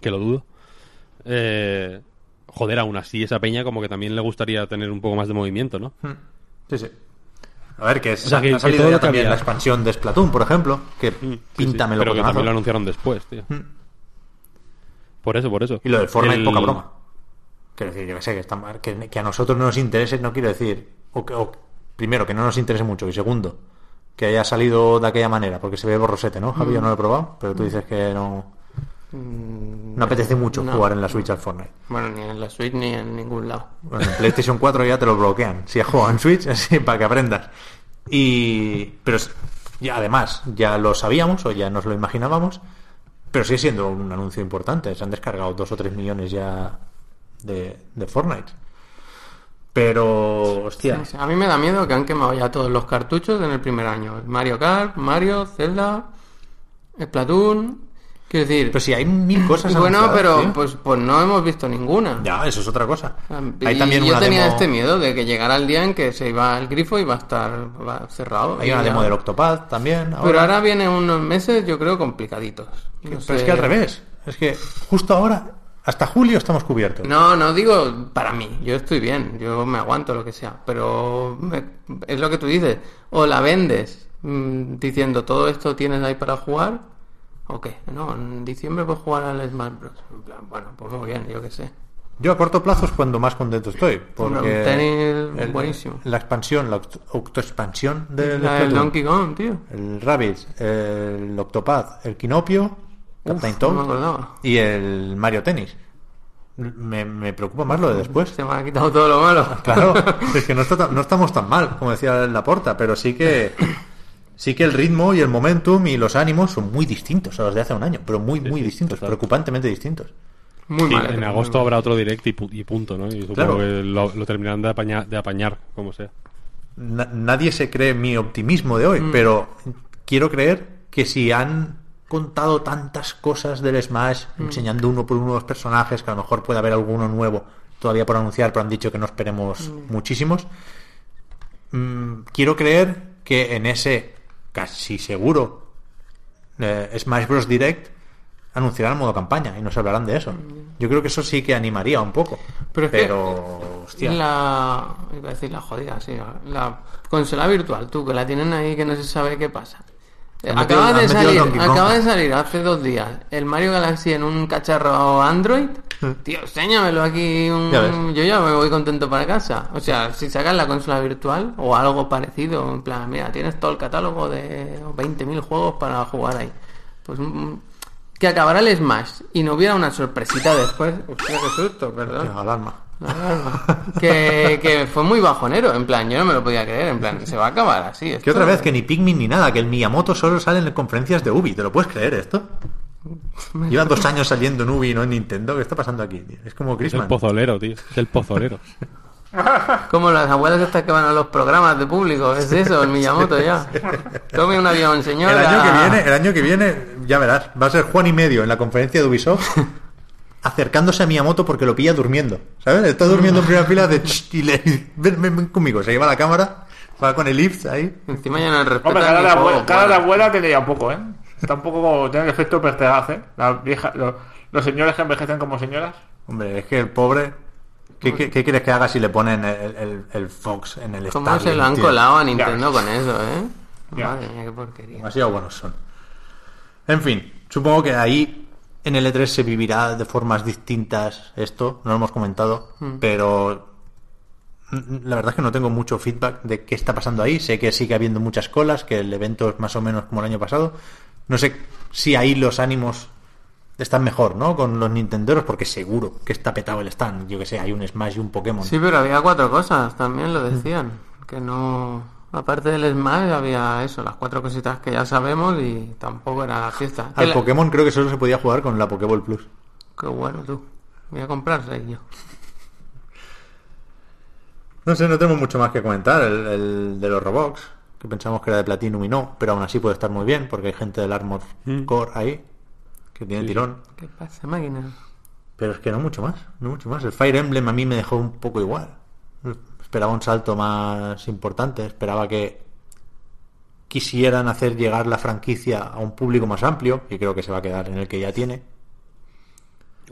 que lo dudo. Eh, joder, aún así esa peña como que también le gustaría tener un poco más de movimiento, ¿no? Sí, sí. A ver, que, sea, que- ha salido ya también había- la expansión de Splatoon, por ejemplo, que Mm, sí, sí. pinta Pero que también lo anunciaron después, tío. Por eso, por eso. Y lo del Fortnite, El- poca broma. Quiero decir, yo que sé, que, está mal- que, que a nosotros no nos interese, no quiero decir, o, que- o, primero, que no nos interese mucho, y segundo, que haya salido de aquella manera, porque se ve borrosete, ¿no, Javi? Yo no lo he probado, pero tú dices que no, Mm, no apetece mucho no. jugar en la Switch al Fortnite. Bueno, ni en la Switch ni en ningún lado. Bueno, en PlayStation 4 ya te lo bloquean. Si has jugado en Switch, así para que aprendas. Y. Pero ya además, ya lo sabíamos o ya nos lo imaginábamos. Pero sigue siendo un anuncio importante. Se han descargado dos o tres millones ya de, de Fortnite. Pero, hostia. A mí me da miedo que han quemado ya todos los cartuchos en el primer año. Mario Kart, Mario, Zelda, Splatoon. Quiero decir, Pero si hay mil cosas bueno, pero pues, pues no hemos visto ninguna. Ya, eso es otra cosa. Y también yo una tenía demo, este miedo de que llegara el día en que se iba el grifo y va a estar cerrado. hay una ya- demo del Octopath también. Pero ahora vienen unos meses, yo creo, complicaditos. No Pero sé. es que al revés. Es que justo ahora, hasta julio estamos cubiertos. No, no digo para mí, yo estoy bien, yo me aguanto lo que sea, pero me- es lo que tú dices, o la vendes mm, diciendo todo esto tienes ahí para jugar, ¿O qué? No, en diciembre puedes jugar al Smash Bros. En plan, bueno, pues muy bien, yo qué sé. Yo a corto plazo es cuando más contento estoy. Porque tenis el- buenísimo. La expansión, la octoexpansión del La Splatoon, Donkey Kong, tío. el Rabbids, el Octopath, el Kinopio, Captain no me acordaba. y el Mario Tennis. Me, me preocupa más lo de después. Se me ha quitado todo lo malo. Claro, es que no, está no estamos tan mal, como decía Laporta, pero sí que sí que el ritmo y el momentum y los ánimos son muy distintos a los de hace un año, pero muy, muy distintos, preocupantemente distintos. Muy Sí, mal. en muy agosto mal. habrá otro direct y, pu- y punto, ¿no? Y supongo Claro. que lo, lo terminarán de apañar, de apañar, como sea. Na- nadie se cree mi optimismo de hoy, Mm. pero quiero creer que si han contado tantas cosas del Smash, Mm. enseñando uno por uno los personajes, que a lo mejor puede haber alguno nuevo todavía por anunciar, pero han dicho que no esperemos Mm. muchísimos. Mm, quiero creer que en ese casi seguro eh, Smash Bros. Direct anunciarán modo campaña y nos hablarán de eso. Yo creo que eso sí que animaría un poco. Pero Pero, es que hostia. la iba a decir la jodida, sí, la consola virtual, tú que la tienen ahí que no se sabe qué pasa. Acaba de salir, acaba de salir hace dos días el Mario Galaxy en un cacharro Android. Tío, enséñamelo aquí. un- Ya. Yo ya me voy contento para casa. O sea, si sacas la consola virtual o algo parecido, en plan, mira, tienes todo el catálogo de 20.000 juegos para jugar ahí. Pues mm, que acabara el Smash y no hubiera una sorpresita después. Hostia, qué susto, perdón. Alarma. La alarma. que, que fue muy bajonero, en plan, yo no me lo podía creer, en plan, se va a acabar así. Que otra vez, que ni Pikmin ni nada, que el Miyamoto solo sale en conferencias de Ubi. ¿Te lo puedes creer esto? Lleva dos años saliendo en Ubi y no en Nintendo. ¿Qué está pasando aquí? tío? Es como Es el pozolero, tío. Es el pozolero. Como las abuelas estas que van a los programas de público, es eso, el Miyamoto ya. Tome un avión, El señora. año que viene, el año que viene, ya verás, va a ser Juan y medio en la conferencia de Ubisoft acercándose a Miyamoto porque lo pilla durmiendo. ¿Sabes? Está durmiendo en primera fila de y le ven, ven, ven conmigo. Se lleva la cámara, va con el lift ahí. Encima ya no respetan Hombre, cara de abuela, cara de abuela ya un poco, ¿eh? Está un poco como, tiene el efecto Pertegaz, ¿eh? La vieja, lo- los señores que envejecen como señoras. Hombre, es que el pobre. ¿Qué, qué, qué quieres que haga si le ponen el, el- el Fox en el ¿Cómo se lo han tío? colado a Nintendo con eso, eh? Ya. Madre mía, qué porquería. Demasiado buenos son. En fin, supongo que ahí en el E3 se vivirá de formas distintas esto, no lo hemos comentado, pero mm, la verdad es que no tengo mucho feedback de qué está pasando ahí. Sé que sigue habiendo muchas colas, que el evento es más o menos como el año pasado. No sé si ahí los ánimos están mejor, ¿no? Con los nintenderos, porque seguro que está petado el stand. Yo que sé, hay un Smash y un Pokémon. Sí, pero había cuatro cosas, también lo decían. Que no. Aparte del Smash había eso, las cuatro cositas que ya sabemos y tampoco era la fiesta. Al la- Pokémon creo que solo se podía jugar con la Pokéball Plus. Qué bueno tú. Voy a comprar seis yo. No sé, no tenemos mucho más que comentar. El, el de los Roblox, que pensamos que era de Platinum y no, pero aún así puede estar muy bien porque hay gente del Armor Core ahí que tiene tirón. ¿Qué pasa, máquina? Pero es que no mucho más, no mucho más. El Fire Emblem a mí me dejó un poco igual. Esperaba un salto más importante, esperaba que quisieran hacer llegar la franquicia a un público más amplio y creo que se va a quedar en el que ya tiene.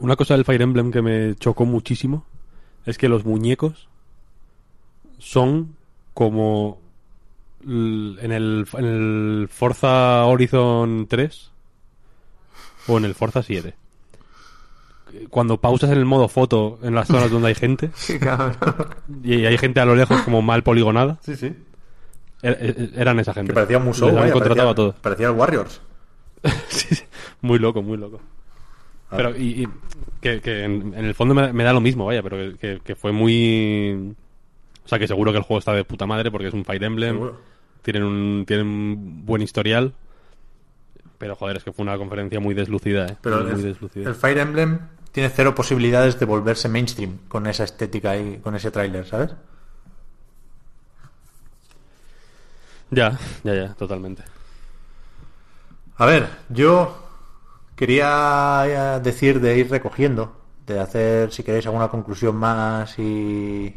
Una cosa del Fire Emblem que me chocó muchísimo es que los muñecos son como en el, en el Forza Horizon 3 o en el Forza 7. Cuando pausas en el modo foto en las zonas donde hay gente Sí, y hay gente a lo lejos como mal poligonada, Sí, sí. er- er- eran esa gente. Que parecía un museo, Les habían contratado a todos. parecía el Warriors. Sí, sí. Muy loco, muy loco. Pero, y, y que, que en, en el fondo me, me da lo mismo, vaya, pero que, que fue muy. O sea, que seguro que el juego está de puta madre porque es un Fire Emblem. Seguro. Tienen un, tienen un buen historial. Pero joder, es que fue una conferencia muy deslucida, ¿eh? Pero muy, muy el, deslucida. el Fire Emblem tiene cero posibilidades de volverse mainstream con esa estética y con ese tráiler, ¿sabes? Ya, ya, ya, totalmente. A ver, yo quería eh, decir de ir recogiendo, de hacer, si queréis, alguna conclusión más y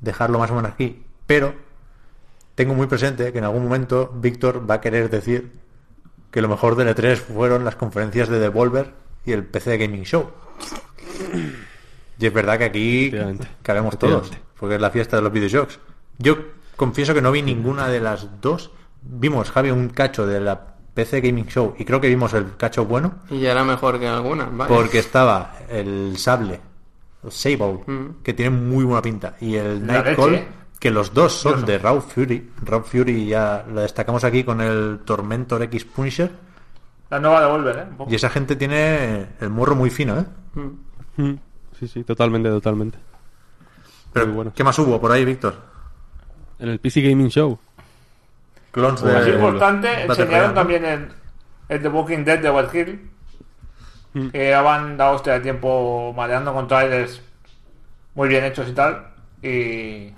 dejarlo más o menos aquí, pero tengo muy presente que en algún momento Víctor va a querer decir que lo mejor del E3 fueron las conferencias de Devolver y el PC Gaming Show. Y es verdad que aquí cabemos todos, porque es la fiesta de los videojuegos. Yo confieso que no vi ninguna de las dos. Vimos, Javi, un cacho de la PC Gaming Show y creo que vimos el cacho bueno Y ya era mejor que algunas, vale. porque estaba el Sable, el Sable, Mm. que tiene muy buena pinta, y el leche. Que los dos son de Raw Fury. Raw Fury ya lo destacamos aquí con el Tormentor X Punisher. La nueva de Volver, ¿eh? Un poco. Y esa gente tiene el morro muy fino, ¿eh? Mm. Sí, sí, totalmente, totalmente. Pero, Muy bueno. ¿qué más hubo por ahí, Víctor? En el PC Gaming Show. Clones Pues Más de importante, Battle enseñaron también el, el The Walking Dead de Wild Hill. Mm. Que habían dado hostia de tiempo mareando con trailers muy bien hechos y tal. Y.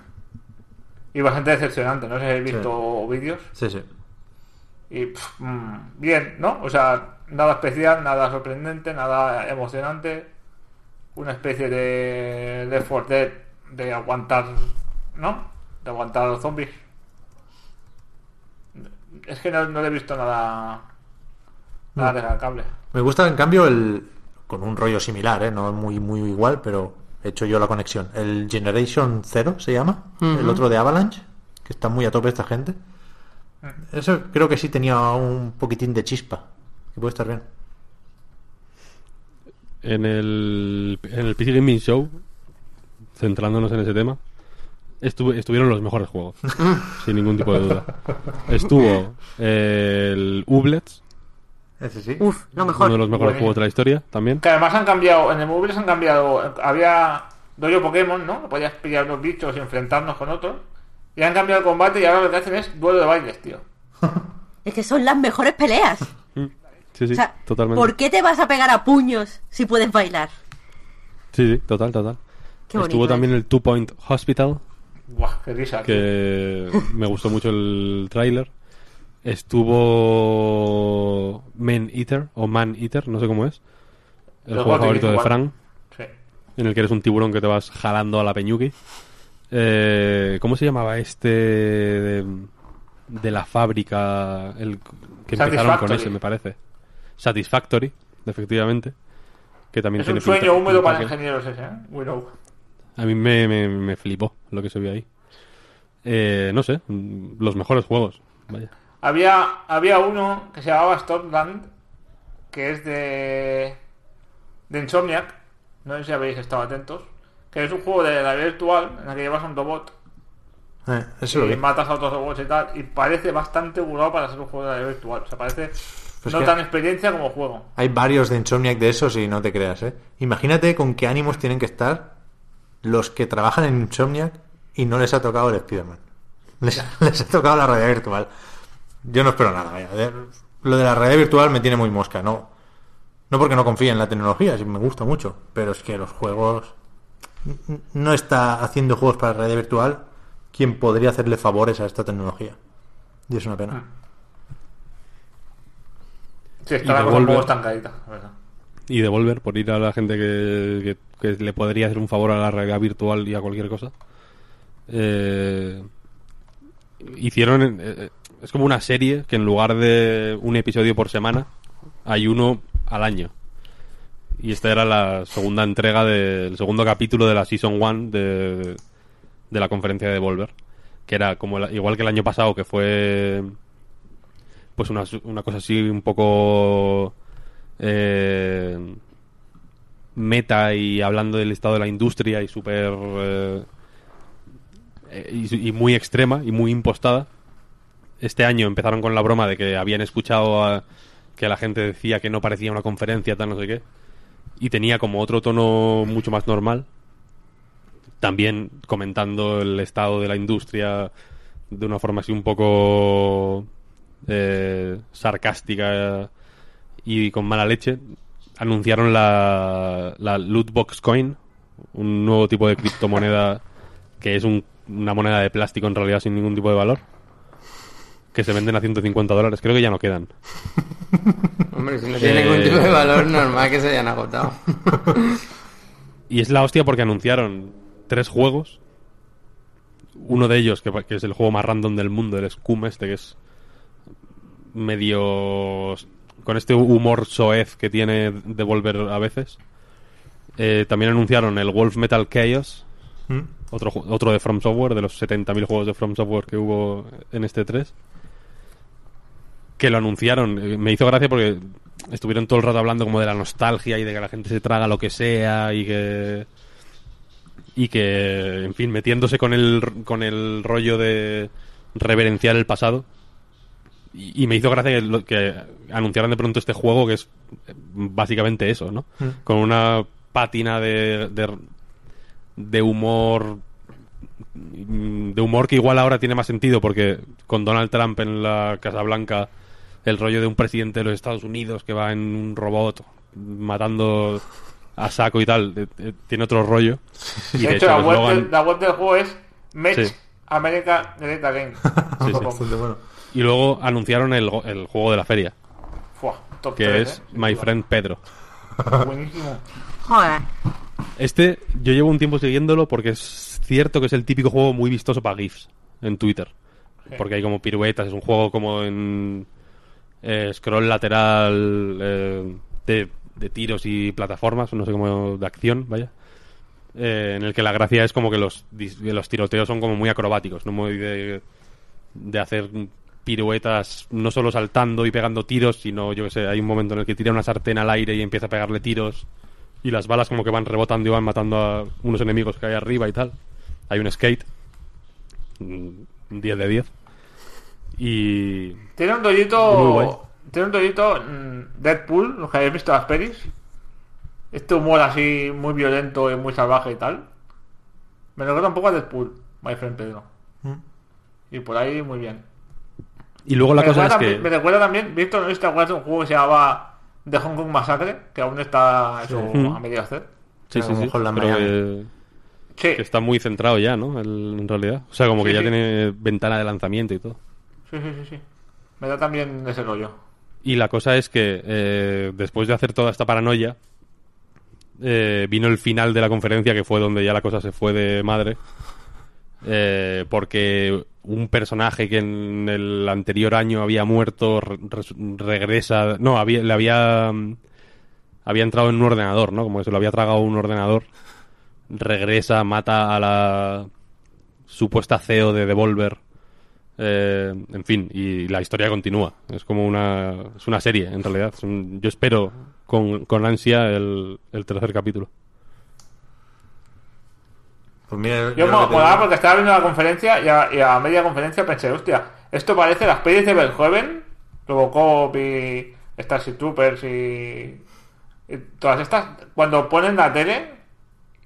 Y bastante decepcionante, no sé si habéis visto vídeos. Sí, sí. Y pff, mm, bien, ¿no? O sea, nada especial, nada sorprendente, nada emocionante. Una especie de Left 4 Dead de aguantar, ¿no? De aguantar a los zombies. Es que no, no le he visto nada. Nada destacable. Me gusta, en cambio, el con un rollo similar, ¿eh? No muy, muy igual, pero he hecho yo la conexión. El Generation Zero se llama, el otro de Avalanche, que está muy a tope esta gente. Eso creo que sí tenía un poquitín de chispa, que puede estar bien. En el, en el PC Gaming Show, centrándonos en ese tema, estuve- estuvieron los mejores juegos. sin ningún tipo de duda. Estuvo eh, el Ublets, Ese sí. Uf, lo uno mejor. de los mejores juegos de la historia también. Que además han cambiado, en el móvil han cambiado. Había dojo Pokémon, ¿no? Podías pillar los bichos y enfrentarnos con otros. Y han cambiado el combate y ahora lo que hacen es duelo de bailes, tío. Es que son las mejores peleas. Sí, sí, o sea, totalmente. ¿por qué te vas a pegar a puños si puedes bailar? Sí, sí, total, total. Qué Estuvo bonito, también ¿eh? el Two Point Hospital, Buah, qué risa. tío. que me gustó mucho el tráiler. Estuvo Man Eater, o Man Eater, no sé cómo es. El Los juego favorito de igual. Frank, Sí. en el que eres un tiburón que te vas jalando a la peñuki. Eh, ¿Cómo se llamaba este de, de la fábrica? El que empezaron con ese, me parece. Satisfactory, efectivamente. Que también Es un tiene pinta- sueño húmedo para ingenieros ese, ¿eh? We know. A mí me, me, me flipó lo que se vio ahí. Eh, no sé, los mejores juegos. Vaya. Había, había uno que se llamaba Stormland, que es de, de Insomniac. No sé si habéis estado atentos. Que es un juego de la virtual en el que llevas un robot Eh, eso y matas a otros robots y tal. Y parece bastante burlado para ser un juego de la virtual. O sea, parece Pues no tan experiencia como juego. Hay varios de Insomniac de esos y no te creas, ¿eh? Imagínate con qué ánimos tienen que estar los que trabajan en Insomniac y no les ha tocado el Spider-Man. Les, les ha tocado la realidad virtual. Yo no espero nada, vaya. De- Lo de la realidad virtual me tiene muy mosca, no. No porque no confíe en la tecnología, sí me gusta mucho, pero es que los juegos no está haciendo juegos para realidad virtual quien podría hacerle favores a esta tecnología. Y es una pena. Sí, Y está la cosa un Devolver. poco estancadita, la verdad. Y Devolver, por ir a la gente que, que- que le podría hacer un favor a la realidad virtual y a cualquier cosa. Eh, hicieron. eh, es como una serie que en lugar de un episodio por semana, hay uno al año. Y esta era la segunda entrega del segundo capítulo de la Season 1 de, de la conferencia de Devolver. Que era como igual que el año pasado, que fue pues una, una cosa así un poco eh, meta y hablando del estado de la industria y súper eh, eh, y muy extrema y muy impostada este año empezaron con la broma de que habían escuchado a- que la gente decía que no parecía una conferencia tal no sé qué y tenía como otro tono mucho más normal también comentando el estado de la industria de una forma así un poco eh, sarcástica y con mala leche, anunciaron la, la Lootbox Coin, un nuevo tipo de criptomoneda que es un- una moneda de plástico en realidad sin ningún tipo de valor, que se venden a 150 dólares. Creo que ya no quedan. Hombre, si no tiene Eh. ningún tipo de valor, normal que se hayan agotado. Y es la hostia porque anunciaron tres juegos. Uno de ellos, que, que es el juego más random del mundo, el Scum este, que es medio... con este humor soez que tiene Devolver a veces. Eh, también anunciaron el Wolf Metal Chaos, ¿Mm? otro, otro de From Software, de los 70.000 juegos de From Software que hubo en este 3. Que lo anunciaron. Eh, Me hizo gracia porque estuvieron todo el rato hablando como de la nostalgia y de que la gente se traga lo que sea y que y que en fin metiéndose con el con el rollo de reverenciar el pasado. Y, y me hizo gracia que, lo- que anunciaran de pronto este juego que es eh, básicamente eso no con una pátina de, de de humor mm, de humor que igual ahora tiene más sentido porque con Donald Trump en la Casa Blanca el rollo de un presidente de los Estados Unidos que va en un robot matando a saco y tal eh, eh, tiene otro rollo y De hecho, la web, del, la web del juego es Match Sí. America Data Game. Sí, sí. Y luego anunciaron el, el juego de la feria Fua, top que 3, es eh. My Friend Pedro Buenísimo. Joder. Este, yo llevo un tiempo siguiéndolo porque es cierto que es el típico juego muy vistoso para GIFs en Twitter. Porque hay como piruetas, es un juego como en eh, scroll lateral eh, de, tiros y plataformas, no sé cómo, de acción, vaya. Eh, en el que la gracia es como que los, los tiroteos son como muy acrobáticos, no muy de, de hacer piruetas no solo saltando y pegando tiros, sino yo que sé, hay un momento en el que tira una sartén al aire y empieza a pegarle tiros y las balas como que van rebotando y van matando a unos enemigos que hay arriba y tal. Hay un skate, mm, un 10 de 10. Y Tiene un dollito. Tiene un dollito mm, Deadpool, los que habéis visto las pelis. Este humor así muy violento y muy salvaje y tal. Me recuerda un poco a Deadpool, My Friend Pedro. Mm. Y por ahí muy bien. Y luego la me, cosa es que... me recuerda también, Víctor, ¿no sé si te acuerdas de un juego que se llamaba The Hong Kong Massacre? Que aún está eso, a medio hacer. Sí, sí, sí. Pero que, Sí, que está muy centrado ya, ¿no? El- en realidad. O sea, como que ya sí. tiene ventana de lanzamiento y todo. Sí, sí, sí, sí. Me da también ese rollo. Y la cosa es que eh, después de hacer toda esta paranoia, eh, vino el final de la conferencia, que fue donde ya la cosa se fue de madre. eh, porque un personaje que en el anterior año había muerto re- res- regresa. No, había, le había. Había entrado en un ordenador, ¿no? Como que se lo había tragado un ordenador. Regresa, mata a la supuesta CEO de Devolver. Eh, en fin, y la historia continúa. Es como una, es una serie, en realidad. Es un- yo espero con, con ansia el, el tercer capítulo. Pues mira, Yo me acordaba porque estaba viendo la conferencia y a, y a media conferencia pensé, hostia, esto parece las pelis de Verhoeven, Robocop y Starship Troopers y, y todas estas, cuando ponen la tele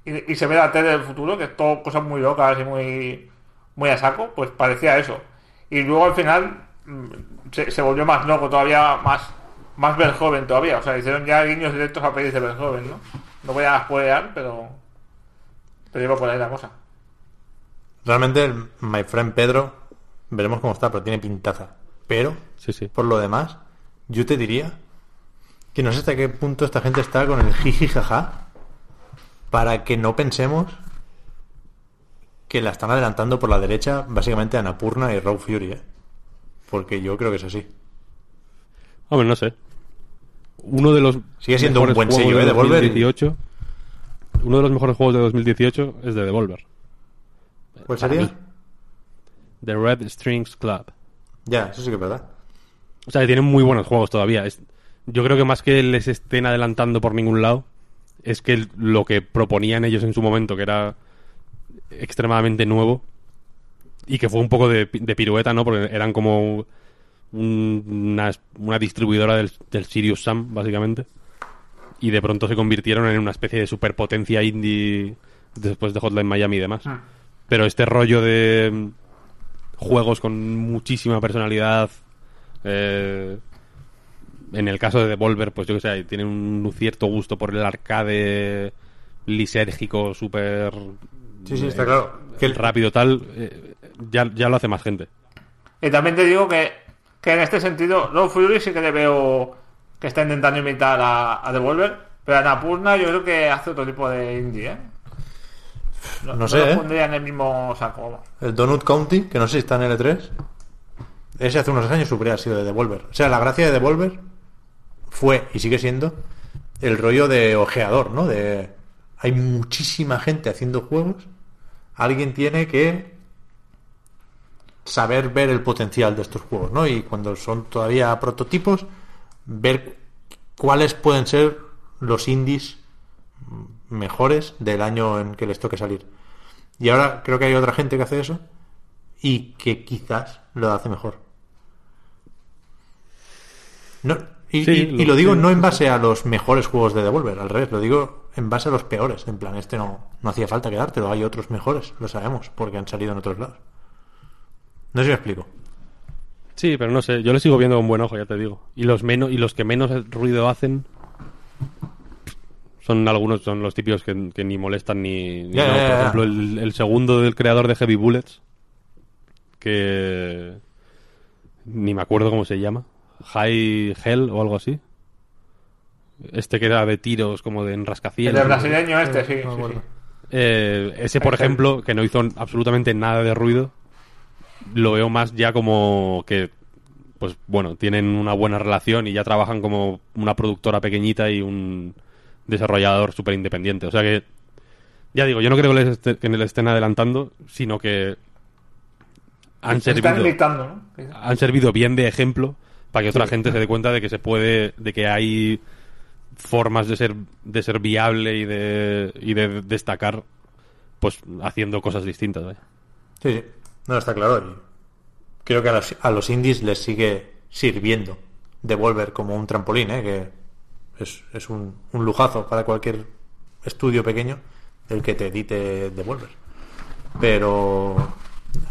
y, y se ve la tele del futuro, que es todo cosas muy locas y muy, muy a saco, pues parecía eso. Y luego al final mm, se, se volvió más loco, todavía más, más Verhoeven todavía, o sea, hicieron ya guiños directos a pelis de Verhoeven, ¿no? No voy a spoilear, pero, pero iba por ahí la cosa. Realmente, el My Friend Pedro, veremos cómo está, pero tiene pintaza. Pero, Sí, sí. por lo demás, yo te diría que no sé hasta qué punto esta gente está con el jiji jaja para que no pensemos que la están adelantando por la derecha básicamente Anapurna y Raw Fury, ¿eh? Porque yo creo que es así. Hombre, no sé. Uno de los Sigue siendo un buen sello, de ¿eh? Devolver. 2018. Uno de los mejores juegos de 2018 es de Devolver. ¿Cuál sería? mí. The Red Strings Club. Ya, eso sí que es verdad. O sea, que tienen muy buenos juegos todavía. Es- yo creo que más que les estén adelantando por ningún lado, es que lo que proponían ellos en su momento, que era extremadamente nuevo, y que fue un poco de, pi- de pirueta, ¿no? Porque eran como un- una, una distribuidora del, del Sirius Sam, básicamente. Y de pronto se convirtieron en una especie de superpotencia indie después de Hotline Miami y demás. Pero este rollo de mm, juegos con muchísima personalidad, eh, en el caso de Devolver, pues yo que sé, tienen un cierto gusto por el arcade lisérgico, súper Sí, sí, está claro. Que el- rápido tal, eh, ya, ya lo hace más gente. Y también te digo que, que en este sentido, Rob Fury sí que le veo que está intentando imitar a, a Devolver, pero Anapurna yo creo que hace otro tipo de indie, ¿eh? No sé, lo ¿eh? pondría en el mismo saco. El Donut County, que no sé si está en L3, ese hace unos años hubiera sido de Devolver. O sea, la gracia de Devolver fue, y sigue siendo, el rollo de ojeador, ¿no? De hay muchísima gente haciendo juegos, alguien tiene que saber ver el potencial de estos juegos, ¿no? Y cuando son todavía prototipos, ver cuáles pueden ser los indies mejores del año en que les toque salir. Y ahora creo que hay otra gente que hace eso y que quizás lo hace mejor. No, y, Sí, y- y lo- digo sí, no en base a los mejores juegos de Devolver, al revés, lo digo en base a los peores. En plan, este no, no hacía falta quedártelo, hay otros mejores, lo sabemos, porque han salido en otros lados. No sé si me explico. Sí, pero no sé, yo le sigo viendo con buen ojo, ya te digo. Y los menos y los que menos ruido hacen son algunos, son los típicos que, que ni molestan ni, Por ejemplo, el, el segundo del creador de Heavy Bullets, que ni me acuerdo cómo se llama, High Hell o algo así. Este que era de tiros como de en El de brasileño este, sí. sí. Eh, ese, por ejemplo, que no hizo absolutamente nada de ruido, lo veo más ya como que, pues bueno, tienen una buena relación y ya trabajan como una productora pequeñita y un desarrollador súper independiente. O sea que, ya digo, yo no creo que les, este- que les estén adelantando, sino que han servido, ¿no? han servido bien de ejemplo para que otra gente se dé cuenta de que se puede, de que hay formas de ser, de ser viable y de, y de destacar, pues haciendo cosas distintas. Sí, sí. No, está claro. creo que a los, a los indies les sigue sirviendo Devolver como un trampolín, ¿eh? que es, es un, un lujazo para cualquier estudio pequeño el que te edite Devolver. Pero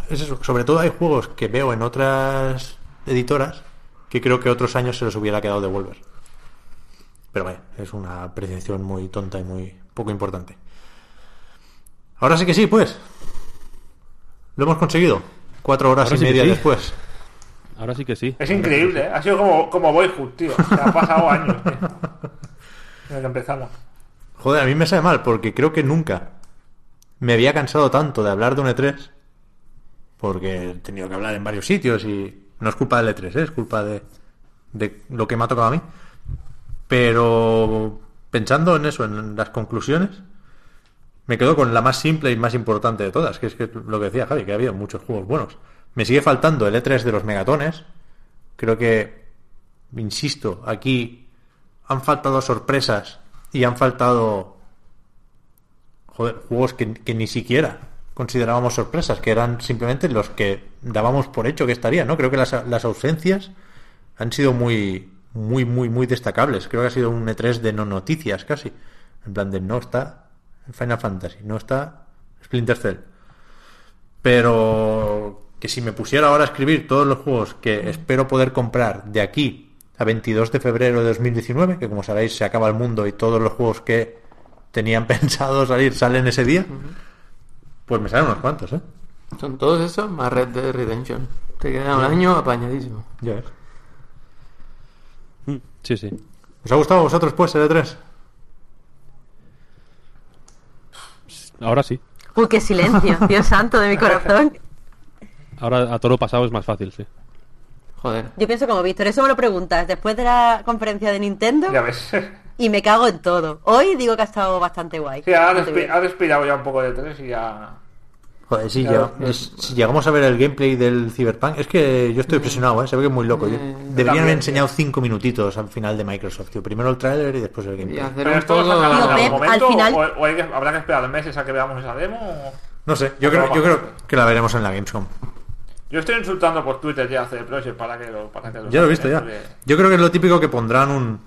es eso. Sobre todo hay juegos que veo en otras editoras que creo que otros años se les hubiera quedado Devolver. Pero vaya, es una apreciación muy tonta y muy poco importante. Ahora sí que sí, pues. Lo hemos conseguido. Cuatro horas Ahora y sí media sí. después. Ahora sí que sí. Es increíble, ¿eh? Ha sido como, como Boyhood, tío. Se ha pasado años, tío. Desde que empezamos. Joder, a mí me sabe mal porque creo que nunca me había cansado tanto de hablar de un E3 porque he tenido que hablar en varios sitios y no es culpa del E3, ¿eh? es culpa de, de lo que me ha tocado a mí. Pero pensando en eso, en las conclusiones, me quedo con la más simple y más importante de todas, que es que lo que decía Javi, que había muchos juegos buenos. Me sigue faltando el E3 de los megatones. Creo que, insisto, aquí han faltado sorpresas y han faltado joder, juegos que ni siquiera considerábamos sorpresas, que eran simplemente los que dábamos por hecho que estarían, ¿no? Creo que las, ausencias han sido muy, muy, muy, muy destacables. Creo que ha sido un E3 de no noticias casi. En plan de no está Final Fantasy, no está Splinter Cell. Pero que si me pusiera ahora a escribir todos los juegos que espero poder comprar de aquí a 22 de febrero de 2019, que como sabéis se acaba el mundo y todos los juegos que tenían pensado salir salen ese día, pues me salen unos cuantos, ¿eh? Son todos esos más Red Dead Redemption. Te queda un año apañadísimo. Ya ves. Mm, Sí, sí. ¿Os ha gustado a vosotros pues el E3? Ahora sí. Uy, qué silencio, Dios santo de mi corazón. Ahora a todo lo pasado es más fácil, sí. Joder. Yo pienso como Víctor, eso me lo preguntas después de la conferencia de Nintendo Ya ves. y me cago en todo. Hoy digo que ha estado bastante guay. Sí, ha, Bastante despi- bien. ha respirado ya un poco de tres y ya. Joder, sí, Claro. es- si llegamos a ver el gameplay del Cyberpunk, es que yo estoy impresionado, ¿eh? se ve que es muy loco. Yo- Eh, deberían también, haber enseñado cinco minutitos al final de Microsoft, tío. Primero el trailer y después el gameplay. ¿Pero esto sacarán en algún momento? al final- ¿O, o hay que- habrá que esperar meses a que veamos esa demo? o- No sé, yo creo, yo creo que la veremos en la Gamescom. Yo estoy insultando por Twitter ya a CD Projekt para que lo, para que lo Ya lo he visto ya. porque- Yo creo que es lo típico que pondrán un...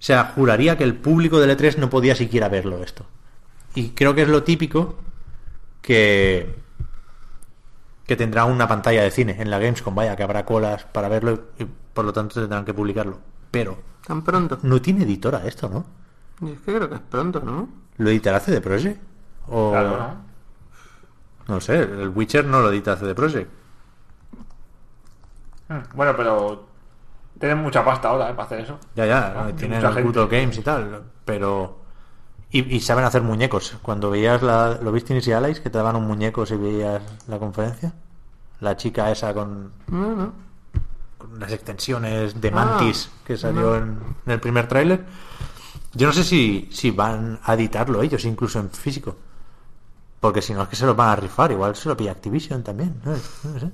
O sea, juraría que el público del E3 no podía siquiera verlo esto. Y creo que es lo típico que... que tendrá una pantalla de cine en la Gamescom, vaya, que habrá colas para verlo y por lo tanto tendrán que publicarlo. Pero Tan pronto. no tiene editora esto, ¿no? Y es que creo que es pronto, ¿no? ¿Lo editará CD Projekt? O... Claro, ¿no? No sé, el Witcher no lo edita CD Projekt. Hmm, Bueno, pero tienen mucha pasta ahora ¿eh? para hacer eso. Ya, ya, Ah, tienen el Old Games y tal, pero... Y, y saben hacer muñecos. Cuando veías la... ¿Lo viste Initialize? Que te daban un muñeco si veías la conferencia. La chica esa con, No, no. con las extensiones de Ah, Mantis que salió en, en el primer tráiler. Yo no sé si, si van a editarlo ellos, incluso en físico. Porque si no es que se los van a rifar. Igual se lo pilla Activision también. No, No sé.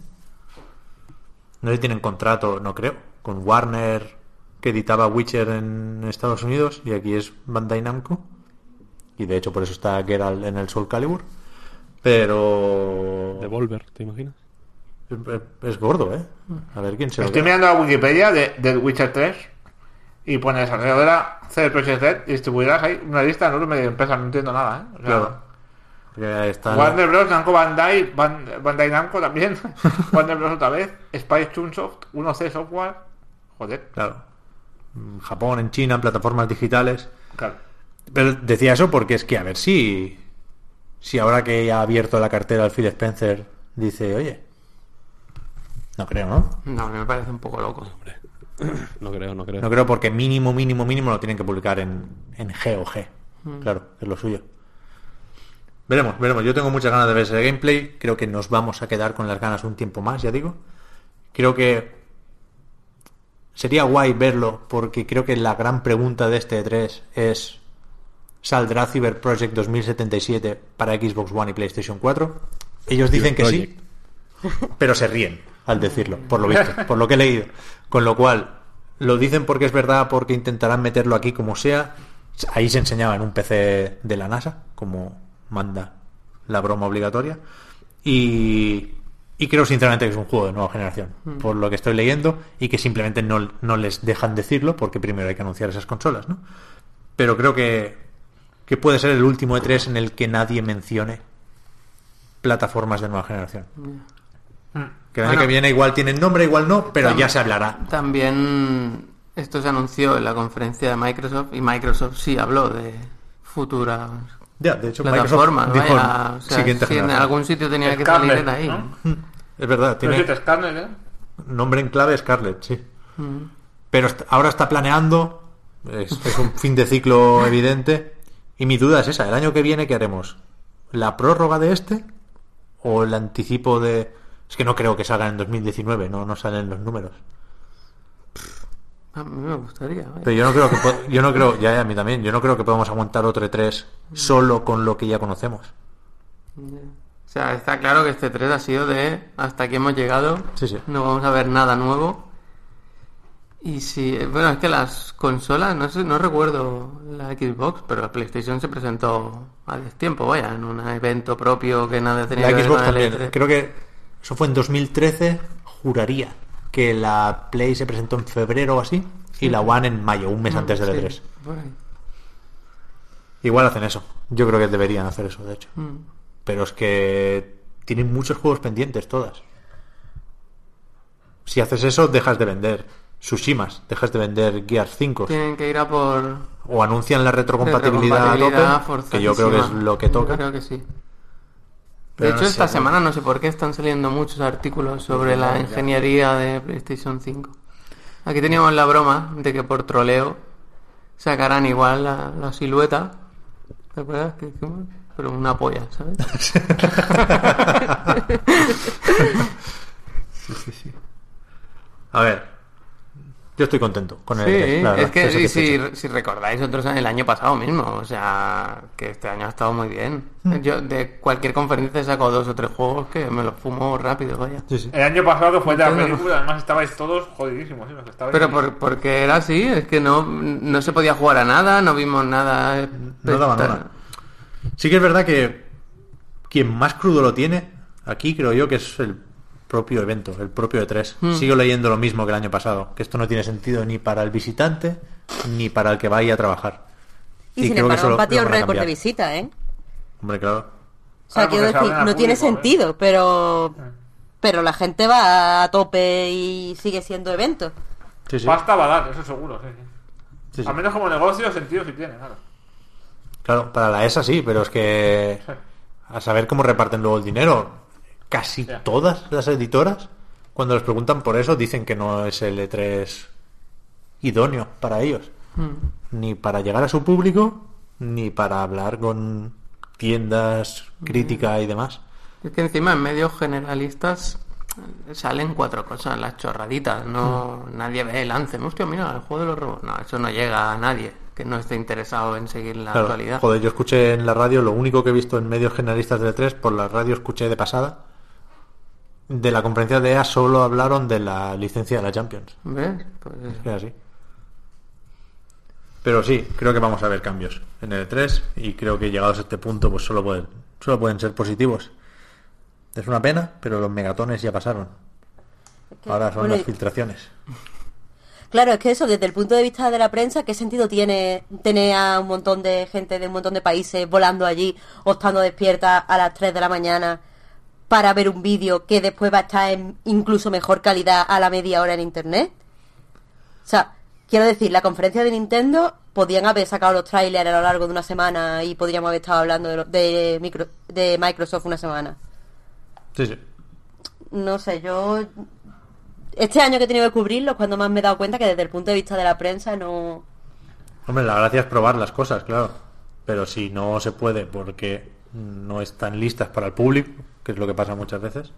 no sé si tienen contrato, no creo, con Warner que editaba Witcher en Estados Unidos y aquí es Bandai Namco. Y de hecho por eso está Geralt en el Soul Calibur. Pero Devolver, ¿te imaginas? es, gordo, ¿eh? A ver quién se lo Estoy queda. mirando la Wikipedia de, de Witcher 3 y pone desarrolladora CD Projekt Red y distribuirás ahí una lista enorme de empresas, no entiendo nada, ¿eh? O sea, Claro. Está Warner Bros, Namco Bandai, Ban- Bandai Namco también, Warner Bros otra vez, Spice Chunsoft, 1C Software, joder, Claro. En Japón, en China, en plataformas digitales. claro. Pero decía eso porque es que a ver si. Si ahora que ya ha abierto la cartera al Phil Spencer dice, oye. No creo, ¿no? No, a mí me parece un poco loco. No creo, no creo. No creo porque mínimo, mínimo, mínimo lo tienen que publicar en, en G o G. Claro, es lo suyo. Veremos, veremos. Yo tengo muchas ganas de ver ese gameplay. Creo que nos vamos a quedar con las ganas un tiempo más, ya digo. Creo que sería guay verlo porque creo que la gran pregunta de este E3 es ¿saldrá Cyber Project 2077 para Xbox One y PlayStation 4? Ellos dicen que sí, pero se ríen al decirlo, por lo visto, por lo que he leído. Con lo cual, lo dicen porque es verdad, porque intentarán meterlo aquí como sea. Ahí se enseñaba en un PC de la NASA, como manda la broma obligatoria. Y, y creo sinceramente que es un juego de nueva generación, por lo que estoy leyendo, y que simplemente no, no les dejan decirlo, porque primero hay que anunciar esas consolas, ¿no? Pero creo que, que puede ser el último E3 en el que nadie mencione plataformas de nueva generación. Que el año Bueno. que viene igual tienen nombre, igual no, pero ya se hablará. También esto se anunció en la conferencia de Microsoft y Microsoft sí habló de futuras Ya, de hecho, plataformas. Microsoft dijo vaya, o sea, siguiente si en generación. algún sitio tenía que salir de ahí. ¿no? Es verdad, Pero tiene Scarlett, ¿eh? nombre en clave Scarlett, sí. Pero est- ahora está planeando, es, es un fin de ciclo evidente, y mi duda es esa, ¿el año que viene qué haremos? ¿La prórroga de este? ¿O el anticipo de...? Es que no creo que salga en 2019, no, no salen los números. A mí me gustaría. Pero yo no creo que yo no creo, ya, ya, a mí también, yo no creo que podamos aguantar otro E3 solo con lo que ya conocemos. O sea, está claro que este 3 ha sido de hasta aquí hemos llegado. Sí, sí. No vamos a ver nada nuevo. Y si, bueno, es que las consolas, no sé, no recuerdo la Xbox, pero la PlayStation se presentó a destiempo, vaya, en un evento propio que nada tenía La que ver Xbox con el también, E3. creo que eso fue en 2013, juraría que la Play se presentó en febrero o así, y la One en mayo, un mes antes del Sí, E3. por ahí. Igual hacen eso. Yo creo que deberían hacer eso, de hecho. Mm. Pero es que tienen muchos juegos pendientes todas. Si haces eso, dejas de vender Tsushimas, dejas de vender Gears 5 Tienen que ir a por o anuncian la retrocompatibilidad, a retrocompatibilidad tope, que yo creo que es lo que toca. Yo creo que sí. Pero de no hecho, esta semana no sé por qué están saliendo muchos artículos sobre la ingeniería de PlayStation 5. Aquí teníamos la broma de que por troleo sacarán igual la, la silueta. ¿Te acuerdas? Que- que- pero una polla, ¿sabes? A ver, yo estoy contento con el Sí, E3, la verdad, es que si, si recordáis otros el año pasado mismo, o sea, que este año ha estado muy bien. Mm. Yo de cualquier conferencia saco dos o tres juegos que me los fumo rápido, vaya. Sí, sí. El año pasado que fue de la película, además estabais todos jodidísimos. estabais Pero por, porque era así, es que no, no se podía jugar a nada, no vimos nada. No daban una. Sí que es verdad que quien más crudo lo tiene, aquí creo yo que es el propio evento, el propio E3. Hmm. Sigo leyendo lo mismo que el año pasado, que esto no tiene sentido ni para el visitante ni para el que vaya a trabajar. Y, sin creo que embargo, batido van a récord de visita, ¿eh? Hombre, claro. O sea, Claro, quiero decir, no tiene ¿eh? sentido, pero pero la gente va a tope y sigue siendo evento. Sí, sí. Pasta va a dar, eso seguro, sí, sí. Sí, sí. Al menos como negocio, sentido sí tiene, claro. Claro, para la ESA sí, pero es que a saber cómo reparten luego el dinero. Casi todas las editoras, cuando les preguntan por eso, dicen que no es el E3 idóneo para ellos. Ni para llegar a su público, ni para hablar con tiendas, crítica y demás. Es que encima en medios generalistas salen cuatro cosas, las chorraditas, no nadie ve el Anthem. Hostia, mira, el juego de los robots. No, eso no llega a nadie que no esté interesado en seguir la Claro, actualidad. joder, yo escuché en la radio, lo único que he visto en medios generalistas de E3, por la radio escuché de pasada, de la conferencia de EA solo hablaron de la licencia de la Champions. ¿Ves? Pues, Es así. Pero sí, creo que vamos a ver cambios en el E3 y creo que llegados a este punto pues solo pueden, solo pueden ser positivos. Es una pena, pero los megatones ya pasaron. Ahora son bueno, las filtraciones. Claro, es que eso, desde el punto de vista de la prensa, ¿qué sentido tiene tener a un montón de gente de un montón de países volando allí o estando despierta a las 3 de la mañana para ver un vídeo que después va a estar en incluso mejor calidad a la media hora en internet? O sea, quiero decir, la conferencia de Nintendo podían haber sacado los trailers a lo largo de una semana y podríamos haber estado hablando de, lo- de, micro- de Microsoft una semana. Sí, sí. No sé, yo. Este año que he tenido que cubrirlo es cuando más me he dado cuenta que desde el punto de vista de la prensa no. Hombre, la gracia es probar las cosas, claro. Pero si no se puede porque no están listas para el público, que es lo que pasa muchas veces,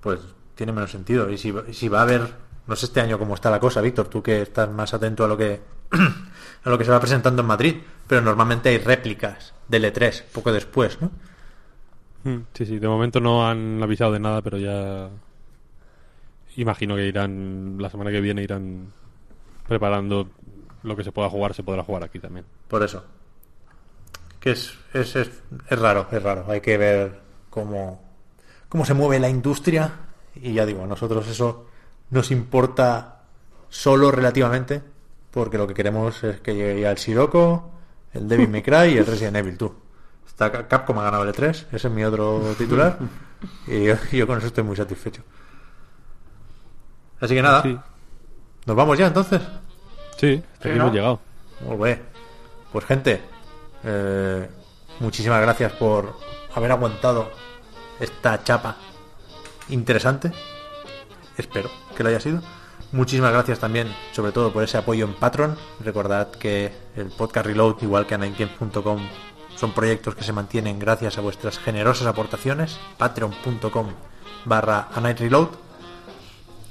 pues tiene menos sentido. Y si, si va a haber, no sé este año cómo está la cosa, Víctor, tú que estás más atento a lo que a lo que se va presentando en Madrid, pero normalmente hay réplicas del E3 poco después, ¿no? Mm, Sí, sí, de momento no han avisado de nada, pero ya imagino que irán, la semana que viene irán preparando lo que se pueda jugar, se podrá jugar aquí también. Por eso. Que es, es, es, es raro, es raro. Hay que ver cómo, cómo se mueve la industria. Y ya digo, a nosotros eso nos importa solo relativamente, porque lo que queremos es que llegue ya el Sirocco, el Devil May Cry y el Resident Evil 2. Está Ca- Capcom ha ganado el E3, ese es mi otro titular, y yo, yo con eso estoy muy satisfecho. Así que nada, Sí, nos vamos ya entonces. sí, hasta Sí, aquí ¿no? hemos llegado. Muy bien. Pues gente, eh, muchísimas gracias por haber aguantado esta chapa interesante. Espero que lo haya sido. Muchísimas gracias también, sobre todo por ese apoyo en Patreon. Recordad que el podcast Reload, igual que anightgames.com, son proyectos que se mantienen gracias a vuestras generosas aportaciones. Patreon.com barra anightreload.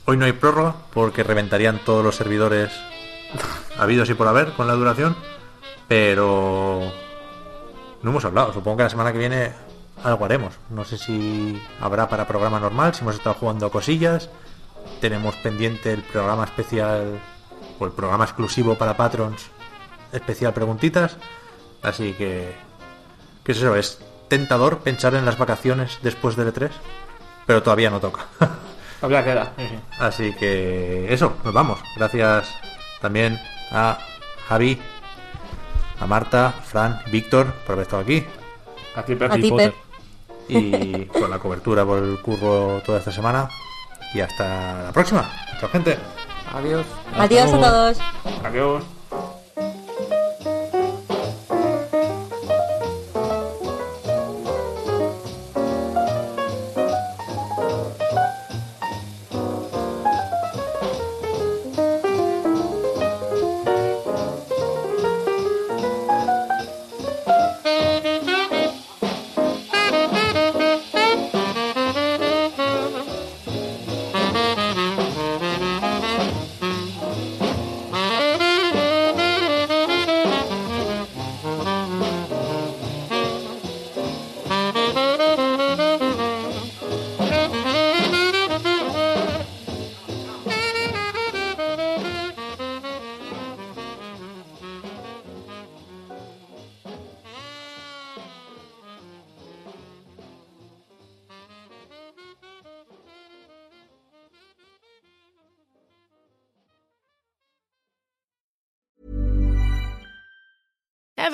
Hoy no hay prórroga porque reventarían todos los servidores habidos y por haber con la duración, pero no hemos hablado. Supongo que la semana que viene algo haremos. No sé si habrá para programa normal, si hemos estado jugando cosillas. Tenemos pendiente el programa especial o el programa exclusivo para patrons especial preguntitas. Así que, ¿qué es eso? Es tentador pensar en las vacaciones después del E3, pero todavía no toca. Todavía queda. sí, sí. Así que eso, nos vamos. Gracias también a Javi, a Marta, Fran, Víctor por haber estado aquí A ti, A Pepe. Y por la cobertura, por el curro toda esta semana. Y hasta la próxima. Chao, gente. Adiós. Adiós a todos. Adiós.